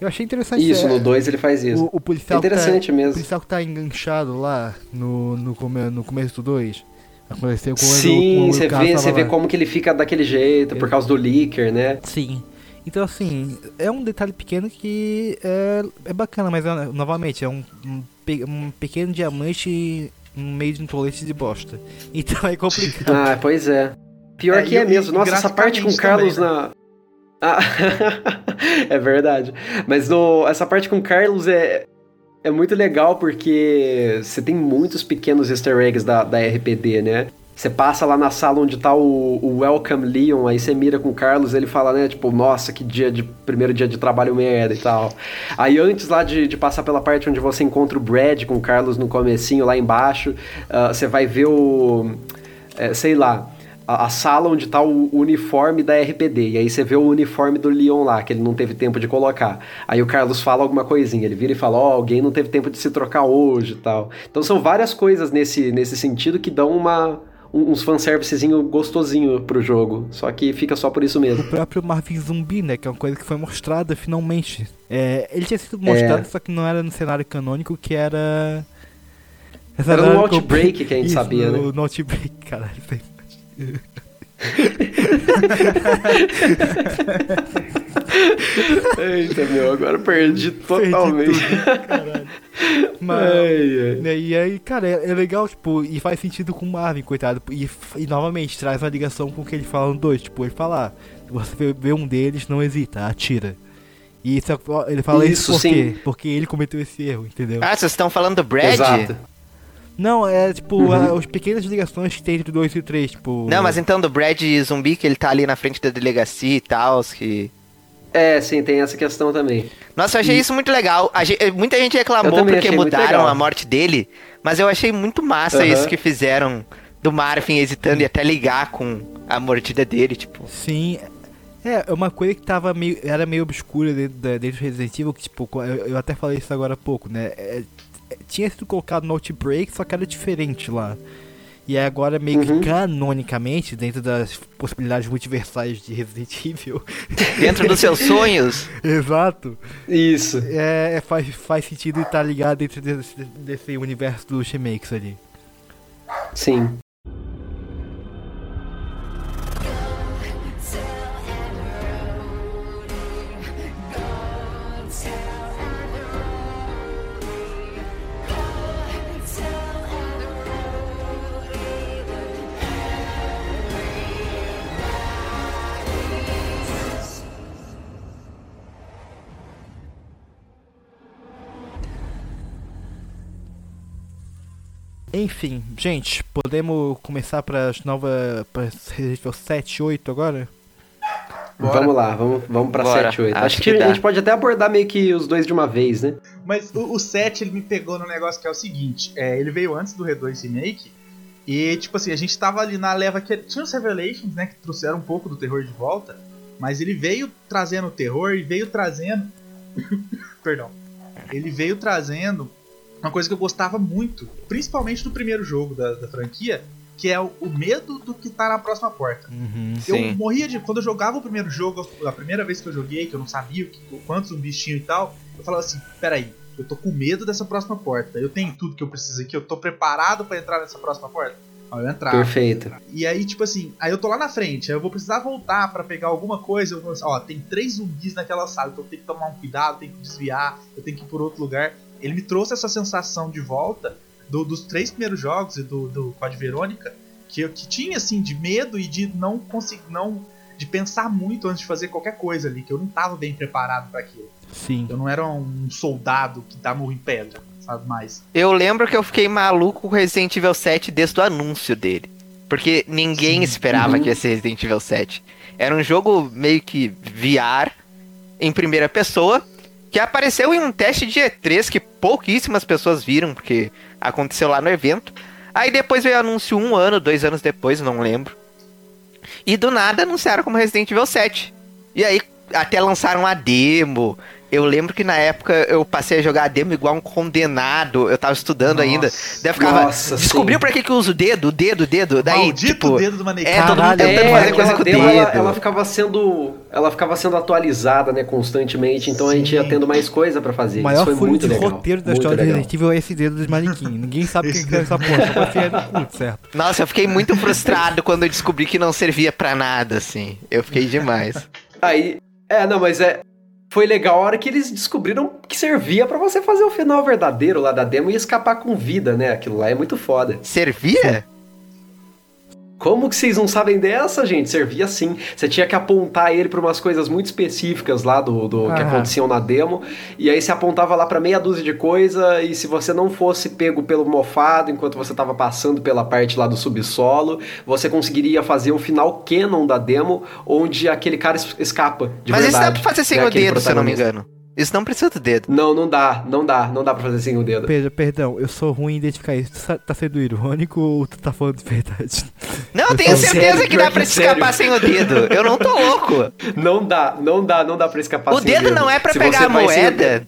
Eu achei interessante. Isso, é, no 2 ele faz isso. O, o policial é interessante tá, mesmo. O policial que tá enganchado lá no, no, no começo do 2. Aconteceu com Sim, você vê, você vê como que ele fica daquele jeito, por causa do leaker, né? Sim. Então, assim, é um detalhe pequeno que é, é bacana, mas é, novamente, é um, um, um, pequeno diamante no meio de um tolete de bosta. <laughs> Então é complicado. Ah, pois é. Pior é, que é mesmo. Nossa, essa parte com o Carlos também, né? na. Ah, <laughs> é verdade. Mas no, essa parte com o Carlos é, é muito legal porque você tem muitos pequenos easter eggs da, da RPD, né? Você passa lá na sala onde tá o, o, Welcome Leon, aí você mira com o Carlos, ele fala, né, tipo, nossa, que dia de primeiro dia de trabalho merda e tal. Aí antes lá de, de passar pela parte onde você encontra o Brad com o Carlos no comecinho lá embaixo, uh, você vai ver o. É, sei lá a, sala onde tá o, uniforme da RPD. E aí você vê o uniforme do Leon lá, que ele não teve tempo de colocar. Aí o Carlos fala alguma coisinha, ele vira e fala: Ó, oh, alguém não teve tempo de se trocar hoje e tal. Então são várias coisas nesse, nesse sentido que dão uma. Uns fanservicezinho gostosinho pro jogo. Só que fica só por isso mesmo. O próprio Marvin Zumbi, né? Que é uma coisa que foi mostrada finalmente. É, ele tinha sido mostrado, é. só que não era no cenário canônico, que era. Era no Outbreak que a gente Isso, sabia, no, né? No Outbreak, caralho. Eita, meu, agora perdi totalmente. Perdi Mas, ai, ai. E aí, cara, é, é, legal, tipo, e faz sentido com o Marvin, coitado. E, e novamente traz uma ligação com o que ele fala no 2. Tipo, ele fala: ah, você vê um deles, não hesita, atira. E isso, ele fala isso, isso por quê? Porque ele cometeu esse erro, entendeu? Ah, vocês estão falando do Brad? Exato. Não, é tipo uhum. as pequenas ligações que tem entre o 2 e o 3, tipo. Não, mas então do Brad zumbi que ele tá ali na frente da delegacia e tal, que. É, sim, tem essa questão também. Nossa, eu achei e... isso muito legal. Gente, muita gente reclamou porque mudaram a morte dele, mas eu achei muito massa uhum. isso que fizeram do Marvin hesitando e até ligar com a mordida dele, tipo. Sim. É, é uma coisa que tava meio. Era meio obscura dentro, dentro do Resident Evil, que, tipo, eu, eu até falei isso agora há pouco, né? É, tinha sido colocado no Outbreak, só que era diferente lá. E agora, meio uhum. que canonicamente, dentro das possibilidades multiversais de Resident Evil. <laughs> Dentro dos seus sonhos? <laughs> Exato. Isso. É, é, faz, faz sentido estar ligado dentro desse, desse universo dos remakes ali. Sim. Enfim, gente, podemos começar para as novas. para Resident Evil 7 8 agora? Bora. Vamos lá, vamos, vamos pra Bora. 7 8. Acho, Acho que, que a gente pode até abordar meio que os dois de uma vez, né? Mas o, o 7 ele me pegou no negócio que é o seguinte: é, ele veio antes do Red2 Remake. E, tipo assim, a gente tava ali na leva que tinha os Revelations, né? Que trouxeram um pouco do terror de volta. Mas ele veio trazendo o terror e veio trazendo. <laughs> Perdão. Ele veio trazendo uma coisa que eu gostava muito, principalmente do primeiro jogo da, da franquia, que é o, o, medo do que tá na próxima porta. Uhum, eu sim. morria de. Quando eu jogava o primeiro jogo, a primeira vez que eu joguei, que eu não sabia que, quantos bichinho e tal, eu falava assim: peraí, eu tô com medo dessa próxima porta. Eu tenho tudo que eu preciso aqui, eu tô preparado para entrar nessa próxima porta. Aí eu entrar. Perfeito. E aí, tipo assim, aí eu tô lá na frente, aí eu vou precisar voltar para pegar alguma coisa. Eu vou assim, ó, tem três zumbis naquela sala, então eu tenho que tomar um cuidado, tenho que desviar, eu tenho que ir por outro lugar ele me trouxe essa sensação de volta do, dos três primeiros jogos e do, do Code Verônica que eu que tinha assim de medo e de não conseguir não de pensar muito antes de fazer qualquer coisa ali, que eu não tava bem preparado para aquilo. Sim. Eu não era um soldado que dá murro em pedra, sabe mais. Eu lembro que eu fiquei maluco com Resident Evil 7 desde o anúncio dele. Porque ninguém Sim. esperava uhum. que ia ser Resident Evil 7. Era um jogo meio que VR em primeira pessoa, que apareceu em um teste de E3 que pouquíssimas pessoas viram, porque aconteceu lá no evento. Aí depois veio o anúncio um ano, dois anos depois, não lembro. E do nada anunciaram como Resident Evil 7. E aí até lançaram a demo. Eu lembro que na época eu passei a jogar a demo igual um condenado. Eu tava estudando nossa, ainda. Daí eu ficava. Nossa, descobriu sim. pra que, que eu uso o dedo, o dedo, o dedo. Daí, Maldito tipo, dedo do manequim. É, todo mundo tentando é, fazer coisa com o dedo. Ela, ela, ficava sendo. Ela ficava sendo atualizada, né, constantemente. Então sim. a gente ia tendo mais coisa pra fazer. O maior Isso foi muito de legal. roteiro da história legal. do Resident Evil é esse dedo dos manequim. Ninguém sabe o que é essa porra. Só é culto, certo? Nossa, eu fiquei muito frustrado quando eu descobri que não servia pra nada, assim. Eu fiquei demais. Aí. É, não, mas é foi legal a hora que eles descobriram que servia para você fazer o final verdadeiro lá da demo e escapar com vida, né? Aquilo lá é muito foda. Servia? Como que vocês não sabem dessa, gente? Servia assim. Você tinha que apontar ele para umas coisas muito específicas lá do, do que aconteciam na demo. E aí você apontava lá para meia dúzia de coisa. E se você não fosse pego pelo mofado enquanto você estava passando pela parte lá do subsolo, você conseguiria fazer o final canon da demo, onde aquele cara escapa. De Mas verdade, isso dá pra fazer sem né? o dedo, se eu não me engano. Isso não precisa do dedo. Não, não dá, não dá, não dá pra fazer sem o dedo. Pedro, perdão, eu sou ruim em identificar isso. Tu tá sendo irônico ou tu tá falando de verdade? Não, eu tenho certeza sério, que dá pra escapar sem o dedo. Eu não tô louco. <laughs> Não dá, não dá, não dá pra escapar o sem dedo o dedo. O dedo não é pra Se pegar a moeda.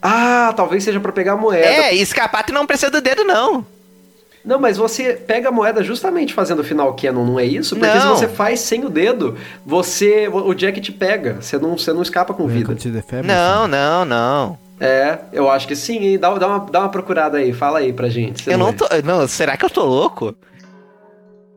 Ah, talvez seja pra pegar a moeda. É, e escapar tu não precisa do dedo, não. Não, mas você pega a moeda justamente fazendo o final canon, não é isso? Porque não. se você faz sem o dedo, você o Jack te pega. Você não, você não escapa com vida. Não, não, não. É, eu acho que sim, hein? Dá, dá, uma, dá uma procurada aí, fala aí pra gente. Eu não tô. Não, será que eu tô louco?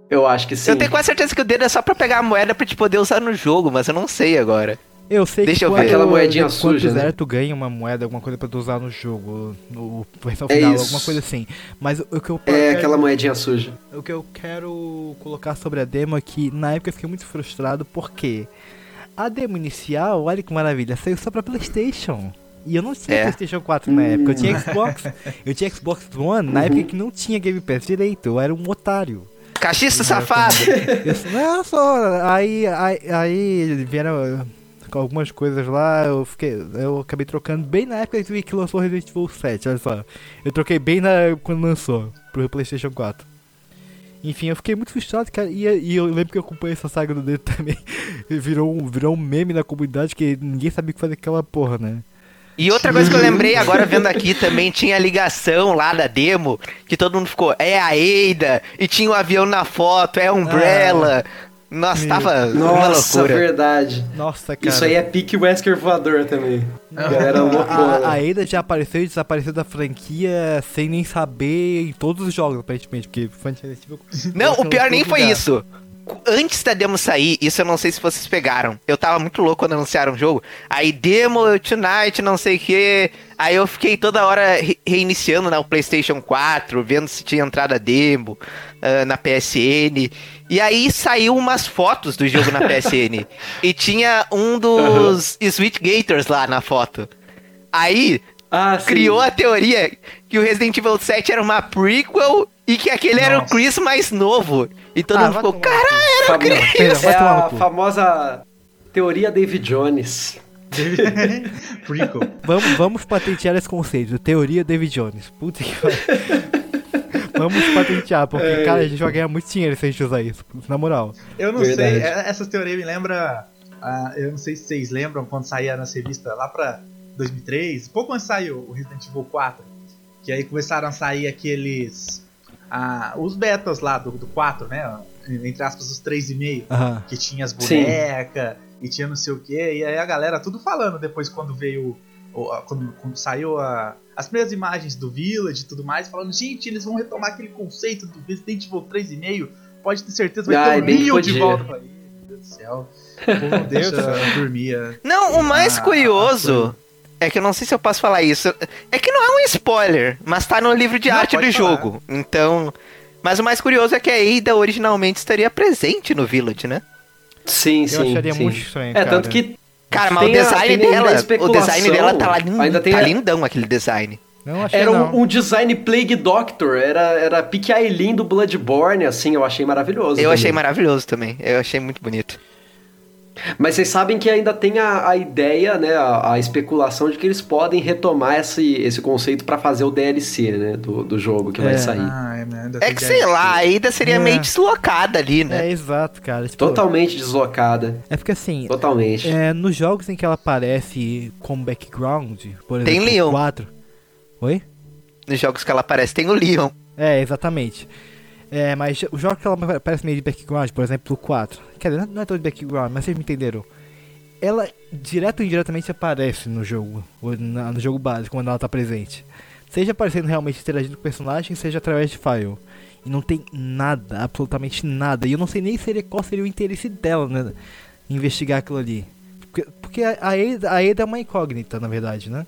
Eu acho que sim. Eu tenho quase certeza que o dedo é só pra pegar a moeda pra te poder usar no jogo, mas eu não sei agora. Eu sei Deixa que eu ver. aquela moedinha suja, quiser, né? tu ganha uma moeda, alguma coisa pra tu usar no jogo, no versão é final, isso. alguma coisa assim. Mas o que eu É quero, aquela moedinha suja. O que eu quero colocar sobre a demo é que na época eu fiquei muito frustrado porque a demo inicial, olha que maravilha, saiu só pra PlayStation. E eu não tinha é. PlayStation 4 na época, eu tinha Xbox. <laughs> eu tinha Xbox One na uhum. época que não tinha Game Pass direito, eu era um otário. Cachista safado! Eu, não, só. Aí, aí, aí vieram algumas coisas lá, eu fiquei. Eu acabei trocando bem na época que lançou Resident Evil 7, olha só. Eu troquei bem na quando lançou pro Playstation 4. Enfim, eu fiquei muito frustrado, cara. E, e eu lembro que eu acompanhei essa saga do dedo <laughs> também. virou, um, virou um meme na comunidade que ninguém sabia o que fazer com aquela porra, né? E outra coisa que eu lembrei agora vendo aqui também, tinha a ligação lá da demo, que todo mundo ficou, é a Eida, e tinha o um avião na foto, é a Umbrella. Ah. Nossa, tava Nossa, uma loucura. verdade. Nossa, cara. Isso aí é pique Wesker voador também. Galera loucura. <laughs> A, a Ada já apareceu e desapareceu da franquia sem nem saber em todos os jogos, aparentemente, porque Não, o pior nem foi isso antes da demo sair, isso eu não sei se vocês pegaram. Eu tava muito louco quando anunciaram o jogo. Aí demo tonight, não sei o que. Aí eu fiquei toda hora re reiniciando na PlayStation 4, vendo se tinha entrada demo uh, na PSN. E aí saiu umas fotos do jogo na PSN. <laughs> e tinha um dos uhum. Sweet Gators lá na foto. Aí ah, criou a teoria que o Resident Evil 7 era uma prequel e que aquele Nossa. era o Chris mais novo. E todo ah, mundo ficou, caralho, era o Chris! É a famosa teoria David Jones. <laughs> prequel. Vamos, vamos patentear esse conceito, teoria David Jones. Puta que Vamos patentear, porque, é. cara, a gente vai ganhar muito dinheiro se a gente usar isso, na moral. Eu não Verdade. sei, é, essa teoria me lembra. Uh, eu não sei se vocês lembram quando saía na revista lá pra 2003, pouco antes saiu o Resident Evil 4, que aí começaram a sair aqueles. Os betas lá do, do 4, né? Entre aspas, os 3,5, uhum. que tinha as bonecas e tinha não sei o que, e aí a galera tudo falando depois quando veio. Quando, quando saiu a as primeiras imagens do Village e tudo mais, falando, gente, eles vão retomar aquele conceito do Resident Evil 3,5, pode ter certeza, vai ah, ter um Neo de volta. Falei, meu Deus do céu, <laughs> não deixa dormir. Não, o mais a, curioso... É que eu não sei se eu posso falar isso. É que não é um spoiler, mas tá no livro de Não, arte do falar. jogo. Então. Mas o mais curioso é que a Ada originalmente estaria presente no Village, né? Sim, sim. Eu acharia sim. muito estranho, É, cara. tanto que. Cara, mas o design a dela. O design dela tá, lá ainda tem tá a- lindão aquele design. Não achei Era não. um, um design Plague Doctor, era, era pique Aileen do Bloodborne, assim, eu achei maravilhoso. Eu também. achei maravilhoso também. Eu achei muito bonito. Mas vocês sabem que ainda tem a, a ideia, né, a, a especulação de que eles podem retomar esse, esse conceito pra fazer o DLC, né, do, do jogo que vai É. sair. Ah, é, né? ainda É tem que sei lá, a Ada seria É. meio deslocada ali, né? É, exato, cara. Tipo, Totalmente deslocada. É porque assim, Totalmente. é, nos jogos em que ela aparece como background, por Tem exemplo, Leon. 4. Oi? Nos jogos que ela aparece tem o Leon. É, exatamente. É, mas os jogos que ela aparece meio de background, por exemplo, o 4. Quer dizer, não é todo de background, mas vocês me entenderam. Ela, direto ou indiretamente, aparece no jogo, no jogo básico, quando ela tá presente. Seja aparecendo realmente interagindo com o personagem, seja através de file. E não tem nada, absolutamente nada. E eu não sei nem seria, qual seria o interesse dela, né? Investigar aquilo ali. Porque, porque a, a, Ada, a Ada é uma incógnita, na verdade, né?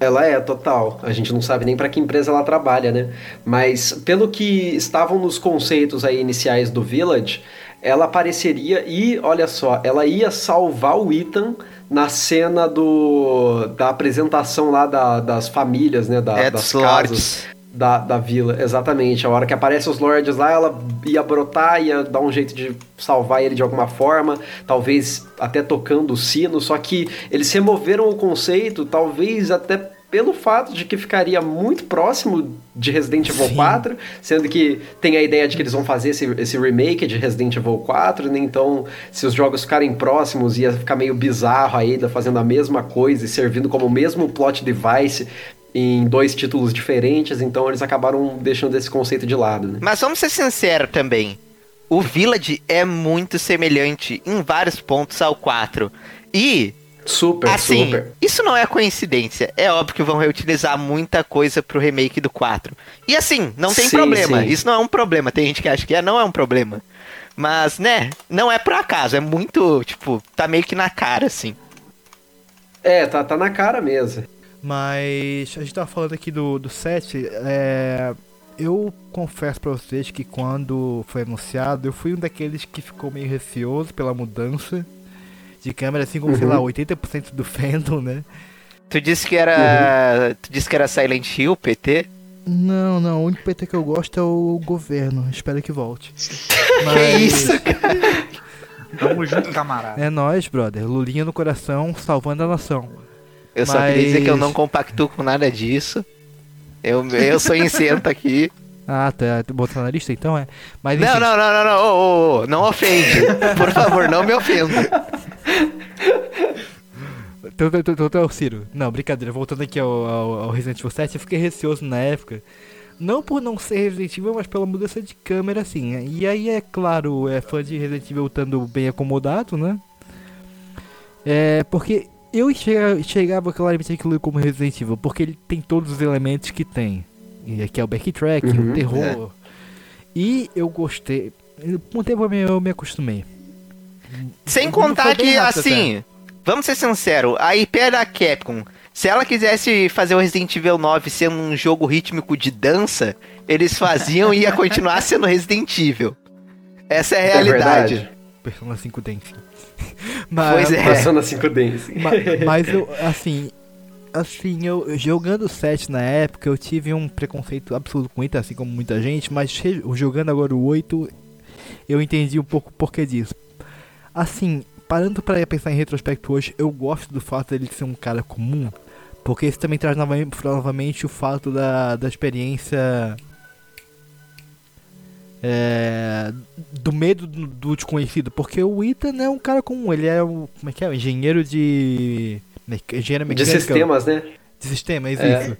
Ela é total. A gente não sabe nem para que empresa ela trabalha, né? Mas pelo que estavam nos conceitos aí iniciais do Village, ela apareceria e, olha só, ela ia salvar o Ethan na cena do da apresentação lá da- das famílias, né? Da, É, das casas. Da, da vila. Exatamente. A hora que aparecem os lords lá, ela ia brotar, ia dar um jeito de salvar ele de alguma forma, talvez até tocando o sino, só que eles removeram o conceito, talvez até pelo fato de que ficaria muito próximo de Resident Evil Sim. 4, sendo que tem a ideia de que eles vão fazer esse, esse remake de Resident Evil 4, né? Então, se os jogos ficarem próximos, ia ficar meio bizarro a Ada fazendo a mesma coisa e servindo como o mesmo plot device em dois títulos diferentes, então eles acabaram deixando esse conceito de lado, né? Mas vamos ser sinceros também. O Village é muito semelhante em vários pontos ao 4. E, Super, assim, super. isso não é coincidência. É óbvio que vão reutilizar muita coisa pro remake do 4. E assim, não tem Sim, problema. sim. Isso não é um problema. Tem gente que acha que é, não é um problema. Mas, né, não é por acaso. É muito, tipo, tá meio que na cara, assim. É, tá, tá na cara mesmo. Mas a gente tava falando aqui do, do set. É, eu confesso pra vocês que quando foi anunciado, eu fui um daqueles que ficou meio receoso pela mudança de câmera, assim como, sei Uhum. lá, 80% do fandom, né? Tu disse que era. Tu disse que era Silent Hill, PT? Não, não, o único PT que eu gosto é o governo. Espero que volte. <laughs> Que isso, cara? Tamo junto, camarada. É nóis, brother. Lulinha no coração, salvando a nação. Eu só queria dizer que eu Mas- não compactuo com nada disso. Eu, eu sou incento aqui. <laughs> Ah, tá. Tu botou na lista então, é? Mas Não, enfim, não, não, não, não. Ô, ô, ô, não ofende. Por favor, não me ofenda. Então, então, então, então, Ciro. Não, brincadeira. Voltando aqui ao, ao, ao Resident Evil 7, eu fiquei receoso na época. Não por não ser Resident Evil, mas pela mudança de câmera, assim. E aí, é claro, é fã de Resident Evil estando bem acomodado, né? É, porque eu enxergava claramente aquilo como Resident Evil, porque ele tem todos os elementos que tem. E aqui é o backtracking, Uhum, o terror. E eu gostei. Com o tempo eu me, eu me acostumei. Sem contar que, assim, vamos ser sinceros, a IP é da Capcom, se ela quisesse fazer o Resident Evil 9 sendo um jogo rítmico de dança, eles faziam e ia continuar <laughs> sendo Resident Evil. Essa é a realidade. verdade. Persona 5 Dance. <laughs> Mas, Pois é. Passando a 5 Dance. Ma- <laughs> Mas eu, assim, assim, eu jogando o 7 na época, eu tive um preconceito absoluto com ele, assim como muita gente, mas jogando agora o 8, eu entendi um pouco o porquê disso. Assim, parando pra pensar em retrospecto hoje, eu gosto do fato dele ser um cara comum, porque isso também traz nova- novamente o fato da, da experiência. É, do medo do, do desconhecido, porque o Ethan é um cara comum, ele é um. Como é que é? Um engenheiro de. Engenheiro De mecânico. sistemas, né? De sistemas, É. isso.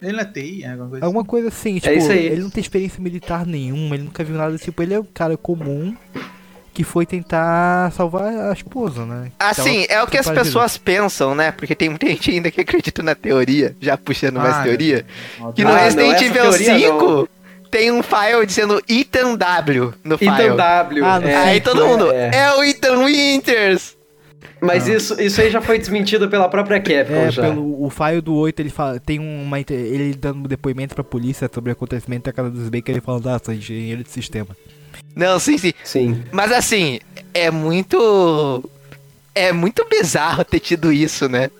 Ele não é TI, é alguma coisa Alguma coisa assim, tipo, isso aí. ele não tem experiência militar nenhuma, ele nunca viu nada, tipo, ele é um cara comum que foi tentar salvar a esposa, né? Assim, é o que as pessoas pensam, né? Porque tem muita gente ainda que acredita na teoria, já puxando mais Ah, teoria, assim. que no Ah, não, Resident Evil teoria 5 tem um file dizendo Ethan W no file. Ethan W. Ah, é, Aí todo mundo, é. é o Ethan Winters! Mas isso, isso aí já foi desmentido pela própria Capcom é, já. Pelo, o file do 8, ele fala, tem uma ele dando depoimento pra polícia sobre o acontecimento da casa dos Baker, ele falando, ah, sou engenheiro de sistema. Não, sim, sim. Sim. Mas assim, é muito. É muito bizarro ter tido isso, né?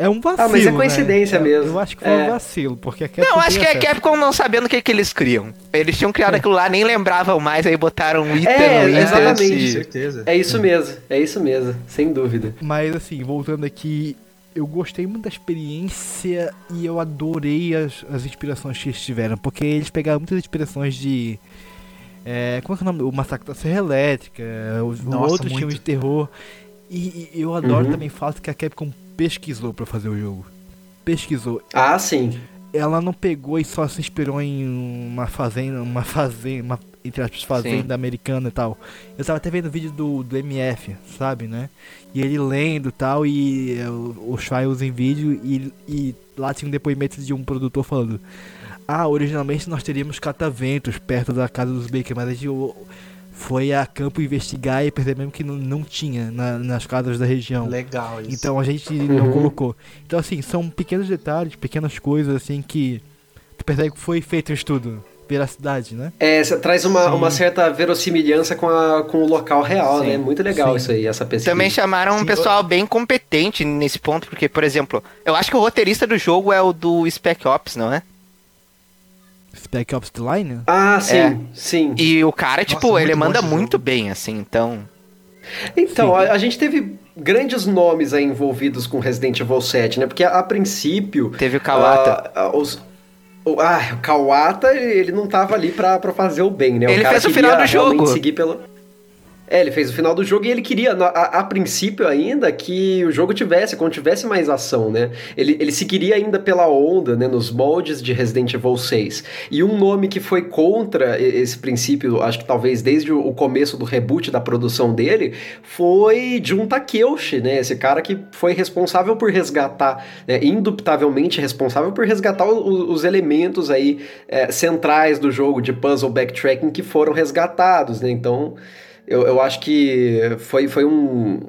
É um vacilo. Ah, mas é coincidência né? mesmo. Eu, acho que foi é. um vacilo, porque a Capcom. Não, acho que é a Capcom não sabendo o que, que eles criam. Eles tinham criado aquilo lá, nem lembravam mais, aí botaram um item É, no item. exatamente. e- certeza. É isso mesmo, é isso mesmo, sem dúvida. Mas assim, voltando aqui, eu gostei muito da experiência e eu adorei as, as inspirações que eles tiveram, porque eles pegaram muitas inspirações de. É, como é que é o nome? O Massacre da Serra Elétrica, os Nossa, outros muito. filmes de terror. E, e eu adoro Uhum. também o fato que a Capcom pesquisou pra fazer o jogo. Pesquisou. Ah, sim. Ela não pegou e só se inspirou em uma fazenda, uma fazenda, uma, entre aspas, fazenda Sim. americana e tal. Eu tava até vendo o vídeo do, do MF, sabe, né? E ele lendo e tal, e é, o- os files em vídeo, e, e lá tinha um depoimento de um produtor falando: Ah, originalmente nós teríamos cataventos perto da casa dos Baker, mas a gente foi a campo investigar e percebemos que não, não tinha na- nas casas da região. Legal isso. Então a gente não Uhum. colocou. Então assim, são pequenos detalhes, pequenas coisas assim que tu percebe que foi feito um estudo. Veracidade, né? É, você traz uma, Sim. uma certa verossimilhança com, a, com o local real, Sim. né? Muito legal Sim. isso aí, essa pesquisa. Também chamaram um pessoal bem competente nesse ponto, porque, por exemplo, eu acho que o roteirista do jogo é o do Spec Ops, não é? Spec Ops The Line? Ah, sim, É. sim. E o cara, tipo, muito ele manda muito bem, assim, então. Então, a, a gente teve grandes nomes aí envolvidos com Resident Evil 7, né? Porque a, a princípio... Teve o Kawata. ah, ah, os, o, ah, o Kawata, ele não tava ali pra, pra fazer o bem, né? Ele cara fez o final do jogo. seguir pelo... É, ele fez o final do jogo e ele queria, a, a princípio ainda, que o jogo tivesse, quando tivesse mais ação, né? Ele, ele seguiria ainda pela onda, né? Nos moldes de Resident Evil 6. E um nome que foi contra esse princípio, acho que talvez desde o começo do reboot da produção dele, foi Jun Takeuchi, né? Esse cara que foi responsável por resgatar, né, indubitavelmente responsável por resgatar o- os elementos aí é, centrais do jogo de puzzle backtracking que foram resgatados, né? Então, eu, eu acho que foi, foi um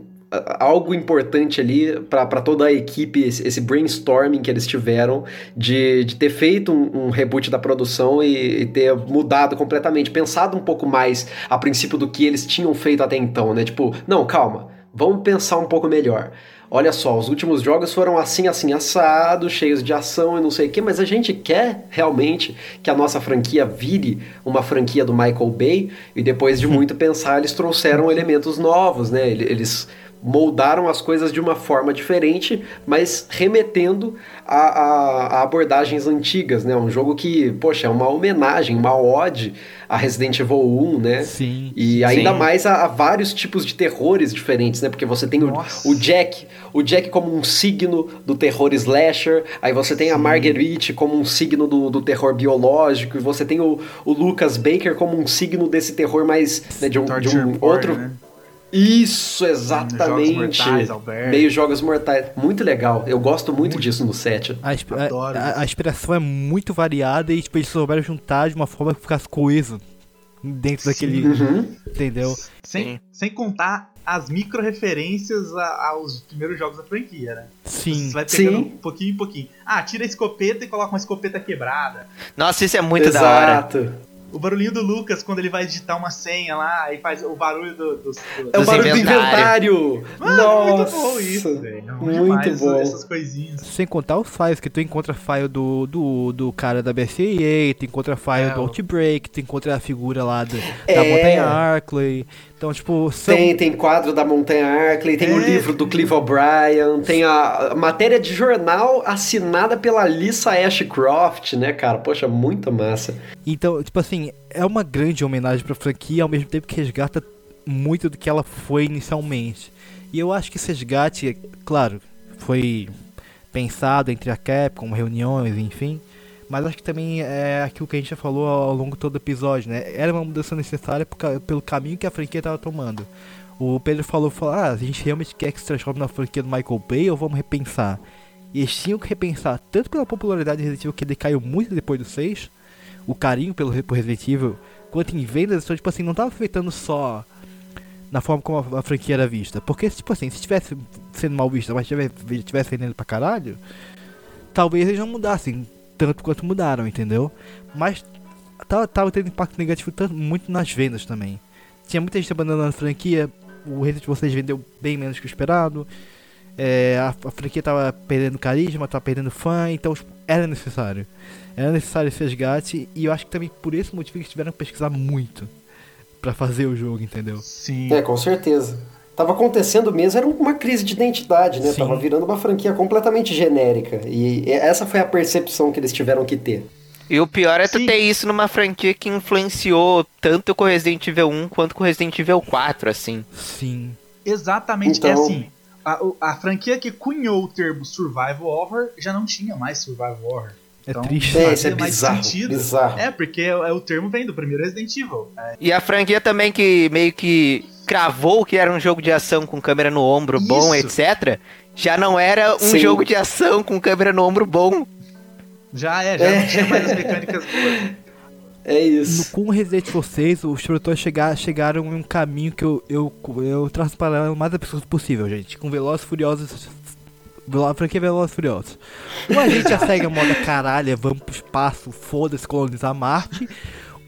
algo importante ali para toda a equipe, esse, esse brainstorming que eles tiveram de, de ter feito um, um reboot da produção e, e ter mudado completamente, pensado um pouco mais a princípio do que eles tinham feito até então, né? Tipo, não, calma, vamos pensar um pouco melhor. Olha só, os últimos jogos foram assim, assim, assado, cheios de ação e não sei o que, mas a gente quer realmente que a nossa franquia vire uma franquia do Michael Bay e depois de <laughs> muito pensar, eles trouxeram elementos novos, né? Ele- Eles moldaram as coisas de uma forma diferente, mas remetendo a, a- a abordagens antigas, né? Um jogo que, poxa, é uma homenagem, uma ode a Resident Evil 1, né? Sim. E ainda Sim. mais a, a vários tipos de terrores diferentes, né? Porque você tem o, o Jack, o Jack como um signo do terror slasher, aí você tem a Marguerite como um signo do, do terror biológico, e você tem o, o Lucas Baker como um signo desse terror mais né, de um, de um porn, outro. né? Isso, Jogos exatamente. Mortais, Alberto. Meio jogos mortais. Muito legal. Eu gosto muito, disso no set. A, Adoro a- a inspiração é muito variada e tipo, eles souberam juntar de uma forma que ficasse coeso dentro daquele. Uhum. Entendeu? Sem, Sim. sem contar as micro-referências a- aos primeiros jogos da franquia, né? Sim. Você vai pegando Sim. um pouquinho em pouquinho. Ah, tira a escopeta e coloca uma escopeta quebrada. Nossa, isso é muito da hora. Exato. O barulhinho do Lucas quando ele vai digitar uma senha lá e faz o barulho do, dos. do- É o barulho do inventário. inventário. Mano, Nossa. muito bom isso, velho. É muito demais bom. essas coisinhas. Sem contar os files, que tu encontra file do, do, do cara da BCAA, tu encontra file É, do Outbreak, tu encontra a figura lá do, É. da Montanha Arkley. Então, tipo, são. Tem, tem quadro da Montanha Arkley, tem o É. livro do Clive O'Brien, tem a matéria de jornal assinada pela Lisa Ashcroft, né, cara? Poxa, muito massa. Então, tipo assim, é uma grande homenagem pra franquia, ao mesmo tempo que resgata muito do que ela foi inicialmente. E eu acho que esse resgate, claro, foi pensado entre a Capcom, reuniões, enfim. Mas acho que também é aquilo que a gente já falou ao longo de todo o episódio, né? Era uma mudança necessária pelo caminho que a franquia estava tomando. O Pedro falou, falou, ah, a gente realmente quer que se transforme na franquia do Michael Bay ou vamos repensar? E eles tinham que repensar, tanto pela popularidade de Resident Evil, que decaiu muito depois do 6, o carinho pelo por Resident Evil, quanto em vendas, então, tipo assim, não tava afetando só na forma como a, franquia era vista. Porque, tipo assim, se tivesse sendo mal vista, mas tivesse, tivesse vendendo pra caralho, talvez eles não mudassem tanto quanto mudaram, entendeu? Mas tava, tava tendo impacto negativo tanto, muito nas vendas também. Tinha muita gente abandonando a franquia, o Resident Evil 6 vendeu bem menos que o esperado. É, a, a, franquia tava perdendo carisma, tava perdendo fã, então tipo, era necessário. Era necessário esse resgate e eu acho que também por esse motivo eles tiveram que pesquisar muito para fazer o jogo, entendeu? Sim. É, com certeza. Tava acontecendo mesmo, era uma crise de identidade, né? Sim. Tava virando uma franquia completamente genérica. E essa foi a percepção que eles tiveram que ter. E o pior é tu Sim. ter isso numa franquia que influenciou tanto com Resident Evil 1 quanto com Resident Evil 4, assim. Sim. Exatamente, então... é assim. A, a, franquia que cunhou o termo Survival Horror já não tinha mais Survival Horror. É então, triste. É, isso é bizarro, bizarro. É, porque é, é, o termo vem do primeiro Resident Evil. É. E a franquia também que meio que cravou que era um jogo de ação com câmera no ombro isso. bom, etc. Já não era um Sim. jogo de ação com câmera no ombro bom. Já é, já é. não tinha mais as mecânicas boas. É isso. No, com o Resident Evil 6, os produtores chegar, chegaram em um caminho que eu, eu, eu traço para o mais absurdo possível, gente. Com Velozes Furiosos. A franquia Velozes Furiosos. Ou a gente já segue a moda caralho, vamos pro espaço, foda-se, colonizar Marte.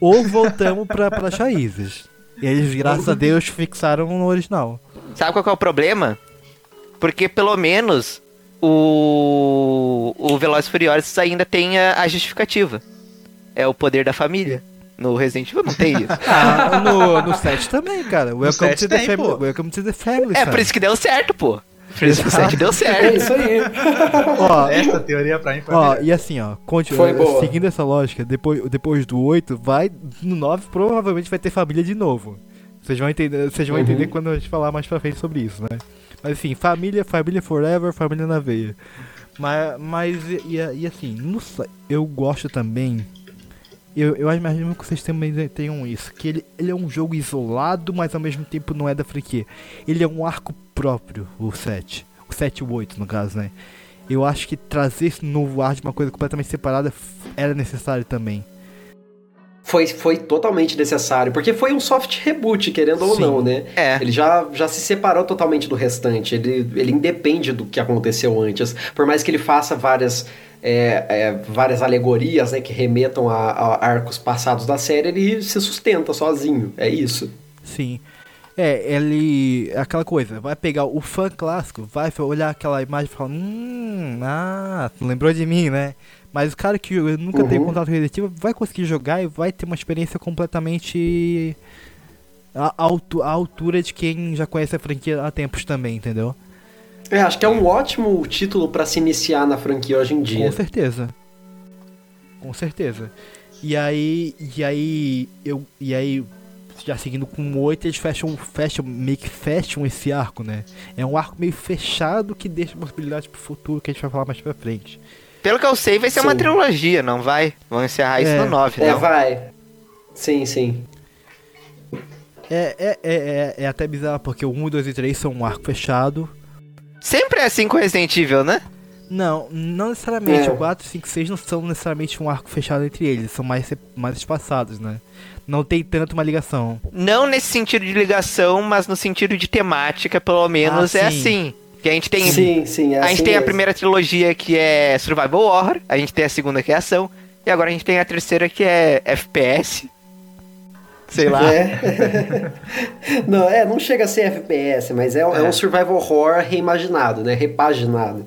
Ou voltamos pra, pra raízes. E eles, graças a Deus, fixaram no original. Sabe qual é o problema? Porque pelo menos o, o Velozes Furiosos ainda tem a, a, justificativa. É o poder da família. No Resident Evil não tem isso. <laughs> ah, no, no 7 também, cara. Welcome, to, tem, the family, welcome to the family. É por isso que deu certo, pô. Por isso que o 7 deu certo. É isso aí. ó, <laughs> Essa teoria pra mim foi Ó, e assim, ó, continua, seguindo essa lógica, depois, depois do 8, vai, no 9 provavelmente vai ter família de novo. Vocês vão entender, vocês vão uhum. entender quando a gente falar mais pra frente sobre isso, né? Mas assim, família, família forever, família na veia. Mas, mas e, e assim, no, eu gosto também. Eu, eu imagino que vocês também tenham isso. Que ele, ele é um jogo isolado, mas ao mesmo tempo não é da franquia. Ele é um arco próprio, o 7. O 7 e o 8, no caso, né? Eu acho que trazer esse novo ar de uma coisa completamente separada era necessário também foi, foi totalmente necessário, porque foi um soft reboot, querendo Sim. ou não, né? É. Ele já, já se separou totalmente do restante, ele, ele independe do que aconteceu antes, por mais que ele faça várias, é, é, várias alegorias, né, que remetam a, a, arcos passados da série, ele se sustenta sozinho, é isso. Sim. É, ele. Aquela coisa, vai pegar o fã clássico, vai olhar aquela imagem e falar, hum, ah, lembrou de mim, né? Mas o cara que nunca uhum. teve contato com Resident Evil vai conseguir jogar e vai ter uma experiência completamente à, à altura de quem já conhece a franquia há tempos também, entendeu? É, acho que é um ótimo título para se iniciar na franquia hoje em dia. Com certeza. Com certeza. E aí, e aí eu e aí já seguindo com oito eles fecham, fecham, meio que fecham esse arco, né? É um arco meio fechado que deixa possibilidade pro futuro que a gente vai falar mais pra frente. Pelo que eu sei, vai ser sim. uma trilogia, não vai? Vão encerrar isso é. no 9, É, vai. Sim, sim. É, é, é, é, é até bizarro, porque o 1, 2 e 3 são um arco fechado. Sempre é assim com Resident Evil, né? Não, não necessariamente. É. O 4, 5 e 6 não são necessariamente um arco fechado entre eles, são mais, mais espaçados, né? Não tem tanto uma ligação. Não nesse sentido de ligação, mas no sentido de temática, pelo menos, ah, é assim. Que a gente tem. Sim, sim, é A gente assim tem mesmo. a primeira trilogia que é Survival Horror, a gente tem a segunda que é ação, e agora a gente tem a terceira que é FPS. Sei lá. É. <laughs> não, é, não chega a ser FPS, mas é, é. é um survival horror reimaginado, né? Repaginado.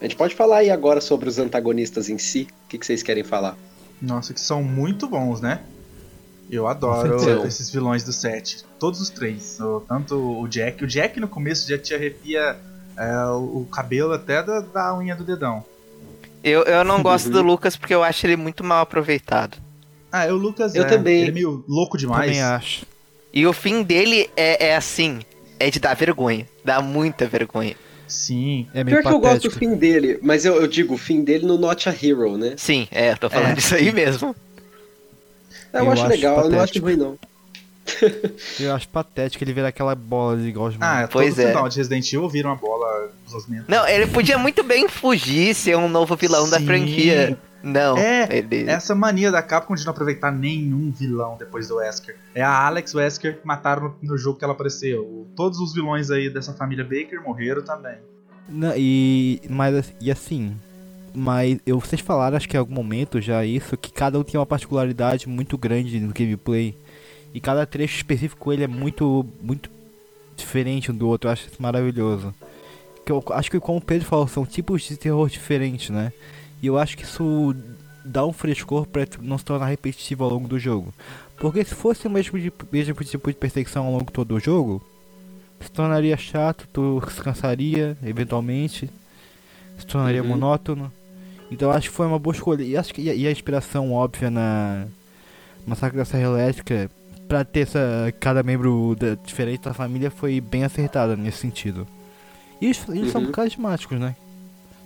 A gente pode falar aí agora sobre os antagonistas em si. O que, que vocês querem falar? Nossa, que são muito bons, né? Eu adoro esses vilões do set. Todos os três. Tanto o Jack. O Jack no começo já te arrepia é, o cabelo até da, da, unha do dedão. Eu, eu não <laughs> gosto do Lucas porque eu acho ele muito mal aproveitado. Ah, o Lucas eu é, também. Ele é meio louco demais. Também acho. E o fim dele é, é assim. É de dar vergonha. Dá muita vergonha. Sim. É meio Pior patético. que eu gosto do fim dele, mas eu, eu, digo o fim dele no Not a Hero, né? Sim, é, tô falando é. isso aí mesmo. Eu, eu acho, acho legal, patético. eu não acho ruim não. Eu acho patético ele virar aquela bola de igual Ah, Pois todo é. final de Resident Evil vira uma bola gosmenta. Não, ele podia muito bem fugir, ser um novo vilão da Sim. franquia. Não, É, ele... Essa mania da Capcom de não aproveitar nenhum vilão depois do Wesker. É a Alex Wesker que mataram no, no jogo que ela apareceu. Todos os vilões aí dessa família Baker morreram também. Não, e, mas, assim- e assim, mas eu, vocês falaram, acho que em algum momento já isso, que cada um tem uma particularidade muito grande no gameplay. E cada trecho específico ele é muito, muito diferente um do outro, eu acho isso maravilhoso. Que eu acho que como o Pedro falou, são tipos de terror diferentes, né? E eu acho que isso dá um frescor pra não se tornar repetitivo ao longo do jogo. Porque se fosse o mesmo, de- mesmo tipo de perseguição ao longo de todo o jogo, se tornaria chato, tu se cansaria eventualmente, se tornaria Uhum. monótono. Então acho que foi uma boa escolha. E acho que e a inspiração óbvia na Massacre da Serra Elétrica pra ter essa, cada membro da- diferente da família foi bem acertada nesse sentido. E eles, eles são Uhum. carismáticos, né?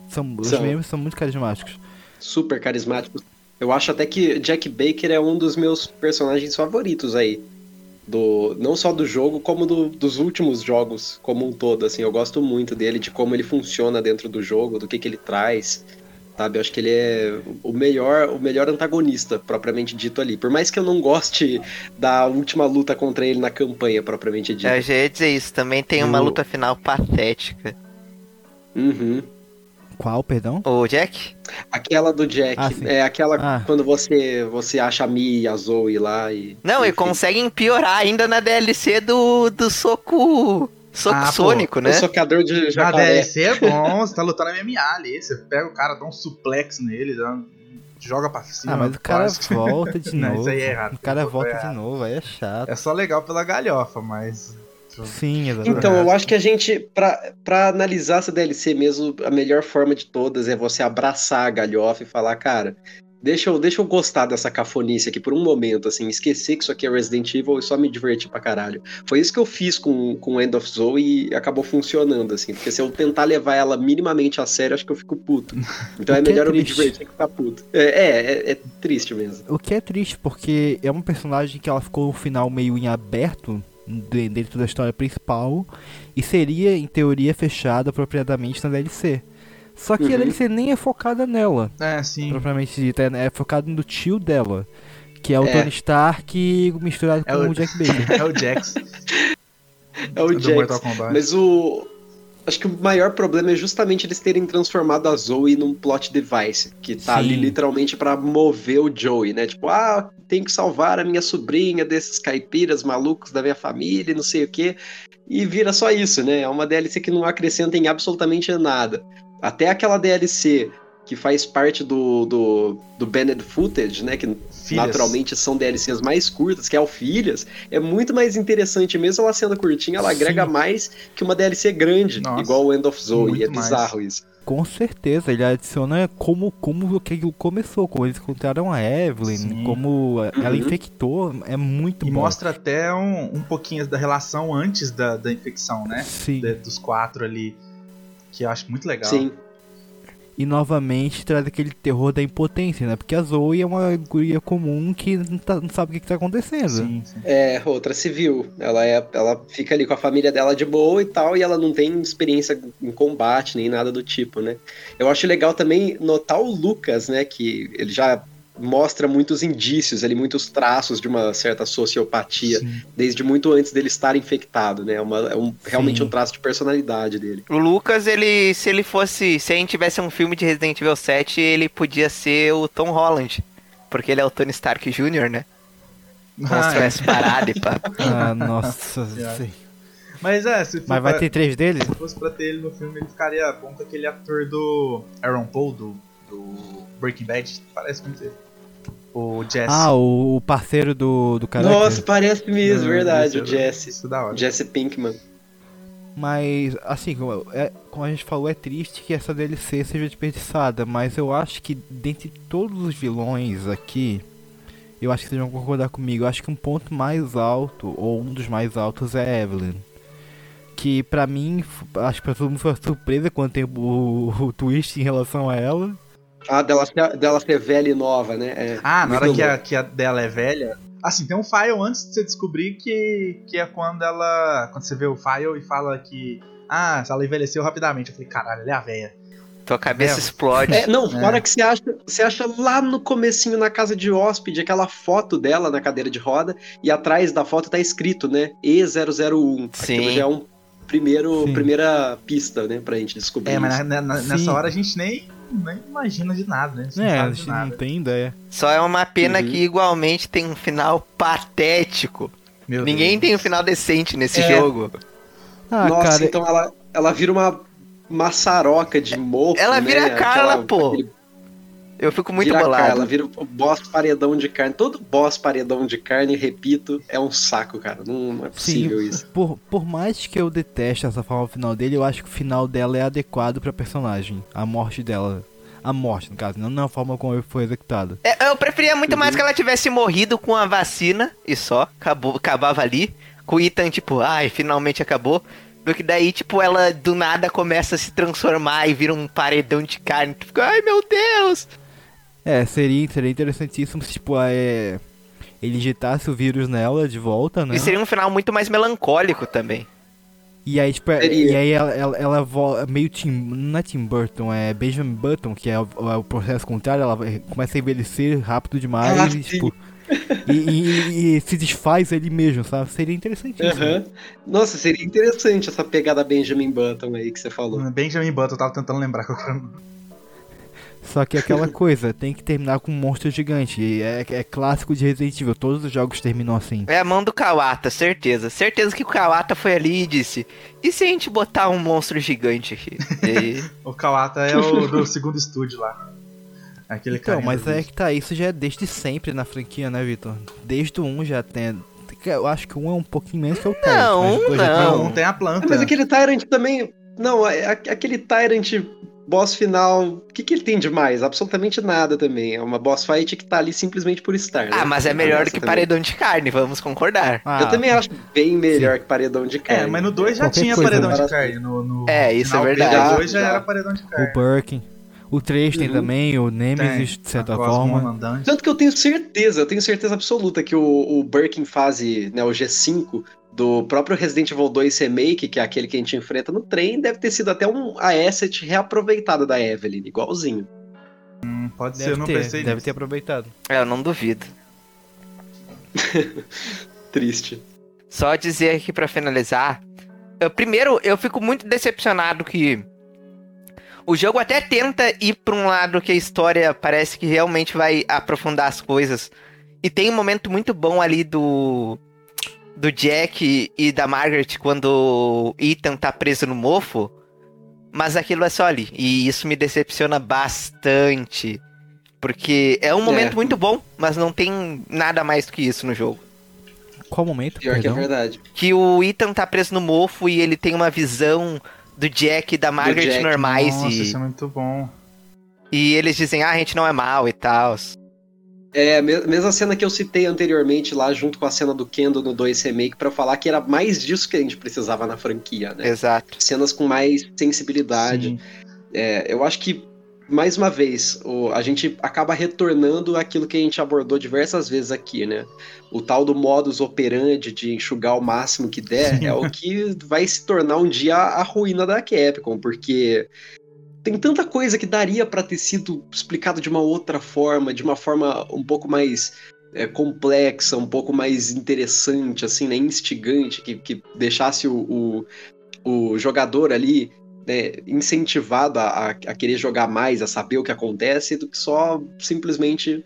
São, os São. membros são muito carismáticos. Super carismáticos. Eu acho até que Jack Baker é um dos meus personagens favoritos aí. Do, não só do jogo, como do- dos últimos jogos como um todo. Assim, eu gosto muito dele, de como ele funciona dentro do jogo, do que, que ele traz. Sabe, eu acho que ele é o melhor, o melhor antagonista, propriamente dito ali. Por mais que eu não goste da última luta contra ele na campanha, propriamente dita. Eu já ia dizer isso, também tem uma Eu- luta final patética. Uhum. Qual, perdão? O Jack? Aquela do Jack. Ah, é aquela Ah. quando você, você acha a Mi e a Zoe lá e. Não, e enfim. conseguem piorar ainda na DLC do, do soco. Soco Ah, pô, sônico, né? O socador de Na jacaré. DLC é bom, você tá lutando MMA ali. Você pega o cara, dá um suplex nele, dá um- joga pra cima. Ah, mas o cara quase. volta de <laughs> Não, novo. isso aí é errado. O cara Isso volta é de novo, aí é chato. É só legal pela galhofa, mas. Sim, exatamente. Então, eu acho que a gente, pra, pra analisar essa DLC mesmo, a melhor forma de todas é você abraçar a galhofa e falar, cara, deixa eu, deixa eu gostar dessa cafonice aqui por um momento, assim, esquecer que isso aqui é Resident Evil e só me divertir pra caralho. Foi isso que eu fiz com, com End of Zoe e acabou funcionando, assim, porque se eu tentar levar ela minimamente a sério, acho que eu fico puto. <laughs> Então O é que é melhor eu me triste. divertir que ficar puto. É, é, é, é triste mesmo. O que é triste, porque é uma personagem que ela ficou no final meio em aberto dentro da história principal e seria, em teoria, fechada apropriadamente na DLC. Só que a Uhum. DLC nem é focada nela, É, sim. propriamente dita, é, é focada no tio dela, que é o É. Tony Stark misturado É com o- o Jack Baker. <laughs> É o Jax. <laughs> É o do Jax. Mas o. Acho que o maior problema é justamente eles terem transformado a Zoe num plot device, que tá Sim. ali literalmente pra mover o Joey, né? Tipo, ah, tenho que salvar a minha sobrinha desses caipiras malucos da minha família, e não sei o quê. E vira só isso, né? É uma DLC que não acrescenta em absolutamente nada. Até aquela DLC que faz parte do, do, do Banned Footage, né? Que Filhas. naturalmente são DLCs mais curtas, que é o Filhas, é muito mais interessante, mesmo ela sendo curtinha, ela agrega Sim. mais que uma DLC grande, Nossa, igual o End of Zoe, é mais. bizarro isso. Com certeza, ele adiciona como, como que aquilo começou, como eles encontraram a Evelyn, Sim. como ela Uhum. infectou, é muito E bom. mostra até um, um pouquinho da relação antes da, da infecção, né? Sim. De- dos quatro ali. Que eu acho muito legal. Sim, E novamente traz aquele terror da impotência, né? Porque a Zoe é uma guria comum que não, tá- não sabe o que, que tá acontecendo. sim, sim. é outra civil. Ela, é, ela fica ali com a família dela de boa e tal, e ela não tem experiência em combate nem nada do tipo, né? Eu acho legal também notar o Lucas, né? Que ele já mostra muitos indícios ali, muitos traços de uma certa sociopatia, Sim. desde muito antes dele estar infectado, né? É, uma- é um, realmente um traço de personalidade dele. O Lucas, ele, se ele fosse, se a gente tivesse um filme de Resident Evil 7, ele podia ser o Tom Holland. Porque ele é o Tony Stark Jr., né? Ah, Mostrou é. essa parada e pá. <laughs> Ah, nossa. <laughs> Sim. Mas é, se, Mas vai pra- ter três dele? se fosse pra ter ele no filme, ele ficaria bom com aquele ator do Aaron Paul, do, do Breaking Bad. Parece muito ele. O Jesse. Ah, o, parceiro do, do cara. Nossa, parece mesmo, verdade, isso o é- Jesse. Isso é da hora. Jesse Pinkman. Mas, assim, como, é, como a gente falou, é triste que essa DLC seja desperdiçada. Mas eu acho que, dentre todos os vilões aqui, eu acho que vocês vão concordar comigo. Eu acho que um ponto mais alto, ou um dos mais altos, é a Evelyn. Que pra mim, acho que pra todo mundo foi uma surpresa quando tem o, o twist em relação a ela. Ah, dela, ser- dela ser velha e nova, né? É, Ah, na hora que a, que a dela é velha, Assim, tem um file antes de você descobrir que, que é quando ela. Quando você vê o file e fala que. Ah, ela envelheceu rapidamente. Eu falei, caralho, ela é a véia. Tua cabeça é. explode. É, não, fora é. que você acha, você acha lá no comecinho na casa de hóspede aquela foto dela na cadeira de roda e atrás da foto tá escrito, né? E001. Sim. Aquilo já é um primeiro, primeira pista, né, pra gente descobrir. É, mas na, na, nessa hora a gente nem, nem imagina de nada, né? A é, a gente não tem ideia. Só é uma pena uhum. que igualmente tem um final patético. Meu Ninguém Deus. tem um final decente nesse é. jogo. Ah, Nossa, cara, então ela, ela vira uma maçaroca de mofo. Ela vira né? Carla, Aquela, pô. Aquele... Eu fico muito vira bolado. Ela vira o boss paredão de carne. Todo boss paredão de carne, repito, é um saco, cara. Não, não é possível Sim, isso. Por, por mais que eu deteste essa forma final dele, eu acho que o final dela é adequado pra personagem. A morte dela. A morte, no caso, não na forma como foi executada. É, eu preferia muito uhum. mais que ela tivesse morrido com a vacina e só. Acabou, acabava ali. Com o Ethan, tipo, ai, finalmente acabou. Do que daí, tipo, ela do nada começa a se transformar e vira um paredão de carne. Tipo, ai meu Deus! É, seria, seria interessantíssimo se, tipo, é, ele injetasse o vírus nela de volta, né? E seria um final muito mais melancólico também. E aí, tipo, e aí ela, ela, ela meio Tim, não é Tim Burton, é Benjamin Button, que é o, é o processo contrário, ela começa a envelhecer rápido demais ah, e, tipo, <laughs> e, e, e, se desfaz ele mesmo, sabe? Seria interessante uhum. Nossa, seria interessante essa pegada Benjamin Button aí que você falou. Benjamin Button, eu tava tentando lembrar qual era Só que aquela <laughs> coisa, tem que terminar com um monstro gigante. É, é, clássico de Resident Evil, todos os jogos terminam assim. É a mão do Kawata, certeza. Certeza que o Kawata foi ali e disse: E se a gente botar um monstro gigante aqui? E... <laughs> o Kawata é o do segundo estúdio lá. Aquele então, mas é que tá, isso já é desde sempre na franquia, né, Vitor? Desde o 1 já tem. Eu acho que o 1 é um pouquinho menos que o Tyrant. Não, não. não tem a planta. Mas aquele Tyrant também. Não, é, aquele Tyrant boss final, o que, que ele tem de mais? Absolutamente nada também. É uma boss fight que tá ali simplesmente por estar. Né? Ah, mas é melhor do que também. paredão de carne, vamos concordar. Ah, eu também acho bem melhor sim. que paredão de carne. É, mas no 2 já Qualquer tinha paredão de carne. No, no é, isso é verdade. No 2 já, já era paredão de carne. O Birkin. O 3 tem uhum. também, o Nemesis, tem. de certa forma. Tanto que eu tenho certeza, eu tenho certeza absoluta que o, o Birkin fase, né, o G5 do próprio Resident Evil 2 Remake, que é aquele que a gente enfrenta no trem, deve ter sido até um asset reaproveitado da Evelyn, igualzinho. Hum, pode deve ser, eu não ter, pensei Deve nisso. ter aproveitado. É, eu não duvido. <laughs> Triste. Só dizer aqui para finalizar, eu, primeiro, eu fico muito decepcionado que o jogo até tenta ir pra um lado que a história parece que realmente vai aprofundar as coisas. E tem um momento muito bom ali do. Do Jack e da Margaret quando Ethan tá preso no mofo. Mas aquilo é só ali. E isso me decepciona bastante. Porque é um momento é. muito bom, mas não tem nada mais do que isso no jogo. Qual momento? Pior perdão? que é verdade. Que o Ethan tá preso no mofo e ele tem uma visão do Jack e da Margaret Jack. normais. Nossa, e... isso é muito bom. E eles dizem, ah, a gente não é mal e tal. É, mesma cena que eu citei anteriormente lá, junto com a cena do Kendo no 2 Remake, para falar que era mais disso que a gente precisava na franquia, né? Exato. Cenas com mais sensibilidade. É, eu acho que mais uma vez, o, a gente acaba retornando aquilo que a gente abordou diversas vezes aqui, né? O tal do modus operandi de enxugar o máximo que der Sim. é o que vai se tornar um dia a ruína da Capcom, porque tem tanta coisa que daria para ter sido explicado de uma outra forma, de uma forma um pouco mais é, complexa, um pouco mais interessante, assim, né? Instigante, que, que deixasse o, o, o jogador ali né, incentivado a, a, querer jogar mais, a saber o que acontece, do que só simplesmente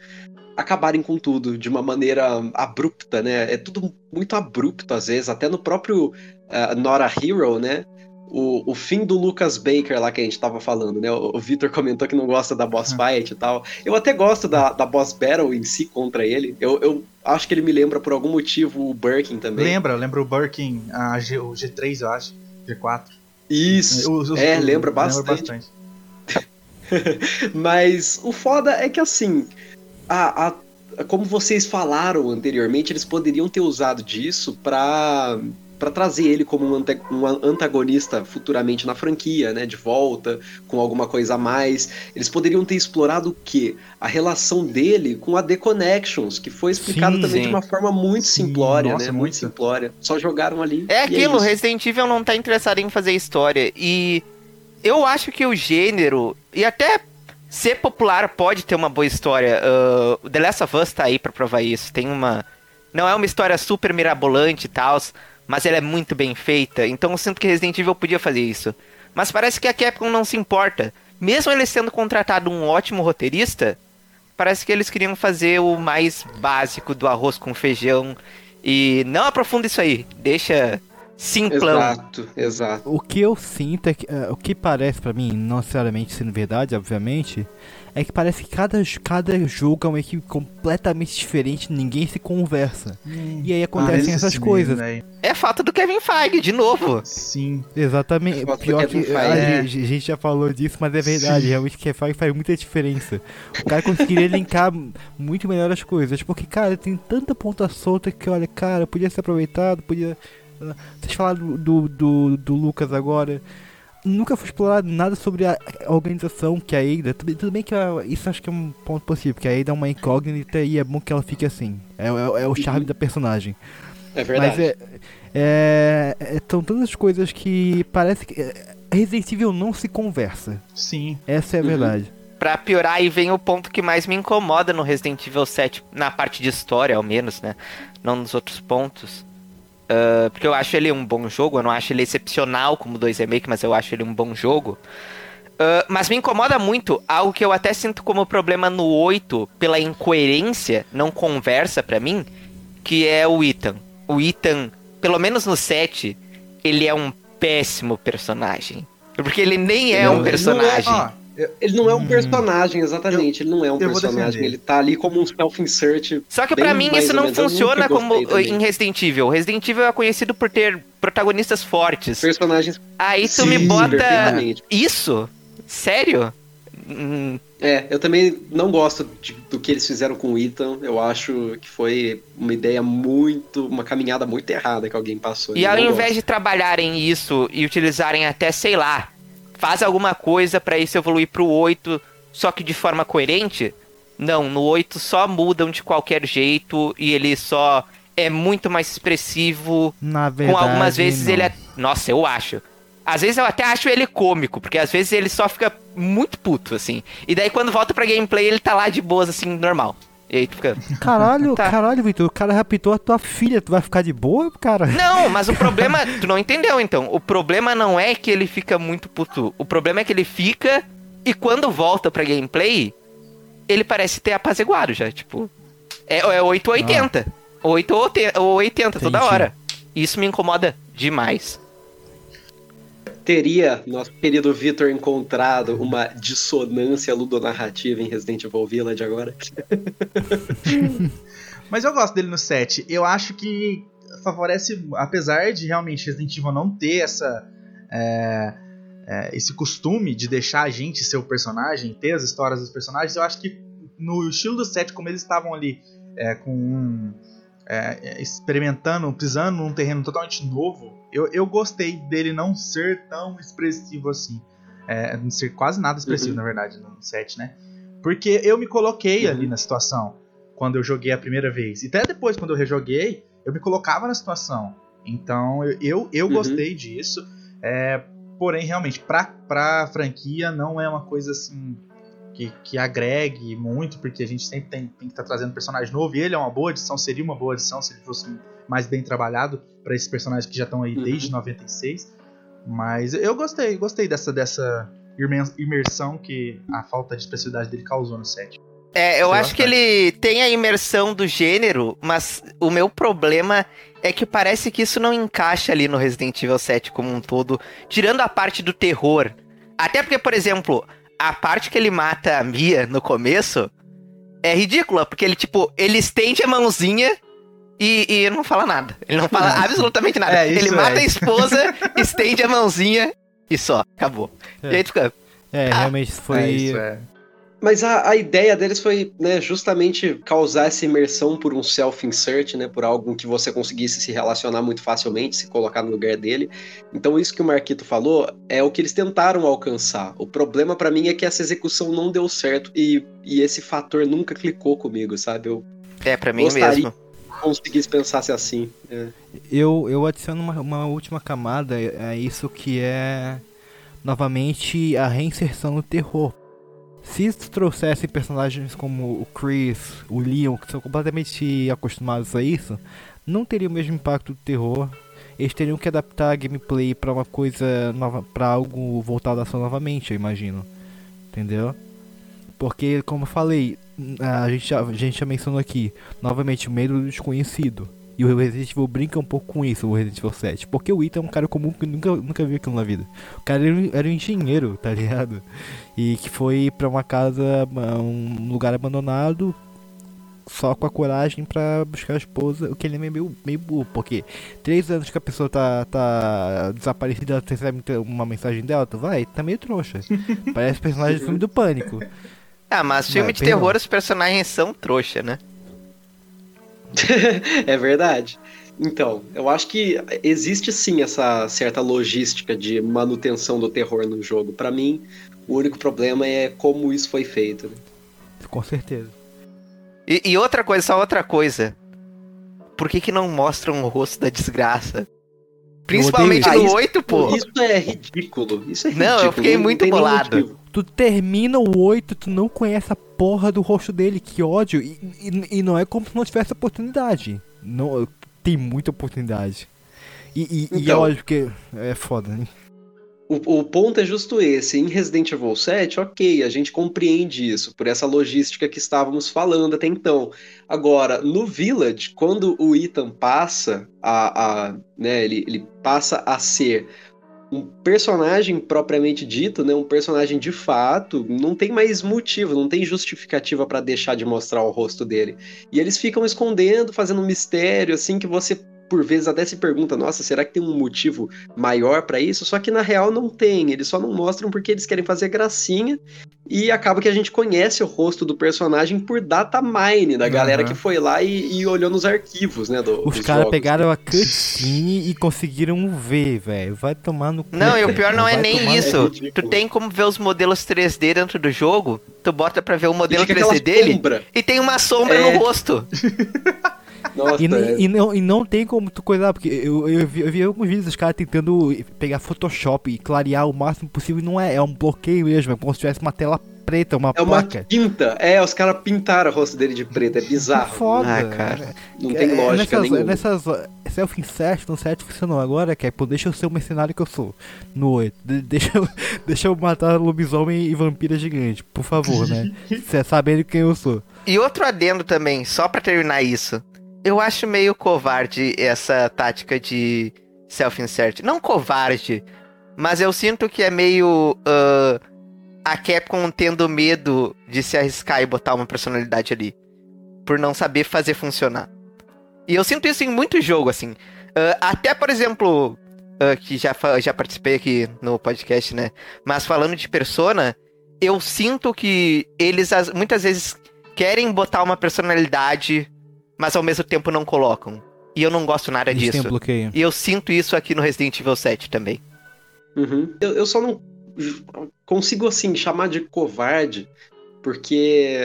acabarem com tudo de uma maneira abrupta, né? É tudo muito abrupto às vezes, até no próprio uh, Not a Hero, né? O, o fim do Lucas Baker lá que a gente tava falando, né? O, o Victor comentou que não gosta da boss fight e tal. Eu até gosto da, da boss battle em si contra ele. Eu, eu acho que ele me lembra por algum motivo o Birkin também. Lembra, lembra o Birkin, a G, o G3, eu acho. G4. Isso, os, os, é, lembra bastante. Lembra bastante. <laughs> Mas o foda é que assim, a, a, como vocês falaram anteriormente, eles poderiam ter usado disso pra para trazer ele como um, um, antagonista futuramente na franquia, né, de volta, com alguma coisa a mais. Eles poderiam ter explorado o quê? A relação dele com a The Connections, que foi explicado sim, também sim. de uma forma muito sim, simplória, nossa, né, muito simplória. Só jogaram ali. É aquilo, é Resident Evil não tá interessado em fazer história e eu acho que o gênero e até ser popular pode ter uma boa história. Uh, The Last of Us tá aí pra provar isso. Tem uma. Não é uma história super mirabolante e tal, mas ela é muito bem feita. Então eu sinto que Resident Evil podia fazer isso. Mas parece que a Capcom não se importa. Mesmo ele sendo contratado um ótimo roteirista, parece que eles queriam fazer o mais básico do arroz com feijão. E não aprofunda isso aí. Deixa simplão. Exato, exato. O que eu sinto é que, uh, o que parece para mim, não necessariamente sendo verdade, obviamente, é que parece que cada, cada jogo é uma equipe completamente diferente, ninguém se conversa. Hum, e aí acontecem essas coisas. Mesmo, é falta do Kevin Feige, de novo. Sim. Exatamente. É Pior que Feige, a, é. gente já falou disso, mas é verdade. Sim. Realmente Kevin Feige faz muita diferença. O cara conseguiria linkar muito melhor as coisas. Porque, cara, tem tanta ponta solta que, olha, cara, podia ser aproveitado, podia vocês falaram do, do, do Lucas agora. Nunca foi explorado nada sobre a organização que a Ada. Tudo, tudo bem que a, isso acho que é um ponto possível, porque a Ada é uma incógnita e é bom que ela fique assim. É, é, é o charme da personagem. É verdade. Mas é, é, é, são tantas coisas que parece que é, Resident Evil não se conversa. Sim. Essa é a uhum. verdade. Pra piorar, aí vem o ponto que mais me incomoda no Resident Evil 7, na parte de história, ao menos, né? Não nos outros pontos. Uh, porque eu acho ele um bom jogo, eu não acho ele excepcional como 2 Remake, mas eu acho ele um bom jogo. Uh, mas me incomoda muito algo que eu até sinto como problema no 8, pela incoerência, não conversa para mim, que é o Ethan. O Ethan, pelo menos no 7, ele é um péssimo personagem. Porque ele nem é um personagem. Não é, ele não é um hum. personagem, exatamente. Eu, ele não é um personagem. Ele tá ali como um self-insert. Só que para mim isso não funciona como em Resident Evil. Resident Evil é conhecido por ter protagonistas fortes. Personagens. Aí tu Sim, me bota isso? Sério? Hum. É, eu também não gosto de, do que eles fizeram com o Ethan. Eu acho que foi uma ideia muito. uma caminhada muito errada que alguém passou. E ao invés gosto. de trabalharem isso e utilizarem até, sei lá, faz alguma coisa para isso evoluir pro 8, só que de forma coerente? Não, no 8 só mudam de qualquer jeito e ele só é muito mais expressivo. Na verdade, com algumas vezes não. ele é. Nossa, eu acho. Às vezes eu até acho ele cômico, porque às vezes ele só fica muito puto, assim. E daí quando volta pra gameplay ele tá lá de boas, assim, normal. E aí tu fica. Caralho, tá. caralho, Vitor, o cara raptou a tua filha, tu vai ficar de boa, cara? Não, mas o problema. <laughs> tu não entendeu então. O problema não é que ele fica muito puto. O problema é que ele fica e quando volta pra gameplay, ele parece ter apaziguado já. Tipo. É, é 880. Ah. 8 ou 80 toda hora. Isso me incomoda demais teria nosso querido Vitor encontrado uma dissonância ludonarrativa em Resident Evil Village agora? <laughs> Mas eu gosto dele no set. Eu acho que favorece, apesar de realmente Resident Evil não ter essa. É, é, esse costume de deixar a gente ser o personagem, ter as histórias dos personagens, eu acho que no estilo do set, como eles estavam ali é, com um, é, experimentando, pisando num terreno totalmente novo, eu, eu gostei dele não ser tão expressivo assim. É, não ser quase nada expressivo, uhum. na verdade, no set, né? Porque eu me coloquei uhum. ali na situação quando eu joguei a primeira vez. E até depois, quando eu rejoguei, eu me colocava na situação. Então eu, eu, eu uhum. gostei disso. É, porém, realmente, pra, pra franquia não é uma coisa assim que, que agregue muito, porque a gente sempre tem, tem que estar tá trazendo personagem novo. E ele é uma boa edição, seria uma boa edição se ele fosse mais bem trabalhado para esses personagens que já estão aí uhum. desde 96. Mas eu gostei, gostei dessa, dessa imersão que a falta de expressividade dele causou no set. É, eu acho que ele tem a imersão do gênero, mas o meu problema é que parece que isso não encaixa ali no Resident Evil 7 como um todo, tirando a parte do terror. Até porque, por exemplo, a parte que ele mata a Mia no começo é ridícula, porque ele, tipo, ele estende a mãozinha e, e não fala nada. Ele não fala <laughs> absolutamente nada. É, ele mata é. a esposa, estende a mãozinha e só, acabou. É. E aí tu fica. É, ah, realmente foi. É, isso é. Mas a, a ideia deles foi né, justamente causar essa imersão por um self-insert, né, por algo que você conseguisse se relacionar muito facilmente, se colocar no lugar dele. Então isso que o Marquito falou é o que eles tentaram alcançar. O problema para mim é que essa execução não deu certo e, e esse fator nunca clicou comigo, sabe? Eu é, para mim mesmo. conseguisse pensasse assim. É. Eu, eu adiciono uma, uma última camada a isso que é novamente a reinserção no terror se trouxessem personagens como o Chris, o Leon, que são completamente acostumados a isso, não teria o mesmo impacto do terror. Eles teriam que adaptar a gameplay para uma coisa nova, para algo voltado a ação novamente, eu imagino. Entendeu? Porque, como eu falei, a gente já, a gente já mencionou aqui, novamente, o medo do desconhecido. E o Resident Evil brinca um pouco com isso, o Resident Evil 7. Porque o Ethan é um cara comum que nunca, nunca viu aquilo na vida. O cara era um engenheiro, <laughs> tá ligado? E que foi pra uma casa, um lugar abandonado, só com a coragem para buscar a esposa, o que ele é meio, meio burro, porque três anos que a pessoa tá, tá desaparecida, você recebe uma mensagem dela, tu vai, tá meio trouxa. <laughs> Parece personagem do filme do pânico. Ah, mas filme de terror, os personagens são trouxa, né? <laughs> é verdade. Então, eu acho que existe sim essa certa logística de manutenção do terror no jogo. Para mim, o único problema é como isso foi feito. Né? Com certeza. E, e, outra coisa, só outra coisa. Por que, que não mostram o rosto da desgraça? Principalmente no isso, 8, pô. Isso é ridículo. Isso é ridículo. Não, eu fiquei muito bolado. Tu termina o 8, tu não conhece a porra do rosto dele, que ódio. E, e, e não é como se não tivesse oportunidade. Não, tem muita oportunidade. E, e, então, e é óbvio que é foda, né? O, o, ponto é justo esse. Em Resident Evil 7, ok, a gente compreende isso, por essa logística que estávamos falando até então. Agora, no Village, quando o Ethan passa a. a né, ele, ele passa a ser um personagem propriamente dito, né, um personagem de fato, não tem mais motivo, não tem justificativa para deixar de mostrar o rosto dele. E eles ficam escondendo, fazendo um mistério assim que você por vezes até se pergunta, nossa, será que tem um motivo maior para isso? Só que na real não tem, eles só não mostram porque eles querem fazer gracinha e acaba que a gente conhece o rosto do personagem por data mine da galera que foi lá e, e, olhou nos arquivos, né, do, Os caras pegaram a cutscene e conseguiram ver, velho. Vai tomar no cu. Não, e o pior não é nem isso. tu tem como ver os modelos 3D dentro do jogo, tu bota pra ver o modelo 3D dele sombra. e tem uma sombra é. no rosto. <laughs> Nossa, e, é. e, não, e não tem como tu coisar, porque eu, eu, vi, eu vi alguns vídeos dos caras tentando pegar Photoshop e clarear o máximo possível, e não é, é um bloqueio mesmo, é como se tivesse uma tela preta, uma é placa. uma tinta, é, os caras pintaram o rosto dele de preto, é bizarro. Foda, ah, cara. Não tem é, lógica nessas, nenhuma. Nessas self-insert, no 7 funcionou agora, que é, pô, deixa eu ser o mercenário que eu sou. No 8, <laughs> deixa eu, deixa eu matar lobisomem e vampira gigante, por favor, né? <laughs> Sabendo quem eu sou. E outro adendo também, só para terminar isso. Eu acho meio covarde essa tática de self-insert. Não covarde, mas eu sinto que é meio. Uh, a Capcom tendo medo de se arriscar e botar uma personalidade ali. Por não saber fazer funcionar. E eu sinto isso em muito jogo, assim. Uh, até, por exemplo, uh, que já, já participei aqui no podcast, né? Mas falando de Persona, eu sinto que eles muitas vezes querem botar uma personalidade mas ao mesmo tempo não colocam. E eu não gosto nada Eles disso. E eu sinto isso aqui no Resident Evil 7 também. Uhum. Eu, eu só não consigo, assim, chamar de covarde, porque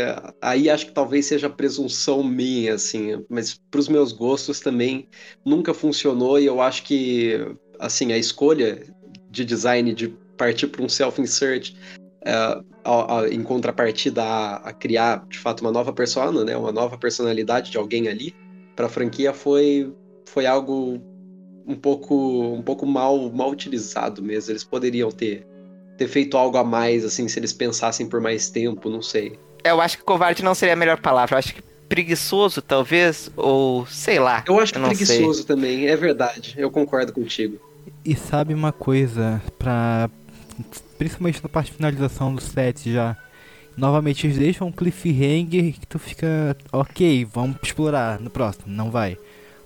aí acho que talvez seja presunção minha, assim, mas para os meus gostos também nunca funcionou e eu acho que, assim, a escolha de design de partir para um self-insert em contrapartida a, a, criar de fato uma nova persona, né, uma nova personalidade de alguém ali para a franquia foi foi algo um pouco um pouco mal mal utilizado mesmo. Eles poderiam ter ter feito algo a mais assim se eles pensassem por mais tempo, não sei. É, eu acho que covarde não seria a melhor palavra. Eu acho que preguiçoso talvez ou sei lá. Eu acho eu preguiçoso sei. também, é verdade. Eu concordo contigo. E sabe uma coisa para principalmente na parte de finalização do set já. Novamente eles deixam um cliffhanger que tu fica, ok, vamos explorar no próximo, não vai.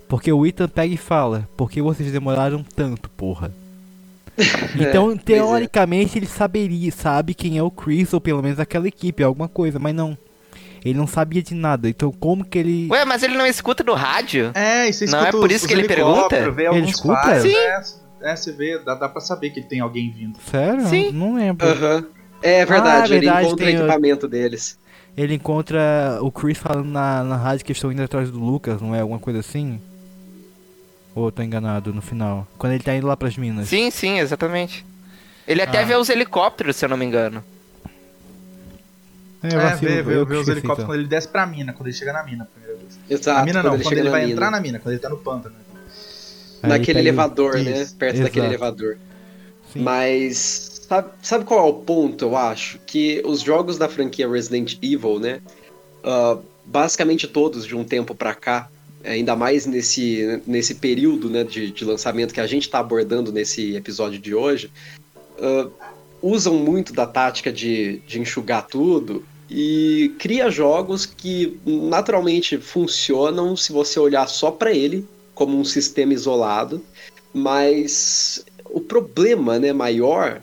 Porque o Ethan pega e fala, por que vocês demoraram tanto, porra? <laughs> Então, teoricamente, ele saberia, sabe quem é o Chris, ou pelo menos aquela equipe, alguma coisa, mas não. Ele não sabia de nada, então como que ele. Ué, mas ele não escuta do rádio? É, você Não é por isso que ele pergunta? Ele escuta? faros, Sim. É, é, você vê, dá, dá pra saber que tem alguém vindo. Sério? Sim. Não lembro. Aham. É verdade, Ah, ele verdade, encontra o tem o- equipamento deles. Ele encontra o Chris falando na, na rádio que estão indo atrás do Lucas, não é? Alguma coisa assim? Ou eu tô enganado no final? Quando ele tá indo lá pras minas. Sim, sim, exatamente. Ele até Ah. vê os helicópteros, se eu não me engano. É, É, vacilo, vê, vê, eu vê que os helicópteros então. quando ele desce pra mina, quando ele chega na mina a primeira vez. Exato. na mina não, quando quando ele chega vai na mina. entrar na mina, quando ele tá no pântano. Aí Naquele pega- elevador, né? Isso, Perto daquele exato. elevador. Sim. Mas sabe, sabe qual é o ponto, eu acho? Que os jogos da franquia Resident Evil, né? ah, basicamente todos de um tempo pra cá, ainda mais nesse, nesse período né, de, de lançamento que a gente tá abordando nesse episódio de hoje, ah, usam muito da tática de, de enxugar tudo e cria jogos que naturalmente funcionam se você olhar só pra ele como um sistema isolado, mas o problema né, maior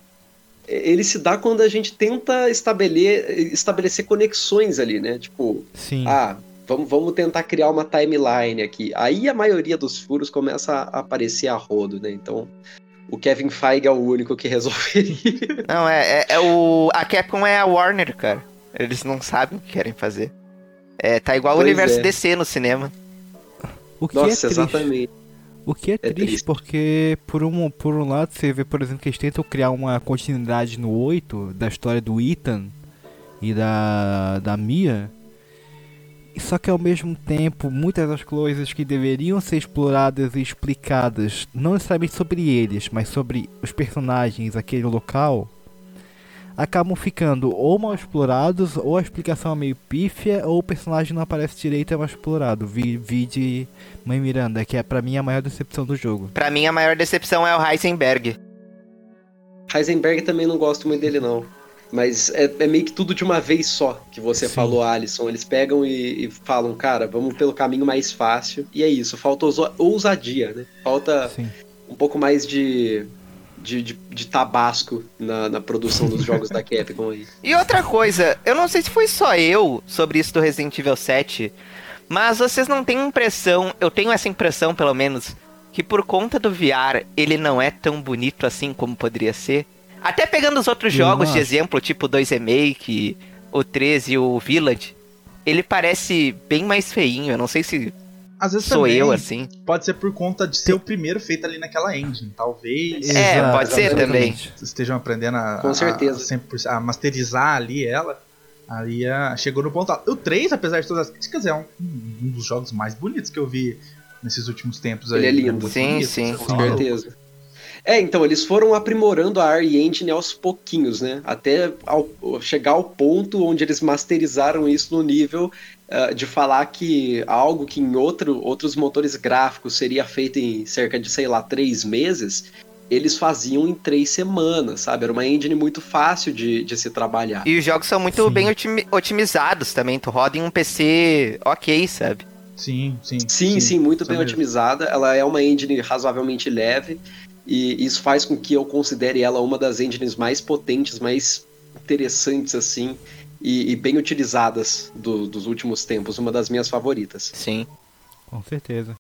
ele se dá quando a gente tenta estabelecer, estabelecer conexões ali, né? Tipo, Sim. ah, vamos, vamos tentar criar uma timeline aqui. Aí a maioria dos furos começa a aparecer a rodo, né? Então, o Kevin Feige é o único que <laughs> resolveria. Não, é, é, é o. A Capcom é a Warner, cara. Eles não sabem o que querem fazer. É, tá igual o Pois universo é. DC no cinema. O que é Nossa, triste. exatamente. O que é, triste, triste. porque por um, por um lado você vê, por exemplo, que eles tentam criar uma continuidade no 8 da história do Ethan e da, da Mia. E Só que ao mesmo tempo, muitas das coisas que deveriam ser exploradas e explicadas, não necessariamente sobre eles, mas sobre os personagens, aquele local, acabam ficando ou mal explorados, ou a explicação é meio pífia, ou o personagem não aparece direito e é mal explorado. Vi, vi de Mãe Miranda, que é pra mim a maior decepção do jogo. Pra mim, a maior decepção é o Heisenberg. Heisenberg também não gosto muito dele, não. Mas é, é meio que tudo de uma vez só que você Sim. falou, Alisson. Eles pegam e, e falam, cara, vamos pelo caminho mais fácil. E é isso, falta ousa- ousadia, né? Falta Sim. um pouco mais de, de, de, de tabasco na, na produção dos jogos da Capcom aí. E outra coisa, eu não sei se foi só eu sobre isso do Resident Evil 7, mas vocês não têm impressão, eu tenho essa impressão pelo menos, que por conta do VR ele não é tão bonito assim como poderia ser? Até pegando os outros jogos de exemplo, tipo o 2 Remake, o 3 e o Village, ele parece bem mais feinho, eu não sei se Às vezes sou também eu assim. pode ser por conta de ser o primeiro feito ali naquela engine. Talvez É, Exato, pode ser vocês estejam aprendendo a, Com certeza. a, 100%, a masterizar ali ela. Aí a- chegou no ponto alto. O 3, apesar de todas as críticas, é um, um dos jogos mais bonitos que eu vi nesses últimos tempos. Ele aí, é lindo. muito Sim, bonito, sim. você Com certeza. É, então, eles foram aprimorando a RE Engine aos pouquinhos, né? Até ao- chegar ao ponto onde eles masterizaram isso no nível ah, de falar que algo que em outro, outros motores gráficos seria feito em cerca de, sei lá, três meses, eles faziam em três semanas, sabe? Era uma engine muito fácil de, de se trabalhar. E os jogos são muito Sim. bem otimi- otimizados também, tu roda em um PC ok, sabe? Sim, sim. Sim, sim, muito isso bem mesmo. otimizada. Ela é uma engine razoavelmente leve e isso faz com que eu considere ela uma das engines mais potentes, mais interessantes assim e, e bem utilizadas do- dos últimos tempos, uma das minhas favoritas. Sim. Com certeza.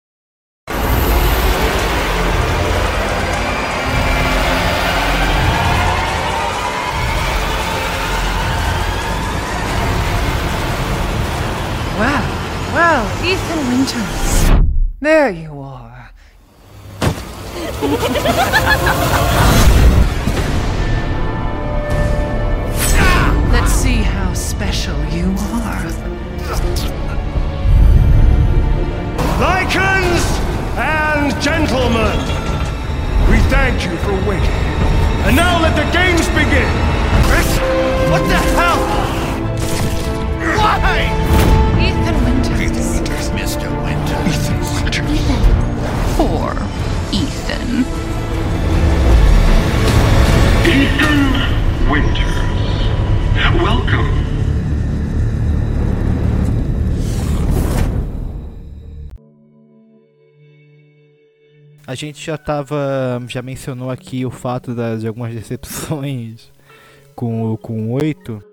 Well, well, Ethan Winters. There you are. <laughs> special you are. Lycans and gentlemen, we thank you for waiting. And now let the games begin. Chris, What the hell? A gente já tava. já mencionou aqui o fato das, de algumas decepções com, com o 8.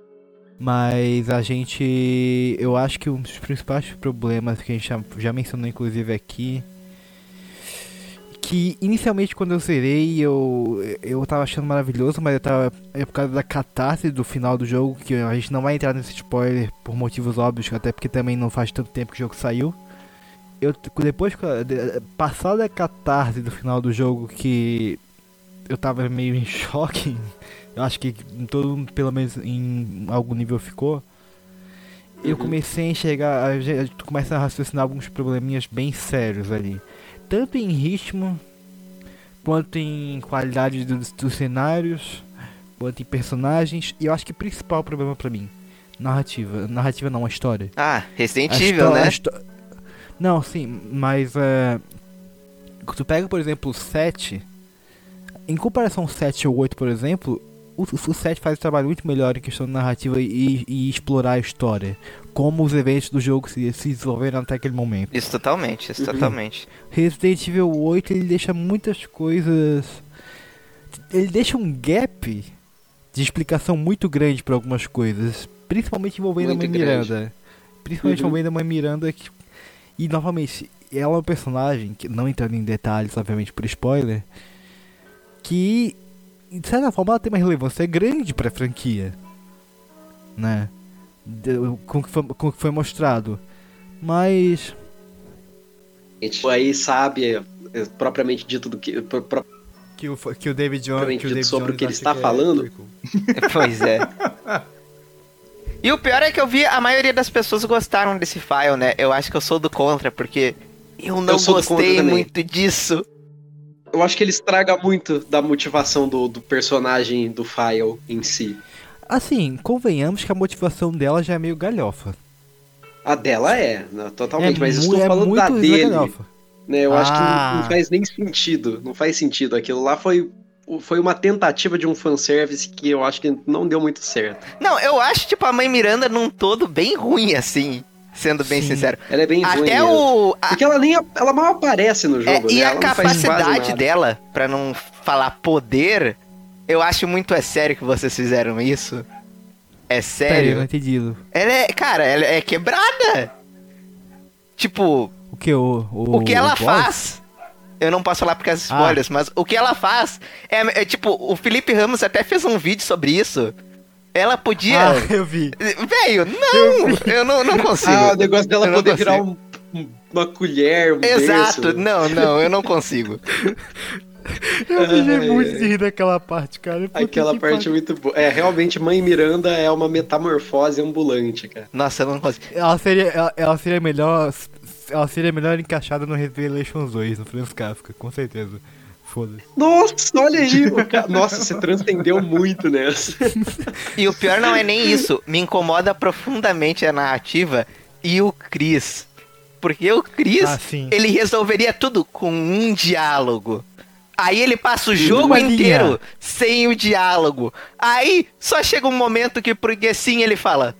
Mas a gente. Eu acho que um dos principais problemas que a gente já, já mencionou, inclusive, aqui. Que inicialmente quando eu zerei eu, eu tava achando maravilhoso, mas eu tava. É por causa da catarse do final do jogo, que a gente não vai entrar nesse spoiler por motivos óbvios, até porque também não faz tanto tempo que o jogo saiu. Eu, depois, passada a catarse do final do jogo, que eu tava meio em <laughs> choque eu acho que todo mundo, pelo menos em algum nível, ficou. Uhum. Eu comecei a enxergar, a gente começa a raciocinar alguns probleminhas bem sérios ali. Tanto em ritmo, quanto em qualidade dos, dos cenários, quanto em personagens. E eu acho que o principal problema para mim, narrativa. Narrativa não, a história. Ah, Resident Evil, né? Não, sim, mas uh, tu pega, por exemplo, o 7, em comparação ao 7 ou 8, por exemplo, o, o 7 faz um trabalho muito melhor em questão de narrativa e, e, explorar a história. Como os eventos do jogo se, se desenvolveram até aquele momento. Isso totalmente, isso uhum. totalmente. Resident Evil 8 ele deixa muitas coisas. Ele deixa um gap de explicação muito grande para algumas coisas. Principalmente envolvendo muito a mãe grande. Miranda. Principalmente uhum. envolvendo a mãe Miranda. Que, e novamente, ela é um personagem, que não entrando em detalhes, obviamente por spoiler, que de certa forma ela tem uma relevância grande pra franquia. Né? Com o que foi, com que foi mostrado. Mas. Aí sabe, é, propriamente dito do que. Pro, que o, que o David Jones. Que o David sobre Jones o que ele está que é falando. <laughs> É pois é. <laughs> E o pior é que eu vi a maioria das pessoas gostaram desse file, né? Eu acho que eu sou do contra, porque eu não eu gostei muito disso eu acho que ele estraga muito da motivação do, do personagem do File em si. Assim, convenhamos que a motivação dela já é meio galhofa. A dela é, né, totalmente, é mas estou é falando da dele. Né, eu ah. acho que não, não, ah. faz nem sentido. Não faz sentido. Aquilo lá foi, foi uma tentativa de um fanservice que eu acho que não deu muito certo. Não, eu acho, tipo, a mãe Miranda num todo bem ruim, assim sendo bem Sim. sincero. Ela é bem Até ruim o. A... Porque ela nem ela mal aparece no jogo. É, e né? a ela capacidade dela, para não falar poder, eu acho muito é sério que vocês fizeram isso. É sério. Pera, eu não entendi. Ela é, cara, ela é quebrada. Tipo. O que o. O, o que ela o faz. Eu não posso falar porque as ah. spoilers, ah. mas o que ela faz é, é tipo, o Felipe Ramos até fez um vídeo sobre isso ela podia. Ah, <laughs> eu vi. Velho, não! Eu, eu, não, não consigo. Ah, o negócio dela poder consigo. virar um, uma colher, um Exato, berço. não, não, eu não consigo. <laughs> Eu me muito de rir daquela parte, cara. Puta Aquela parte é muito boa. É, realmente, Mãe Miranda é uma metamorfose ambulante, cara. Nossa, eu não consigo. Ela seria, ela, ela seria melhor. Ela seria melhor encaixada no Revelations 2, no Franz Kafka, com certeza. Foda-se. Nossa, olha aí. <laughs> Nossa, você transcendeu muito nessa. E o pior não é nem isso. Me incomoda profundamente a narrativa e o Chris. Porque o Chris, ah, ele resolveria tudo com um diálogo. Aí ele passa o jogo inteiro sem o diálogo. Aí só chega um momento que, porque sim, ele fala: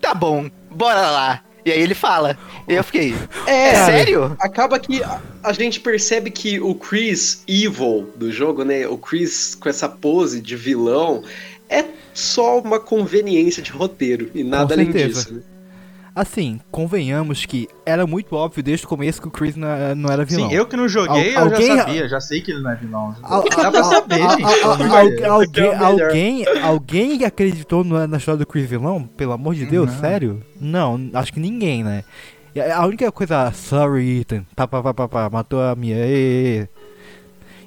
Tá bom, bora lá. E aí ele fala. E eu fiquei. É, é sério? Acaba que a, a, gente percebe que o Chris evil do jogo, né? O Chris com essa pose de vilão é só uma conveniência de roteiro e nada além disso. Né? Assim, convenhamos que era muito óbvio desde o começo que o Chris não, não era vilão. Sim, eu que não joguei, Al eu alguém... já sabia, já sei que ele não é vilão. Al Dá pra saber, gente. alguém, alguém, alguém acreditou na história do Chris vilão? Pelo amor de Deus, não. sério? Não, acho que ninguém, né? A única coisa, sorry, Ethan, pá, pá, pá, pá, pá matou a minha. E,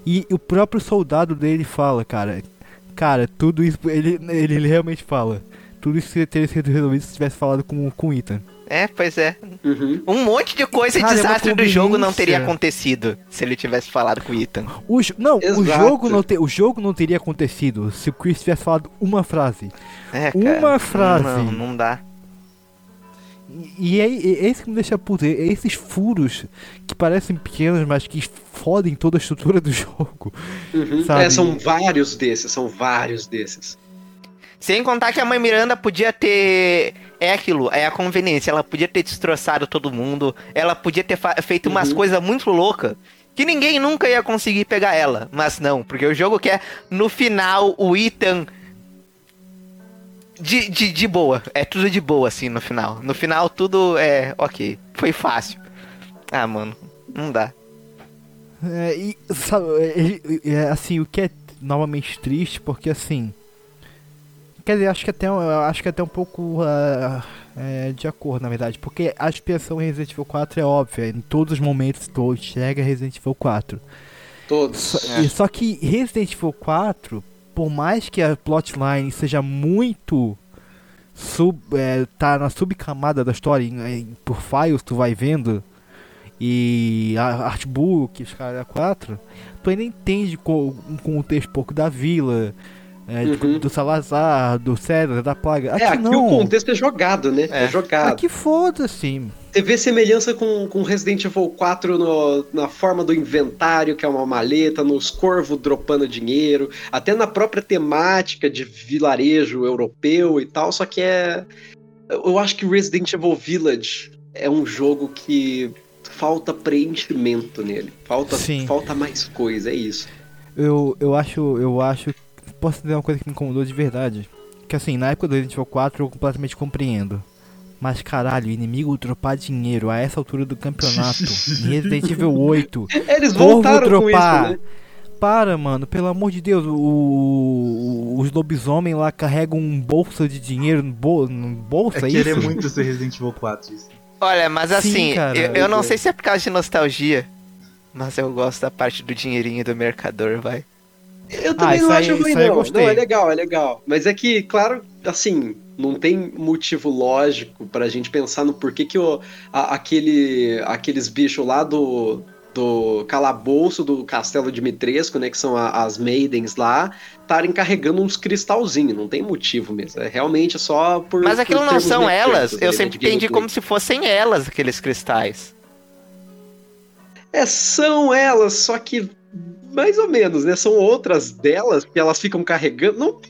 e o próprio soldado dele fala, cara, cara, tudo isso, ele, ele, ele realmente fala tudo isso teria sido resolvido se tivesse falado com, com o Ethan. É, pois é. Uhum. Um monte de coisa e é desastre é do jogo não teria acontecido se ele tivesse falado com o Ethan. O, não, o jogo não, te, o jogo não teria acontecido se o Chris tivesse falado uma frase. É, cara, uma frase. Não, não dá. E é, é isso que me deixa puto. É esses furos que parecem pequenos, mas que fodem toda a estrutura do <laughs> jogo. Uhum. É, são vários desses, são vários desses. Sem contar que a mãe Miranda podia ter. É aquilo, é a conveniência. Ela podia ter destroçado todo mundo. Ela podia ter feito umas uhum. coisas muito loucas. que ninguém nunca ia conseguir pegar ela. Mas não, porque o jogo quer, no final, o Ethan. De, de, de boa. É tudo de boa, assim, no final. No final, tudo é ok. Foi fácil. Ah, mano, não dá. É, e, sabe, é, é, assim, o que é novamente triste, porque assim. Quer dizer, acho que até, acho que até um pouco uh, é, de acordo, na verdade. Porque a expiação em Resident Evil 4 é óbvia. Em todos os momentos tu chega Resident Evil 4. Todos. Só, é. só que Resident Evil 4, por mais que a plotline seja muito sub, é, tá na subcamada da história, em, em, por files tu vai vendo, e a artbook, os caras 4, tu ainda entende com, um contexto pouco da vila, é, uhum. do Salazar, do César, da Plaga. Aqui é, aqui não. o contexto é jogado, né? É, é jogado. Aqui foda-se. Você vê semelhança com, com Resident Evil 4 no, na forma do inventário, que é uma maleta, nos corvos dropando dinheiro, até na própria temática de vilarejo europeu e tal, só que é. Eu acho que Resident Evil Village é um jogo que falta preenchimento nele. Falta, falta mais coisa, é isso. Eu, eu acho, eu acho. Posso dizer uma coisa que me incomodou de verdade. Que assim, na época do Resident Evil 4 eu completamente compreendo. Mas caralho, inimigo dropar dinheiro a essa altura do campeonato. em Resident Evil <laughs> 8. Eles voltaram dropar. com isso, né? Para, mano, pelo amor de Deus, o, o, os lobisomem lá carregam um bolsa de dinheiro no, bol, no bolsa, é, é querer muito ser Resident Evil 4 isso. Olha, mas assim, Sim, eu, eu não sei se é por causa de nostalgia, mas eu gosto da parte do dinheirinho do mercador, vai. Eu também ah, não acho ruim, não. Não, é legal, é legal. Mas é que, claro, assim, não tem motivo lógico pra gente pensar no porquê que o, a, aquele, aqueles bichos lá do, do calabouço do castelo Dimitrescu, né, que são a, as maidens lá, estarem carregando uns cristalzinhos, não tem motivo mesmo, é realmente só por Mas aquilo por não são elas, eu sempre entendi como se fossem elas aqueles cristais. É, são elas, só que mais ou menos, né? São outras delas que elas ficam carregando. Não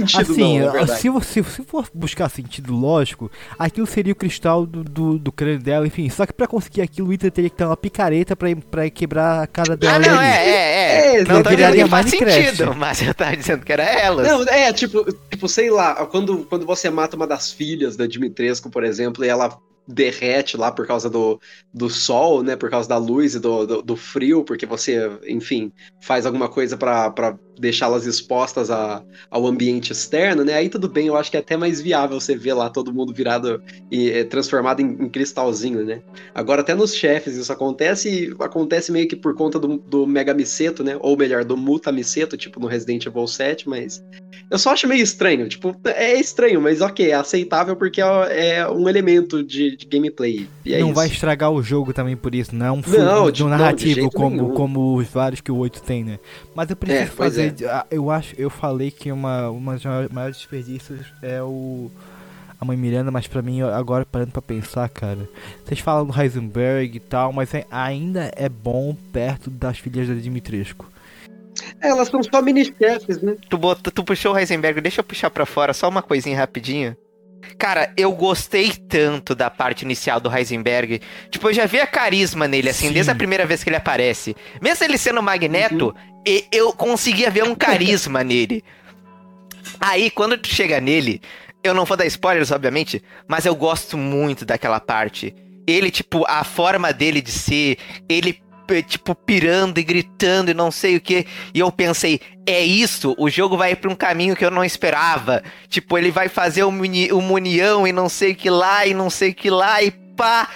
sentido, assim, não, se você se for buscar sentido lógico, aquilo seria o cristal do, do, do crânio dela, enfim. Só que pra conseguir aquilo, o Ita teria que ter uma picareta pra, pra quebrar a cara dela. Ah, não, é, é, é. Não, não tô dizendo que faz sentido, mas eu tava dizendo que era ela. Não, é, tipo, tipo, sei lá, quando, quando você mata uma das filhas da Dimitrescu, por exemplo, e ela derrete lá por causa do, do sol, né? Por causa da luz e do, do, do frio, porque você, enfim, faz alguma coisa para deixá-las expostas a, ao ambiente externo, né? Aí tudo bem, eu acho que é até mais viável você ver lá todo mundo virado e é, transformado em, em, cristalzinho, né? Agora, até nos chefes isso acontece e acontece meio que por conta do, do Mega Miceto, né? Ou melhor, do Muta Miceto, tipo no Resident Evil 7, mas eu só acho meio estranho. Tipo, é estranho, mas ok, é aceitável porque é, é um elemento de, de gameplay. É não isso. vai estragar o jogo também por isso, não é um não, de, um narrativo não, como, como os vários que o 8 tem, né? Mas eu preciso é, fazer. É. Ah, eu acho, eu falei que uma, uma das maiores desperdícios é o a mãe Miranda, mas pra mim, agora parando pra pensar, cara. Vocês falam do Heisenberg e tal, mas é, ainda é bom perto das filhas da Dimitrescu. É, elas são só mini-chefes, né? Tu, botou, tu puxou o Heisenberg, deixa eu puxar pra fora só uma coisinha rapidinho. Cara, eu gostei tanto da parte inicial do Heisenberg. Tipo, eu já vi a carisma nele, assim, Sim. desde a primeira vez que ele aparece. Mesmo ele sendo Magneto, uhum. eu conseguia ver um carisma <laughs> nele. Aí, quando tu chega nele, eu não vou dar spoilers, obviamente, mas eu gosto muito daquela parte. Ele, tipo, a forma dele de ser, ele tipo, pirando e gritando e não sei o que. E eu pensei, é isso, o jogo vai para um caminho que eu não esperava. Tipo, ele vai fazer uma, união e não sei o que lá, e não sei o que lá, e pá.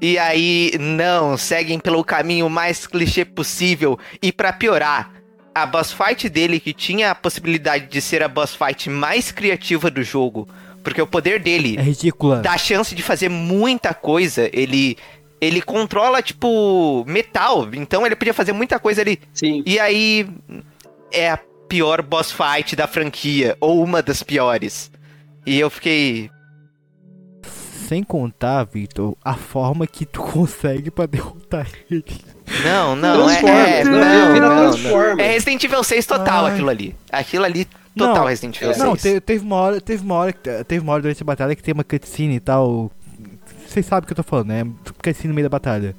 E aí, não, seguem pelo caminho mais clichê possível. E para piorar, a boss fight dele, que tinha a possibilidade de ser a boss fight mais criativa do jogo, porque o poder dele é ridícula. dá a chance de fazer muita coisa. Ele ele controla, tipo, metal. Então ele podia fazer muita coisa ali. Sim. E aí é a pior boss fight da franquia. Ou uma das piores. E eu fiquei. Sem contar, Victor, a forma que tu <laughs> consegue pra derrotar ele. Não, não, é, é, não, não, não, É Resident Evil 6 total Ai. aquilo ali. Aquilo ali total não, Resident Evil 6. Não, teve, teve uma hora, teve uma hora, teve uma hora durante a batalha que tem uma cutscene e tal vocês sabem o que eu tô falando, né? Porque assim no meio da batalha.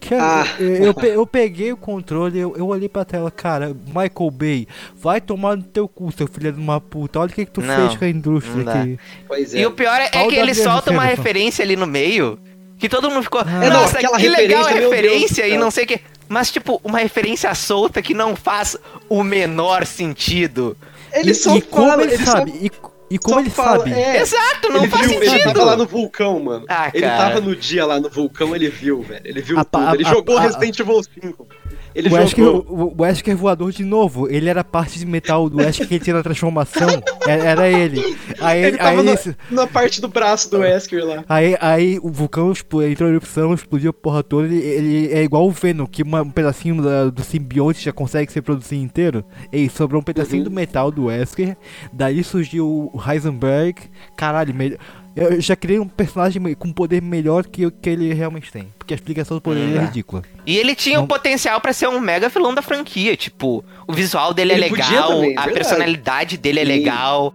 Cara, ah. eu, eu, peguei o controle, eu, eu olhei pra tela, cara, Michael Bay, vai tomar no teu cu, seu filho de uma puta. Olha o que, que tu não, fez com a indústria aqui. Pois é. E o pior é, é que ele solta uma referência ali no meio, que todo mundo ficou, ah, nossa, não, que legal a referência e não sei o que. Mas, tipo, uma referência solta que não faz o menor sentido. Ele e, só e fala, como ele, ele sabe, só... e, e como Só ele fala, sabe? É, Exato, não faz viu, sentido. Ele tava lá no vulcão, mano. Ah, ele tava no dia lá no vulcão, ele viu, velho. Ele viu a, tudo. A, ele a, jogou Resident Evil 5. Ele o Wesker, o, o Wesker voador de novo. Ele era parte de metal do Wesker que ele tinha na transformação. Era, <laughs> era ele. Aí, ele tava aí, no, na parte do braço do Wesker lá. Aí, aí o vulcão entrou em erupção, explodiu a porra toda. Ele, ele é igual o Venom, que uma, um pedacinho da, do simbionte já consegue se produzir inteiro. E sobrou um pedacinho uhum. do metal do Wesker. Daí surgiu o Heisenberg. Caralho, melhor. Eu já criei um personagem com poder melhor que o que ele realmente tem. Porque a explicação do poder hum. é ridícula. E ele tinha o um potencial para ser um mega vilão da franquia. Tipo, o visual dele é ele é legal, também, a verdade. personalidade dele é Sim. legal.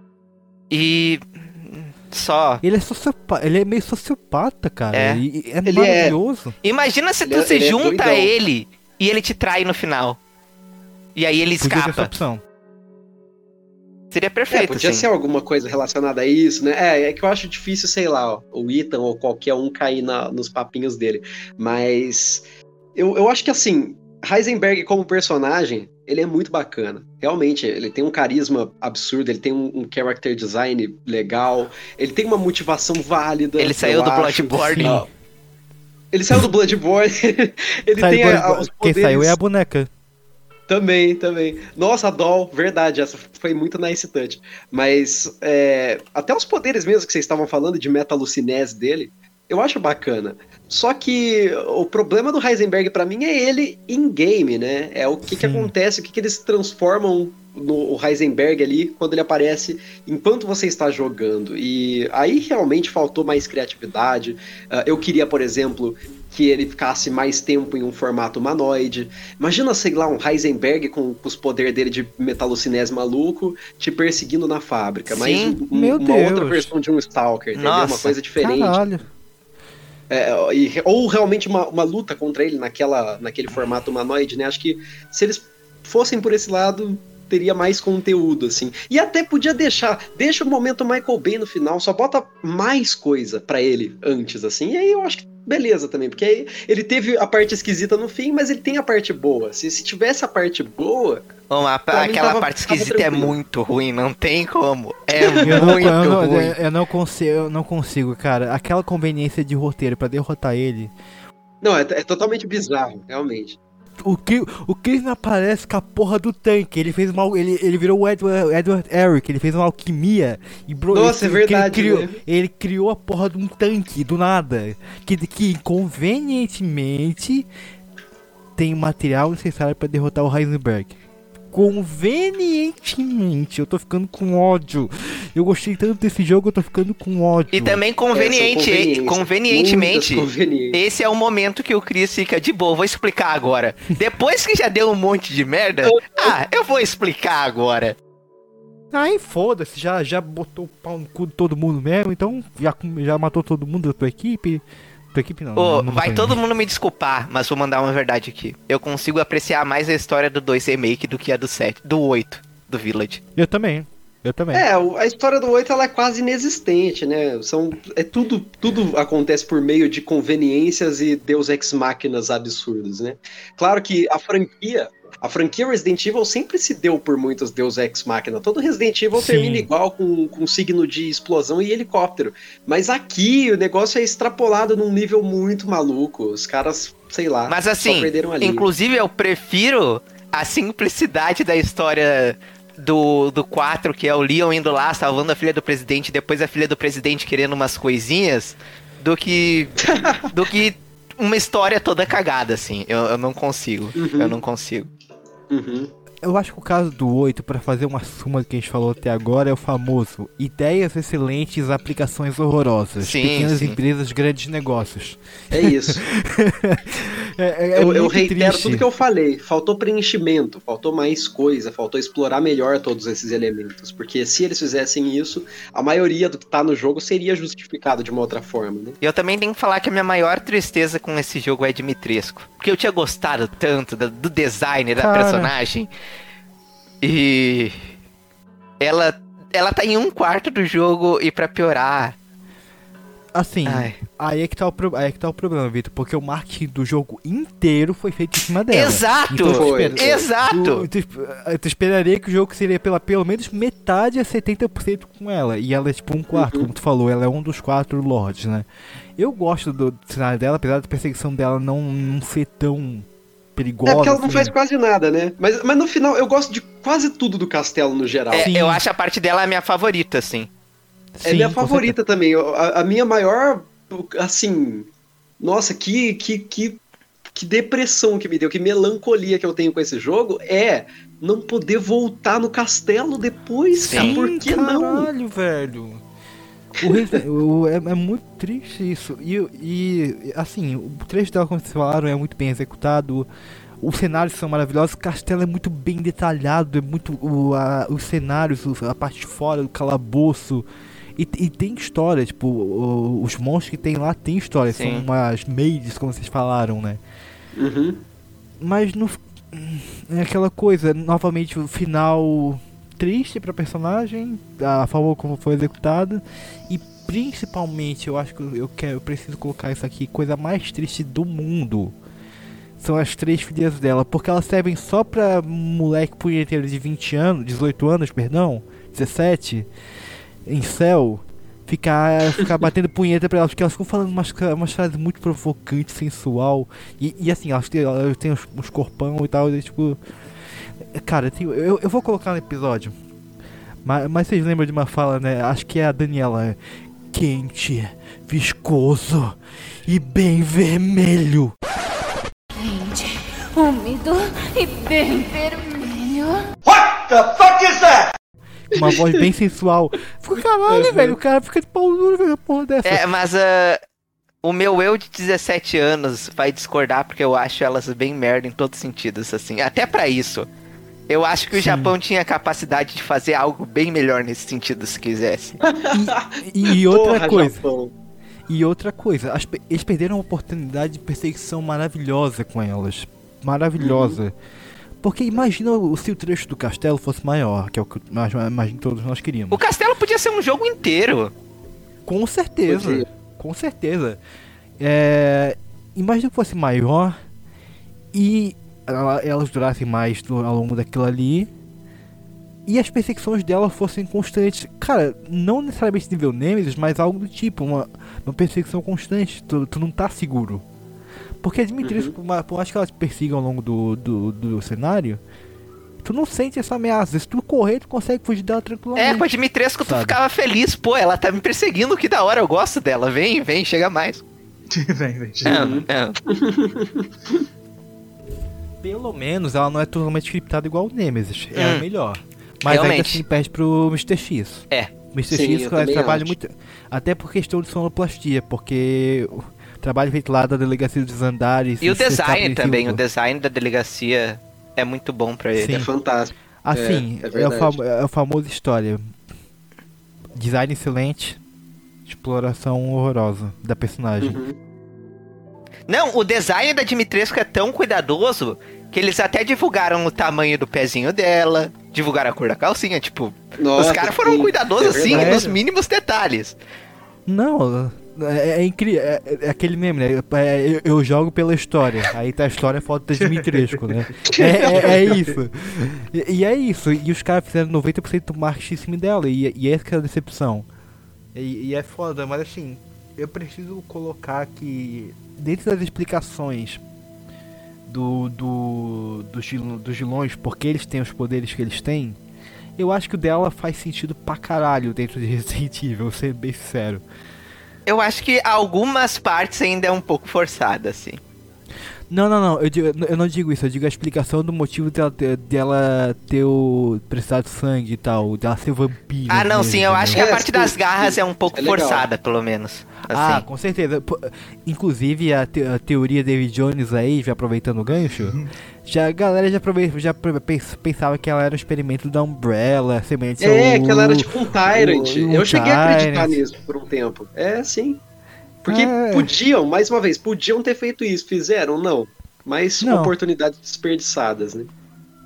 E. Só. Ele é sociopata, ele é meio sociopata, cara. É, e, é ele é maravilhoso. É... Imagina se tu ele, se ele junta a ele e ele te trai no final. E aí ele Podia escapa. Seria perfeito. É, podia sim. ser alguma coisa relacionada a isso, né? É, é que eu acho difícil, sei lá, o Ethan ou qualquer um cair na, nos papinhos dele. Mas eu, eu acho que assim, Heisenberg como personagem, ele é muito bacana. Realmente, ele tem um carisma absurdo, ele tem um, um character design legal, ele tem uma motivação válida. Ele saiu do Bloodborne. Ele saiu do Bloodborne. <laughs> ele saiu tem a, os poderes... Quem saiu é a boneca. Também, também. Nossa, a Doll, verdade, essa foi muito nice touch. Mas é, até os poderes mesmo que vocês estavam falando de metalucinese dele, eu acho bacana. Só que o problema do Heisenberg para mim é ele em game, né? É o que, que acontece, o que, que eles transformam no Heisenberg ali quando ele aparece enquanto você está jogando. E aí realmente faltou mais criatividade. Uh, eu queria, por exemplo, que ele ficasse mais tempo em um formato humanoide. Imagina, sei lá, um Heisenberg com, com os poderes dele de metalocinese maluco te perseguindo na fábrica. Mas um, uma Deus. outra versão de um Stalker, entendeu? Nossa, uma coisa diferente. Caralho. É, e, ou realmente uma, uma luta contra ele naquela, naquele formato humanoide, né? Acho que se eles fossem por esse lado, teria mais conteúdo, assim. E até podia deixar, deixa o momento Michael Bay no final, só bota mais coisa para ele antes, assim. E aí eu acho que beleza também, porque aí ele teve a parte esquisita no fim, mas ele tem a parte boa. Se, se tivesse a parte boa. Bom, a, aquela tava, parte esquisita é muito ruim, não tem como. É eu muito não, eu ruim. Eu não, consigo, eu não consigo, cara. Aquela conveniência de roteiro para derrotar ele. Não, é, é totalmente bizarro, realmente o, o Chris não aparece com a porra do tanque. Ele fez uma. Ele, ele virou o Edward, Edward Eric, ele fez uma alquimia. E bro, Nossa, ele, é verdade. Ele criou, né? ele criou a porra de um tanque, do nada. Que, que convenientemente tem material necessário para derrotar o Heisenberg convenientemente. Eu tô ficando com ódio. Eu gostei tanto desse jogo, eu tô ficando com ódio. E também conveniente, convenientemente. Esse é o momento que o Chris fica de boa. Vou explicar agora. Depois que já deu um monte de merda, ah, eu vou explicar agora. Aí foda-se, já, já botou o pau no cu de todo mundo mesmo, então já, já matou todo mundo da tua equipe. Tua equipe não. Ô, não vai todo mundo me desculpar, mas vou mandar uma verdade aqui. Eu consigo apreciar mais a história do 2 Remake do que a do 7, do 8, do Village. Eu também. Eu também. É, a história do 8 ela é quase inexistente, né? São, é tudo, tudo acontece por meio de conveniências e Deus Ex Máquinas absurdos, né? Claro que a franquia, a franquia Resident Evil sempre se deu por muitos Deus Ex Machina. Todo Resident Evil Sim. termina igual, com, com signo de explosão e helicóptero. Mas aqui o negócio é extrapolado num nível muito maluco. Os caras, sei lá, Mas assim, inclusive eu prefiro a simplicidade da história do, do 4, que é o Leon indo lá salvando a filha do presidente, depois a filha do presidente querendo umas coisinhas, do que. <laughs> do que uma história toda cagada, assim. Eu, eu não consigo. Uhum. Eu não consigo. Uhum. Eu acho que o caso do 8, para fazer uma suma do que a gente falou até agora, é o famoso ideias excelentes, aplicações horrorosas. Sim, pequenas sim. empresas, grandes negócios. É isso. <laughs> É, é eu, eu muito reitero triste. tudo que eu falei. Faltou preenchimento, faltou mais coisa, faltou explorar melhor todos esses elementos. Porque se eles fizessem isso, a maioria do que tá no jogo seria justificado de uma outra forma, né? E eu também tenho que falar que a minha maior tristeza com esse jogo é Dimitrescu. Porque eu tinha gostado tanto do, do design da Cara. personagem. E. Ela. Ela tá em um quarto do jogo e pra piorar. Assim, Ai. aí é, que tá o pro- aí é que tá o problema, Vitor, porque o marketing do jogo inteiro foi feito em cima dela. Exato! Então, tu Foi. Exato! Tu, tu, esp- tu esperaria que o jogo seria pela pelo menos metade a 70% com ela. E ela é tipo um quarto, Uhum. como tu falou, ela é um dos quatro lords, né? Eu gosto do cenário dela, apesar da perseguição dela não, não ser tão perigosa. É porque ela não assim. faz quase nada, né? Mas, mas no final, eu gosto de quase tudo do castelo no geral. É, eu acho a parte dela a minha favorita, assim. É Sim, minha com favorita também. Eu- A, a minha maior, assim, nossa, que, que, que, que depressão que me deu, que melancolia que eu tenho com esse jogo é não poder voltar no castelo depois, cara. Sim, Por que não? Caralho, velho. O Resident- o- é, é muito triste isso. E, e assim, o trecho dela, como vocês falaram, é muito bem executado. Os cenários são maravilhosos, o castelo é muito bem detalhado, é muito. O, a- os cenários, a parte de fora, o calabouço. E, e tem história, tipo, os monstros que tem lá tem história, Sim. são umas maids, como vocês falaram, né? Uhum. Mas no. É aquela coisa, novamente, o final triste pra personagem, a forma como foi executada. E principalmente, eu acho que eu, quero, eu preciso colocar isso aqui, coisa mais triste do mundo. São as três filhas dela, porque elas servem só pra moleque punheteiro de 20 anos, 18 anos, perdão, 17, em céu, ficar, ficar batendo punheta pra elas, porque elas ficam falando umas, umas frases muito provocantes, sensual. E, e assim, elas têm, elas têm uns, uns corpão e tal, e, tipo. Cara, tem- eu, eu vou colocar no episódio. Mas, mas vocês lembram de uma fala, né? Acho que é a Daniela. Quente, viscoso e bem vermelho. Quente, úmido e bem vermelho. Uma voz bem <laughs> sensual. Fico, caralho, velho. O cara fica de pau duro, velho. Porra dessa. É, mas ah, o meu eu de 17 anos vai discordar porque eu acho elas bem merda em todos os sentidos, assim. Até pra isso. Eu acho que o Sim. Japão tinha capacidade de fazer algo bem melhor nesse sentido se quisesse. <laughs> E, e outra Porra, coisa. Japão. E outra coisa, as eles perderam uma oportunidade de perseguição maravilhosa com elas. Maravilhosa. Porque imagina o- se o trecho do castelo fosse maior, que é o que imagino todos nós queríamos. O castelo podia ser um jogo inteiro. Com certeza. Podia. Com certeza. É, imagina que fosse maior e elas durassem mais ao longo daquilo ali. E as perseguições dela fossem constantes. Cara, não necessariamente nível Nemesis, mas algo do tipo, uma, uma perseguição constante. Tu, tu não tá seguro. Porque a Dimitris, por, ma- por mais que elas persigam ao longo do, do, do cenário, tu não sente essa ameaça. Se tu correr, tu consegue fugir dela tranquilamente. É, com a Dimitrescu tu Sabe. ficava feliz. Pô, ela tá me perseguindo, que da hora, eu gosto dela. Vem, vem, chega mais. <laughs> vem, vem. É, é. <laughs> Pelo menos ela não é totalmente scriptada igual o Nemesis. É Hum. melhor. Mas ainda Realmente. assim perde pro Mr. X. É. Mr. Sim, X trabalha acho. muito. Até por questão de sonoplastia, porque o trabalho feito lá da delegacia dos andares. E o design também, o design da delegacia é muito bom pra ele. Sim. É fantástico. Assim, É, é é, o verdade. famo- é a famosa história. Design excelente, exploração horrorosa da personagem. Uhum. Não, o design da Dimitrescu é tão cuidadoso que eles até divulgaram o tamanho do pezinho dela, divulgaram a cor da calcinha, tipo, Nossa, os caras foram cuidadosos é assim, nos mínimos detalhes. Não, é, é incrível. É, é aquele meme, né? É, eu, eu jogo pela história. Aí tá a história foto da Dimitrescu, né? <laughs> É, é- é isso. E, e é isso. E os caras fizeram 90% do marketing em cima dela. E, e essa que é a decepção. E, e é foda, mas assim, eu preciso colocar que dentro das explicações do, do, dos, dos vilões, porque eles têm os poderes que eles têm, eu acho que o dela faz sentido pra caralho dentro de Resident Evil, ser bem sincero. Eu acho que algumas partes ainda é um pouco forçada, assim. Não, não, não. Eu, digo, eu não digo isso. Eu digo a explicação do motivo dela ter, dela ter o prestado sangue e tal. Dela ser vampiro. Ah, não, mesmo, sim. Eu acho que a parte das garras é um pouco É forçada, pelo menos. Ah, Assim. com certeza. Inclusive a, te- a teoria David Jones aí, já aproveitando o gancho, Uhum. já a galera já, já pensava que ela era um experimento da Umbrella, semelhante É, ao- que ela era tipo um Tyrant. o- eu um cheguei a acreditar nisso por um tempo. É, sim. Porque É. podiam, mais uma vez, podiam ter feito isso. Fizeram? Não. Mas Não. oportunidades desperdiçadas, né?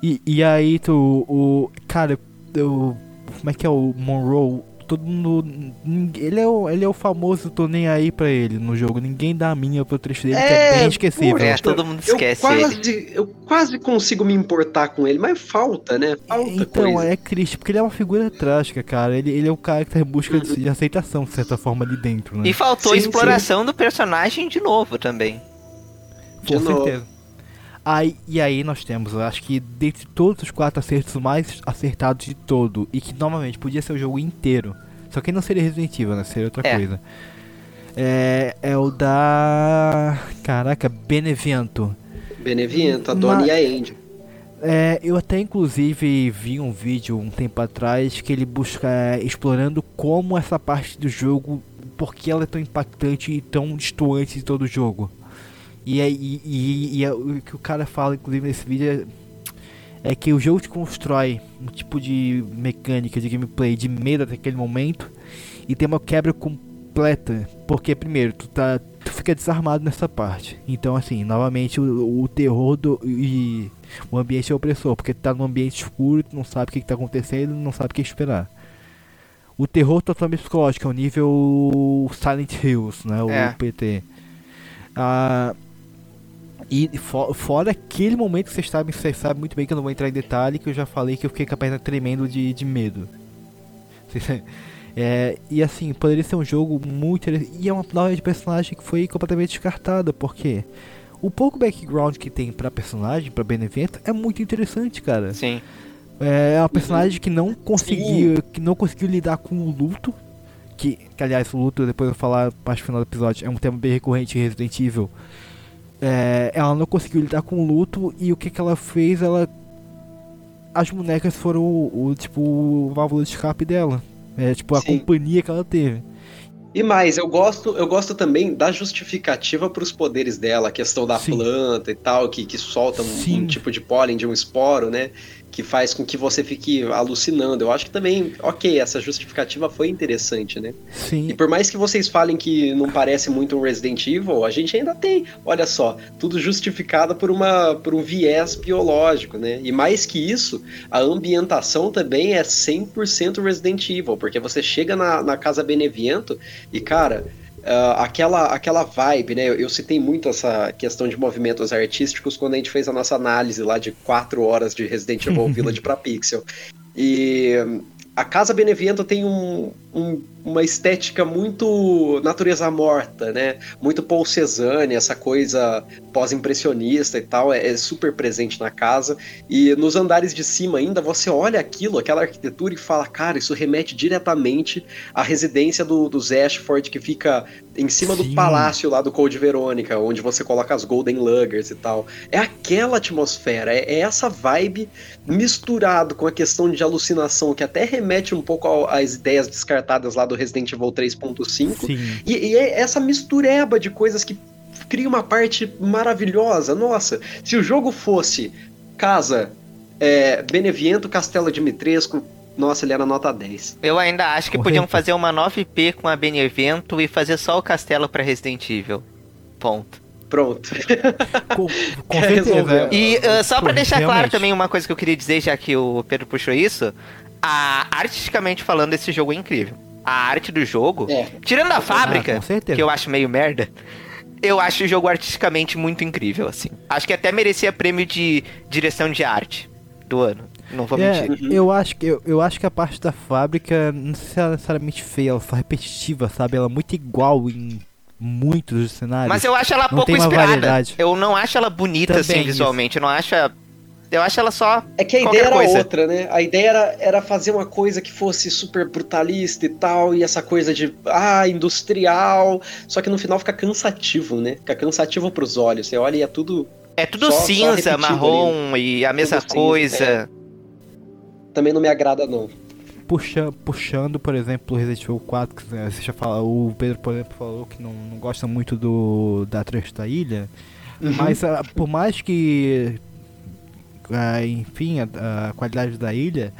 E, e aí tu, o. Cara, o. Como é que é o Monroe? Todo mundo. Ele é o, ele é o famoso tô nem aí pra ele no jogo. Ninguém dá a mínima pro trecho dele, que é bem esquecível. É, todo mundo esquece eu ele. quase, Eu quase consigo me importar com ele, mas falta, né? Falta Então, coisa. é triste, porque ele é uma figura trágica, cara. Ele, ele é o cara que tá em busca de, de aceitação, de certa forma, ali dentro, né? E faltou Sim, exploração do personagem de novo também. Com novo. certeza. Aí, e aí nós temos, eu acho que dentre todos os quatro acertos, o mais acertado de todo, e que novamente podia ser o jogo inteiro, só que não seria Resident Evil, né? Seria outra É. coisa. É, é o da. Caraca, Benevento. Beneviento, a Dona e a Andy. É, eu até inclusive vi um vídeo um tempo atrás que ele busca é, explorando como essa parte do jogo, porque ela é tão impactante e tão distoante de todo o jogo. E, aí e, e- e é o que o cara fala, inclusive nesse vídeo, é, é que o jogo te constrói um tipo de mecânica de gameplay de medo até aquele momento e tem uma quebra completa, porque primeiro tu tá tu fica desarmado nessa parte. Então assim, novamente o, o terror do e o ambiente é opressor, porque tu tá num ambiente escuro, tu não sabe o que, que tá acontecendo, não sabe o que esperar. O terror totalmente psicológico, é o nível Silent Hills, né? O É. PT. Ah, e fo- fora aquele momento que vocês sabem, vocês sabem muito bem que eu não vou entrar em detalhe, que eu já falei que eu fiquei com a perna tremendo de, de medo. <laughs> É, e assim, poderia ser um jogo muito. E é uma nova de personagem que foi completamente descartada, porque o pouco background que tem pra personagem, pra Benevento, é muito interessante, cara. Sim. É uma personagem que não conseguiu, que não conseguiu lidar com o luto. Que, que aliás, o luto, depois eu falar parte final do episódio, é um tema bem recorrente em Resident Evil. É, ela não conseguiu lidar com o luto e o que, que ela fez? Ela. As bonecas foram o, o, tipo o válvula de escape dela. É tipo a Sim. companhia que ela teve. E mais, eu gosto, eu gosto também da justificativa para os poderes dela, a questão da Sim. planta e tal, que, que solta um, um tipo de pólen de um esporo, né? Que faz com que você fique alucinando. Eu acho que também, ok, essa justificativa foi interessante, né? Sim. E por mais que vocês falem que não parece muito um Resident Evil, a gente ainda tem, olha só, tudo justificado por, uma, por um viés biológico, né? E mais que isso, a ambientação também é 100% Resident Evil, porque você chega na, na Casa Beneviento e, cara, ah, aquela, aquela vibe, né? Eu, eu citei muito essa questão de movimentos artísticos quando a gente fez a nossa análise lá de quatro horas de Resident Evil <laughs> Village para Pixel. E a Casa Beneviento tem um, um- uma estética muito natureza morta, né? Muito Paul Cézanne, essa coisa pós-impressionista e tal, é, é super presente na casa. E nos andares de cima ainda, você olha aquilo, aquela arquitetura e fala, cara, isso remete diretamente à residência do, dos Ashford, que fica em cima do Sim. palácio lá do Code Verônica, onde você coloca as Golden Luggers e tal. É aquela atmosfera, é, é essa vibe misturado com a questão de alucinação que até remete um pouco ao- às ideias descartadas lá do Resident Evil 3.5. Sim. E, e é essa mistureba de coisas que cria uma parte maravilhosa. Nossa, se o jogo fosse Casa, é, Beneviento, Castelo Dimitrescu, nossa, ele era nota 10. Eu ainda acho que Correto. podiam fazer uma 9P com a Benevento e fazer só o castelo pra Resident Evil. Ponto. Pronto. <laughs> Com, com Quer <laughs> certeza. E uh, só pra Pô, deixar claro realmente. também uma coisa que eu queria dizer, já que o Pedro puxou isso, a, artisticamente falando, esse jogo é incrível. A arte do jogo, É. tirando a Ah, fábrica, certeza. que eu acho meio merda, eu acho o jogo artisticamente muito incrível, assim. Acho que até merecia prêmio de direção de arte do ano. Não vou É, mentir. eu acho que eu, eu acho que a parte da fábrica não sei se ela é necessariamente feia, ela só repetitiva, sabe? Ela é muito igual em muitos dos cenários. Mas eu acho ela não pouco tem uma inspirada. variedade. Eu não acho ela bonita Também assim visualmente. Eu não acho. Eu acho ela só. É que a ideia era coisa. outra, né? A ideia era, era fazer uma coisa que fosse super brutalista e tal, e essa coisa de, ah, industrial. Só que no final fica cansativo, né? Fica cansativo pros olhos. Você olha e é tudo. É tudo só, cinza, só marrom ali. e a mesma tudo coisa. Cinza, é. Também não me agrada, não. Puxa, puxando, por exemplo, Resident Evil 4, que você já fala, o Pedro, por exemplo, falou que não, não gosta muito do da trecho da ilha. Uhum. Mas uh, por mais que uh, enfim, a, a, qualidade da ilha,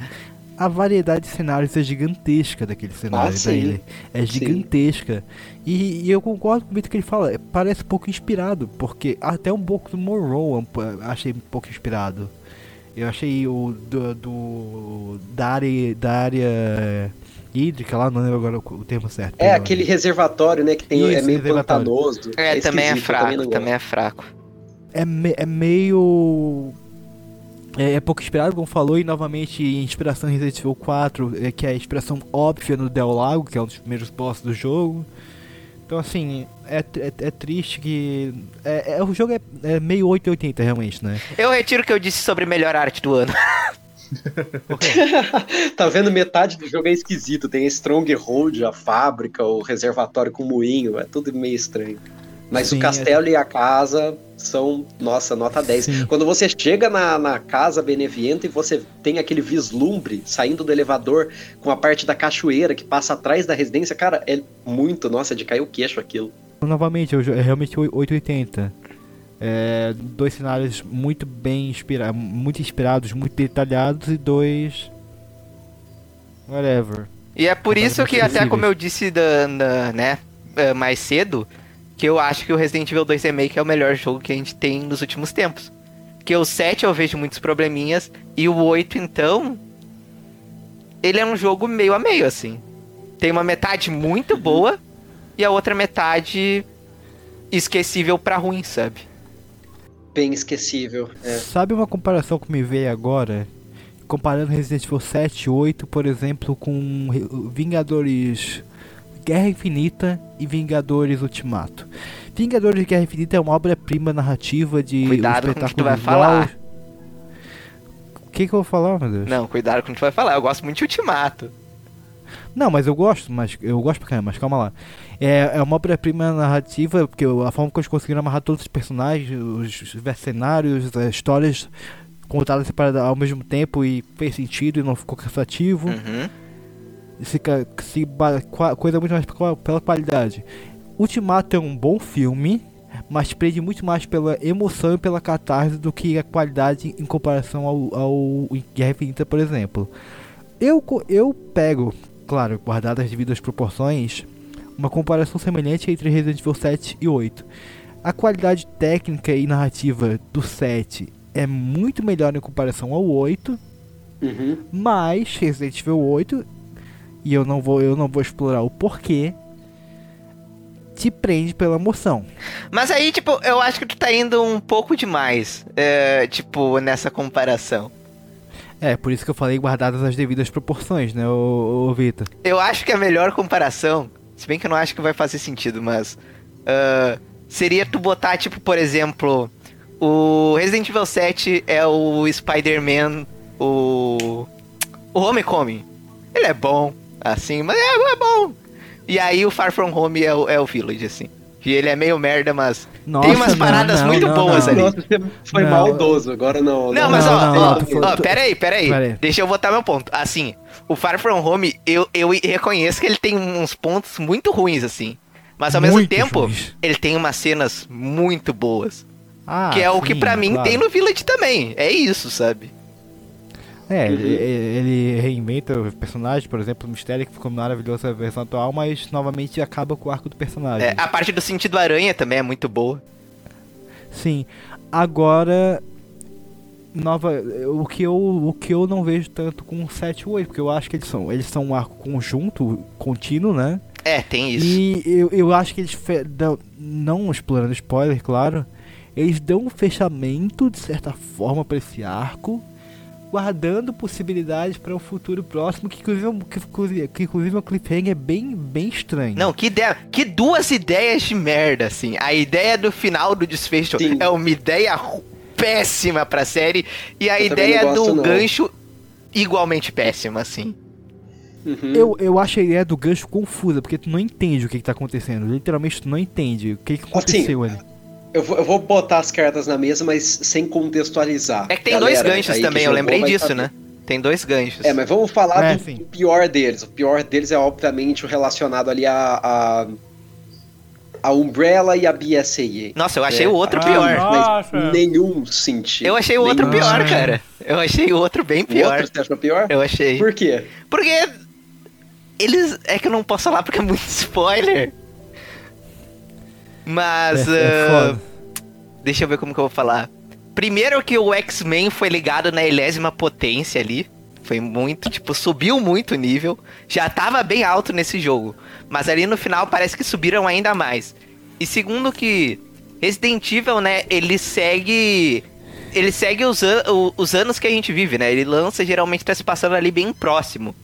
a variedade de cenários é gigantesca daquele cenário ah, da ilha. É gigantesca. E, e, eu concordo com o que ele fala, parece pouco inspirado, porque até um pouco do Morrow achei um pouco inspirado. Eu achei o do, do da área da área hídrica lá, não lembro agora o termo certo. É aquele reservatório, né, que tem Isso, é meio pantanoso. É, é também é fraco, também, também é fraco. É, me, é meio é, é, pouco inspirado, como falou, e novamente inspiração em Resident Evil 4, é, que é a inspiração óbvia no Del Lago, que é um dos primeiros bosses do jogo. Então, assim, é, é, é triste que. É, é, o jogo é, é meio 880 realmente, né? Eu retiro o que eu disse sobre melhor arte do ano. <laughs> <laughs> tá vendo? Metade do jogo é esquisito. Tem a Stronghold, a fábrica, o reservatório com moinho, é tudo meio estranho. Mas Sim, o castelo é... e a casa são, nossa, nota 10. Sim. Quando você chega na, na casa Beneviento e você tem aquele vislumbre saindo do elevador com a parte da cachoeira que passa atrás da residência, cara, é muito, nossa, de cair o queixo aquilo. Novamente, é realmente 880. É, dois cenários muito bem inspirados, muito inspirados, muito detalhados e dois. Whatever. E é por isso que, até como eu disse da, da, né, é, mais cedo, que eu acho que o Resident Evil 2 Remake é o melhor jogo que a gente tem nos últimos tempos. Porque o 7 eu vejo muitos probleminhas, e o 8, então. Ele é um jogo meio a meio, assim. Tem uma metade muito boa e a outra metade esquecível pra ruim, sabe? Bem esquecível. É. Sabe uma comparação que me veio agora? Comparando Resident Evil 7 e 8, por exemplo, com Vingadores Guerra Infinita e Vingadores Ultimato. Vingadores Guerra Infinita é uma obra-prima narrativa de cuidado um com o que tu vai falar. O que, que eu vou falar, meu Deus? Não, cuidado com o que tu vai falar. Eu gosto muito de Ultimato. Não, mas eu gosto, mas eu gosto pra caramba, mas calma lá. É, é uma obra-prima narrativa, porque a forma que eles conseguiram amarrar todos os personagens, os cenários, as histórias contadas separadas ao mesmo tempo e fez sentido e não ficou cansativo. Uhum se, se coisa muito mais pela qualidade. Ultimato é um bom filme, mas prende muito mais pela emoção e pela catarse do que a qualidade em comparação ao, ao Guerra Infinita, por exemplo. Eu, eu pego, claro, guardadas as devidas proporções, uma comparação semelhante entre Resident Evil 7 e 8. A qualidade técnica e narrativa do 7 é muito melhor em comparação ao 8, uhum. mas Resident Evil 8 e eu não vou eu não vou explorar o porquê te prende pela emoção. Mas aí, tipo, eu acho que tu tá indo um pouco demais, é, tipo, nessa comparação. É, por isso que eu falei guardadas as devidas proporções, né, ô, ô Vitor? Eu acho que a melhor comparação, se bem que eu não acho que vai fazer sentido, mas... Uh, seria tu botar, tipo, por exemplo... O Resident Evil 7 é o Spider-Man, o... O Homecoming. Ele é bom, assim, mas é, é bom. E aí o Far From Home é o, é o Village, assim. Que ele é meio merda, mas Nossa, tem umas paradas não, muito não, boas não. ali. Nossa, você foi maldoso, agora não. Não, mas ó, ó, ó, peraí, peraí. Pera Deixa eu botar meu ponto. Assim, o Far From Home, eu, eu reconheço que ele tem uns pontos muito ruins, assim. Mas ao muito mesmo tempo, ruins. ele tem umas cenas muito boas. Ah, que é sim, o que para mim claro. tem no Village também. É isso, sabe? É, ele, ele, reinventa o personagem, por exemplo, o Mistério que ficou maravilhoso na versão atual, mas novamente acaba com o arco do personagem. É, a parte do sentido aranha também é muito boa. Sim. Agora nova o que eu o que eu não vejo tanto com o 7 e 8, porque eu acho que eles são eles são um arco conjunto, contínuo, né? É, tem isso. E eu, eu acho que eles dão, não explorando spoiler, claro, eles dão um fechamento de certa forma para esse arco guardando possibilidades para um futuro próximo que inclusive, que, que inclusive o cliffhanger é bem, bem estranho. Não, que ideia, que duas ideias de merda, assim. A ideia do final do desfecho Sim. é uma ideia péssima pra série. E a Eu ideia gosto, do não. gancho, igualmente péssima, assim. Uhum. Eu, eu acho a ideia do gancho confusa, porque tu não entende o que, que tá acontecendo. Literalmente tu não entende o que, que aconteceu ali. Eu vou, eu vou botar as cartas na mesa, mas sem contextualizar. É que tem Galera dois ganchos também, eu lembrei vai disso, saber. né? Tem dois ganchos. É, mas vamos falar É, do sim. pior deles. O pior deles é, obviamente, o relacionado ali a. a... A Umbrella e a BSAA. Nossa, eu achei É. o outro Ah, pior. nossa. Mas nenhum sentido. Eu achei o outro Nenhum pior, Ah. cara. Eu achei o outro bem O pior. outro você achou pior? Eu achei. Por quê? Porque eles. É que eu não posso falar porque é muito spoiler. Mas. É, é ah, deixa eu ver como que eu vou falar. Primeiro que o X-Men foi ligado na enésima potência ali. Foi muito, tipo, subiu muito o nível. Já tava bem alto nesse jogo. Mas ali no final parece que subiram ainda mais. E segundo que Resident Evil, né, ele segue. Ele segue os, an- os anos que a gente vive, né? Ele lança geralmente tá se passando ali bem próximo.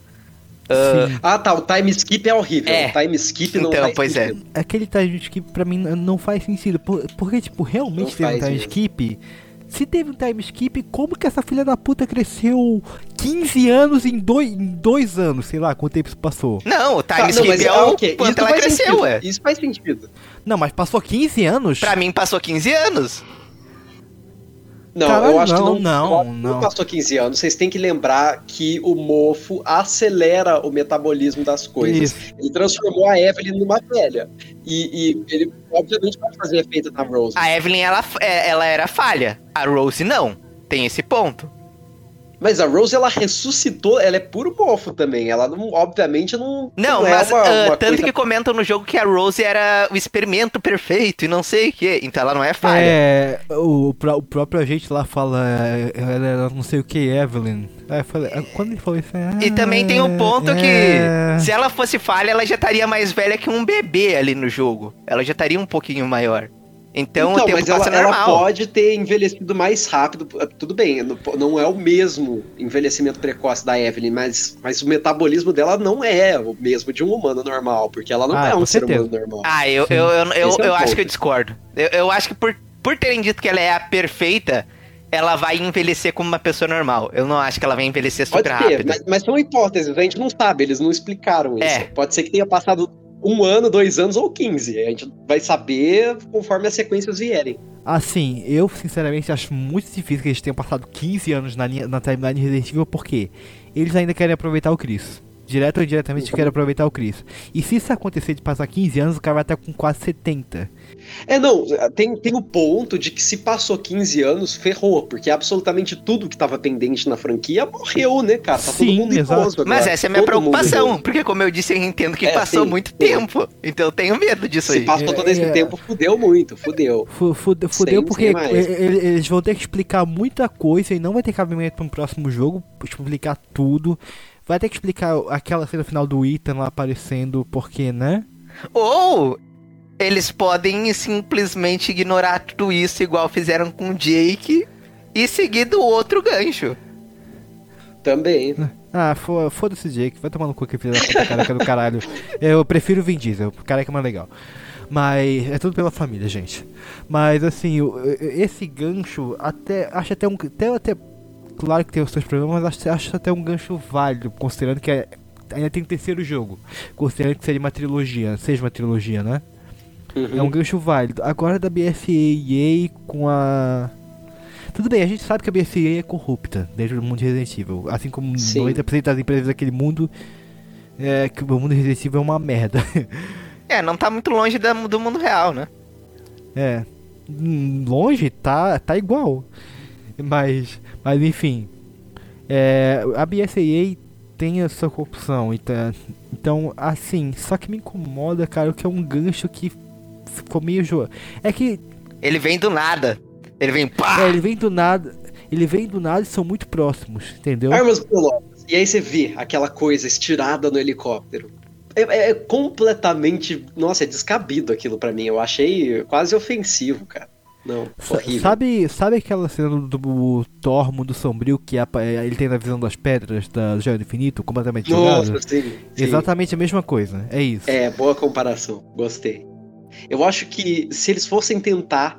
Ah, Sim. Ah, tá. O time skip é horrível. É. O time skip não Então, faz pois é. Aquele time skip pra mim não faz sentido. por- Porque, tipo, realmente Não teve um time mesmo. skip. Se teve um time skip, como que essa filha da puta cresceu 15 anos em dois, em dois anos? Sei lá quanto tempo isso passou. Não, o time Tá, não, skip mas, é ah, o ok, quanto isso ela cresceu, sentido. é. Isso faz sentido. Não, mas passou 15 anos? Pra mim passou 15 anos. Não, Caralho, eu acho não, que não, não, não. passou 15 anos. Vocês têm que lembrar que o mofo acelera o metabolismo das coisas. Isso. Ele transformou a Evelyn numa velha. E, e ele, obviamente, pode fazer efeito na Rose. A Evelyn, ela, é- ela era falha. A Rose não. Tem esse ponto. Mas a Rose, ela ressuscitou, ela é puro mofo também. Ela, não, obviamente, não. Não, é mas uma- ah, uma tanto coisa- que comentam no jogo que a Rose era o experimento perfeito e não sei o que. Então ela não é falha. É, o, o próprio agente lá fala, é, ela era não sei o que, Evelyn. Aí falei, ah, quando ele falou isso, ah, E também tem o ponto é. que se ela fosse falha, ela já estaria mais velha que um bebê ali no jogo. Ela já estaria um pouquinho maior. Então, o tempo mas ela, passa ela normal. pode ter envelhecido mais rápido. Tudo bem, não- não é o mesmo envelhecimento precoce da Evelyn, mas, mas o metabolismo dela não é o mesmo de um humano normal, porque ela não Ah, é um ser humano normal. Ah, eu, eu, eu, eu, é o eu acho que eu discordo. Eu, eu acho que por, por terem dito que ela é a perfeita, ela vai envelhecer como uma pessoa normal. Eu não acho que ela vai envelhecer super Pode ter, rápido. mas, mas são hipóteses, a gente não sabe, eles não explicaram isso. É. Pode ser que tenha passado um ano, dois anos ou 15. A gente vai saber conforme as sequências vierem. Assim, eu sinceramente acho muito difícil que eles tenham passado 15 anos na, linha, na timeline Resident Evil, porque eles ainda querem aproveitar o Chris. Direto ou indiretamente querem aproveitar o Chris. E se isso acontecer de passar 15 anos, o cara vai estar com quase 70. É, não, tem, tem o ponto de que se passou 15 anos, ferrou, porque absolutamente tudo que tava pendente na franquia morreu, né, cara? Tá Sim, todo mundo exato. idoso agora. Mas essa é a minha Todo preocupação, porque como eu disse, eu entendo que É, passou sim, muito sim. tempo. Então eu tenho medo disso Se aí. passou todo esse é. tempo, fudeu muito, fudeu. Fu- Fudeu, fudeu Sem- porque eles vão ter que explicar muita coisa e não vai ter cabimento para um próximo jogo explicar tudo. Vai ter que explicar aquela cena final do Ethan lá aparecendo, porque, né? Ou eles podem simplesmente ignorar tudo isso, igual fizeram com o Jake, e seguir do outro gancho. Também. Ah, fo- foda-se Jake, vai tomar no cu que filho da puta, careca do caralho. Eu prefiro o Vin Diesel, o careca é mais legal. Mas é tudo pela família, gente. Mas assim, esse gancho, até acho até um. Até, até, claro que tem os seus problemas, mas acho, acho até um gancho válido, considerando que é- ainda tem o terceiro jogo. Considerando que seria uma trilogia, seja uma trilogia, né? É um gancho válido. Agora da BSAA com a. Tudo bem, a gente sabe que a BSAA é corrupta dentro do mundo de Resident Evil. Assim como Sim. 90% das empresas daquele mundo. É que o mundo de Resident Evil é uma merda. É, não tá muito longe da- do mundo real, né? é. Hum, Longe tá, tá igual. Mas. Mas enfim. É, a BSAA tem a sua corrupção. Então, então, assim, só que me incomoda, cara, que é um gancho que ficou meio jo... É que Ele vem do nada. Ele vem pá! É, ele vem do nada. Ele vem do nada e são muito próximos, entendeu? Armas biológicas. E aí você vê aquela coisa estirada no helicóptero. É, é- é completamente. Nossa, é descabido aquilo pra mim. Eu achei quase ofensivo, cara. Não, horrível. Sabe, sabe aquela cena do, do Thor Mundo Sombrio que apa- é, ele tem na visão das pedras da do Infinito, completamente Nossa, jogado? sim, sim. Exatamente a mesma coisa, é isso. É, boa comparação. Gostei. Eu acho que se eles fossem tentar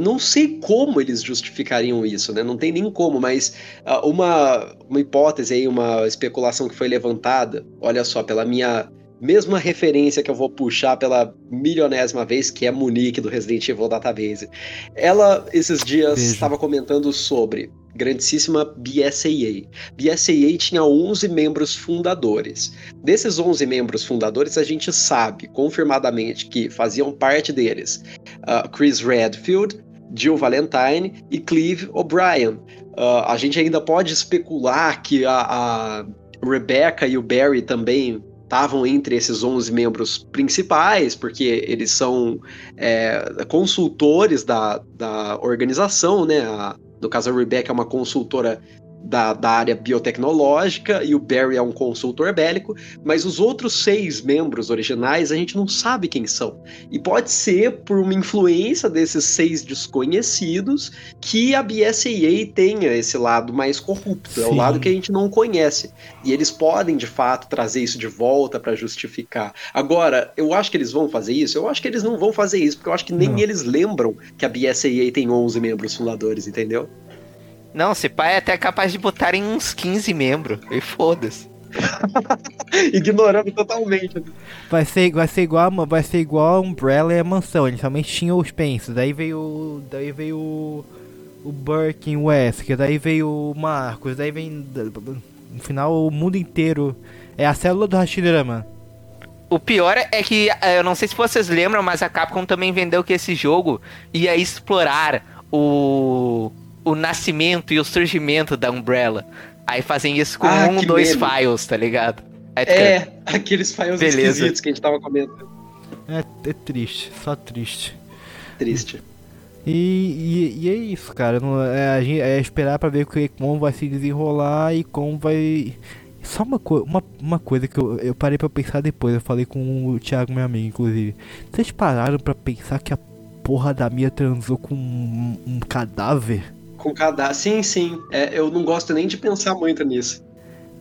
não sei como eles justificariam isso, né? Não tem nem como, mas uh, uma, uma hipótese aí, uma especulação que foi levantada, olha só, pela minha mesma referência que eu vou puxar pela milionésima vez, que é Monique do Resident Evil Database. Ela, esses dias, estava comentando sobre grandíssima BSAA. BSAA tinha 11 membros fundadores. Desses 11 membros fundadores, a gente sabe confirmadamente que faziam parte deles uh, Chris Redfield, Jill Valentine e Cleve O'Brien. Uh, a gente ainda pode especular que a, a Rebecca e o Barry também estavam entre esses 11 membros principais, porque eles são é, consultores da, da organização, né? A, no caso, a Rebecca é uma consultora da, da, área biotecnológica e o Barry é um consultor bélico, mas os outros seis membros originais a gente não sabe quem são. E pode ser por uma influência desses seis desconhecidos que a BSAA tenha esse lado mais corrupto, Sim. é o lado que a gente não conhece. E eles podem, de fato, trazer isso de volta para justificar. Agora, eu acho que eles vão fazer isso? Eu acho que eles não vão fazer isso, porque eu acho que nem não. eles lembram que a BSAA tem 11 membros fundadores, entendeu? Não, se pai é até capaz de botarem uns 15 membros. E foda-se. <laughs> Ignorando totalmente. Vai ser, vai ser igual, vai ser igual a Umbrella e a Mansão. Eles somente tinham os pensos. Daí veio, daí veio o, o West, que daí veio o Marcos, daí vem no final o mundo inteiro é a célula do Hashirama. O pior é que eu não sei se vocês lembram, mas a Capcom também vendeu que esse jogo ia explorar o o nascimento e o surgimento da Umbrella. Aí fazem isso com ah, um, dois medo. files, tá ligado? é, aqueles files Beleza. esquisitos que a gente tava comentando. É, é triste, só triste. Triste. E, e, e, é isso, cara. Não, é, é esperar pra ver como vai se desenrolar e como vai. Só uma, co uma, uma coisa que eu, eu parei pra pensar depois. Eu falei com o Thiago, meu amigo, inclusive. Vocês pararam pra pensar que a porra da Mia transou com um, um cadáver? Com cadastro. Sim, sim. É, eu não gosto nem de pensar muito nisso.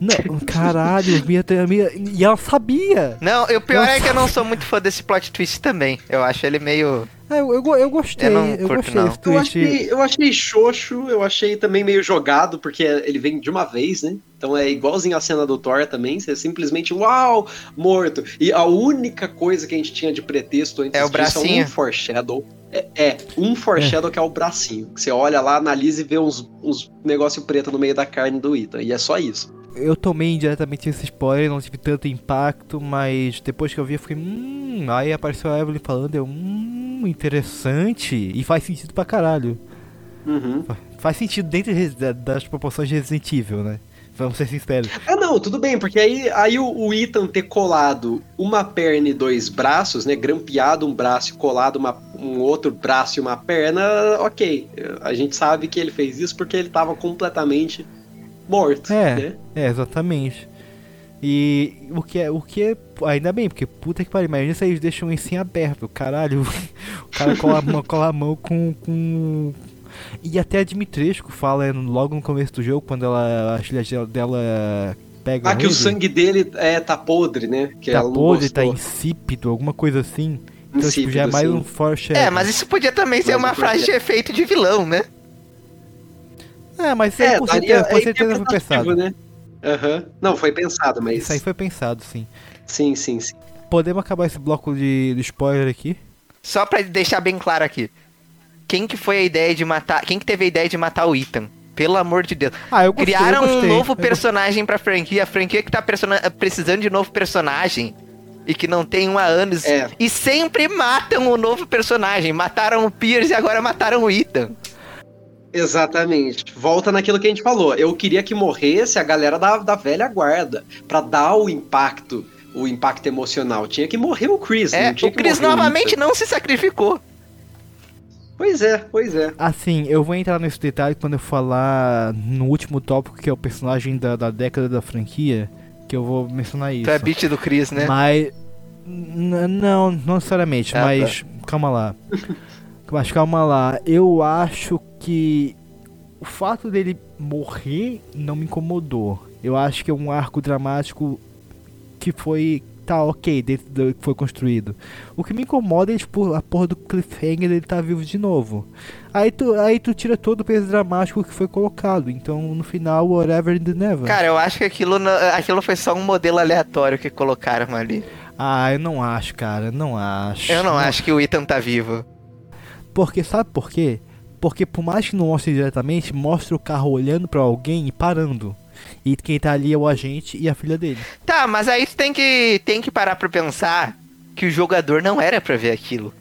Não, caralho, minha, minha, e ela sabia. Não, o pior é que eu não sou muito fã desse plot twist também. Eu acho ele meio. É, eu, eu, eu gostei, eu, eu gostei não. Eu achei, eu achei xoxo, eu achei também meio jogado, porque ele vem de uma vez, né? Então é igualzinho a cena do Thor também, você simplesmente, uau, morto. E a única coisa que a gente tinha de pretexto antes é o bracinho. é um foreshadow. É, é, um foreshadow é. que é o bracinho. Que você olha lá, analisa e vê uns, uns negócio preto no meio da carne do Ethan. E é só isso. Eu tomei indiretamente esse spoiler, não tive tanto impacto, mas depois que eu vi, eu fiquei, hum. Aí apareceu a Evelyn falando, eu, hum, interessante. E faz sentido pra caralho. Uhum. Faz sentido dentro das proporções de Resident Evil, né? Vamos ser sinceros. Ah, não, tudo bem, porque aí, aí o, o Ethan ter colado uma perna e dois braços, né? Grampeado um braço e colado uma, um outro braço e uma perna, ok. A gente sabe que ele fez isso porque ele tava completamente morto. É, né? é exatamente. E o que é, o que é, ainda bem, porque puta que pariu, imagina se eles deixam isso em aberto, caralho, <laughs> o cara cola a mão, cola a mão com, com, e até a Dimitrescu fala logo no começo do jogo, quando ela, a filha dela pega Ah, que o sangue dele é, tá podre, né? Que tá podre, tá insípido, alguma coisa assim. Então, tipo, já é mais um foreshadow. É, mas isso podia também ser uma frase de efeito de vilão, né? É, mas é, com certeza, com certeza foi pensado. Né? Uhum. Não, foi pensado, mas. Isso aí foi pensado, sim. Sim, sim, sim. Podemos acabar esse bloco de, de spoiler aqui? Só pra deixar bem claro aqui quem que foi a ideia de matar. Quem que teve a ideia de matar o Ethan? Pelo amor de Deus. Ah, eu gostei, Criaram eu gostei, um novo personagem pra franquia. A franquia que tá precisando de novo personagem. E que não tem um há anos. É. E sempre matam o novo personagem. Mataram o Pierce e agora mataram o Ethan. Exatamente. Volta naquilo que a gente falou. Eu queria que morresse a galera da, da velha guarda. para dar o impacto. O impacto emocional. Tinha que morrer o Chris. É, o Chris novamente não se sacrificou. Pois é, pois é. Assim, eu vou entrar nesse detalhe quando eu falar no último tópico, que é o personagem da, da década da franquia, que eu vou mencionar isso. Tu é beat do Chris, né? Mas. Não, não necessariamente, ah, tá. mas tá. calma lá. mas calma lá. Eu acho que o fato dele morrer não me incomodou. Eu acho que é um arco dramático que foi tá ok dentro do que foi construído. O que me incomoda é, tipo, a porra do cliffhanger ele tá vivo de novo. Aí tu, aí tu tira todo o peso dramático que foi colocado. Então, no final, whatever in the never. Cara, eu acho que aquilo, aquilo foi só um modelo aleatório que colocaram ali. Ah, eu não acho, cara. Não acho. Eu não, não acho que o Ethan tá vivo. Porque, sabe por quê? Porque por mais que não mostre diretamente, mostra o carro olhando para alguém e parando. E quem tá ali é o agente e a filha dele. Tá, mas aí tu tem que, tem que parar pra pensar que o jogador não era pra ver aquilo.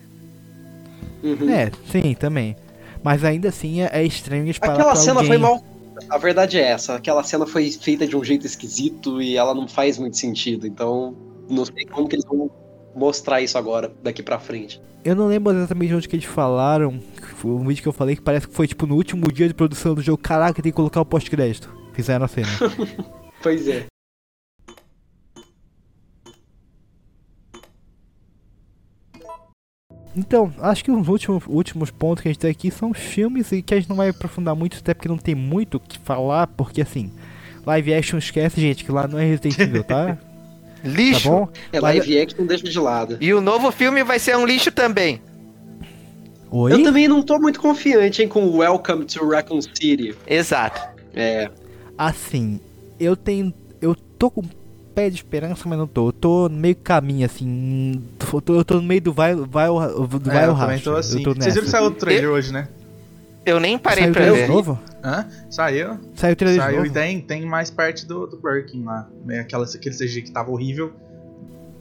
Uhum. É, sim, também. Mas ainda assim é, é estranho eles Aquela cena alguém... foi mal. A verdade é essa, aquela cena foi feita de um jeito esquisito e ela não faz muito sentido, então não sei como que eles vão mostrar isso agora, daqui pra frente. Eu não lembro exatamente onde que eles falaram. Foi um vídeo que eu falei que parece que foi tipo no último dia de produção do jogo. Caraca, tem que colocar o pós-crédito. Fizeram a cena. <laughs> pois é. Então, acho que os últimos, últimos pontos que a gente tem aqui são filmes e que a gente não vai aprofundar muito, até porque não tem muito o que falar, porque assim, live action esquece, gente, que lá não é Resident Evil, tá? <laughs> lixo! Tá bom? É, live action deixa de lado. E o novo filme vai ser um lixo também. Oi? Eu também não tô muito confiante, hein, com Welcome to Raccoon City. Exato. É. Assim, eu tenho. Eu tô com pé de esperança, mas não tô. Eu tô no meio caminho, assim. Eu tô, eu tô no meio do vai, vai, do vai é, eu também tô assim. Tô Vocês viram que saiu o trailer eu... hoje, né? Eu nem parei Saiu pra ver. novo? Hã? Saiu. Saiu o trailer Saiu novo. e tem, tem mais parte do, do Birkin lá. É aquela, aquele CG que tava horrível.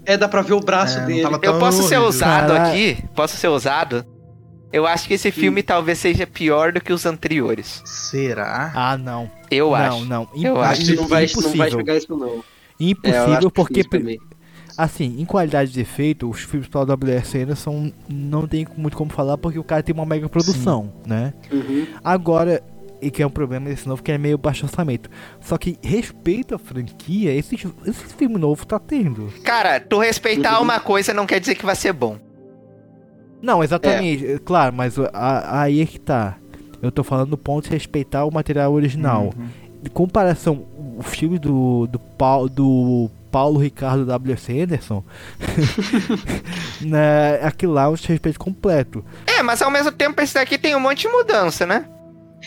É, dá pra ver o braço é, dele. Eu posso horrível. ser ousado aqui? Posso ser ousado? Eu acho que esse filme talvez seja pior do que os anteriores. Será? Ah, não. Eu não, acho. Não, não. Eu acho que não vai, não vai chegar isso, não. Impossível, é, porque. Assim, em qualidade de efeito, os filmes pela WS são. Não tem muito como falar porque o cara tem uma mega produção, Sim. né? Uhum. Agora, e que é um problema desse novo, que é meio baixo orçamento. Só que respeito à franquia, esse, esse filme novo tá tendo. Cara, tu respeitar uhum. uma coisa não quer dizer que vai ser bom. Não, exatamente, é. claro, mas a, aí é que tá. Eu tô falando do ponto de respeitar o material original. Uhum. Em comparação, o filme do, do, Paulo, do Paulo Ricardo W.C. Anderson, <laughs> né, aquilo lá é um respeito completo. É, mas ao mesmo tempo esse daqui tem um monte de mudança, né?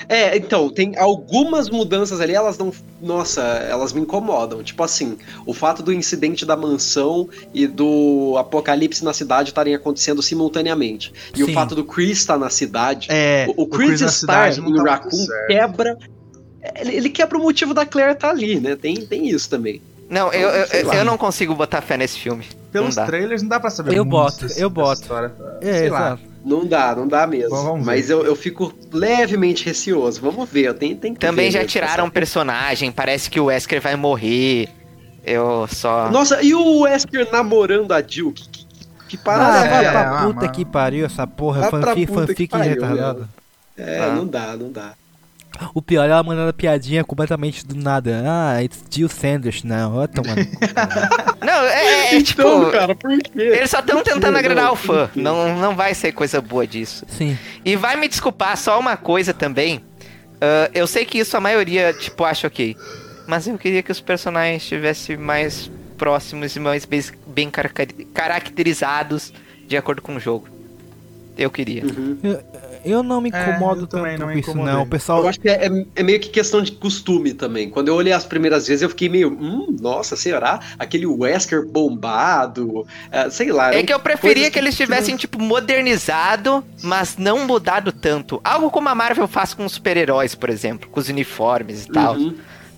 É, então, tem algumas mudanças ali, elas não. Nossa, elas me incomodam. Tipo assim, o fato do incidente da mansão e do apocalipse na cidade estarem acontecendo simultaneamente. E Sim. o fato do Chris estar na cidade. É, o, o Chris, Chris estar em Raccoon quebra. Ele, ele, quebra o motivo da Claire estar tá ali, né? Tem, tem isso também. Não, eu, eu, eu, não consigo botar fé nesse filme. Pelos trailers não dá pra saber Eu boto, eu boto. É, exato. Não dá, não dá mesmo. Bom, Mas eu, eu fico levemente receoso. Vamos ver, eu tenho, tenho que Também ver, já tiraram um personagem, parece que o Wesker vai morrer. Eu só. Nossa, e o Wesker namorando a Jill? Que, que, que parada ah, é, pra é, puta que pariu essa porra. Fanfic, fanfic retardado. É, ah. não dá, não dá. O pior é ela mandando piadinha completamente do nada. Ah, it's Jill Sanders. Não, ó, tomando. <laughs> não, é, é tipo. Então, cara, por quê? Eles só estão tentando agradar o fã. Não, não vai ser coisa boa disso. Sim. E vai me desculpar só uma coisa também. Uh, eu sei que isso a maioria, tipo, acha ok. Mas eu queria que os personagens estivessem mais próximos e mais bem, bem caracterizados de acordo com o jogo. Eu queria. Uhum. Eu, eu não me é, incomodo é, tanto não com isso, não. O pessoal... Eu acho que é, é, é, meio que questão de costume também. Quando eu olhei as primeiras vezes, eu fiquei meio, hum, nossa, será? Aquele Wesker bombado, é, sei lá. É que eu preferia que, que eles tivessem, tipo, modernizado, mas não mudado tanto. Algo como a Marvel faz com os super-heróis, por exemplo, com os uniformes e tal. Uhum.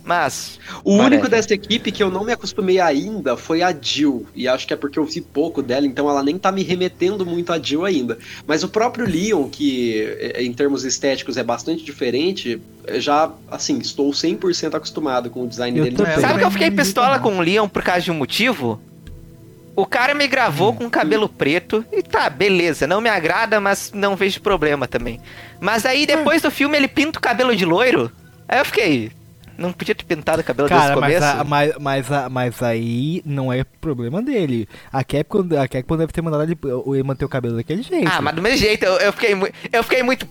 Mas. O único dessa equipe que eu não me acostumei ainda foi a Jill. E acho que é porque eu vi pouco dela, então ela nem tá me remetendo muito a Jill ainda. Mas o próprio Leon, que é, em termos estéticos é bastante diferente, já, assim, estou 100% acostumado com o design eu dele. Sabe que eu fiquei pistola com o Leon por causa de um motivo? O cara me gravou com cabelo preto e tá, beleza, não me agrada, mas não vejo problema também. Mas aí depois do filme ele pinta o cabelo de loiro. Aí eu fiquei, não podia ter pintado o cabelo Cara, desde o começo? Cara, mas, mas, mas, mas aí não é problema dele. A Capcom, a Capcom deve ter mandado ele, ele manter o cabelo daquele jeito. Ah, mas do mesmo jeito, eu, eu fiquei, eu fiquei muito...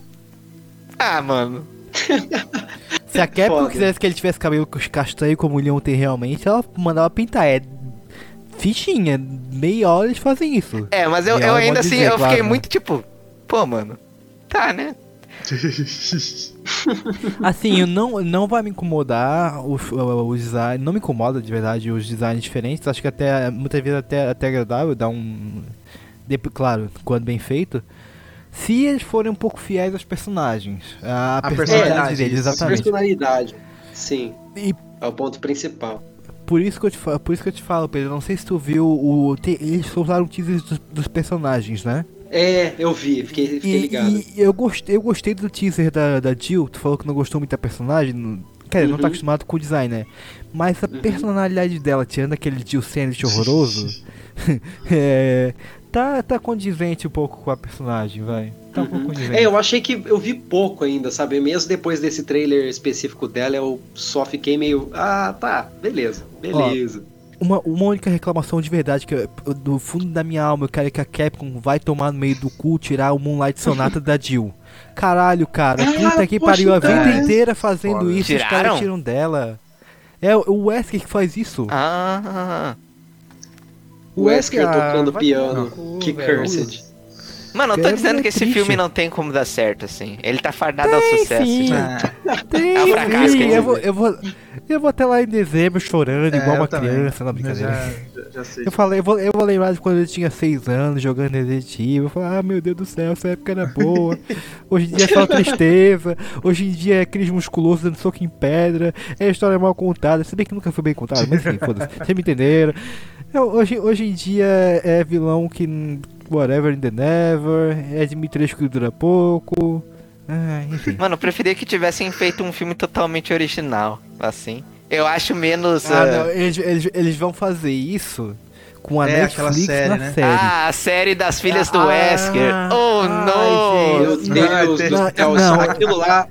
Ah, mano... <laughs> Se a Capcom Foda. quisesse que ele tivesse cabelo castanho como o Leon tem realmente, ela mandava pintar. É fichinha. Meia hora eles fazem isso. É, mas eu, eu ainda assim, dizer, eu claro, fiquei né? muito tipo, pô, mano, tá, né? <laughs> assim, não, não vai me incomodar o, o, o, design, não me incomoda de verdade os designs diferentes. Acho que até muitas vezes até, até agradável dar um. claro, quando bem feito. Se eles forem um pouco fiéis aos personagens. A, a personalidade, personalidade deles, exatamente. Personalidade, sim. E, é o ponto principal. Por isso que eu te falo, por isso que eu te falo, Pedro. Não sei se tu viu o. Te, eles soltaram teasers dos, dos personagens, né? É, eu vi, fiquei, fiquei ligado. E, eu, gostei, eu gostei do teaser da, da Jill, tu falou que não gostou muito da personagem. Cara, uhum. não tá uhum. acostumado com o design, né? Mas a uhum. personalidade dela, tirando aquele Jill Sandwich horroroso, <laughs> é, tá, tá condizente um pouco com a personagem, vai. Tá um uhum. pouco condizente. É, eu achei que eu vi pouco ainda, sabe? Mesmo depois desse trailer específico dela, eu só fiquei meio. Ah, tá, beleza, beleza. Ó, uma, uma única reclamação de verdade que eu, do fundo da minha alma eu quero que a Capcom vai tomar no meio do cu tirar o Moonlight Sonata da Jill. Caralho, cara, ah, puta que pariu a vida inteira fazendo Pô, isso, tiraram? os caras tiram dela. É o Wesker que faz isso. Ah. O Wesker tocando piano. que cursed. Mano, eu tô dizendo que esse triste. filme não tem como dar certo, assim. Ele tá fardado tem, ao sucesso. Sim. Ah. Tem, é um fracasso, sim. Eu vou, eu, vou, eu vou até lá em dezembro chorando, é, igual uma também. criança, na brincadeira. Já, já, sei. Eu, falei, eu, vou, eu vou lembrar de quando eu tinha 6 anos jogando Resident Evil. Eu falei, ah, meu Deus do céu, essa época era boa. <laughs> Hoje em dia é só tristeza. Hoje em dia é Cris musculoso dando soco em pedra. É história mal contada. Se bem que nunca foi bem contada, mas enfim, foda-se. Vocês me entenderam. Hoje, hoje em dia é vilão que Whatever in the Never, é Dimitrescu que dura pouco. Ah, enfim. Mano, eu preferia que tivessem feito um filme totalmente original, assim. Eu acho menos. Ah, uh... não, eles, eles, eles vão fazer isso com a é, Netflix série, na né? série. Ah, a série das filhas ah, do Wesker. Oh, ai, não! Meu Deus do céu, aquilo lá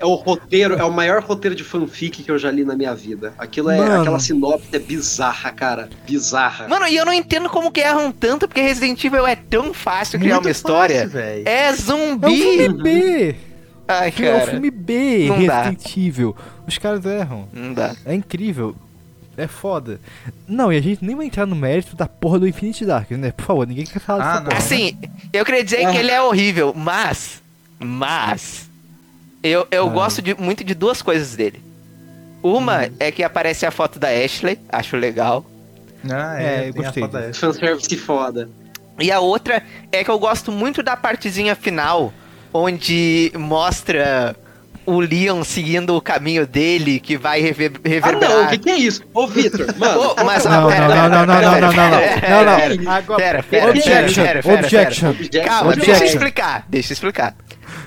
é o roteiro, é o maior roteiro de fanfic que eu já li na minha vida. Aquilo é Mano. aquela sinopse é bizarra, cara, bizarra. Mano, e eu não entendo como que erram tanto, porque Resident Evil é tão fácil criar Muito uma história. Fácil, é zumbi. É um filme B. Ai, cara. É um filme B, não Resident dá. Evil. Os caras erram. Não dá. É incrível. É foda. Não, e a gente nem vai entrar no mérito da porra do Infinity Dark, né? Por favor, ninguém quer falar ah, dessa porra. Assim, né? eu queria dizer ah. que ele é horrível, mas. Mas eu, eu ah. gosto de, muito de duas coisas dele. Uma hum. é que aparece a foto da Ashley, acho legal. Ah, é, é eu gostei. Fanservice foda. E a outra é que eu gosto muito da partezinha final, onde mostra o Leon seguindo o caminho dele, que vai rever, reverberar. Ah, não, o que, que, é isso? Ô, Victor, <laughs> mano. Oh, mas, não, pera, não, pera, não, não, não, não, não, não, não, não, não. Pera, pera, objection, pera, pera, objection. Calma, deixa eu explicar, deixa eu explicar.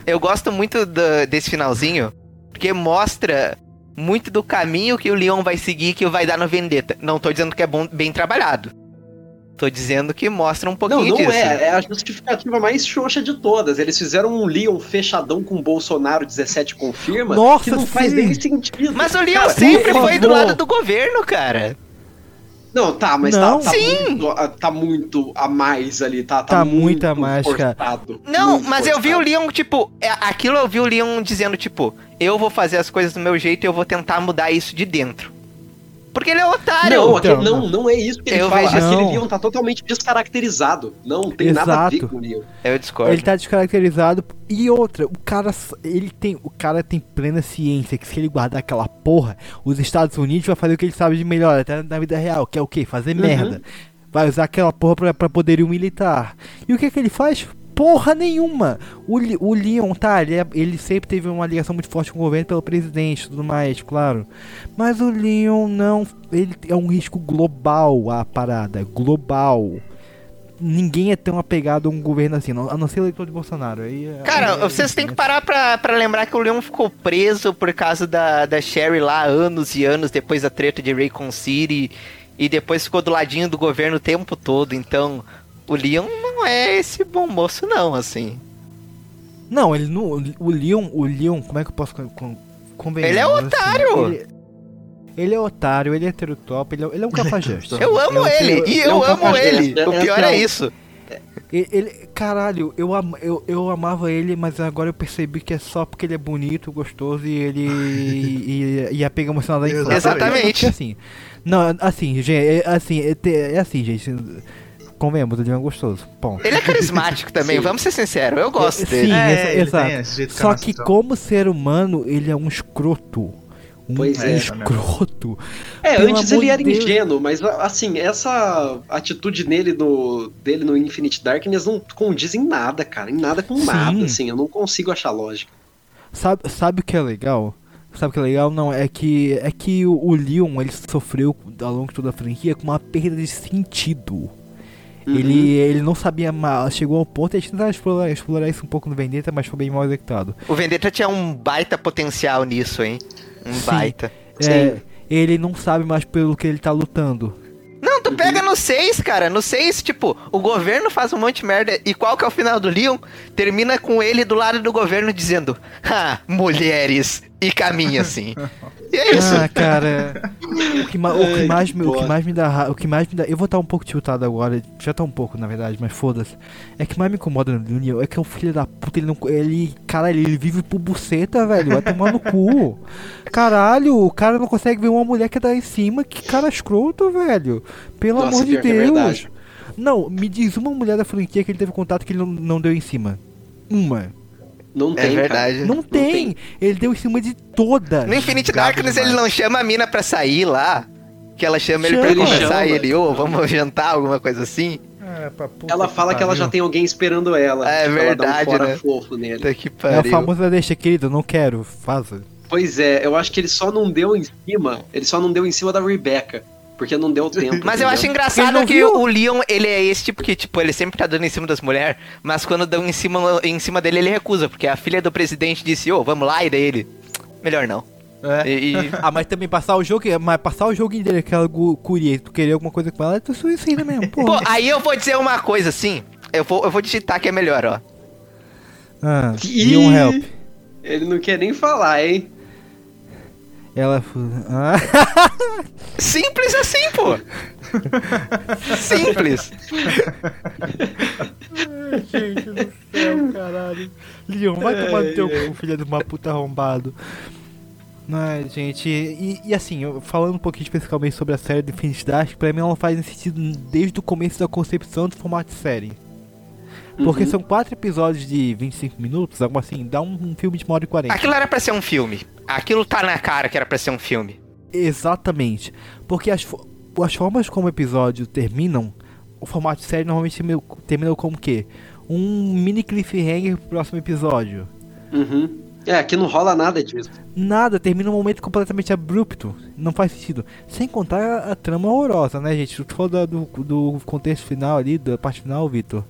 Eu gosto muito do, desse finalzinho, porque mostra muito do caminho que o Leon vai seguir que vai dar no Vendetta. Não tô dizendo que é bom, bem trabalhado. Tô dizendo que mostra um pouquinho não, não disso. É. É a justificativa mais xoxa de todas. Eles fizeram um Leon fechadão com o Bolsonaro 17 confirma. Nossa, que não sim. faz nem sentido. Mas o Leon cara, sempre foi do lado do governo, cara. Não, tá, mas tá, não. Tá, tá, muito, ah, tá, muito, a mais ali, tá? Tá, tá muito, muito a mais, forçado, cara. Não, mas forçado. eu vi o Leon, tipo, é, aquilo eu vi o Leon dizendo, tipo, eu vou fazer as coisas do meu jeito e eu vou tentar mudar isso de dentro. Porque ele é otário. Não, então, não, não é isso que ele eu fala. Vejo... Aquele Leon tá totalmente descaracterizado. Não tem Exato. nada a ver com o Leon. Eu discordo. Ele tá descaracterizado. E outra, o cara, ele tem, o cara tem plena ciência que se ele guardar aquela porra, os Estados Unidos vai fazer o que ele sabe de melhor, até na vida real, que é o quê? Fazer uhum. merda. Vai usar aquela porra pra, pra poderio militar. E o que é que ele faz? Porra nenhuma. O, o Leon, tá, ele, é, ele, sempre teve uma ligação muito forte com o governo pelo presidente e tudo mais, claro. Mas o Leon não. Ele é um risco global a parada. Global. Ninguém é tão apegado a um governo assim, a não ser o eleitor de Bolsonaro. Aí, é, Cara, vocês têm que parar pra, pra lembrar que o Leon ficou preso por causa da, da Sherry lá anos e anos depois da treta de Raycon City. E depois ficou do ladinho do governo o tempo todo. Então, o Leon não é esse bom moço, não, assim. Não, ele não. O Leon, o Leon, como é que eu posso convencer? Ele é otário! Assim, ele, ele, é otário, ele é heterotop, ele é, ele é um <laughs> cafajeste. eu amo ele, e eu, eu amo ele. O pior é, é isso. Ele, ele- caralho, eu, am, eu, eu amava ele, mas agora eu percebi que é só porque ele é bonito, gostoso e ele. <laughs> e, e a pega emocional da. Exatamente. Assim. Não, assim, gente, é, assim, é, é assim, gente. Convenhamos, ele é gostoso. Ponto. Ele é carismático <laughs> também, vamos ser sinceros. Eu gosto Sim, dele. É, exa- ele exato. tem esse jeito Só que como ser humano, ele é um escroto. Um Pois é, escroto. É, Pelo antes ele era de Deus. ingênuo, mas assim, essa atitude nele no, dele no Infinite Darkness não condiz em nada, cara. Em nada com Sim. nada, assim. Eu não consigo achar lógica. Sabe, sabe o que é legal? Sabe o que é legal? Não, é que é que o, o Leon ele sofreu ao longo de toda a franquia com uma perda de sentido. Uhum. Ele, ele não sabia mais, chegou ao ponto, a gente tentaram explorar, explorar isso um pouco no Vendetta, mas foi bem mal executado. O Vendetta tinha um baita potencial nisso, hein? Um Sim. baita. É, ele não sabe mais pelo que ele tá lutando. Não, tu pega no 6, cara. No 6, tipo, o governo faz um monte de merda. E qual que é o final do Leon? Termina com ele do lado do governo dizendo: Ah, mulheres. E caminha assim. E é isso. Ah, cara. O que, ma- o que Ai, mais, me, o que mais me dá ra- O que mais me dá. Eu vou estar um pouco tiltado agora. Já tá um pouco, na verdade, mas foda-se. É que mais me incomoda no Leon é que é um filho da puta. Ele não. Ele. Caralho, ele vive por buceta, velho. Vai tomar no cu. Caralho, o cara não consegue ver uma mulher que dá em cima. Que cara escroto, velho. Pelo Nossa, amor de que é Deus. verdade. não, me diz uma mulher da franquia que ele teve contato que ele não, não deu em cima. Uma. Não É tem, verdade. cara. Não, tem. Ele deu em cima de todas. No Infinite Darkness demais. ele não chama a mina pra sair lá. Que ela chama ele pra Chama. conversar Ele e ele, ô, vamos jantar, alguma coisa assim. É, Ela fala que ela já tem alguém esperando ela. É Tipo, ela dá um verdade, fora né? fofo nele. Puta que É o pariu. famoso deixa, querido, não quero, faça. Pois é, eu acho que ele só não deu em cima. Ele só não deu em cima da Rebecca. Porque não deu tempo. Mas eu acho engraçado que viu? o Leon, ele é esse tipo que, tipo, ele sempre tá dando em cima das mulheres, mas quando dão em cima, em cima dele, ele recusa, porque a filha do presidente disse, ô, vamos lá, e daí ele, melhor não. E- e- Ah, mas também passar o jogo, mas passar o jogo inteiro, aquela curia, tu querer alguma coisa com ela, tu suicida mesmo, pô. Pô, aí eu vou dizer uma coisa assim, eu vou, eu vou digitar que é melhor, ó. Ah, Ih! Leon Help. Ele não quer nem falar, hein? Ela. Ah. <laughs> Simples assim, pô. Simples. Gente do céu, caralho. Leon, vai tomar no teu cu, filha de uma puta arrombado. Ai, gente, e, e assim, eu- falando um pouquinho especificamente sobre a série de Infinity Dark, pra mim ela faz sentido desde o começo da concepção do formato de série. Porque Uhum. são quatro episódios de 25 minutos, algo assim, dá um, um filme de uma hora e 40. Aquilo era pra ser um filme. Aquilo tá na cara que era pra ser um filme. Exatamente. Porque as, fo- as formas como o episódio terminam, o formato de série normalmente termina, termina como o quê? Um mini cliffhanger pro próximo episódio. Uhum. É, aqui não rola nada disso. Nada, termina um momento completamente abrupto. Não faz sentido. Sem contar a, trama horrorosa, né, gente? Tu falou do, do contexto final ali, da parte final, Vitor.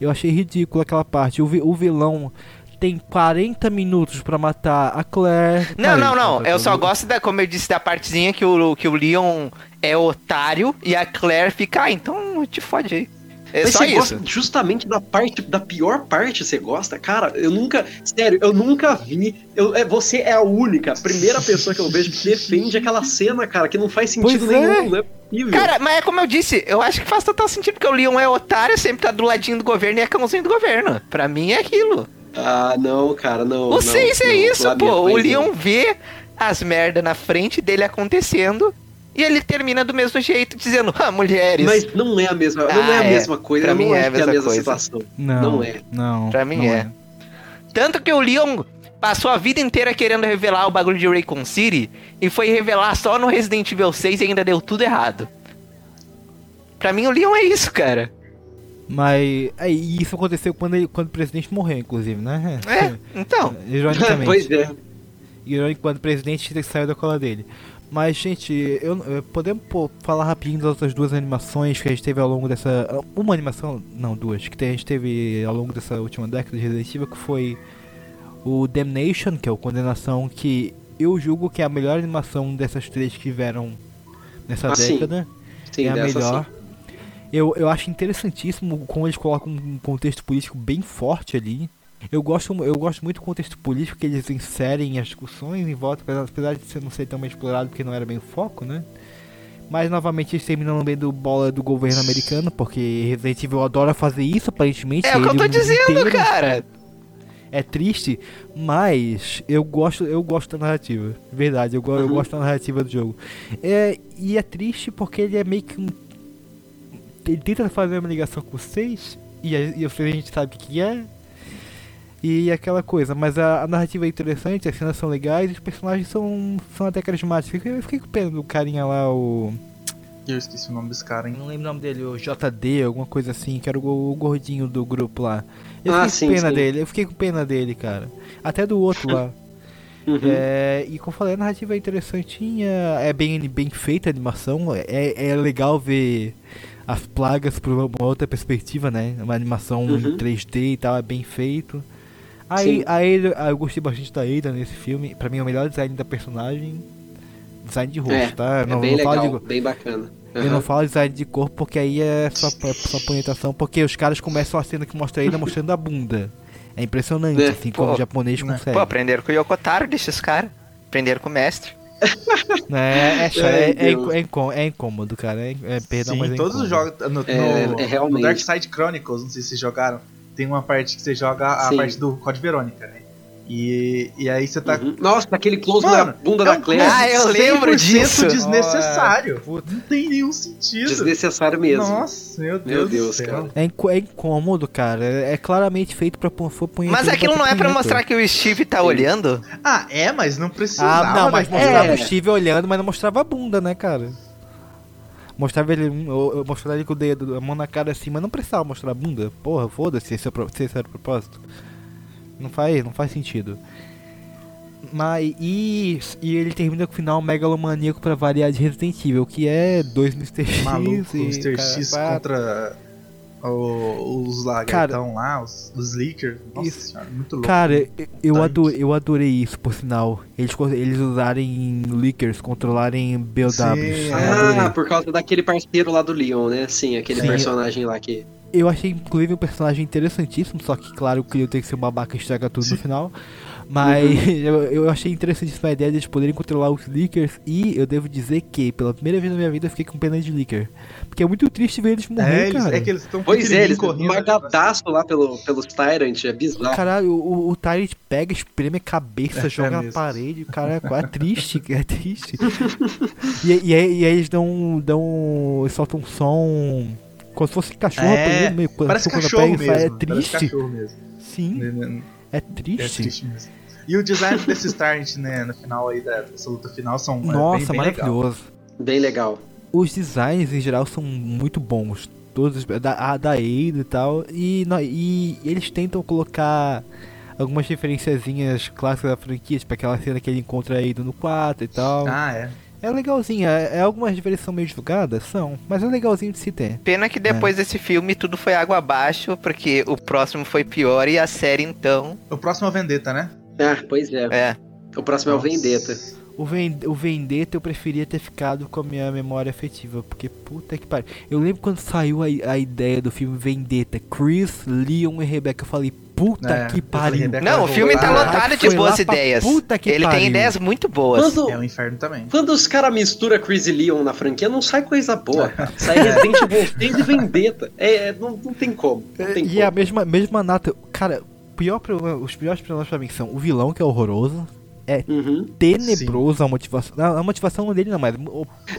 Eu achei ridículo aquela parte. O, vi- o vilão tem 40 minutos pra matar a Claire. Não, não, não. Eu só gosto da, como eu disse, da partezinha que o, que o Leon é otário e a Claire fica, ah, então te fode aí. É Mas só você isso. gosta justamente da parte, da pior parte, você gosta? Cara, eu nunca. Sério, eu nunca vi. Eu, é, você é a única, a primeira pessoa que eu vejo que defende aquela cena, cara, que não faz sentido Pois nenhum, é possível. Cara, mas é como eu disse, eu acho que faz total sentido, porque o Leon é otário, sempre tá do ladinho do governo e é cãozinho do governo. Pra mim é aquilo. Ah, não, cara, não. o não, 6 é não, isso, pô. O Leon vê as merda na frente dele acontecendo e ele termina do mesmo jeito, dizendo, ah, mulheres. Mas não é a mesma, não Ah, é a é. mesma coisa, Pra não mim é, é é a mesma coisa. situação. Não, Não é. Não. Pra mim não é. Tanto que o Leon passou a vida inteira querendo revelar o bagulho de Raycon City e foi revelar só no Resident Evil 6 e ainda deu tudo errado. Pra mim o Leon é isso, cara. Mas é, e isso aconteceu quando, ele, quando o presidente morreu, inclusive, né? É, <laughs> então. Ironicamente. <laughs> pois é. Irônico quando o presidente saiu da cola dele. Mas, gente, eu, eu- podemos pô, falar rapidinho das outras duas animações que a gente teve ao longo dessa. Uma animação, não, duas, que a gente teve ao longo dessa última década de Resident Evil, que foi o Damnation, que é o Condenação, que eu julgo que é a melhor animação dessas três que tiveram nessa Ah, sim. década. Sim, é a melhor. sim. Eu, eu acho interessantíssimo como eles colocam um contexto político bem forte ali. Eu gosto, eu gosto muito do contexto político que eles inserem as discussões em volta, apesar, apesar de ser- não ser tão bem explorado porque não era bem o foco, né? Mas novamente eles terminam lambendo bola do governo americano, porque Resident Evil adora fazer isso, aparentemente. É o que eu tô dizendo, inteiro. cara. É triste, mas eu gosto, eu gosto da narrativa. Verdade, eu, uhum. eu gosto da narrativa do jogo. É, e é triste porque ele é meio que um. Ele tenta fazer uma ligação com vocês, e a, e a gente sabe o que é, e aquela coisa, mas a, a, narrativa é interessante, as cenas são legais, os personagens são, são até carismáticos. Eu fiquei com pena do carinha lá, o. Eu esqueci o nome desse cara, hein? Não lembro o nome dele, o JD, alguma coisa assim, que era o, o gordinho do grupo lá. Eu fiquei ah, com sim, pena sim. dele, eu fiquei com pena dele, cara. Até do outro lá. <laughs> Uhum. É, e como eu falei, a narrativa é interessantinha, é bem, bem feita a animação, é, é legal ver as plagas por uma outra perspectiva, né? Uma animação uhum. em 3D e tal, é bem feito. Aí, aí eu gostei bastante da Ada nesse filme, pra mim é o melhor design da personagem. Design de rosto, é, tá? É não, bem não legal, de... bem bacana. Uhum. Eu não falo design de corpo porque aí é só, só punhetação, porque os caras começam a cena que mostra a Ada mostrando a bunda. É impressionante, é. assim, como o japonês né. consegue. Pô, aprenderam com o Yokotaro desses caras. Aprenderam com o mestre. É, é, é, é, é, é, incômodo, cara. É, é, perdão, Sim, mas é todos os jogos. No, no, é, no Dark Side Chronicles, não sei se vocês jogaram, tem uma parte que você joga a Sim. parte do Code Verônica, né? E, e aí você tá. Uhum. Nossa, aquele close Mano, na bunda é um da Claire. Ah, eu lembro disso. desnecessário. Oh, não tem nenhum sentido. Desnecessário mesmo. Nossa, meu Deus. Meu Deus, cara. É, é incômodo, cara. É, é claramente feito pra pôr Mas aquilo não é pra mostrar que o Steve tá Sim. olhando? Ah, é, mas não precisava. Ah, não, mas mostrava é. o Steve olhando, mas não mostrava a bunda, né, cara? Mostrava ele, eu, mostrava ele com o dedo, a mão na cara assim, mas não precisava mostrar a bunda. Porra, foda-se, esse, é esse era o propósito. Não faz, não faz sentido. Mas e, e ele termina com o final megalomaníaco pra variar de Resident Evil, que é dois Mr. X Maluco, e Mr. X contra os lagartão lá, os, os leakers. Nossa isso. senhora, muito louco. Cara, eu adorei, eu adorei isso, por sinal. Eles, eles usarem leakers, controlarem BOWs. Ah, por causa daquele parceiro lá do Leon, né? Sim, aquele Sim, personagem lá que. Eu achei, inclusive, um personagem interessantíssimo, só que, claro, o Cleo tem que ser um babaca e estraga tudo Sim. no final. Mas uhum. <laughs> eu, eu achei interessantíssima a ideia de eles poderem controlar os leakers. E eu devo dizer que, pela primeira vez na minha vida, eu fiquei com pena de leaker. Porque é muito triste ver eles morrer, é, cara. É que eles estão Pois é, eles correndo. Lá pelo, pelos Tyrant, é bizarro. Caralho, o, o Tyrant pega, espreme a cabeça, é, joga é na parede. Cara, é triste, é <laughs> triste. e, e, aí, e aí eles dão. dão soltam um som. Como se fosse cachorro, é, meio, parece cachorro mesmo. é triste. Parece cachorro mesmo. Sim. Né, né, é triste. É triste mesmo. E o design <laughs> desses Tyrant, né, no final aí dessa luta final são é Nossa, bem, bem maravilhoso. Legal. Bem legal. Os designs em geral são muito bons. Todos da, da Ada e tal. E, e, e eles tentam colocar algumas referenciazinhas clássicas da franquia, tipo aquela cena que ele encontra aí no 4 e tal. Ah, é. É legalzinha, é, é algumas diferenças são meio divulgadas, são, mas é legalzinho de se ter. Pena que depois é. desse filme tudo foi água abaixo, porque o próximo foi pior e a série então. O próximo é o Vendetta, né? Ah, pois é. É. O próximo Nossa. é o Vendetta. O, Vend o Vendetta eu preferia ter ficado com a minha memória afetiva, porque puta que pariu. Eu lembro quando saiu a, a ideia do filme Vendetta, Chris, Leon e Rebecca, eu falei, puta é, que pariu. Não, o filme tá lotado de boas ideias. Puta que Ele pariu. tem ideias muito boas. Quando, é um inferno também. Quando os caras misturam Chris e Leon na franquia, não sai coisa boa. sai Resident Evil <laughs> 3 e Vendetta. É, não, não tem como. Não tem e como. a mesma, mesma nata. Cara, pior, os piores problemas pra mim são o vilão, que é horroroso. É uhum, tenebroso sim. a motivação. A motivação dele não, mas. É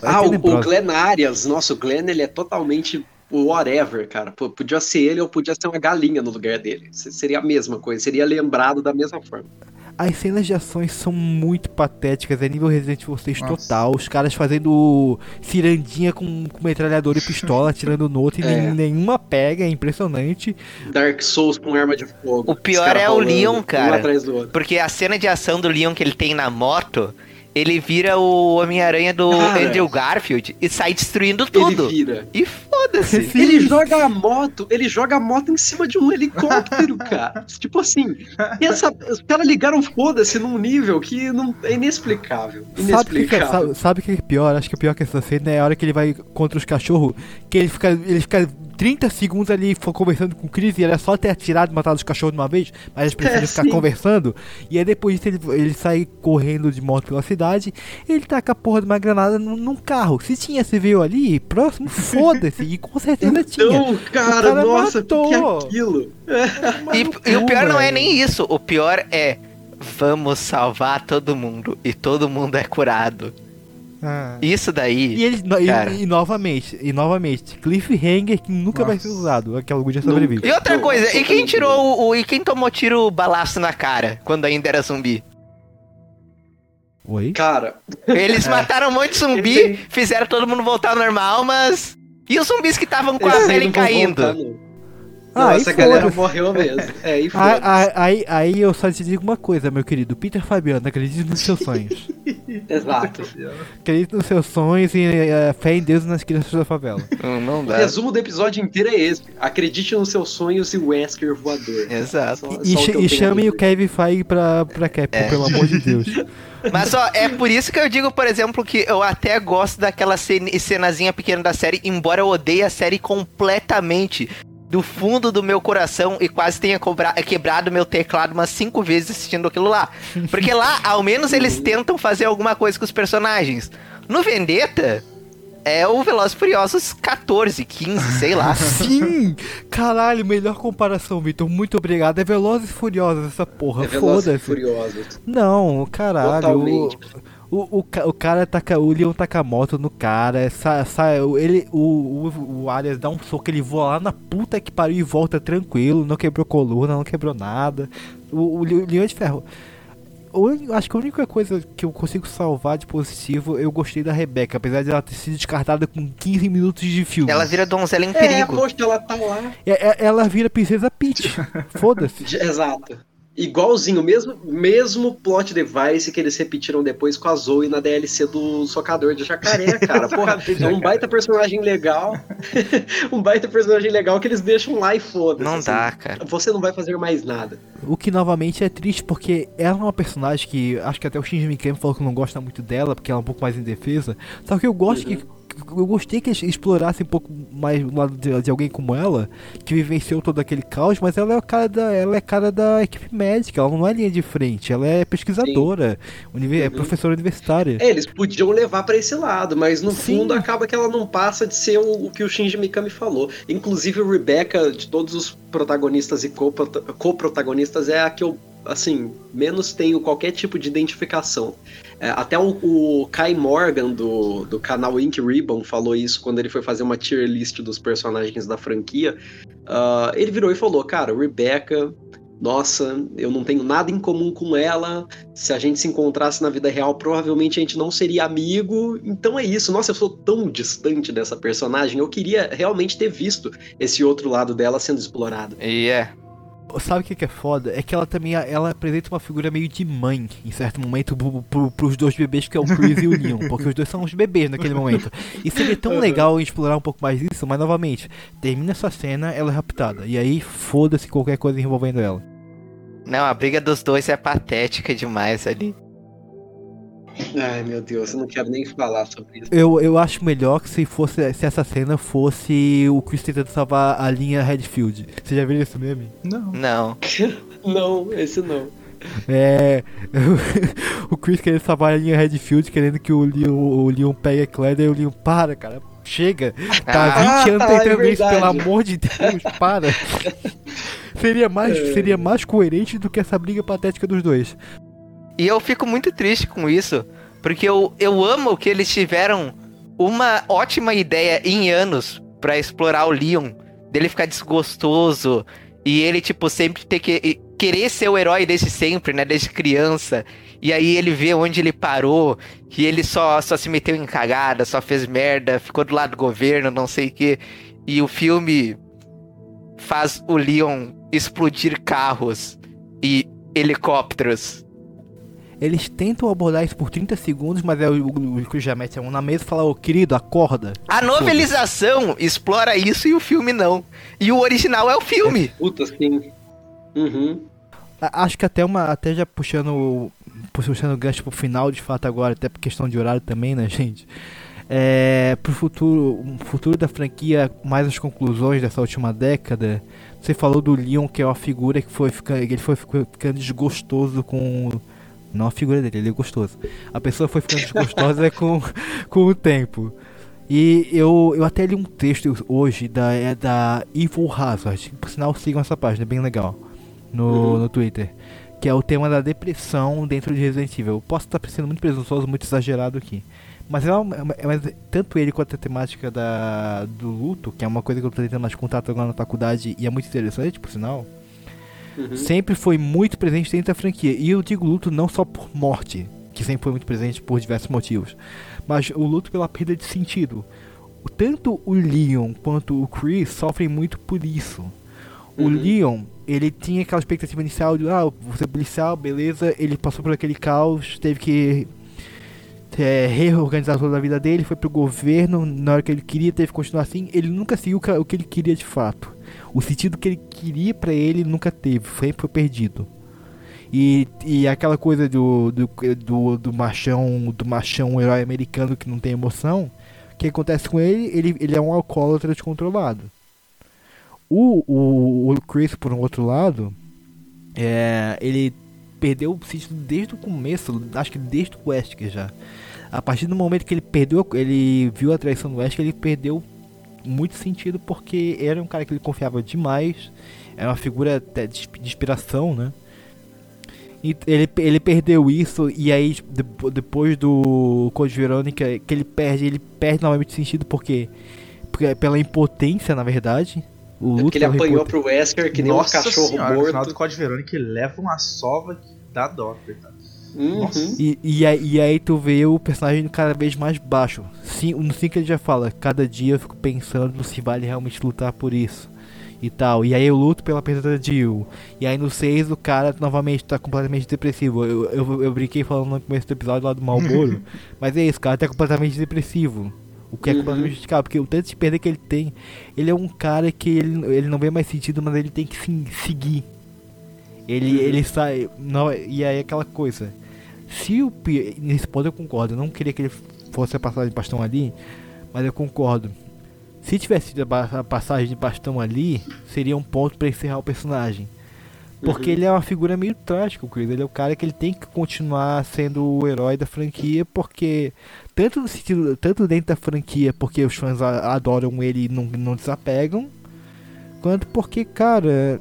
ah, o, o Glenn Arias, nossa, o Glenn ele é totalmente whatever, cara. Podia ser ele ou podia ser uma galinha no lugar dele. Seria a mesma coisa, seria lembrado da mesma forma. As cenas de ações são muito patéticas, é nível Resident Evil 6 total. Os caras fazendo cirandinha com, com metralhador e pistola, atirando no outro é. e nenhuma pega, é impressionante. Dark Souls com arma de fogo. O pior é o Leon, cara. Um porque a cena de ação do Leon que ele tem na moto ele vira o Homem-Aranha do Cara, Andrew Garfield e sai destruindo tudo. Ele vira. E foda-se. Ele joga a moto, ele joga a moto em cima de um helicóptero, cara. <laughs> tipo assim, essa, os caras ligaram foda-se num nível que não, é inexplicável. Inexplicável. Sabe o que, é, sabe, sabe que é pior? Acho que o pior que essa cena é a hora que ele vai contra os cachorros, que ele fica, ele fica 30 segundos ali conversando com o Chris e era só ter atirado e matado os cachorros de uma vez, mas eles precisam é, <laughs> ficar sim. conversando. E aí depois disso ele, ele sai correndo de moto pela cidade, ele taca a porra de uma granada num, num carro. Se tinha civil ali, próximo, <laughs> foda-se. e com certeza então, tinha. Cara, cara, nossa, matou. que é aquilo? <laughs> e, e o pior não é nem isso, o pior é vamos salvar todo mundo e todo mundo é curado. Ah. Isso daí. E, ele, e, e, novamente, e novamente, cliffhanger que nunca Nossa. vai ser usado. Aquela algo já sobrevive. E outra coisa, e quem tirou o, o. E quem tomou tiro balaço na cara quando ainda era zumbi? Oi? Cara. Eles é. mataram um monte de zumbi, fizeram todo mundo voltar ao normal, mas. E os zumbis que estavam com a pele caindo? Voltar, ah, Nossa, a galera morreu mesmo. <laughs> É, e aí, aí, aí eu só te digo uma coisa, meu querido. Peter Fabiano, acredite nos seus sonhos. <laughs> Exato. acredite nos seus sonhos e uh, fé em Deus e nas crianças da favela. Não, não dá. O resumo do episódio inteiro é esse. Acredite nos seus sonhos e o Wesker voador. Exato. Só, e, só e chamem o Kevin Feige pra, pra Capcom, é. pelo amor de Deus. <laughs> Mas ó, é por isso que eu digo, por exemplo, que eu até gosto daquela cenazinha pequena da série, embora eu odeie a série completamente do fundo do meu coração e quase tenha quebrado meu teclado umas cinco vezes assistindo aquilo lá. Porque lá, ao menos, eles tentam fazer alguma coisa com os personagens. No Vendetta, é o Velozes Furiosos 14, 15, sei lá. <laughs> Sim! Caralho, melhor comparação, Vitor. Muito obrigado. É Velozes Furiosos essa porra. É Foda-se. Furiosos. Não, caralho. Totalmente. O, o, o cara taca. O Leon taca a moto no cara. Sai, sai, ele, o, o, o Arias dá um soco, ele voa lá na puta que pariu e volta tranquilo. Não quebrou coluna, não quebrou nada. O, o Leon é de ferro. Eu acho que a única coisa que eu consigo salvar de positivo, eu gostei da Rebeca, apesar de ela ter sido descartada com 15 minutos de filme. Ela vira donzela em perigo. É, poxa, ela tá lá. É, é, ela vira princesa Peach. <laughs> Foda-se. Exato. Igualzinho, mesmo, mesmo plot device que eles repetiram depois com a Zoe na DLC do Socador de Jacaré, <laughs> cara. Porra, é um baita personagem legal. <laughs> um baita personagem legal que eles deixam lá e foda-se. Não assim, dá, cara. Você não vai fazer mais nada. O que novamente é triste porque ela é uma personagem que acho que até o Shinji Mikami falou que não gosta muito dela, porque ela é um pouco mais indefesa. Só que eu gosto uhum. que eu gostei que explorasse um pouco mais o lado de, de, alguém como ela, que vivenciou todo aquele caos, mas ela é cara da, ela é cara da equipe médica, ela não é linha de frente, ela é pesquisadora, univer, é uhum. é professora universitária. É, eles podiam levar para esse lado, mas no Sim. fundo acaba que ela não passa de ser o, o, que o Shinji Mikami falou. Inclusive o Rebecca, de todos os protagonistas e co-protagonistas, é a que eu assim, menos tenho qualquer tipo de identificação. É, até o, o, Kai Morgan do, do canal Ink Ribbon falou isso quando ele foi fazer uma tier list dos personagens da franquia. Uh, ele virou e falou: Cara, Rebecca, nossa, eu não tenho nada em comum com ela. Se a gente se encontrasse na vida real, provavelmente a gente não seria amigo. Então é isso. Nossa, eu sou tão distante dessa personagem. Eu queria realmente ter visto esse outro lado dela sendo explorado. E yeah. é. Sabe o que, que é foda? É que ela também ela apresenta uma figura meio de mãe em certo momento pro, pro, pros dois bebês que é o Chris e o Leon, <laughs> porque os dois são os bebês naquele momento. E seria tão legal explorar um pouco mais isso, mas novamente, termina essa cena, ela é raptada. E aí foda-se qualquer coisa envolvendo ela. Não, a briga dos dois é patética demais ali. Ai meu Deus, eu não quero nem falar sobre isso. Eu, eu acho melhor que se fosse se essa cena fosse o Chris tentando salvar a linha Redfield. Você já viu isso mesmo? Não. Não. <laughs> não, esse não. É. <laughs> o Chris querendo salvar a linha Redfield, querendo que o Leon, o Leon pegue a Claire e o Leon para, cara. Chega. Tá ah, 20 anos tá, tentando é isso, pelo amor de Deus, para. <laughs> seria, mais, é. seria mais coerente do que essa briga patética dos dois. E eu fico muito triste com isso, porque eu, eu amo que eles tiveram uma ótima ideia em anos para explorar o Leon, dele ficar desgostoso e ele, tipo, sempre ter que querer ser o herói desde sempre, né, desde criança. E aí ele vê onde ele parou, que ele só, só se meteu em cagada, só fez merda, ficou do lado do governo, não sei o que. E o filme faz o Leon explodir carros e helicópteros eles tentam abordar isso por 30 segundos, mas é o, o Chris já mete a mão na mesa e fala, ô querido, acorda. A novelização explora isso e o filme não. E o original é o filme. É, puta, sim. Uhum. Acho que até uma. Até já puxando. Puxando o gancho pro final de fato agora, até por questão de horário também, né, gente? É, pro futuro, futuro da franquia, mais as conclusões dessa última década. Você falou do Leon, que é uma figura que foi ficando, ele foi ficando desgostoso com não a figura dele, ele é gostoso. A pessoa foi ficando desgostosa <laughs> com, com o tempo. E eu, eu até li um texto hoje da, é da Evil Hazard. Por sinal, sigam essa página, é bem legal. No, uhum. no Twitter. Que é o tema da depressão dentro de Resident Evil. Eu posso estar sendo muito presunçoso, muito exagerado aqui. Mas, é uma, é mas tanto ele quanto a temática da, do luto, que é uma coisa que eu estou tentando mais contato agora na faculdade e é muito interessante, por sinal. Uhum. Sempre foi muito presente dentro da franquia. E eu digo luto não só por morte, que sempre foi muito presente por diversos motivos mas o luto pela perda de sentido. Tanto o Leon quanto o Chris sofrem muito por isso. O uhum. Leon, ele tinha aquela expectativa inicial de, ah, você é policial, beleza, ele passou por aquele caos, teve que é, reorganizar toda a vida dele, foi pro governo, na hora que ele queria, teve que continuar assim, ele nunca seguiu o que ele queria de fato. O sentido que ele queria para ele nunca teve, sempre foi perdido. E, e aquela coisa do, do, do, do machão, do machão herói americano que não tem emoção, o que acontece com ele? Ele, ele é um alcoólatra descontrolado. O, o, o Chris, por um outro lado, é, ele perdeu o sentido desde o começo, acho que desde o Wesker já. A partir do momento que ele perdeu, ele viu a traição do Wesker, ele perdeu muito sentido porque era um cara que ele confiava demais, era uma figura de inspiração, né? E ele, ele perdeu isso e aí tipo, depois do Code Verônica que ele perde, ele perde novamente o sentido porque, porque é pela impotência, na verdade. O é porque ele apanhou impot... pro Wesker que nem um cachorro senhora, morto. No final do Code Verônica ele leva uma sova que dá dó, coitado. Uhum. E, e, aí, e aí tu vê o personagem cada vez mais baixo. Sim, no 5 ele já fala, cada dia eu fico pensando se vale realmente lutar por isso e tal. E aí eu luto pela perda da Jill. E aí no 6 o cara novamente tá completamente depressivo. Eu, eu, eu brinquei falando no começo do episódio lá do Malboro. <laughs> mas é isso, o cara tá completamente depressivo. O que é uhum. completamente justificável, porque o tanto de perda que ele tem, ele é um cara que ele, ele não vê mais sentido, mas ele tem que sim, seguir. Ele, uhum. ele sai. Não, e aí aquela coisa. Se o Nesse ponto eu concordo, eu não queria que ele fosse a passagem de bastão ali, mas eu concordo. Se tivesse tido a passagem de bastão ali, seria um ponto para encerrar o personagem. Porque uhum. ele é uma figura meio trágica, o Chris. Ele é o cara que ele tem que continuar sendo o herói da franquia, porque tanto no sentido, tanto dentro da franquia, porque os fãs adoram ele e não, não desapegam, quanto porque, cara,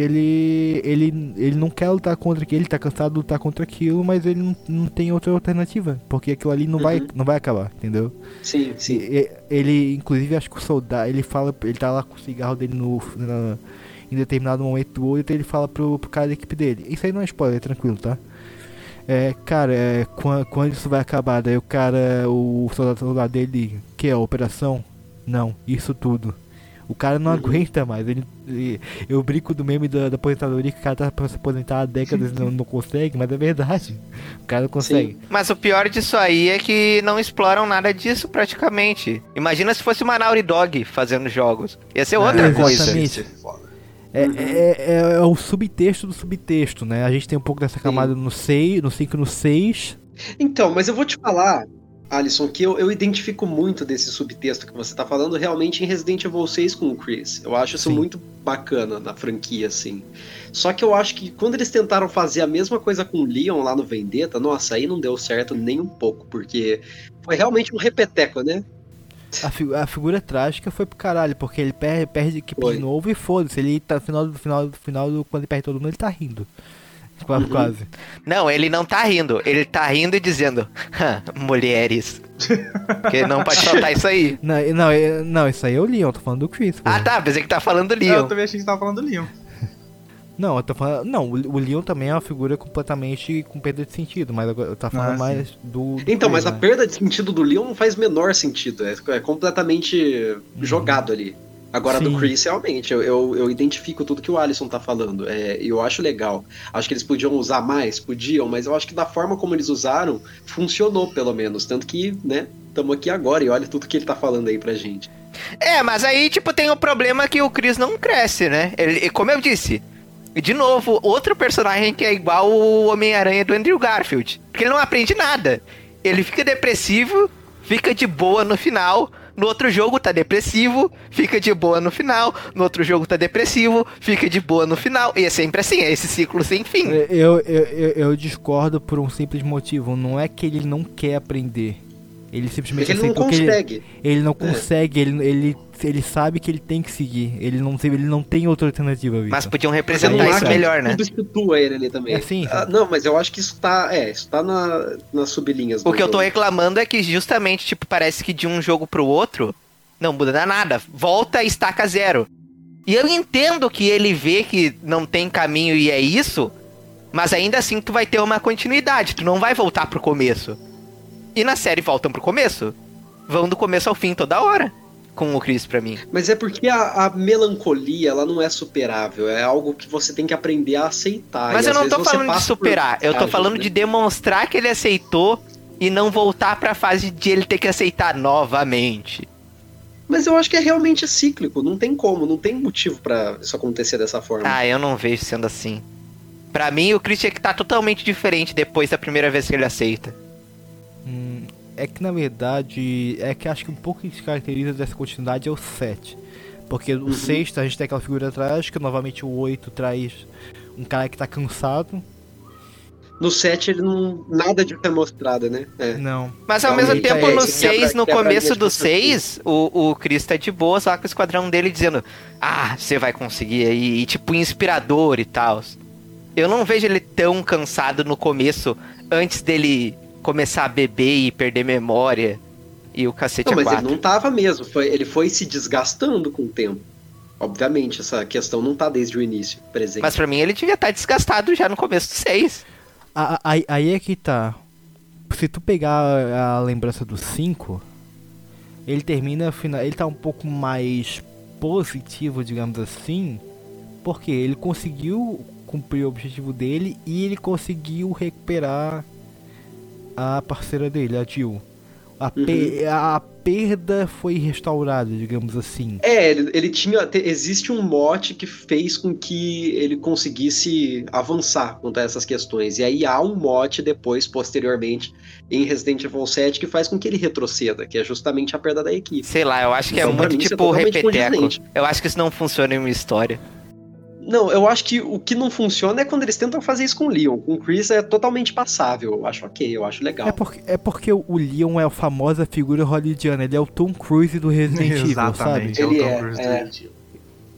ele, ele, ele não quer lutar contra aquilo, ele tá cansado de lutar contra aquilo, mas ele não, não tem outra alternativa, porque aquilo ali não, uhum. vai, não vai acabar, entendeu? Sim, sim. E, ele, inclusive, acho que o soldado, ele fala, ele tá lá com o cigarro dele no, na, em determinado momento do então ele fala pro, pro cara da equipe dele. Isso aí não é spoiler, é tranquilo, tá? É, cara, é, quando, quando isso vai acabar? Daí o cara, o soldado, soldado dele, que é a operação? Não, isso tudo. O cara não uhum. aguenta mais. Ele, ele, eu brinco do meme da, da, aposentadoria que o cara tá pra se aposentar há décadas e não, não consegue, mas é verdade. O cara não consegue. Sim. Mas o pior disso aí é que não exploram nada disso praticamente. Imagina se fosse uma Naughty Dog fazendo jogos. Ia ser outra é, coisa. É, é, é, é, o subtexto do subtexto, né? A gente tem um pouco dessa camada Sim. no 6, no 5 no 6. Então, mas eu vou te falar, Alisson, que eu, eu identifico muito desse subtexto que você está falando realmente em Resident Evil 6 com o Chris. Eu acho isso Sim. muito bacana na franquia, assim. Só que eu acho que quando eles tentaram fazer a mesma coisa com o Leon lá no Vendetta, nossa, aí não deu certo nem um pouco, porque foi realmente um repeteco, né? A, fi a figura trágica foi pro caralho, porque ele perde, perde equipe foi. de novo e foda-se. Ele tá no final do final do final do, quando ele perde todo mundo, ele tá rindo. Quase, uhum. <laughs> quase. Não, ele não tá rindo. Ele tá rindo e dizendo, mulheres. Porque não pode soltar isso aí. <laughs> Não, não, não, isso aí é o Leon, tô falando do Chris. Ah, tá, pensei que tá falando do Leon. Eu também achei que você tava falando do Leon. <laughs> Não, eu tô falando. Não, o Leon também é uma figura completamente com perda de sentido, mas eu tô falando ah, mais do, do, Então, Chris, mas né? a perda de sentido do Leon não faz menor sentido. É, é completamente uhum. jogado ali. Agora, Sim. do Chris, realmente, eu, eu, eu, identifico tudo que o Alisson tá falando. É, eu acho legal. Acho que eles podiam usar mais, podiam, mas eu acho que da forma como eles usaram, funcionou, pelo menos. Tanto que, né, estamos aqui agora e olha tudo que ele tá falando aí pra gente. É, mas aí, tipo, tem o problema que o Chris não cresce, né? Ele, como eu disse, de novo, outro personagem que é igual o Homem-Aranha do Andrew Garfield. Porque ele não aprende nada. Ele fica depressivo, fica de boa no final. No outro jogo tá depressivo, fica de boa no final. No outro jogo tá depressivo, fica de boa no final. E é sempre assim, é esse ciclo sem fim. Eu, eu, eu, eu discordo por um simples motivo. Não é que ele não quer aprender. Ele simplesmente ele não consegue. Ele, ele, não é. consegue, ele, ele, ele sabe que ele tem que seguir. Ele não, ele não tem outra alternativa, Victor. Mas podiam representar isso melhor, né? Substitua ele ali também. É, sim, ah, não, mas eu acho que isso tá, é, isso tá na, nas sublinhas. O que jogo. eu tô reclamando é que justamente, tipo, parece que de um jogo pro outro, não muda nada. Volta e estaca zero. E eu entendo que ele vê que não tem caminho e é isso, mas ainda assim tu vai ter uma continuidade, tu não vai voltar pro começo. E na série voltam pro começo. Vão do começo ao fim toda hora. Com o Chris pra mim. Mas é porque a, a melancolia, ela não é superável. É algo que você tem que aprender a aceitar. Mas eu não tô falando de superar. Eu tô falando né? de demonstrar que ele aceitou e não voltar pra fase de ele ter que aceitar novamente. Mas eu acho que é realmente cíclico, não tem como, não tem motivo para isso acontecer dessa forma. Ah, eu não vejo sendo assim. Para mim, o Chris tinha que tá totalmente diferente depois da primeira vez que ele aceita. Hum, é que na verdade, é que acho que um pouco que caracteriza dessa continuidade é o 7. Porque o uhum. sexto a gente tem aquela figura trágica, novamente o 8 traz um cara que tá cansado. No 7 ele não. nada de ter mostrado, né? É. Não. Mas ao mesmo tempo, é, no 6, no começo do 6, o, o Chris tá de boa, só com o esquadrão dele dizendo: Ah, você vai conseguir aí, e tipo, inspirador e tal. Eu não vejo ele tão cansado no começo, antes dele começar a beber e perder memória e o cacete não, mas ele não tava mesmo, foi, ele foi se desgastando com o tempo. Obviamente, essa questão não tá desde o início presente. Mas para mim ele devia estar tá desgastado já no começo do 6. Aí, aí é que tá. Se tu pegar a lembrança do 5, ele termina, ele tá um pouco mais positivo, digamos assim, porque ele conseguiu cumprir o objetivo dele e ele conseguiu recuperar a parceira dele, a Jill. A, uhum. pe a perda foi restaurada, digamos assim. É, ele, ele tinha. Te, existe um mote que fez com que ele conseguisse avançar quanto a essas questões. E aí há um mote depois, posteriormente, em Resident Evil 7, que faz com que ele retroceda, que é justamente a perda da equipe. Sei lá, eu acho que é então, é muito tipo é repeteco. Eu acho que isso não funciona em uma história. Não, eu acho que o que não funciona é quando eles tentam fazer isso com o Leon. Com o Chris é totalmente passável. Eu acho ok, eu acho legal. É porque, é porque o Leon é a famosa figura hollywoodiana. Ele é o Tom Cruise do Resident <laughs> Evil, sabe? Ele é o Tom é, Cruise é. do Resident Evil.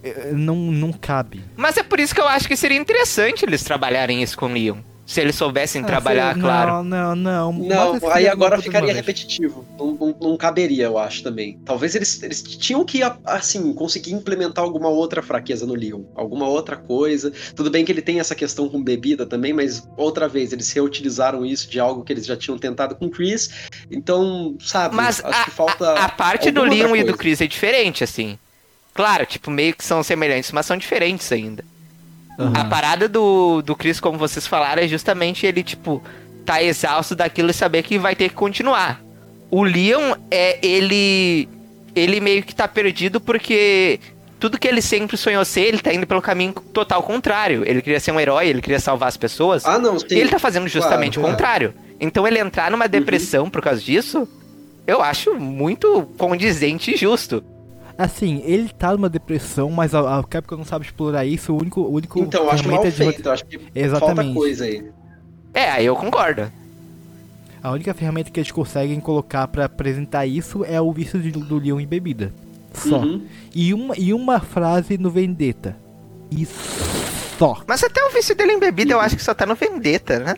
É, não, não cabe. Mas é por isso que eu acho que seria interessante eles trabalharem isso com o Leon. Se eles soubessem ah, trabalhar, não, claro. Não, não, não. Não, aí agora ficaria repetitivo. Não, não, não, caberia, eu acho também. Talvez eles, eles tinham que, assim, conseguir implementar alguma outra fraqueza no Leon. Alguma outra coisa. Tudo bem que ele tem essa questão com bebida também, mas outra vez, eles reutilizaram isso de algo que eles já tinham tentado com o Chris. Então, sabe, mas acho a, que falta. A, a parte do Leon e do Chris é diferente, assim. Claro, tipo, meio que são semelhantes, mas são diferentes ainda. Uhum. A parada do, do Chris, como vocês falaram, é justamente ele, tipo, tá exausto daquilo e saber que vai ter que continuar. O Leon é ele. Ele meio que tá perdido porque tudo que ele sempre sonhou ser, ele tá indo pelo caminho total contrário. Ele queria ser um herói, ele queria salvar as pessoas. Ah, não, sim. E ele tá fazendo justamente claro, o contrário. Então ele entrar numa depressão uhum. por causa disso, eu acho muito condizente e justo. Assim, ele tá numa depressão, mas a, a Capcom não sabe explorar isso. O único. O único então, eu acho mal é feito. Eu acho que Exatamente. falta coisa aí. É, aí eu concordo. A única ferramenta que eles conseguem colocar para apresentar isso é o vício do, do Leon em bebida. Só. Uhum. E, uma, e uma frase no Vendetta. Isso só. Mas até o vício dele em bebida uhum. eu acho que só tá no Vendetta, né?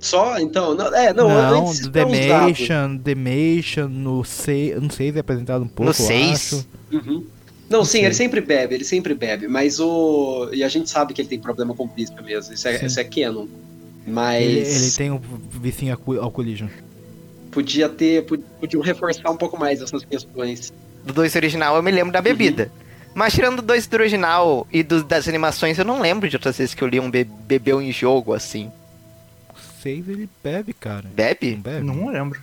Só? Então, não, é, não, não do Demation, Demation, no 6, no 6 é apresentado um pouco, No 6? Uhum. Não, sim, ele sempre bebe, ele sempre bebe, mas o... E a gente sabe que ele tem problema com pisca mesmo, isso é, isso é canon. Mas... Ele, ele tem um vicinho alcoolismo. Podia ter, podiam reforçar um pouco mais essas questões. Do 2 original eu me lembro da bebida. Uhum. Mas tirando do 2 do original e do, das animações, eu não lembro de outras vezes que eu li um be bebeu em jogo, assim. 6 ele bebe, cara. Bebe? Não, bebe? não lembro.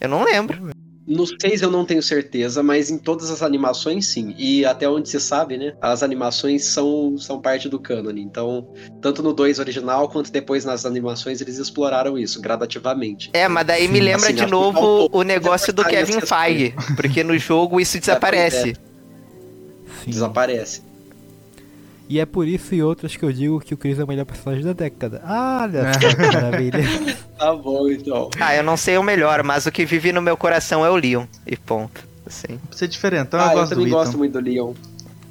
Eu não lembro. No 6 eu não tenho certeza, mas em todas as animações sim. E até onde se sabe, né? As animações são, são parte do canon. Então, tanto no 2 original quanto depois nas animações eles exploraram isso gradativamente. É, mas daí sim, me lembra assim, de novo o negócio do Kevin Feige. Porque no jogo isso <laughs> desaparece. É, desaparece. E é por isso e outras que eu digo que o Chris é o melhor personagem da década. Ah, olha é. maravilha. <laughs> tá bom, então. Ah, eu não sei o melhor, mas o que vive no meu coração é o Leon. E ponto. Assim. Pra ser diferentão, ah, eu gosto eu também do gosto muito do Leon.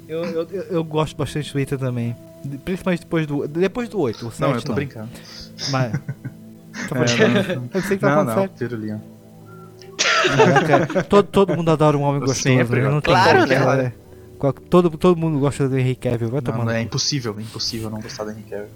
Eu, eu, eu, eu, gosto bastante do Ethan também. Principalmente depois do. Depois do 8. O 7, não, eu tô não. brincando. Mas. <laughs> Tá é, não, <laughs> eu sei que tá não, não, sério. Leon. todo, todo mundo adora um homem gostoso. Sempre, né? não tem claro, né? Todo, todo mundo gosta do Henry Cavill, vai tomar. Não, é impossível, é impossível não gostar do Henry Cavill.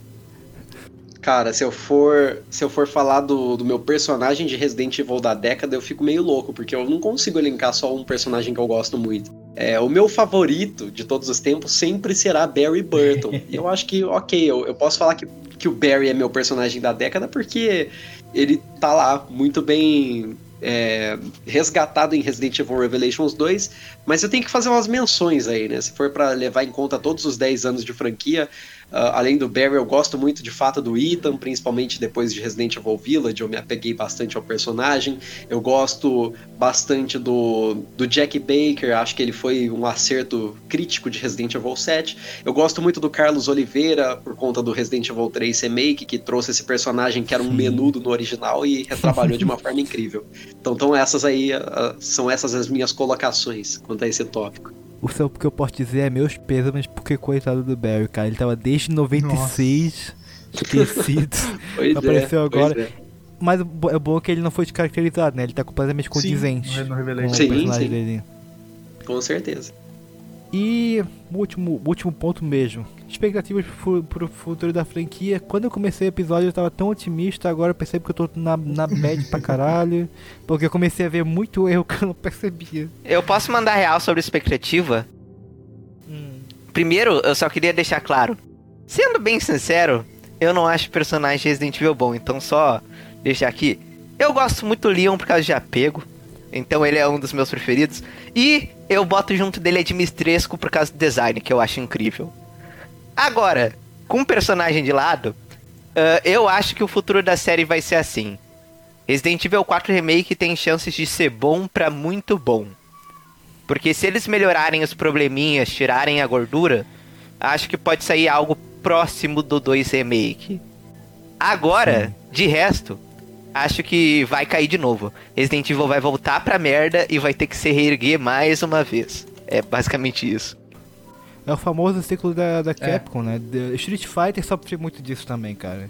Cara, se eu for, se eu for falar do, do meu personagem de Resident Evil da década, eu fico meio louco, porque eu não consigo elencar só um personagem que eu gosto muito. É, o meu favorito de todos os tempos sempre será Barry Burton. <laughs> e eu acho que, ok, eu, eu posso falar que, que o Barry é meu personagem da década porque ele tá lá muito bem é, resgatado em Resident Evil Revelations 2, mas eu tenho que fazer umas menções aí, né? Se for para levar em conta todos os 10 anos de franquia, além do Barry, eu gosto muito de fato do Ethan, principalmente depois de Resident Evil Village, eu me apeguei bastante ao personagem. Eu gosto bastante do, do Jack Baker, acho que ele foi um acerto crítico de Resident Evil 7. Eu gosto muito do Carlos Oliveira, por conta do Resident Evil 3 Remake, que trouxe esse personagem que era um menudo no original e retrabalhou de uma <laughs> forma incrível. Então, então essas aí uh, são essas as minhas colocações quanto a esse tópico. O seu que eu posso dizer é meus mas porque coitado do Barry, cara. Ele tava desde 96 esquecido. <laughs> pois apareceu é, agora. É. Mas é bom que ele não foi descaracterizado, né? Ele tá completamente condizente sim, com o sim, personagem sim. dele. Com certeza. E o último, último ponto mesmo. Expectativas pro, pro futuro da franquia. Quando eu comecei o episódio eu tava tão otimista, agora eu percebo que eu tô na, na média pra caralho. <laughs> Porque eu comecei a ver muito erro que eu não percebia. Eu posso mandar real sobre expectativa? Hum. Primeiro, eu só queria deixar claro. Sendo bem sincero, eu não acho personagem Resident Evil bom, então só deixar aqui. Eu gosto muito do Leon por causa de apego. Então ele é um dos meus preferidos. E eu boto junto dele Edmistresco por causa do design, que eu acho incrível. Agora, com o personagem de lado, uh, eu acho que o futuro da série vai ser assim. Resident Evil 4 Remake tem chances de ser bom para muito bom. Porque se eles melhorarem os probleminhas, tirarem a gordura, acho que pode sair algo próximo do 2 Remake. Agora, Sim. de resto, acho que vai cair de novo. Resident Evil vai voltar pra merda e vai ter que se reerguer mais uma vez. É basicamente isso. É o famoso ciclo da, da é. Capcom, é. né? The Street Fighter sofreu muito disso também, cara.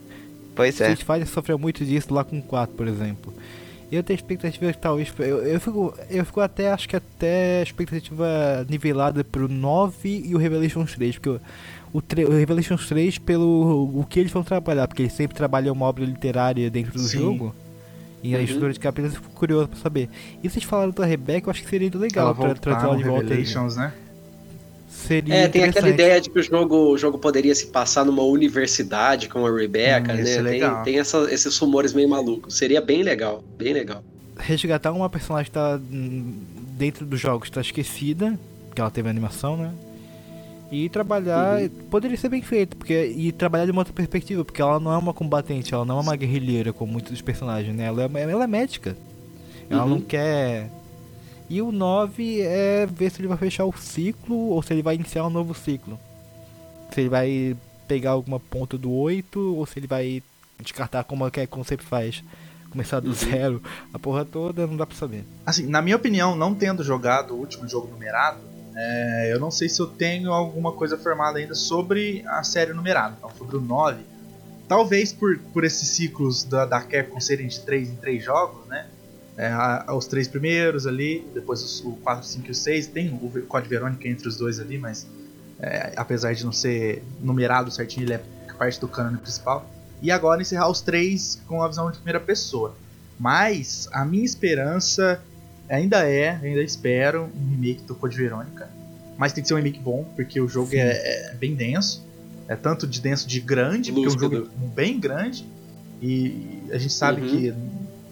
Pois é. Street Fighter sofreu muito disso lá com 4, por exemplo. E eu tenho expectativa que talvez. Eu, eu, fico, eu fico até, acho que até expectativa nivelada pro 9 e o Revelations 3, porque o, o, o Revelations 3 pelo o que eles vão trabalhar, porque eles sempre trabalham uma obra literária dentro do Sim. jogo. E a uhum. estrutura de capítulos eu fico curioso pra saber. E vocês falaram da Rebecca, eu acho que seria legal tra trazer ela de volta. Revelations, né? Seria é, tem aquela ideia de que o jogo, o jogo poderia se passar numa universidade com a Rebecca, hum, né? É tem, tem essa, esses rumores meio malucos. Seria bem legal, bem legal. Resgatar uma personagem que tá dentro dos jogos, tá esquecida, que ela teve animação, né? E trabalhar uhum. poderia ser bem feito, porque e trabalhar de uma outra perspectiva, porque ela não é uma combatente, ela não é uma guerrilheira como muitos dos personagens, né? Ela é, ela é médica. Ela uhum. não quer e o 9 é ver se ele vai fechar o ciclo ou se ele vai iniciar um novo ciclo. Se ele vai pegar alguma ponta do 8 ou se ele vai descartar como, é, como sempre faz. Começar do uhum. zero, a porra toda, não dá pra saber. Assim, na minha opinião, não tendo jogado o último jogo numerado, é, eu não sei se eu tenho alguma coisa formada ainda sobre a série numerada, então sobre o 9. Talvez por, por esses ciclos da, da Capcom serem de 3 em 3 jogos, né? É, a, os três primeiros ali, depois os, o 4, 5 e o 6. Tem o Código Verônica entre os dois ali, mas é, apesar de não ser numerado certinho, ele é parte do cânone principal. E agora encerrar os três com a visão de primeira pessoa. Mas a minha esperança ainda é, ainda espero, um remake do Code Verônica. Mas tem que ser um remake bom, porque o jogo é, é, bem denso. É tanto de denso de grande, Lúcido. porque é um jogo bem grande. E a gente sabe uhum. que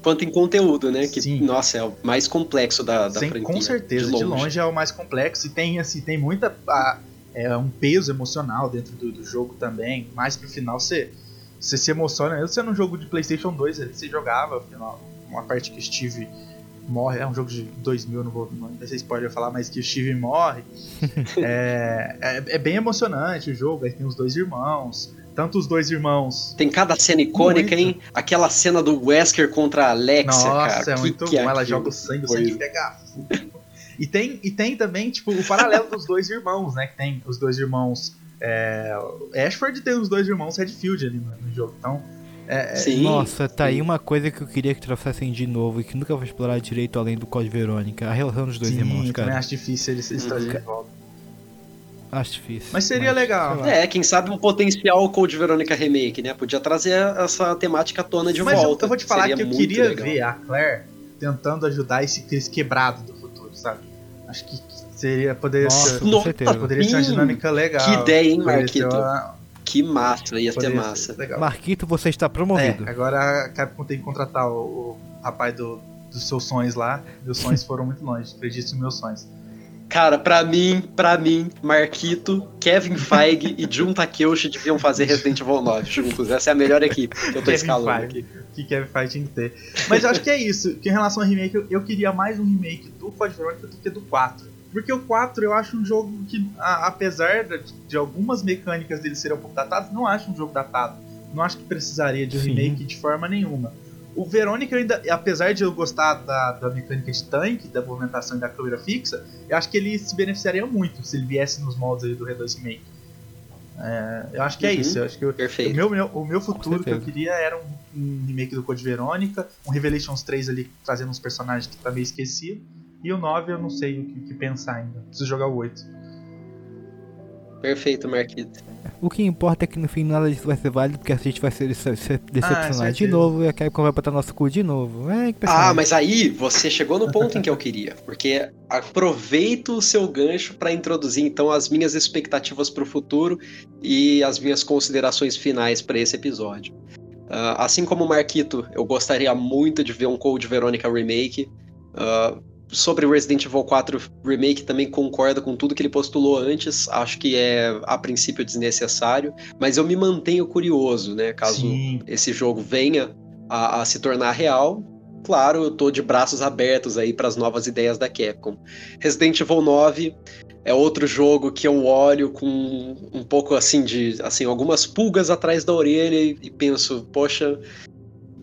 quanto em conteúdo, né? Que, Sim. nossa, é o mais complexo da, da Sim, franquia. Com certeza, de longe. de longe. é o mais complexo e tem, assim, tem muita. A, é, um peso emocional dentro do, do, jogo também. Mais pro final você, você se emociona. Eu sendo um jogo de PlayStation 2, você jogava, final, uma parte que Steve morre. É um jogo de 2000, não vou não sei se spoiler falar, mas que o Steve morre. <laughs> é, é, é, bem emocionante o jogo. Aí tem os dois irmãos. Tanto os dois irmãos. Tem cada cena icônica, muito. hein? Aquela cena do Wesker contra a Alexia, Nossa, cara. é muito que bom. É Ela joga o sangue, o sangue pega E tem, e tem também, tipo, o paralelo dos dois irmãos, né? Que tem os dois irmãos. É, Ashford tem os dois irmãos Redfield ali no, no jogo. Então, é, é, Sim. Nossa, tá aí uma coisa que eu queria que trouxessem de novo e que nunca foi explorado direito além do Code Verônica. A relação dos dois Sim, irmãos, cara. Também acho difícil eles, eles trazerem de volta. Acho difícil. Mas seria mas, legal. É, quem sabe um potencial Code Verônica Remake, né? Podia trazer essa temática tona de mas volta. Mas eu, eu, vou te falar seria que eu queria legal. ver a Claire tentando ajudar esse Chris quebrado do futuro, sabe? Acho que seria, poderia Nossa, ser, Nossa, poderia ser uma dinâmica legal. Que ideia, hein, Marquito? Uma, que massa, ia ser massa. Ser Marquito, você está promovido. É, agora a Capcom tem que contratar o, o rapaz do, dos seus sonhos lá. Meus sonhos foram muito longe, acredite nos meus sonhos. Cara, pra mim, pra mim, Marquito, Kevin Feige e Jun Takeuchi deviam fazer Resident Evil 9 juntos. Essa é a melhor equipe que eu tô Kevin escalando Feige, aqui. Que Kevin Feige tinha que ter. Mas eu acho que é isso. Que em relação ao remake, eu, eu queria mais um remake do Code do que do 4. Porque o 4 eu acho um jogo que, a, apesar de, de, algumas mecânicas dele serem um pouco datadas, não acho um jogo datado. Não acho que precisaria de um Sim. remake de forma nenhuma. O Verônica, ainda, apesar de eu gostar da, da mecânica de tanque, da movimentação e da câmera fixa, eu acho que ele se beneficiaria muito se ele viesse nos moldes aí do R2 Remake. É, eu acho que é uhum. isso. Eu acho que eu. O meu, meu, o meu futuro que eu queria era um, um, remake do Code Verônica, um Revelations 3 ali trazendo uns personagens que tá meio esquecido. E o 9 eu não sei o que, que pensar ainda. Preciso jogar o 8. Perfeito, Marquito. O que importa é que no fim nada disso vai ser válido, porque a gente vai ser decepcionado ah, de novo e a Capcom vai botar nosso cu de novo. É, ah, mas aí você chegou no ponto em que eu queria, porque aproveito o seu gancho para introduzir então as minhas expectativas para o futuro e as minhas considerações finais para esse episódio. Uh, assim como o Marquito, eu gostaria muito de ver um Code Veronica Remake. Uh, sobre Resident Evil 4 Remake também concordo com tudo que ele postulou antes. Acho que é a princípio desnecessário, mas eu me mantenho curioso, né? Caso Sim. esse jogo venha a, a, se tornar real. Claro, eu tô de braços abertos aí para as novas ideias da Capcom. Resident Evil 9 é outro jogo que eu olho com um pouco assim de assim algumas pulgas atrás da orelha e, e penso, poxa,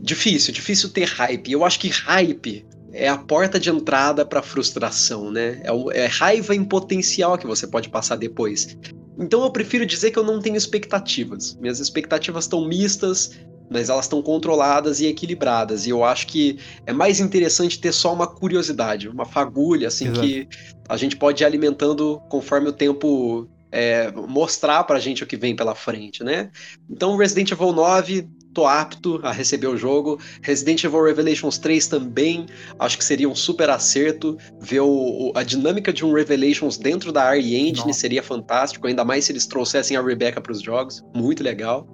difícil, difícil ter hype. Eu acho que hype é a porta de entrada para frustração, né? É, o, é raiva em potencial que você pode passar depois. Então eu prefiro dizer que eu não tenho expectativas. Minhas expectativas estão mistas, mas elas estão controladas e equilibradas. E eu acho que é mais interessante ter só uma curiosidade, uma fagulha, assim, Exato. que a gente pode ir alimentando conforme o tempo é, mostrar pra gente o que vem pela frente, né? Então Resident Evil 9 tô apto a receber o jogo. Resident Evil Revelations 3 também, acho que seria um super acerto. Ver o, a dinâmica de um Revelations dentro da RE Engine Nossa. seria fantástico, ainda mais se eles trouxessem a Rebecca para os jogos, muito legal.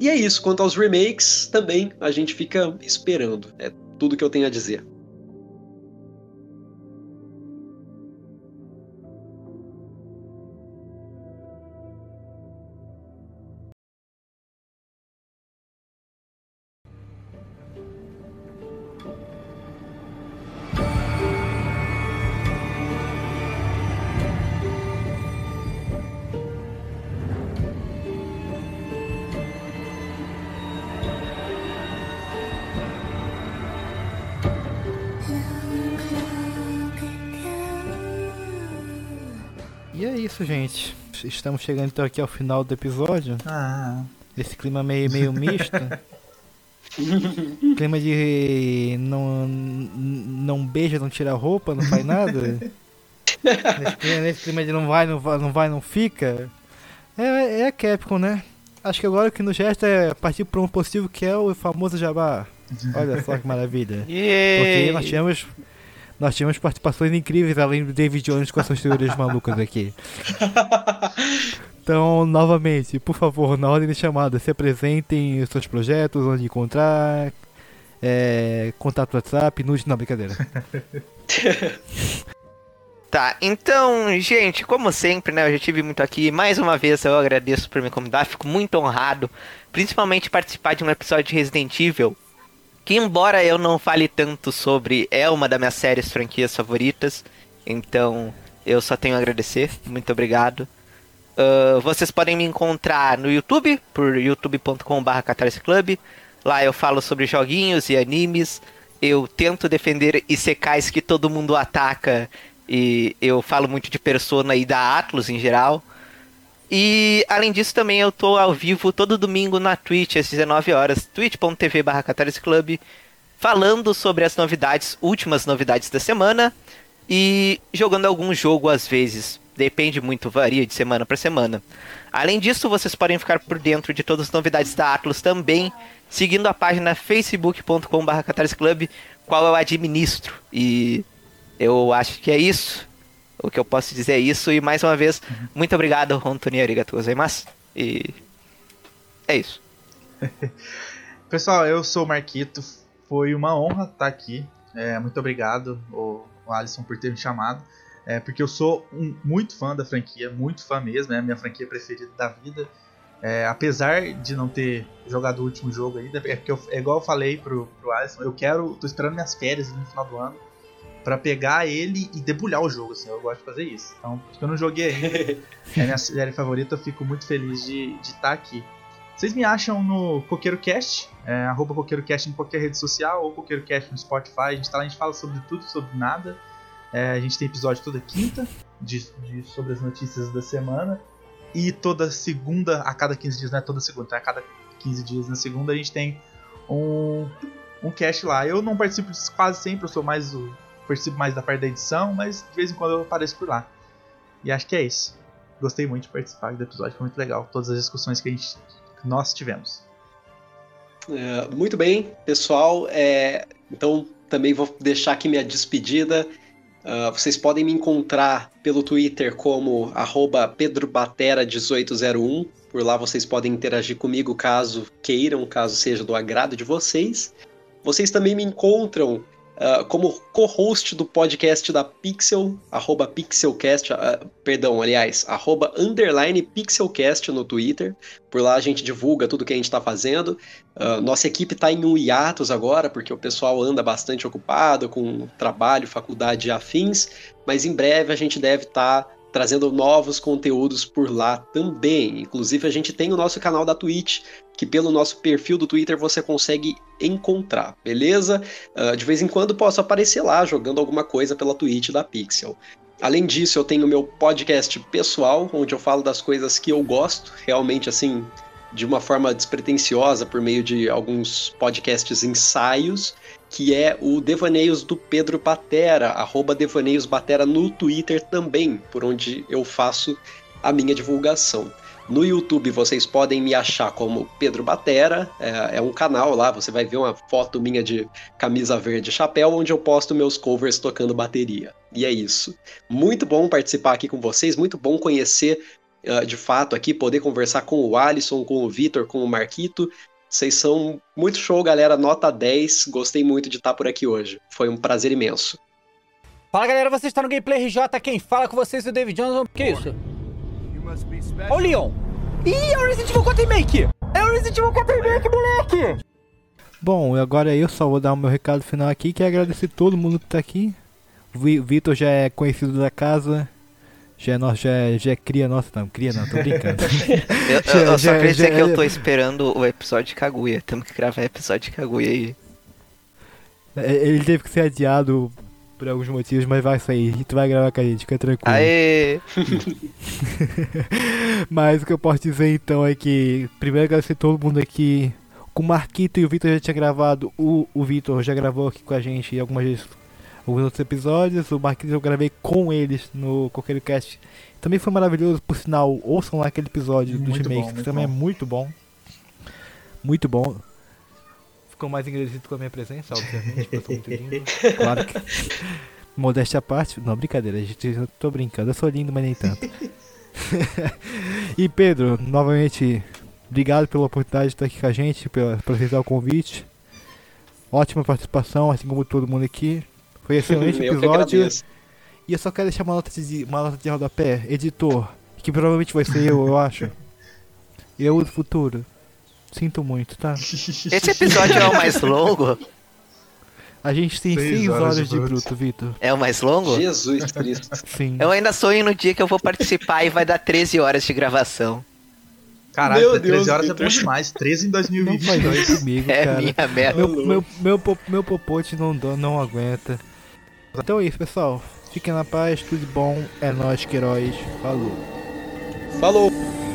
E é isso, quanto aos remakes, também a gente fica esperando. É tudo que eu tenho a dizer. Gente. Estamos chegando então aqui ao final do episódio. Ah. Esse clima meio, meio misto. <laughs> clima de não, não beija, não tira roupa, não faz nada. nesse, clima, nesse clima de não vai, não vai, não, vai, não fica. É, é a Capcom, né? Acho que agora o que nos resta é partir para um possível que é o famoso Jabá. Olha só que maravilha. Yeah. Porque nós tivemos nós tivemos participações incríveis, além do David Jones com as suas teorias malucas aqui. Então, novamente, por favor, na ordem de chamada, se apresentem os seus projetos, onde encontrar. é, contato WhatsApp, nude, não, brincadeira. <laughs> Tá, então, gente, como sempre, né, eu já tive muito aqui. Mais uma vez eu agradeço por me convidar, fico muito honrado, principalmente participar de um episódio de Resident Evil, que embora eu não fale tanto sobre, é uma das minhas séries franquias favoritas. Então, eu só tenho a agradecer. Muito obrigado. Uh, vocês podem me encontrar no YouTube, por youtube.com.br Club. Lá eu falo sobre joguinhos e animes. Eu tento defender isekais que todo mundo ataca e eu falo muito de Persona e da Atlus em geral. E além disso também eu tô ao vivo todo domingo na Twitch às 19 horas, twitch.tv barra Club, falando sobre as novidades, últimas novidades da semana e jogando algum jogo às vezes. Depende muito, varia de semana para semana. Além disso, vocês podem ficar por dentro de todas as novidades da Atlus também, seguindo a página facebook.com.br Club, qual eu administro. E eu acho que é isso. O que eu posso dizer é isso. E mais uma vez, uhum. muito obrigado, Rontoni Arigato gozaimasu. E é isso. <laughs> Pessoal, eu sou o Marquito. Foi uma honra estar aqui. É, muito obrigado, o Alisson, por ter me chamado. É, porque eu sou um, muito fã da franquia, muito fã mesmo, é a minha franquia preferida da vida. É, apesar de não ter jogado o último jogo ainda, é, porque eu, é igual eu falei pro, pro Alisson, eu quero, tô esperando minhas férias no final do ano para pegar ele e debulhar o jogo, assim, eu gosto de fazer isso. Então, porque eu não joguei ainda, <laughs> é minha série favorita, eu fico muito feliz de estar tá aqui. Vocês me acham no CoqueiroCast, é, arroba CoqueiroCast em qualquer rede social, ou CoqueiroCast no Spotify, a gente tá lá, a gente fala sobre tudo, sobre nada. É, a gente tem episódio toda quinta de, de, sobre as notícias da semana. E toda segunda, a cada 15 dias, não é toda segunda, então a cada 15 dias na segunda a gente tem um, um cast lá. Eu não participo quase sempre, eu sou mais o participo mais da parte da edição, mas de vez em quando eu apareço por lá. E acho que é isso. Gostei muito de participar do episódio, foi muito legal. Todas as discussões que, a gente, que nós tivemos. É, muito bem, pessoal. É, então também vou deixar aqui minha despedida. Uh, vocês podem me encontrar pelo Twitter como pedrobatera1801. Por lá vocês podem interagir comigo caso queiram, caso seja do agrado de vocês. Vocês também me encontram Uh, como co-host do podcast da Pixel, arroba Pixelcast, uh, perdão, aliás, arroba underline Pixelcast no Twitter. Por lá a gente divulga tudo que a gente está fazendo. Uh, nossa equipe está em um hiatus agora, porque o pessoal anda bastante ocupado com trabalho, faculdade e afins, mas em breve a gente deve estar tá trazendo novos conteúdos por lá também. Inclusive, a gente tem o nosso canal da Twitch, que pelo nosso perfil do Twitter você consegue encontrar, beleza? Uh, de vez em quando posso aparecer lá jogando alguma coisa pela Twitch da Pixel. Além disso, eu tenho meu podcast pessoal, onde eu falo das coisas que eu gosto, realmente assim, de uma forma despretensiosa, por meio de alguns podcasts ensaios que é o Devaneios do Pedro Batera, arroba Devaneios Batera no Twitter também, por onde eu faço a minha divulgação. No YouTube vocês podem me achar como Pedro Batera, é, é, um canal lá, você vai ver uma foto minha de camisa verde e chapéu, onde eu posto meus covers tocando bateria. E é isso. Muito bom participar aqui com vocês, muito bom conhecer uh, de fato aqui, poder conversar com o Alisson, com o Vitor, com o Marquito, vocês são muito show, galera. Nota 10. Gostei muito de estar por aqui hoje. Foi um prazer imenso. Fala, galera. Você está no Gameplay RJ. Quem fala com vocês é o David Johnson. Que isso? Ô, o Leon. Ih, é o Resident Evil 4 Remake. É o Resident Evil 4 Remake, moleque. Bom, agora eu só vou dar o meu recado final aqui, que é agradecer todo mundo que está aqui. O Vitor já é conhecido da casa, já é, já, é, já é cria nossa, não, cria não, tô brincando. <laughs> eu, já, eu, só queria dizer que eu tô esperando o episódio de Kaguya. Temos que gravar episódio de Kaguya aí. É, ele teve que ser adiado por alguns motivos, mas vai sair. E tu vai gravar com a gente, fica tranquilo. Aê! <laughs> mas o que eu posso dizer então é que, primeiro agradecer todo mundo aqui. Com o Marquito e o Vitor já tinha gravado. O, o Vitor já gravou aqui com a gente algumas vezes alguns outros episódios. O Marquinhos eu gravei com eles no Coqueiro Cast. Também foi maravilhoso, por sinal. Ouçam lá aquele episódio do remakes, que também é bom. é muito bom. Muito bom. Ficou mais agradecido com a minha presença, obviamente, eu sou muito lindo. <laughs> Claro que. Modéstia à parte. Não, brincadeira, gente. Eu tô brincando. Eu sou lindo, mas nem tanto. <laughs> e Pedro, novamente, obrigado pela oportunidade de estar aqui com a gente, pela, por aceitar o convite. Ótima participação, assim como todo mundo aqui. Foi <laughs> excelente episódio. E eu só quero deixar uma nota de, uma nota de rodapé. Editor, que provavelmente vai ser eu, eu acho. Eu do futuro. Sinto muito, tá? <laughs> Esse episódio é o mais longo? A gente tem 6 horas, horas, de bruto, Vitor. É o mais longo? Jesus <laughs> Cristo. Sim. Eu ainda sonho no dia que eu vou participar e vai dar 13 horas de gravação. Caralho, meu 13 Deus, horas é bom demais. 13 em 2022. Não comigo, é cara. minha meta. Meu, meu, meu, meu popote não, não aguenta. Então é isso, pessoal. Fiquem na paz, tudo bom. É nóis, Queiroz. Falou. Falou.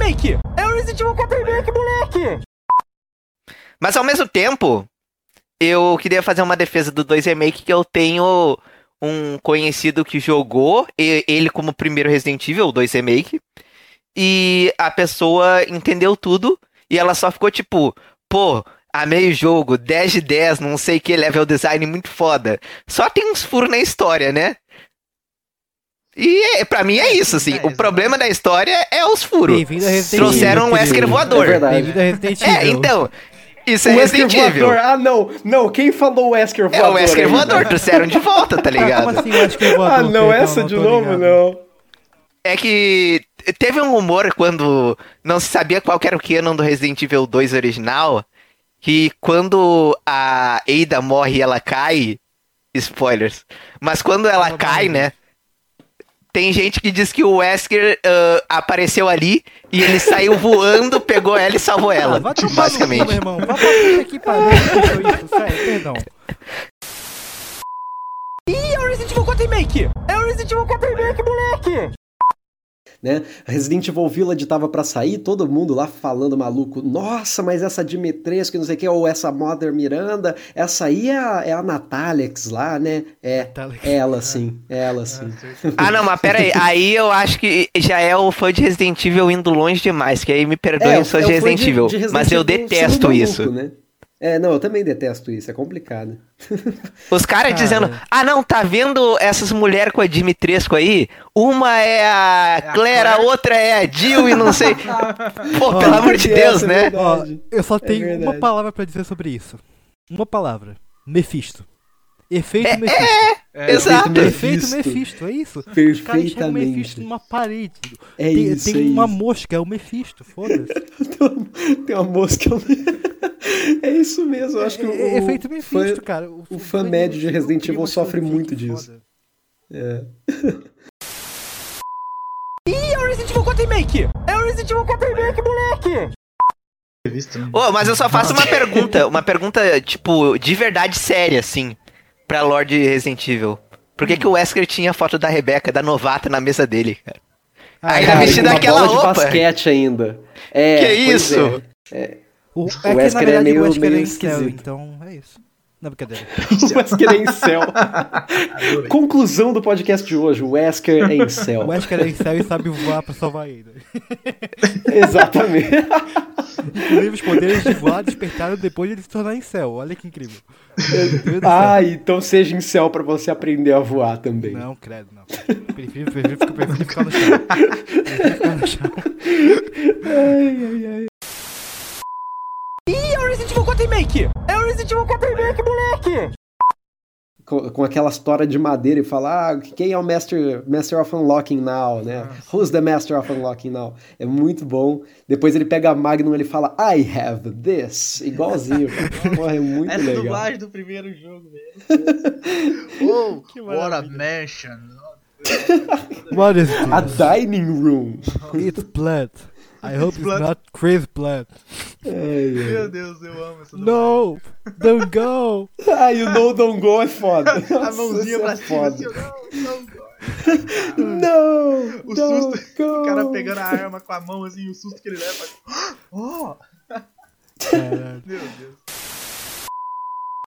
Remake! É o Resident Evil 4 Remake, moleque! Mas ao mesmo tempo, eu queria fazer uma defesa do 2 Remake que eu tenho um conhecido que jogou ele como primeiro Resident Evil 2 Remake. E a pessoa entendeu tudo e ela só ficou tipo, pô, amei o jogo, 10 de 10, não sei que, level design muito foda. Só tem uns furos na história, né? E é, pra mim é isso, assim. É, o problema da história é os furos. Trouxeram um Wesker voador. É Bem-vindo a Resident Evil. É, então. Isso é o Resident Evil. Voador. Ah, não. Não, quem falou Wesker voador? É o Wesker voador, trouxeram de volta, tá ligado? Como assim Wesker voador? Ah, não, essa não de novo, ligado. não. É que teve um rumor quando não se sabia qual era o canon do Resident Evil 2 original, que quando a Ada morre e ela cai, spoilers, mas quando ela cai, né, tem gente que diz que o Wesker uh, apareceu ali e ele saiu voando, pegou ela e salvou ela. Ah, vai basicamente. meu irmão. Vai pra aqui para isso, sério, perdão. Ih, é o Resident Evil 4 Remake! É o Resident Evil 4 Remake, moleque! Né? Resident Evil Village tava para sair, todo mundo lá falando maluco, nossa, mas essa Dimitrescu, não sei o que, ou essa Mother Miranda, essa aí é a, é a Natalix lá, né? É, é ela sim, é ela sim. Ah, não, mas pera aí, <laughs> aí eu acho que já é o fã de Resident Evil indo longe demais, que aí me perdoe, é, eu sou de Resident Evil, de Resident mas eu detesto isso. né? É, não, eu também detesto isso, é complicado. <laughs> Os caras dizendo, ah não, tá vendo essas mulheres com a Dimitrescu aí? Uma é a é Claire, a, outra é a Jill e não sei. <laughs> Pô, pelo amor de Deus, né? Ó, eu só é tenho é uma palavra para dizer sobre isso. Uma palavra. Mephisto. Efeito é, Mephisto. É, é, exato. Efeito Mephisto, é isso. Perfeitamente. Os caras enxergam o Mephisto numa parede. É tem, isso, tem é uma isso. mosca, é o Mephisto, foda-se. <laughs> tem uma mosca. <laughs> é isso mesmo, eu acho que o, é, efeito Mephisto, fã, cara. O, o fã médio de Resident Evil sofre muito disso. É. <laughs> Ih, é o Resident Evil 4 Remake! É o Resident Evil 4 Remake, moleque! Oh, mas eu só faço uma pergunta, uma pergunta, tipo, de verdade séria, assim pra Lord Resident Evil. Por que, hum. que o Wesker tinha a foto da Rebeca, da novata, na mesa dele, cara? Ah, ainda cara, vestido aquela bola roupa. de basquete ainda. É, que isso? É. É. O, é o Wesker que, na verdade, é meio, o Wesker meio é céu, então é isso. Não, brincadeira. <laughs> o Wesker é em céu. Conclusão do podcast de hoje: o Wesker é em céu. O Wesker é em céu e sabe voar pra salvar ele. <laughs> Exatamente. Inclusive, os poderes de voar despertaram depois de ele se tornar em céu. Olha que incrível. ah, então seja em céu pra você aprender a voar também. Não, credo, não. Prefiro, prefiro, prefiro, prefiro ficar no chão. Prefiro ficar no chão. Ai, ai, ai. Ih, é o Resident Evil 4 Remake! É o Resident Evil 4 Remake, moleque! Com, com aquela história de madeira e falar ah, quem é o Master, Master of Unlocking Now, né? Who's the Master of Unlocking Now? É muito bom. Depois ele pega a Magnum e ele fala I have this. Igualzinho. <laughs> Porra, é muito Essa legal. Essa dublagem do primeiro jogo, velho. <laughs> oh, que what a mansion. What is this? A dining room. It's blood. I hope it's not Chris Blood. Ai, Meu Deus, eu amo essa No! Don't go! <laughs> ah, e o No Don't Go é foda. <laughs> a mãozinha pra é cima foda. assim, não, não Não! <laughs> O susto, go. o cara pegando a arma com a mão assim, o susto que ele leva. Oh! Meu Deus.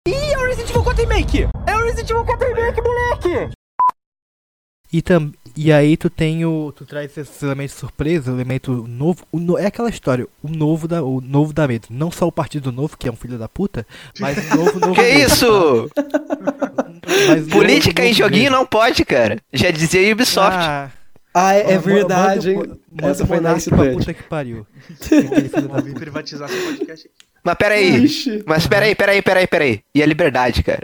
Ih, é o Resident Evil 4 Remake! É o Resident Evil 4 Remake, moleque! E, tam, e aí tu tem o. Tu traz esses elementos surpresa, o elemento novo. O no, é aquela história, o novo da. O novo da medo. Não só o Partido Novo, que é um filho da puta, mas o novo novo. <laughs> que isso? Mas Política novo, em joguinho novo. não pode, cara. Já dizia Ubisoft. Ah, ah é, é verdade, manda, manda, Essa foi na puta que pariu. <laughs> Vim privatizar seu podcast aqui. Mas peraí. Ixi. Mas peraí, peraí, peraí, peraí. E a liberdade, cara?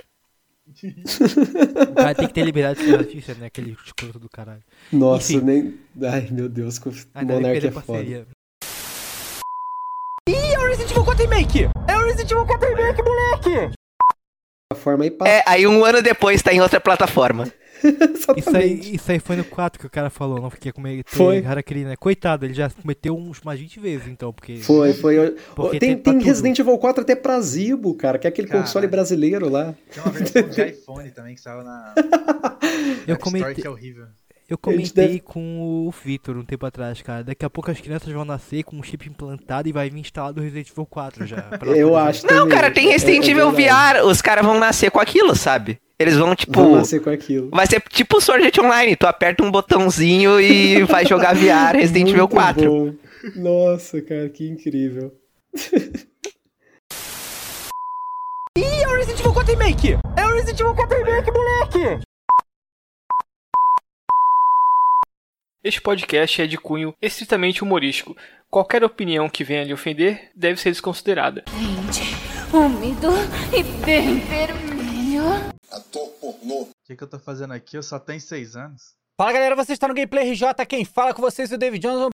<laughs> O cara tem que ter liberdade de notícia, né? Aquele escroto do caralho. Nossa, Enfim. nem. Ai, meu Deus, o Monark é foda. Ih, é o Resident Evil 4 Remake! É o Resident Evil 4 Remake, moleque! Plataforma aí, É, aí um ano depois tá em outra plataforma. <laughs> isso, aí, isso aí foi no 4 que o cara falou, não fiquei com meio Foi. Harakiri, né? Coitado, ele já cometeu uns mais 20 vezes, então, porque... Foi, foi. Porque tem, tem, tem Resident Evil 4 até pra Zibo, cara, que é aquele cara, console brasileiro lá. Tem uma versão de <laughs> iPhone também que saiu na... Eu comentei... que é horrível. Eu comentei deve... com o Vitor um tempo atrás, cara. Daqui a pouco as crianças vão nascer com um chip implantado e vai vir instalado o Resident Evil 4 já. eu acho Não, também. cara, tem Resident é, é Evil VR. Os caras vão nascer com aquilo, sabe? Eles vão, tipo. Vão nascer com aquilo. Vai ser tipo Sword Art Online. Tu aperta um botãozinho e <laughs> vai jogar VR Resident Evil 4. Bom. Nossa, cara, que incrível. <laughs> Ih, é o Resident Evil 4 Remake! É o Resident Evil 4 Remake, moleque! Este podcast é de cunho estritamente humorístico. Qualquer opinião que venha lhe ofender deve ser desconsiderada. Quente, úmido e bem vermelho. Ator pornô. O que, que eu tô fazendo aqui? Eu só tenho seis anos. Fala galera, você está no Gameplay RJ. Quem fala com vocês é o David Johnson.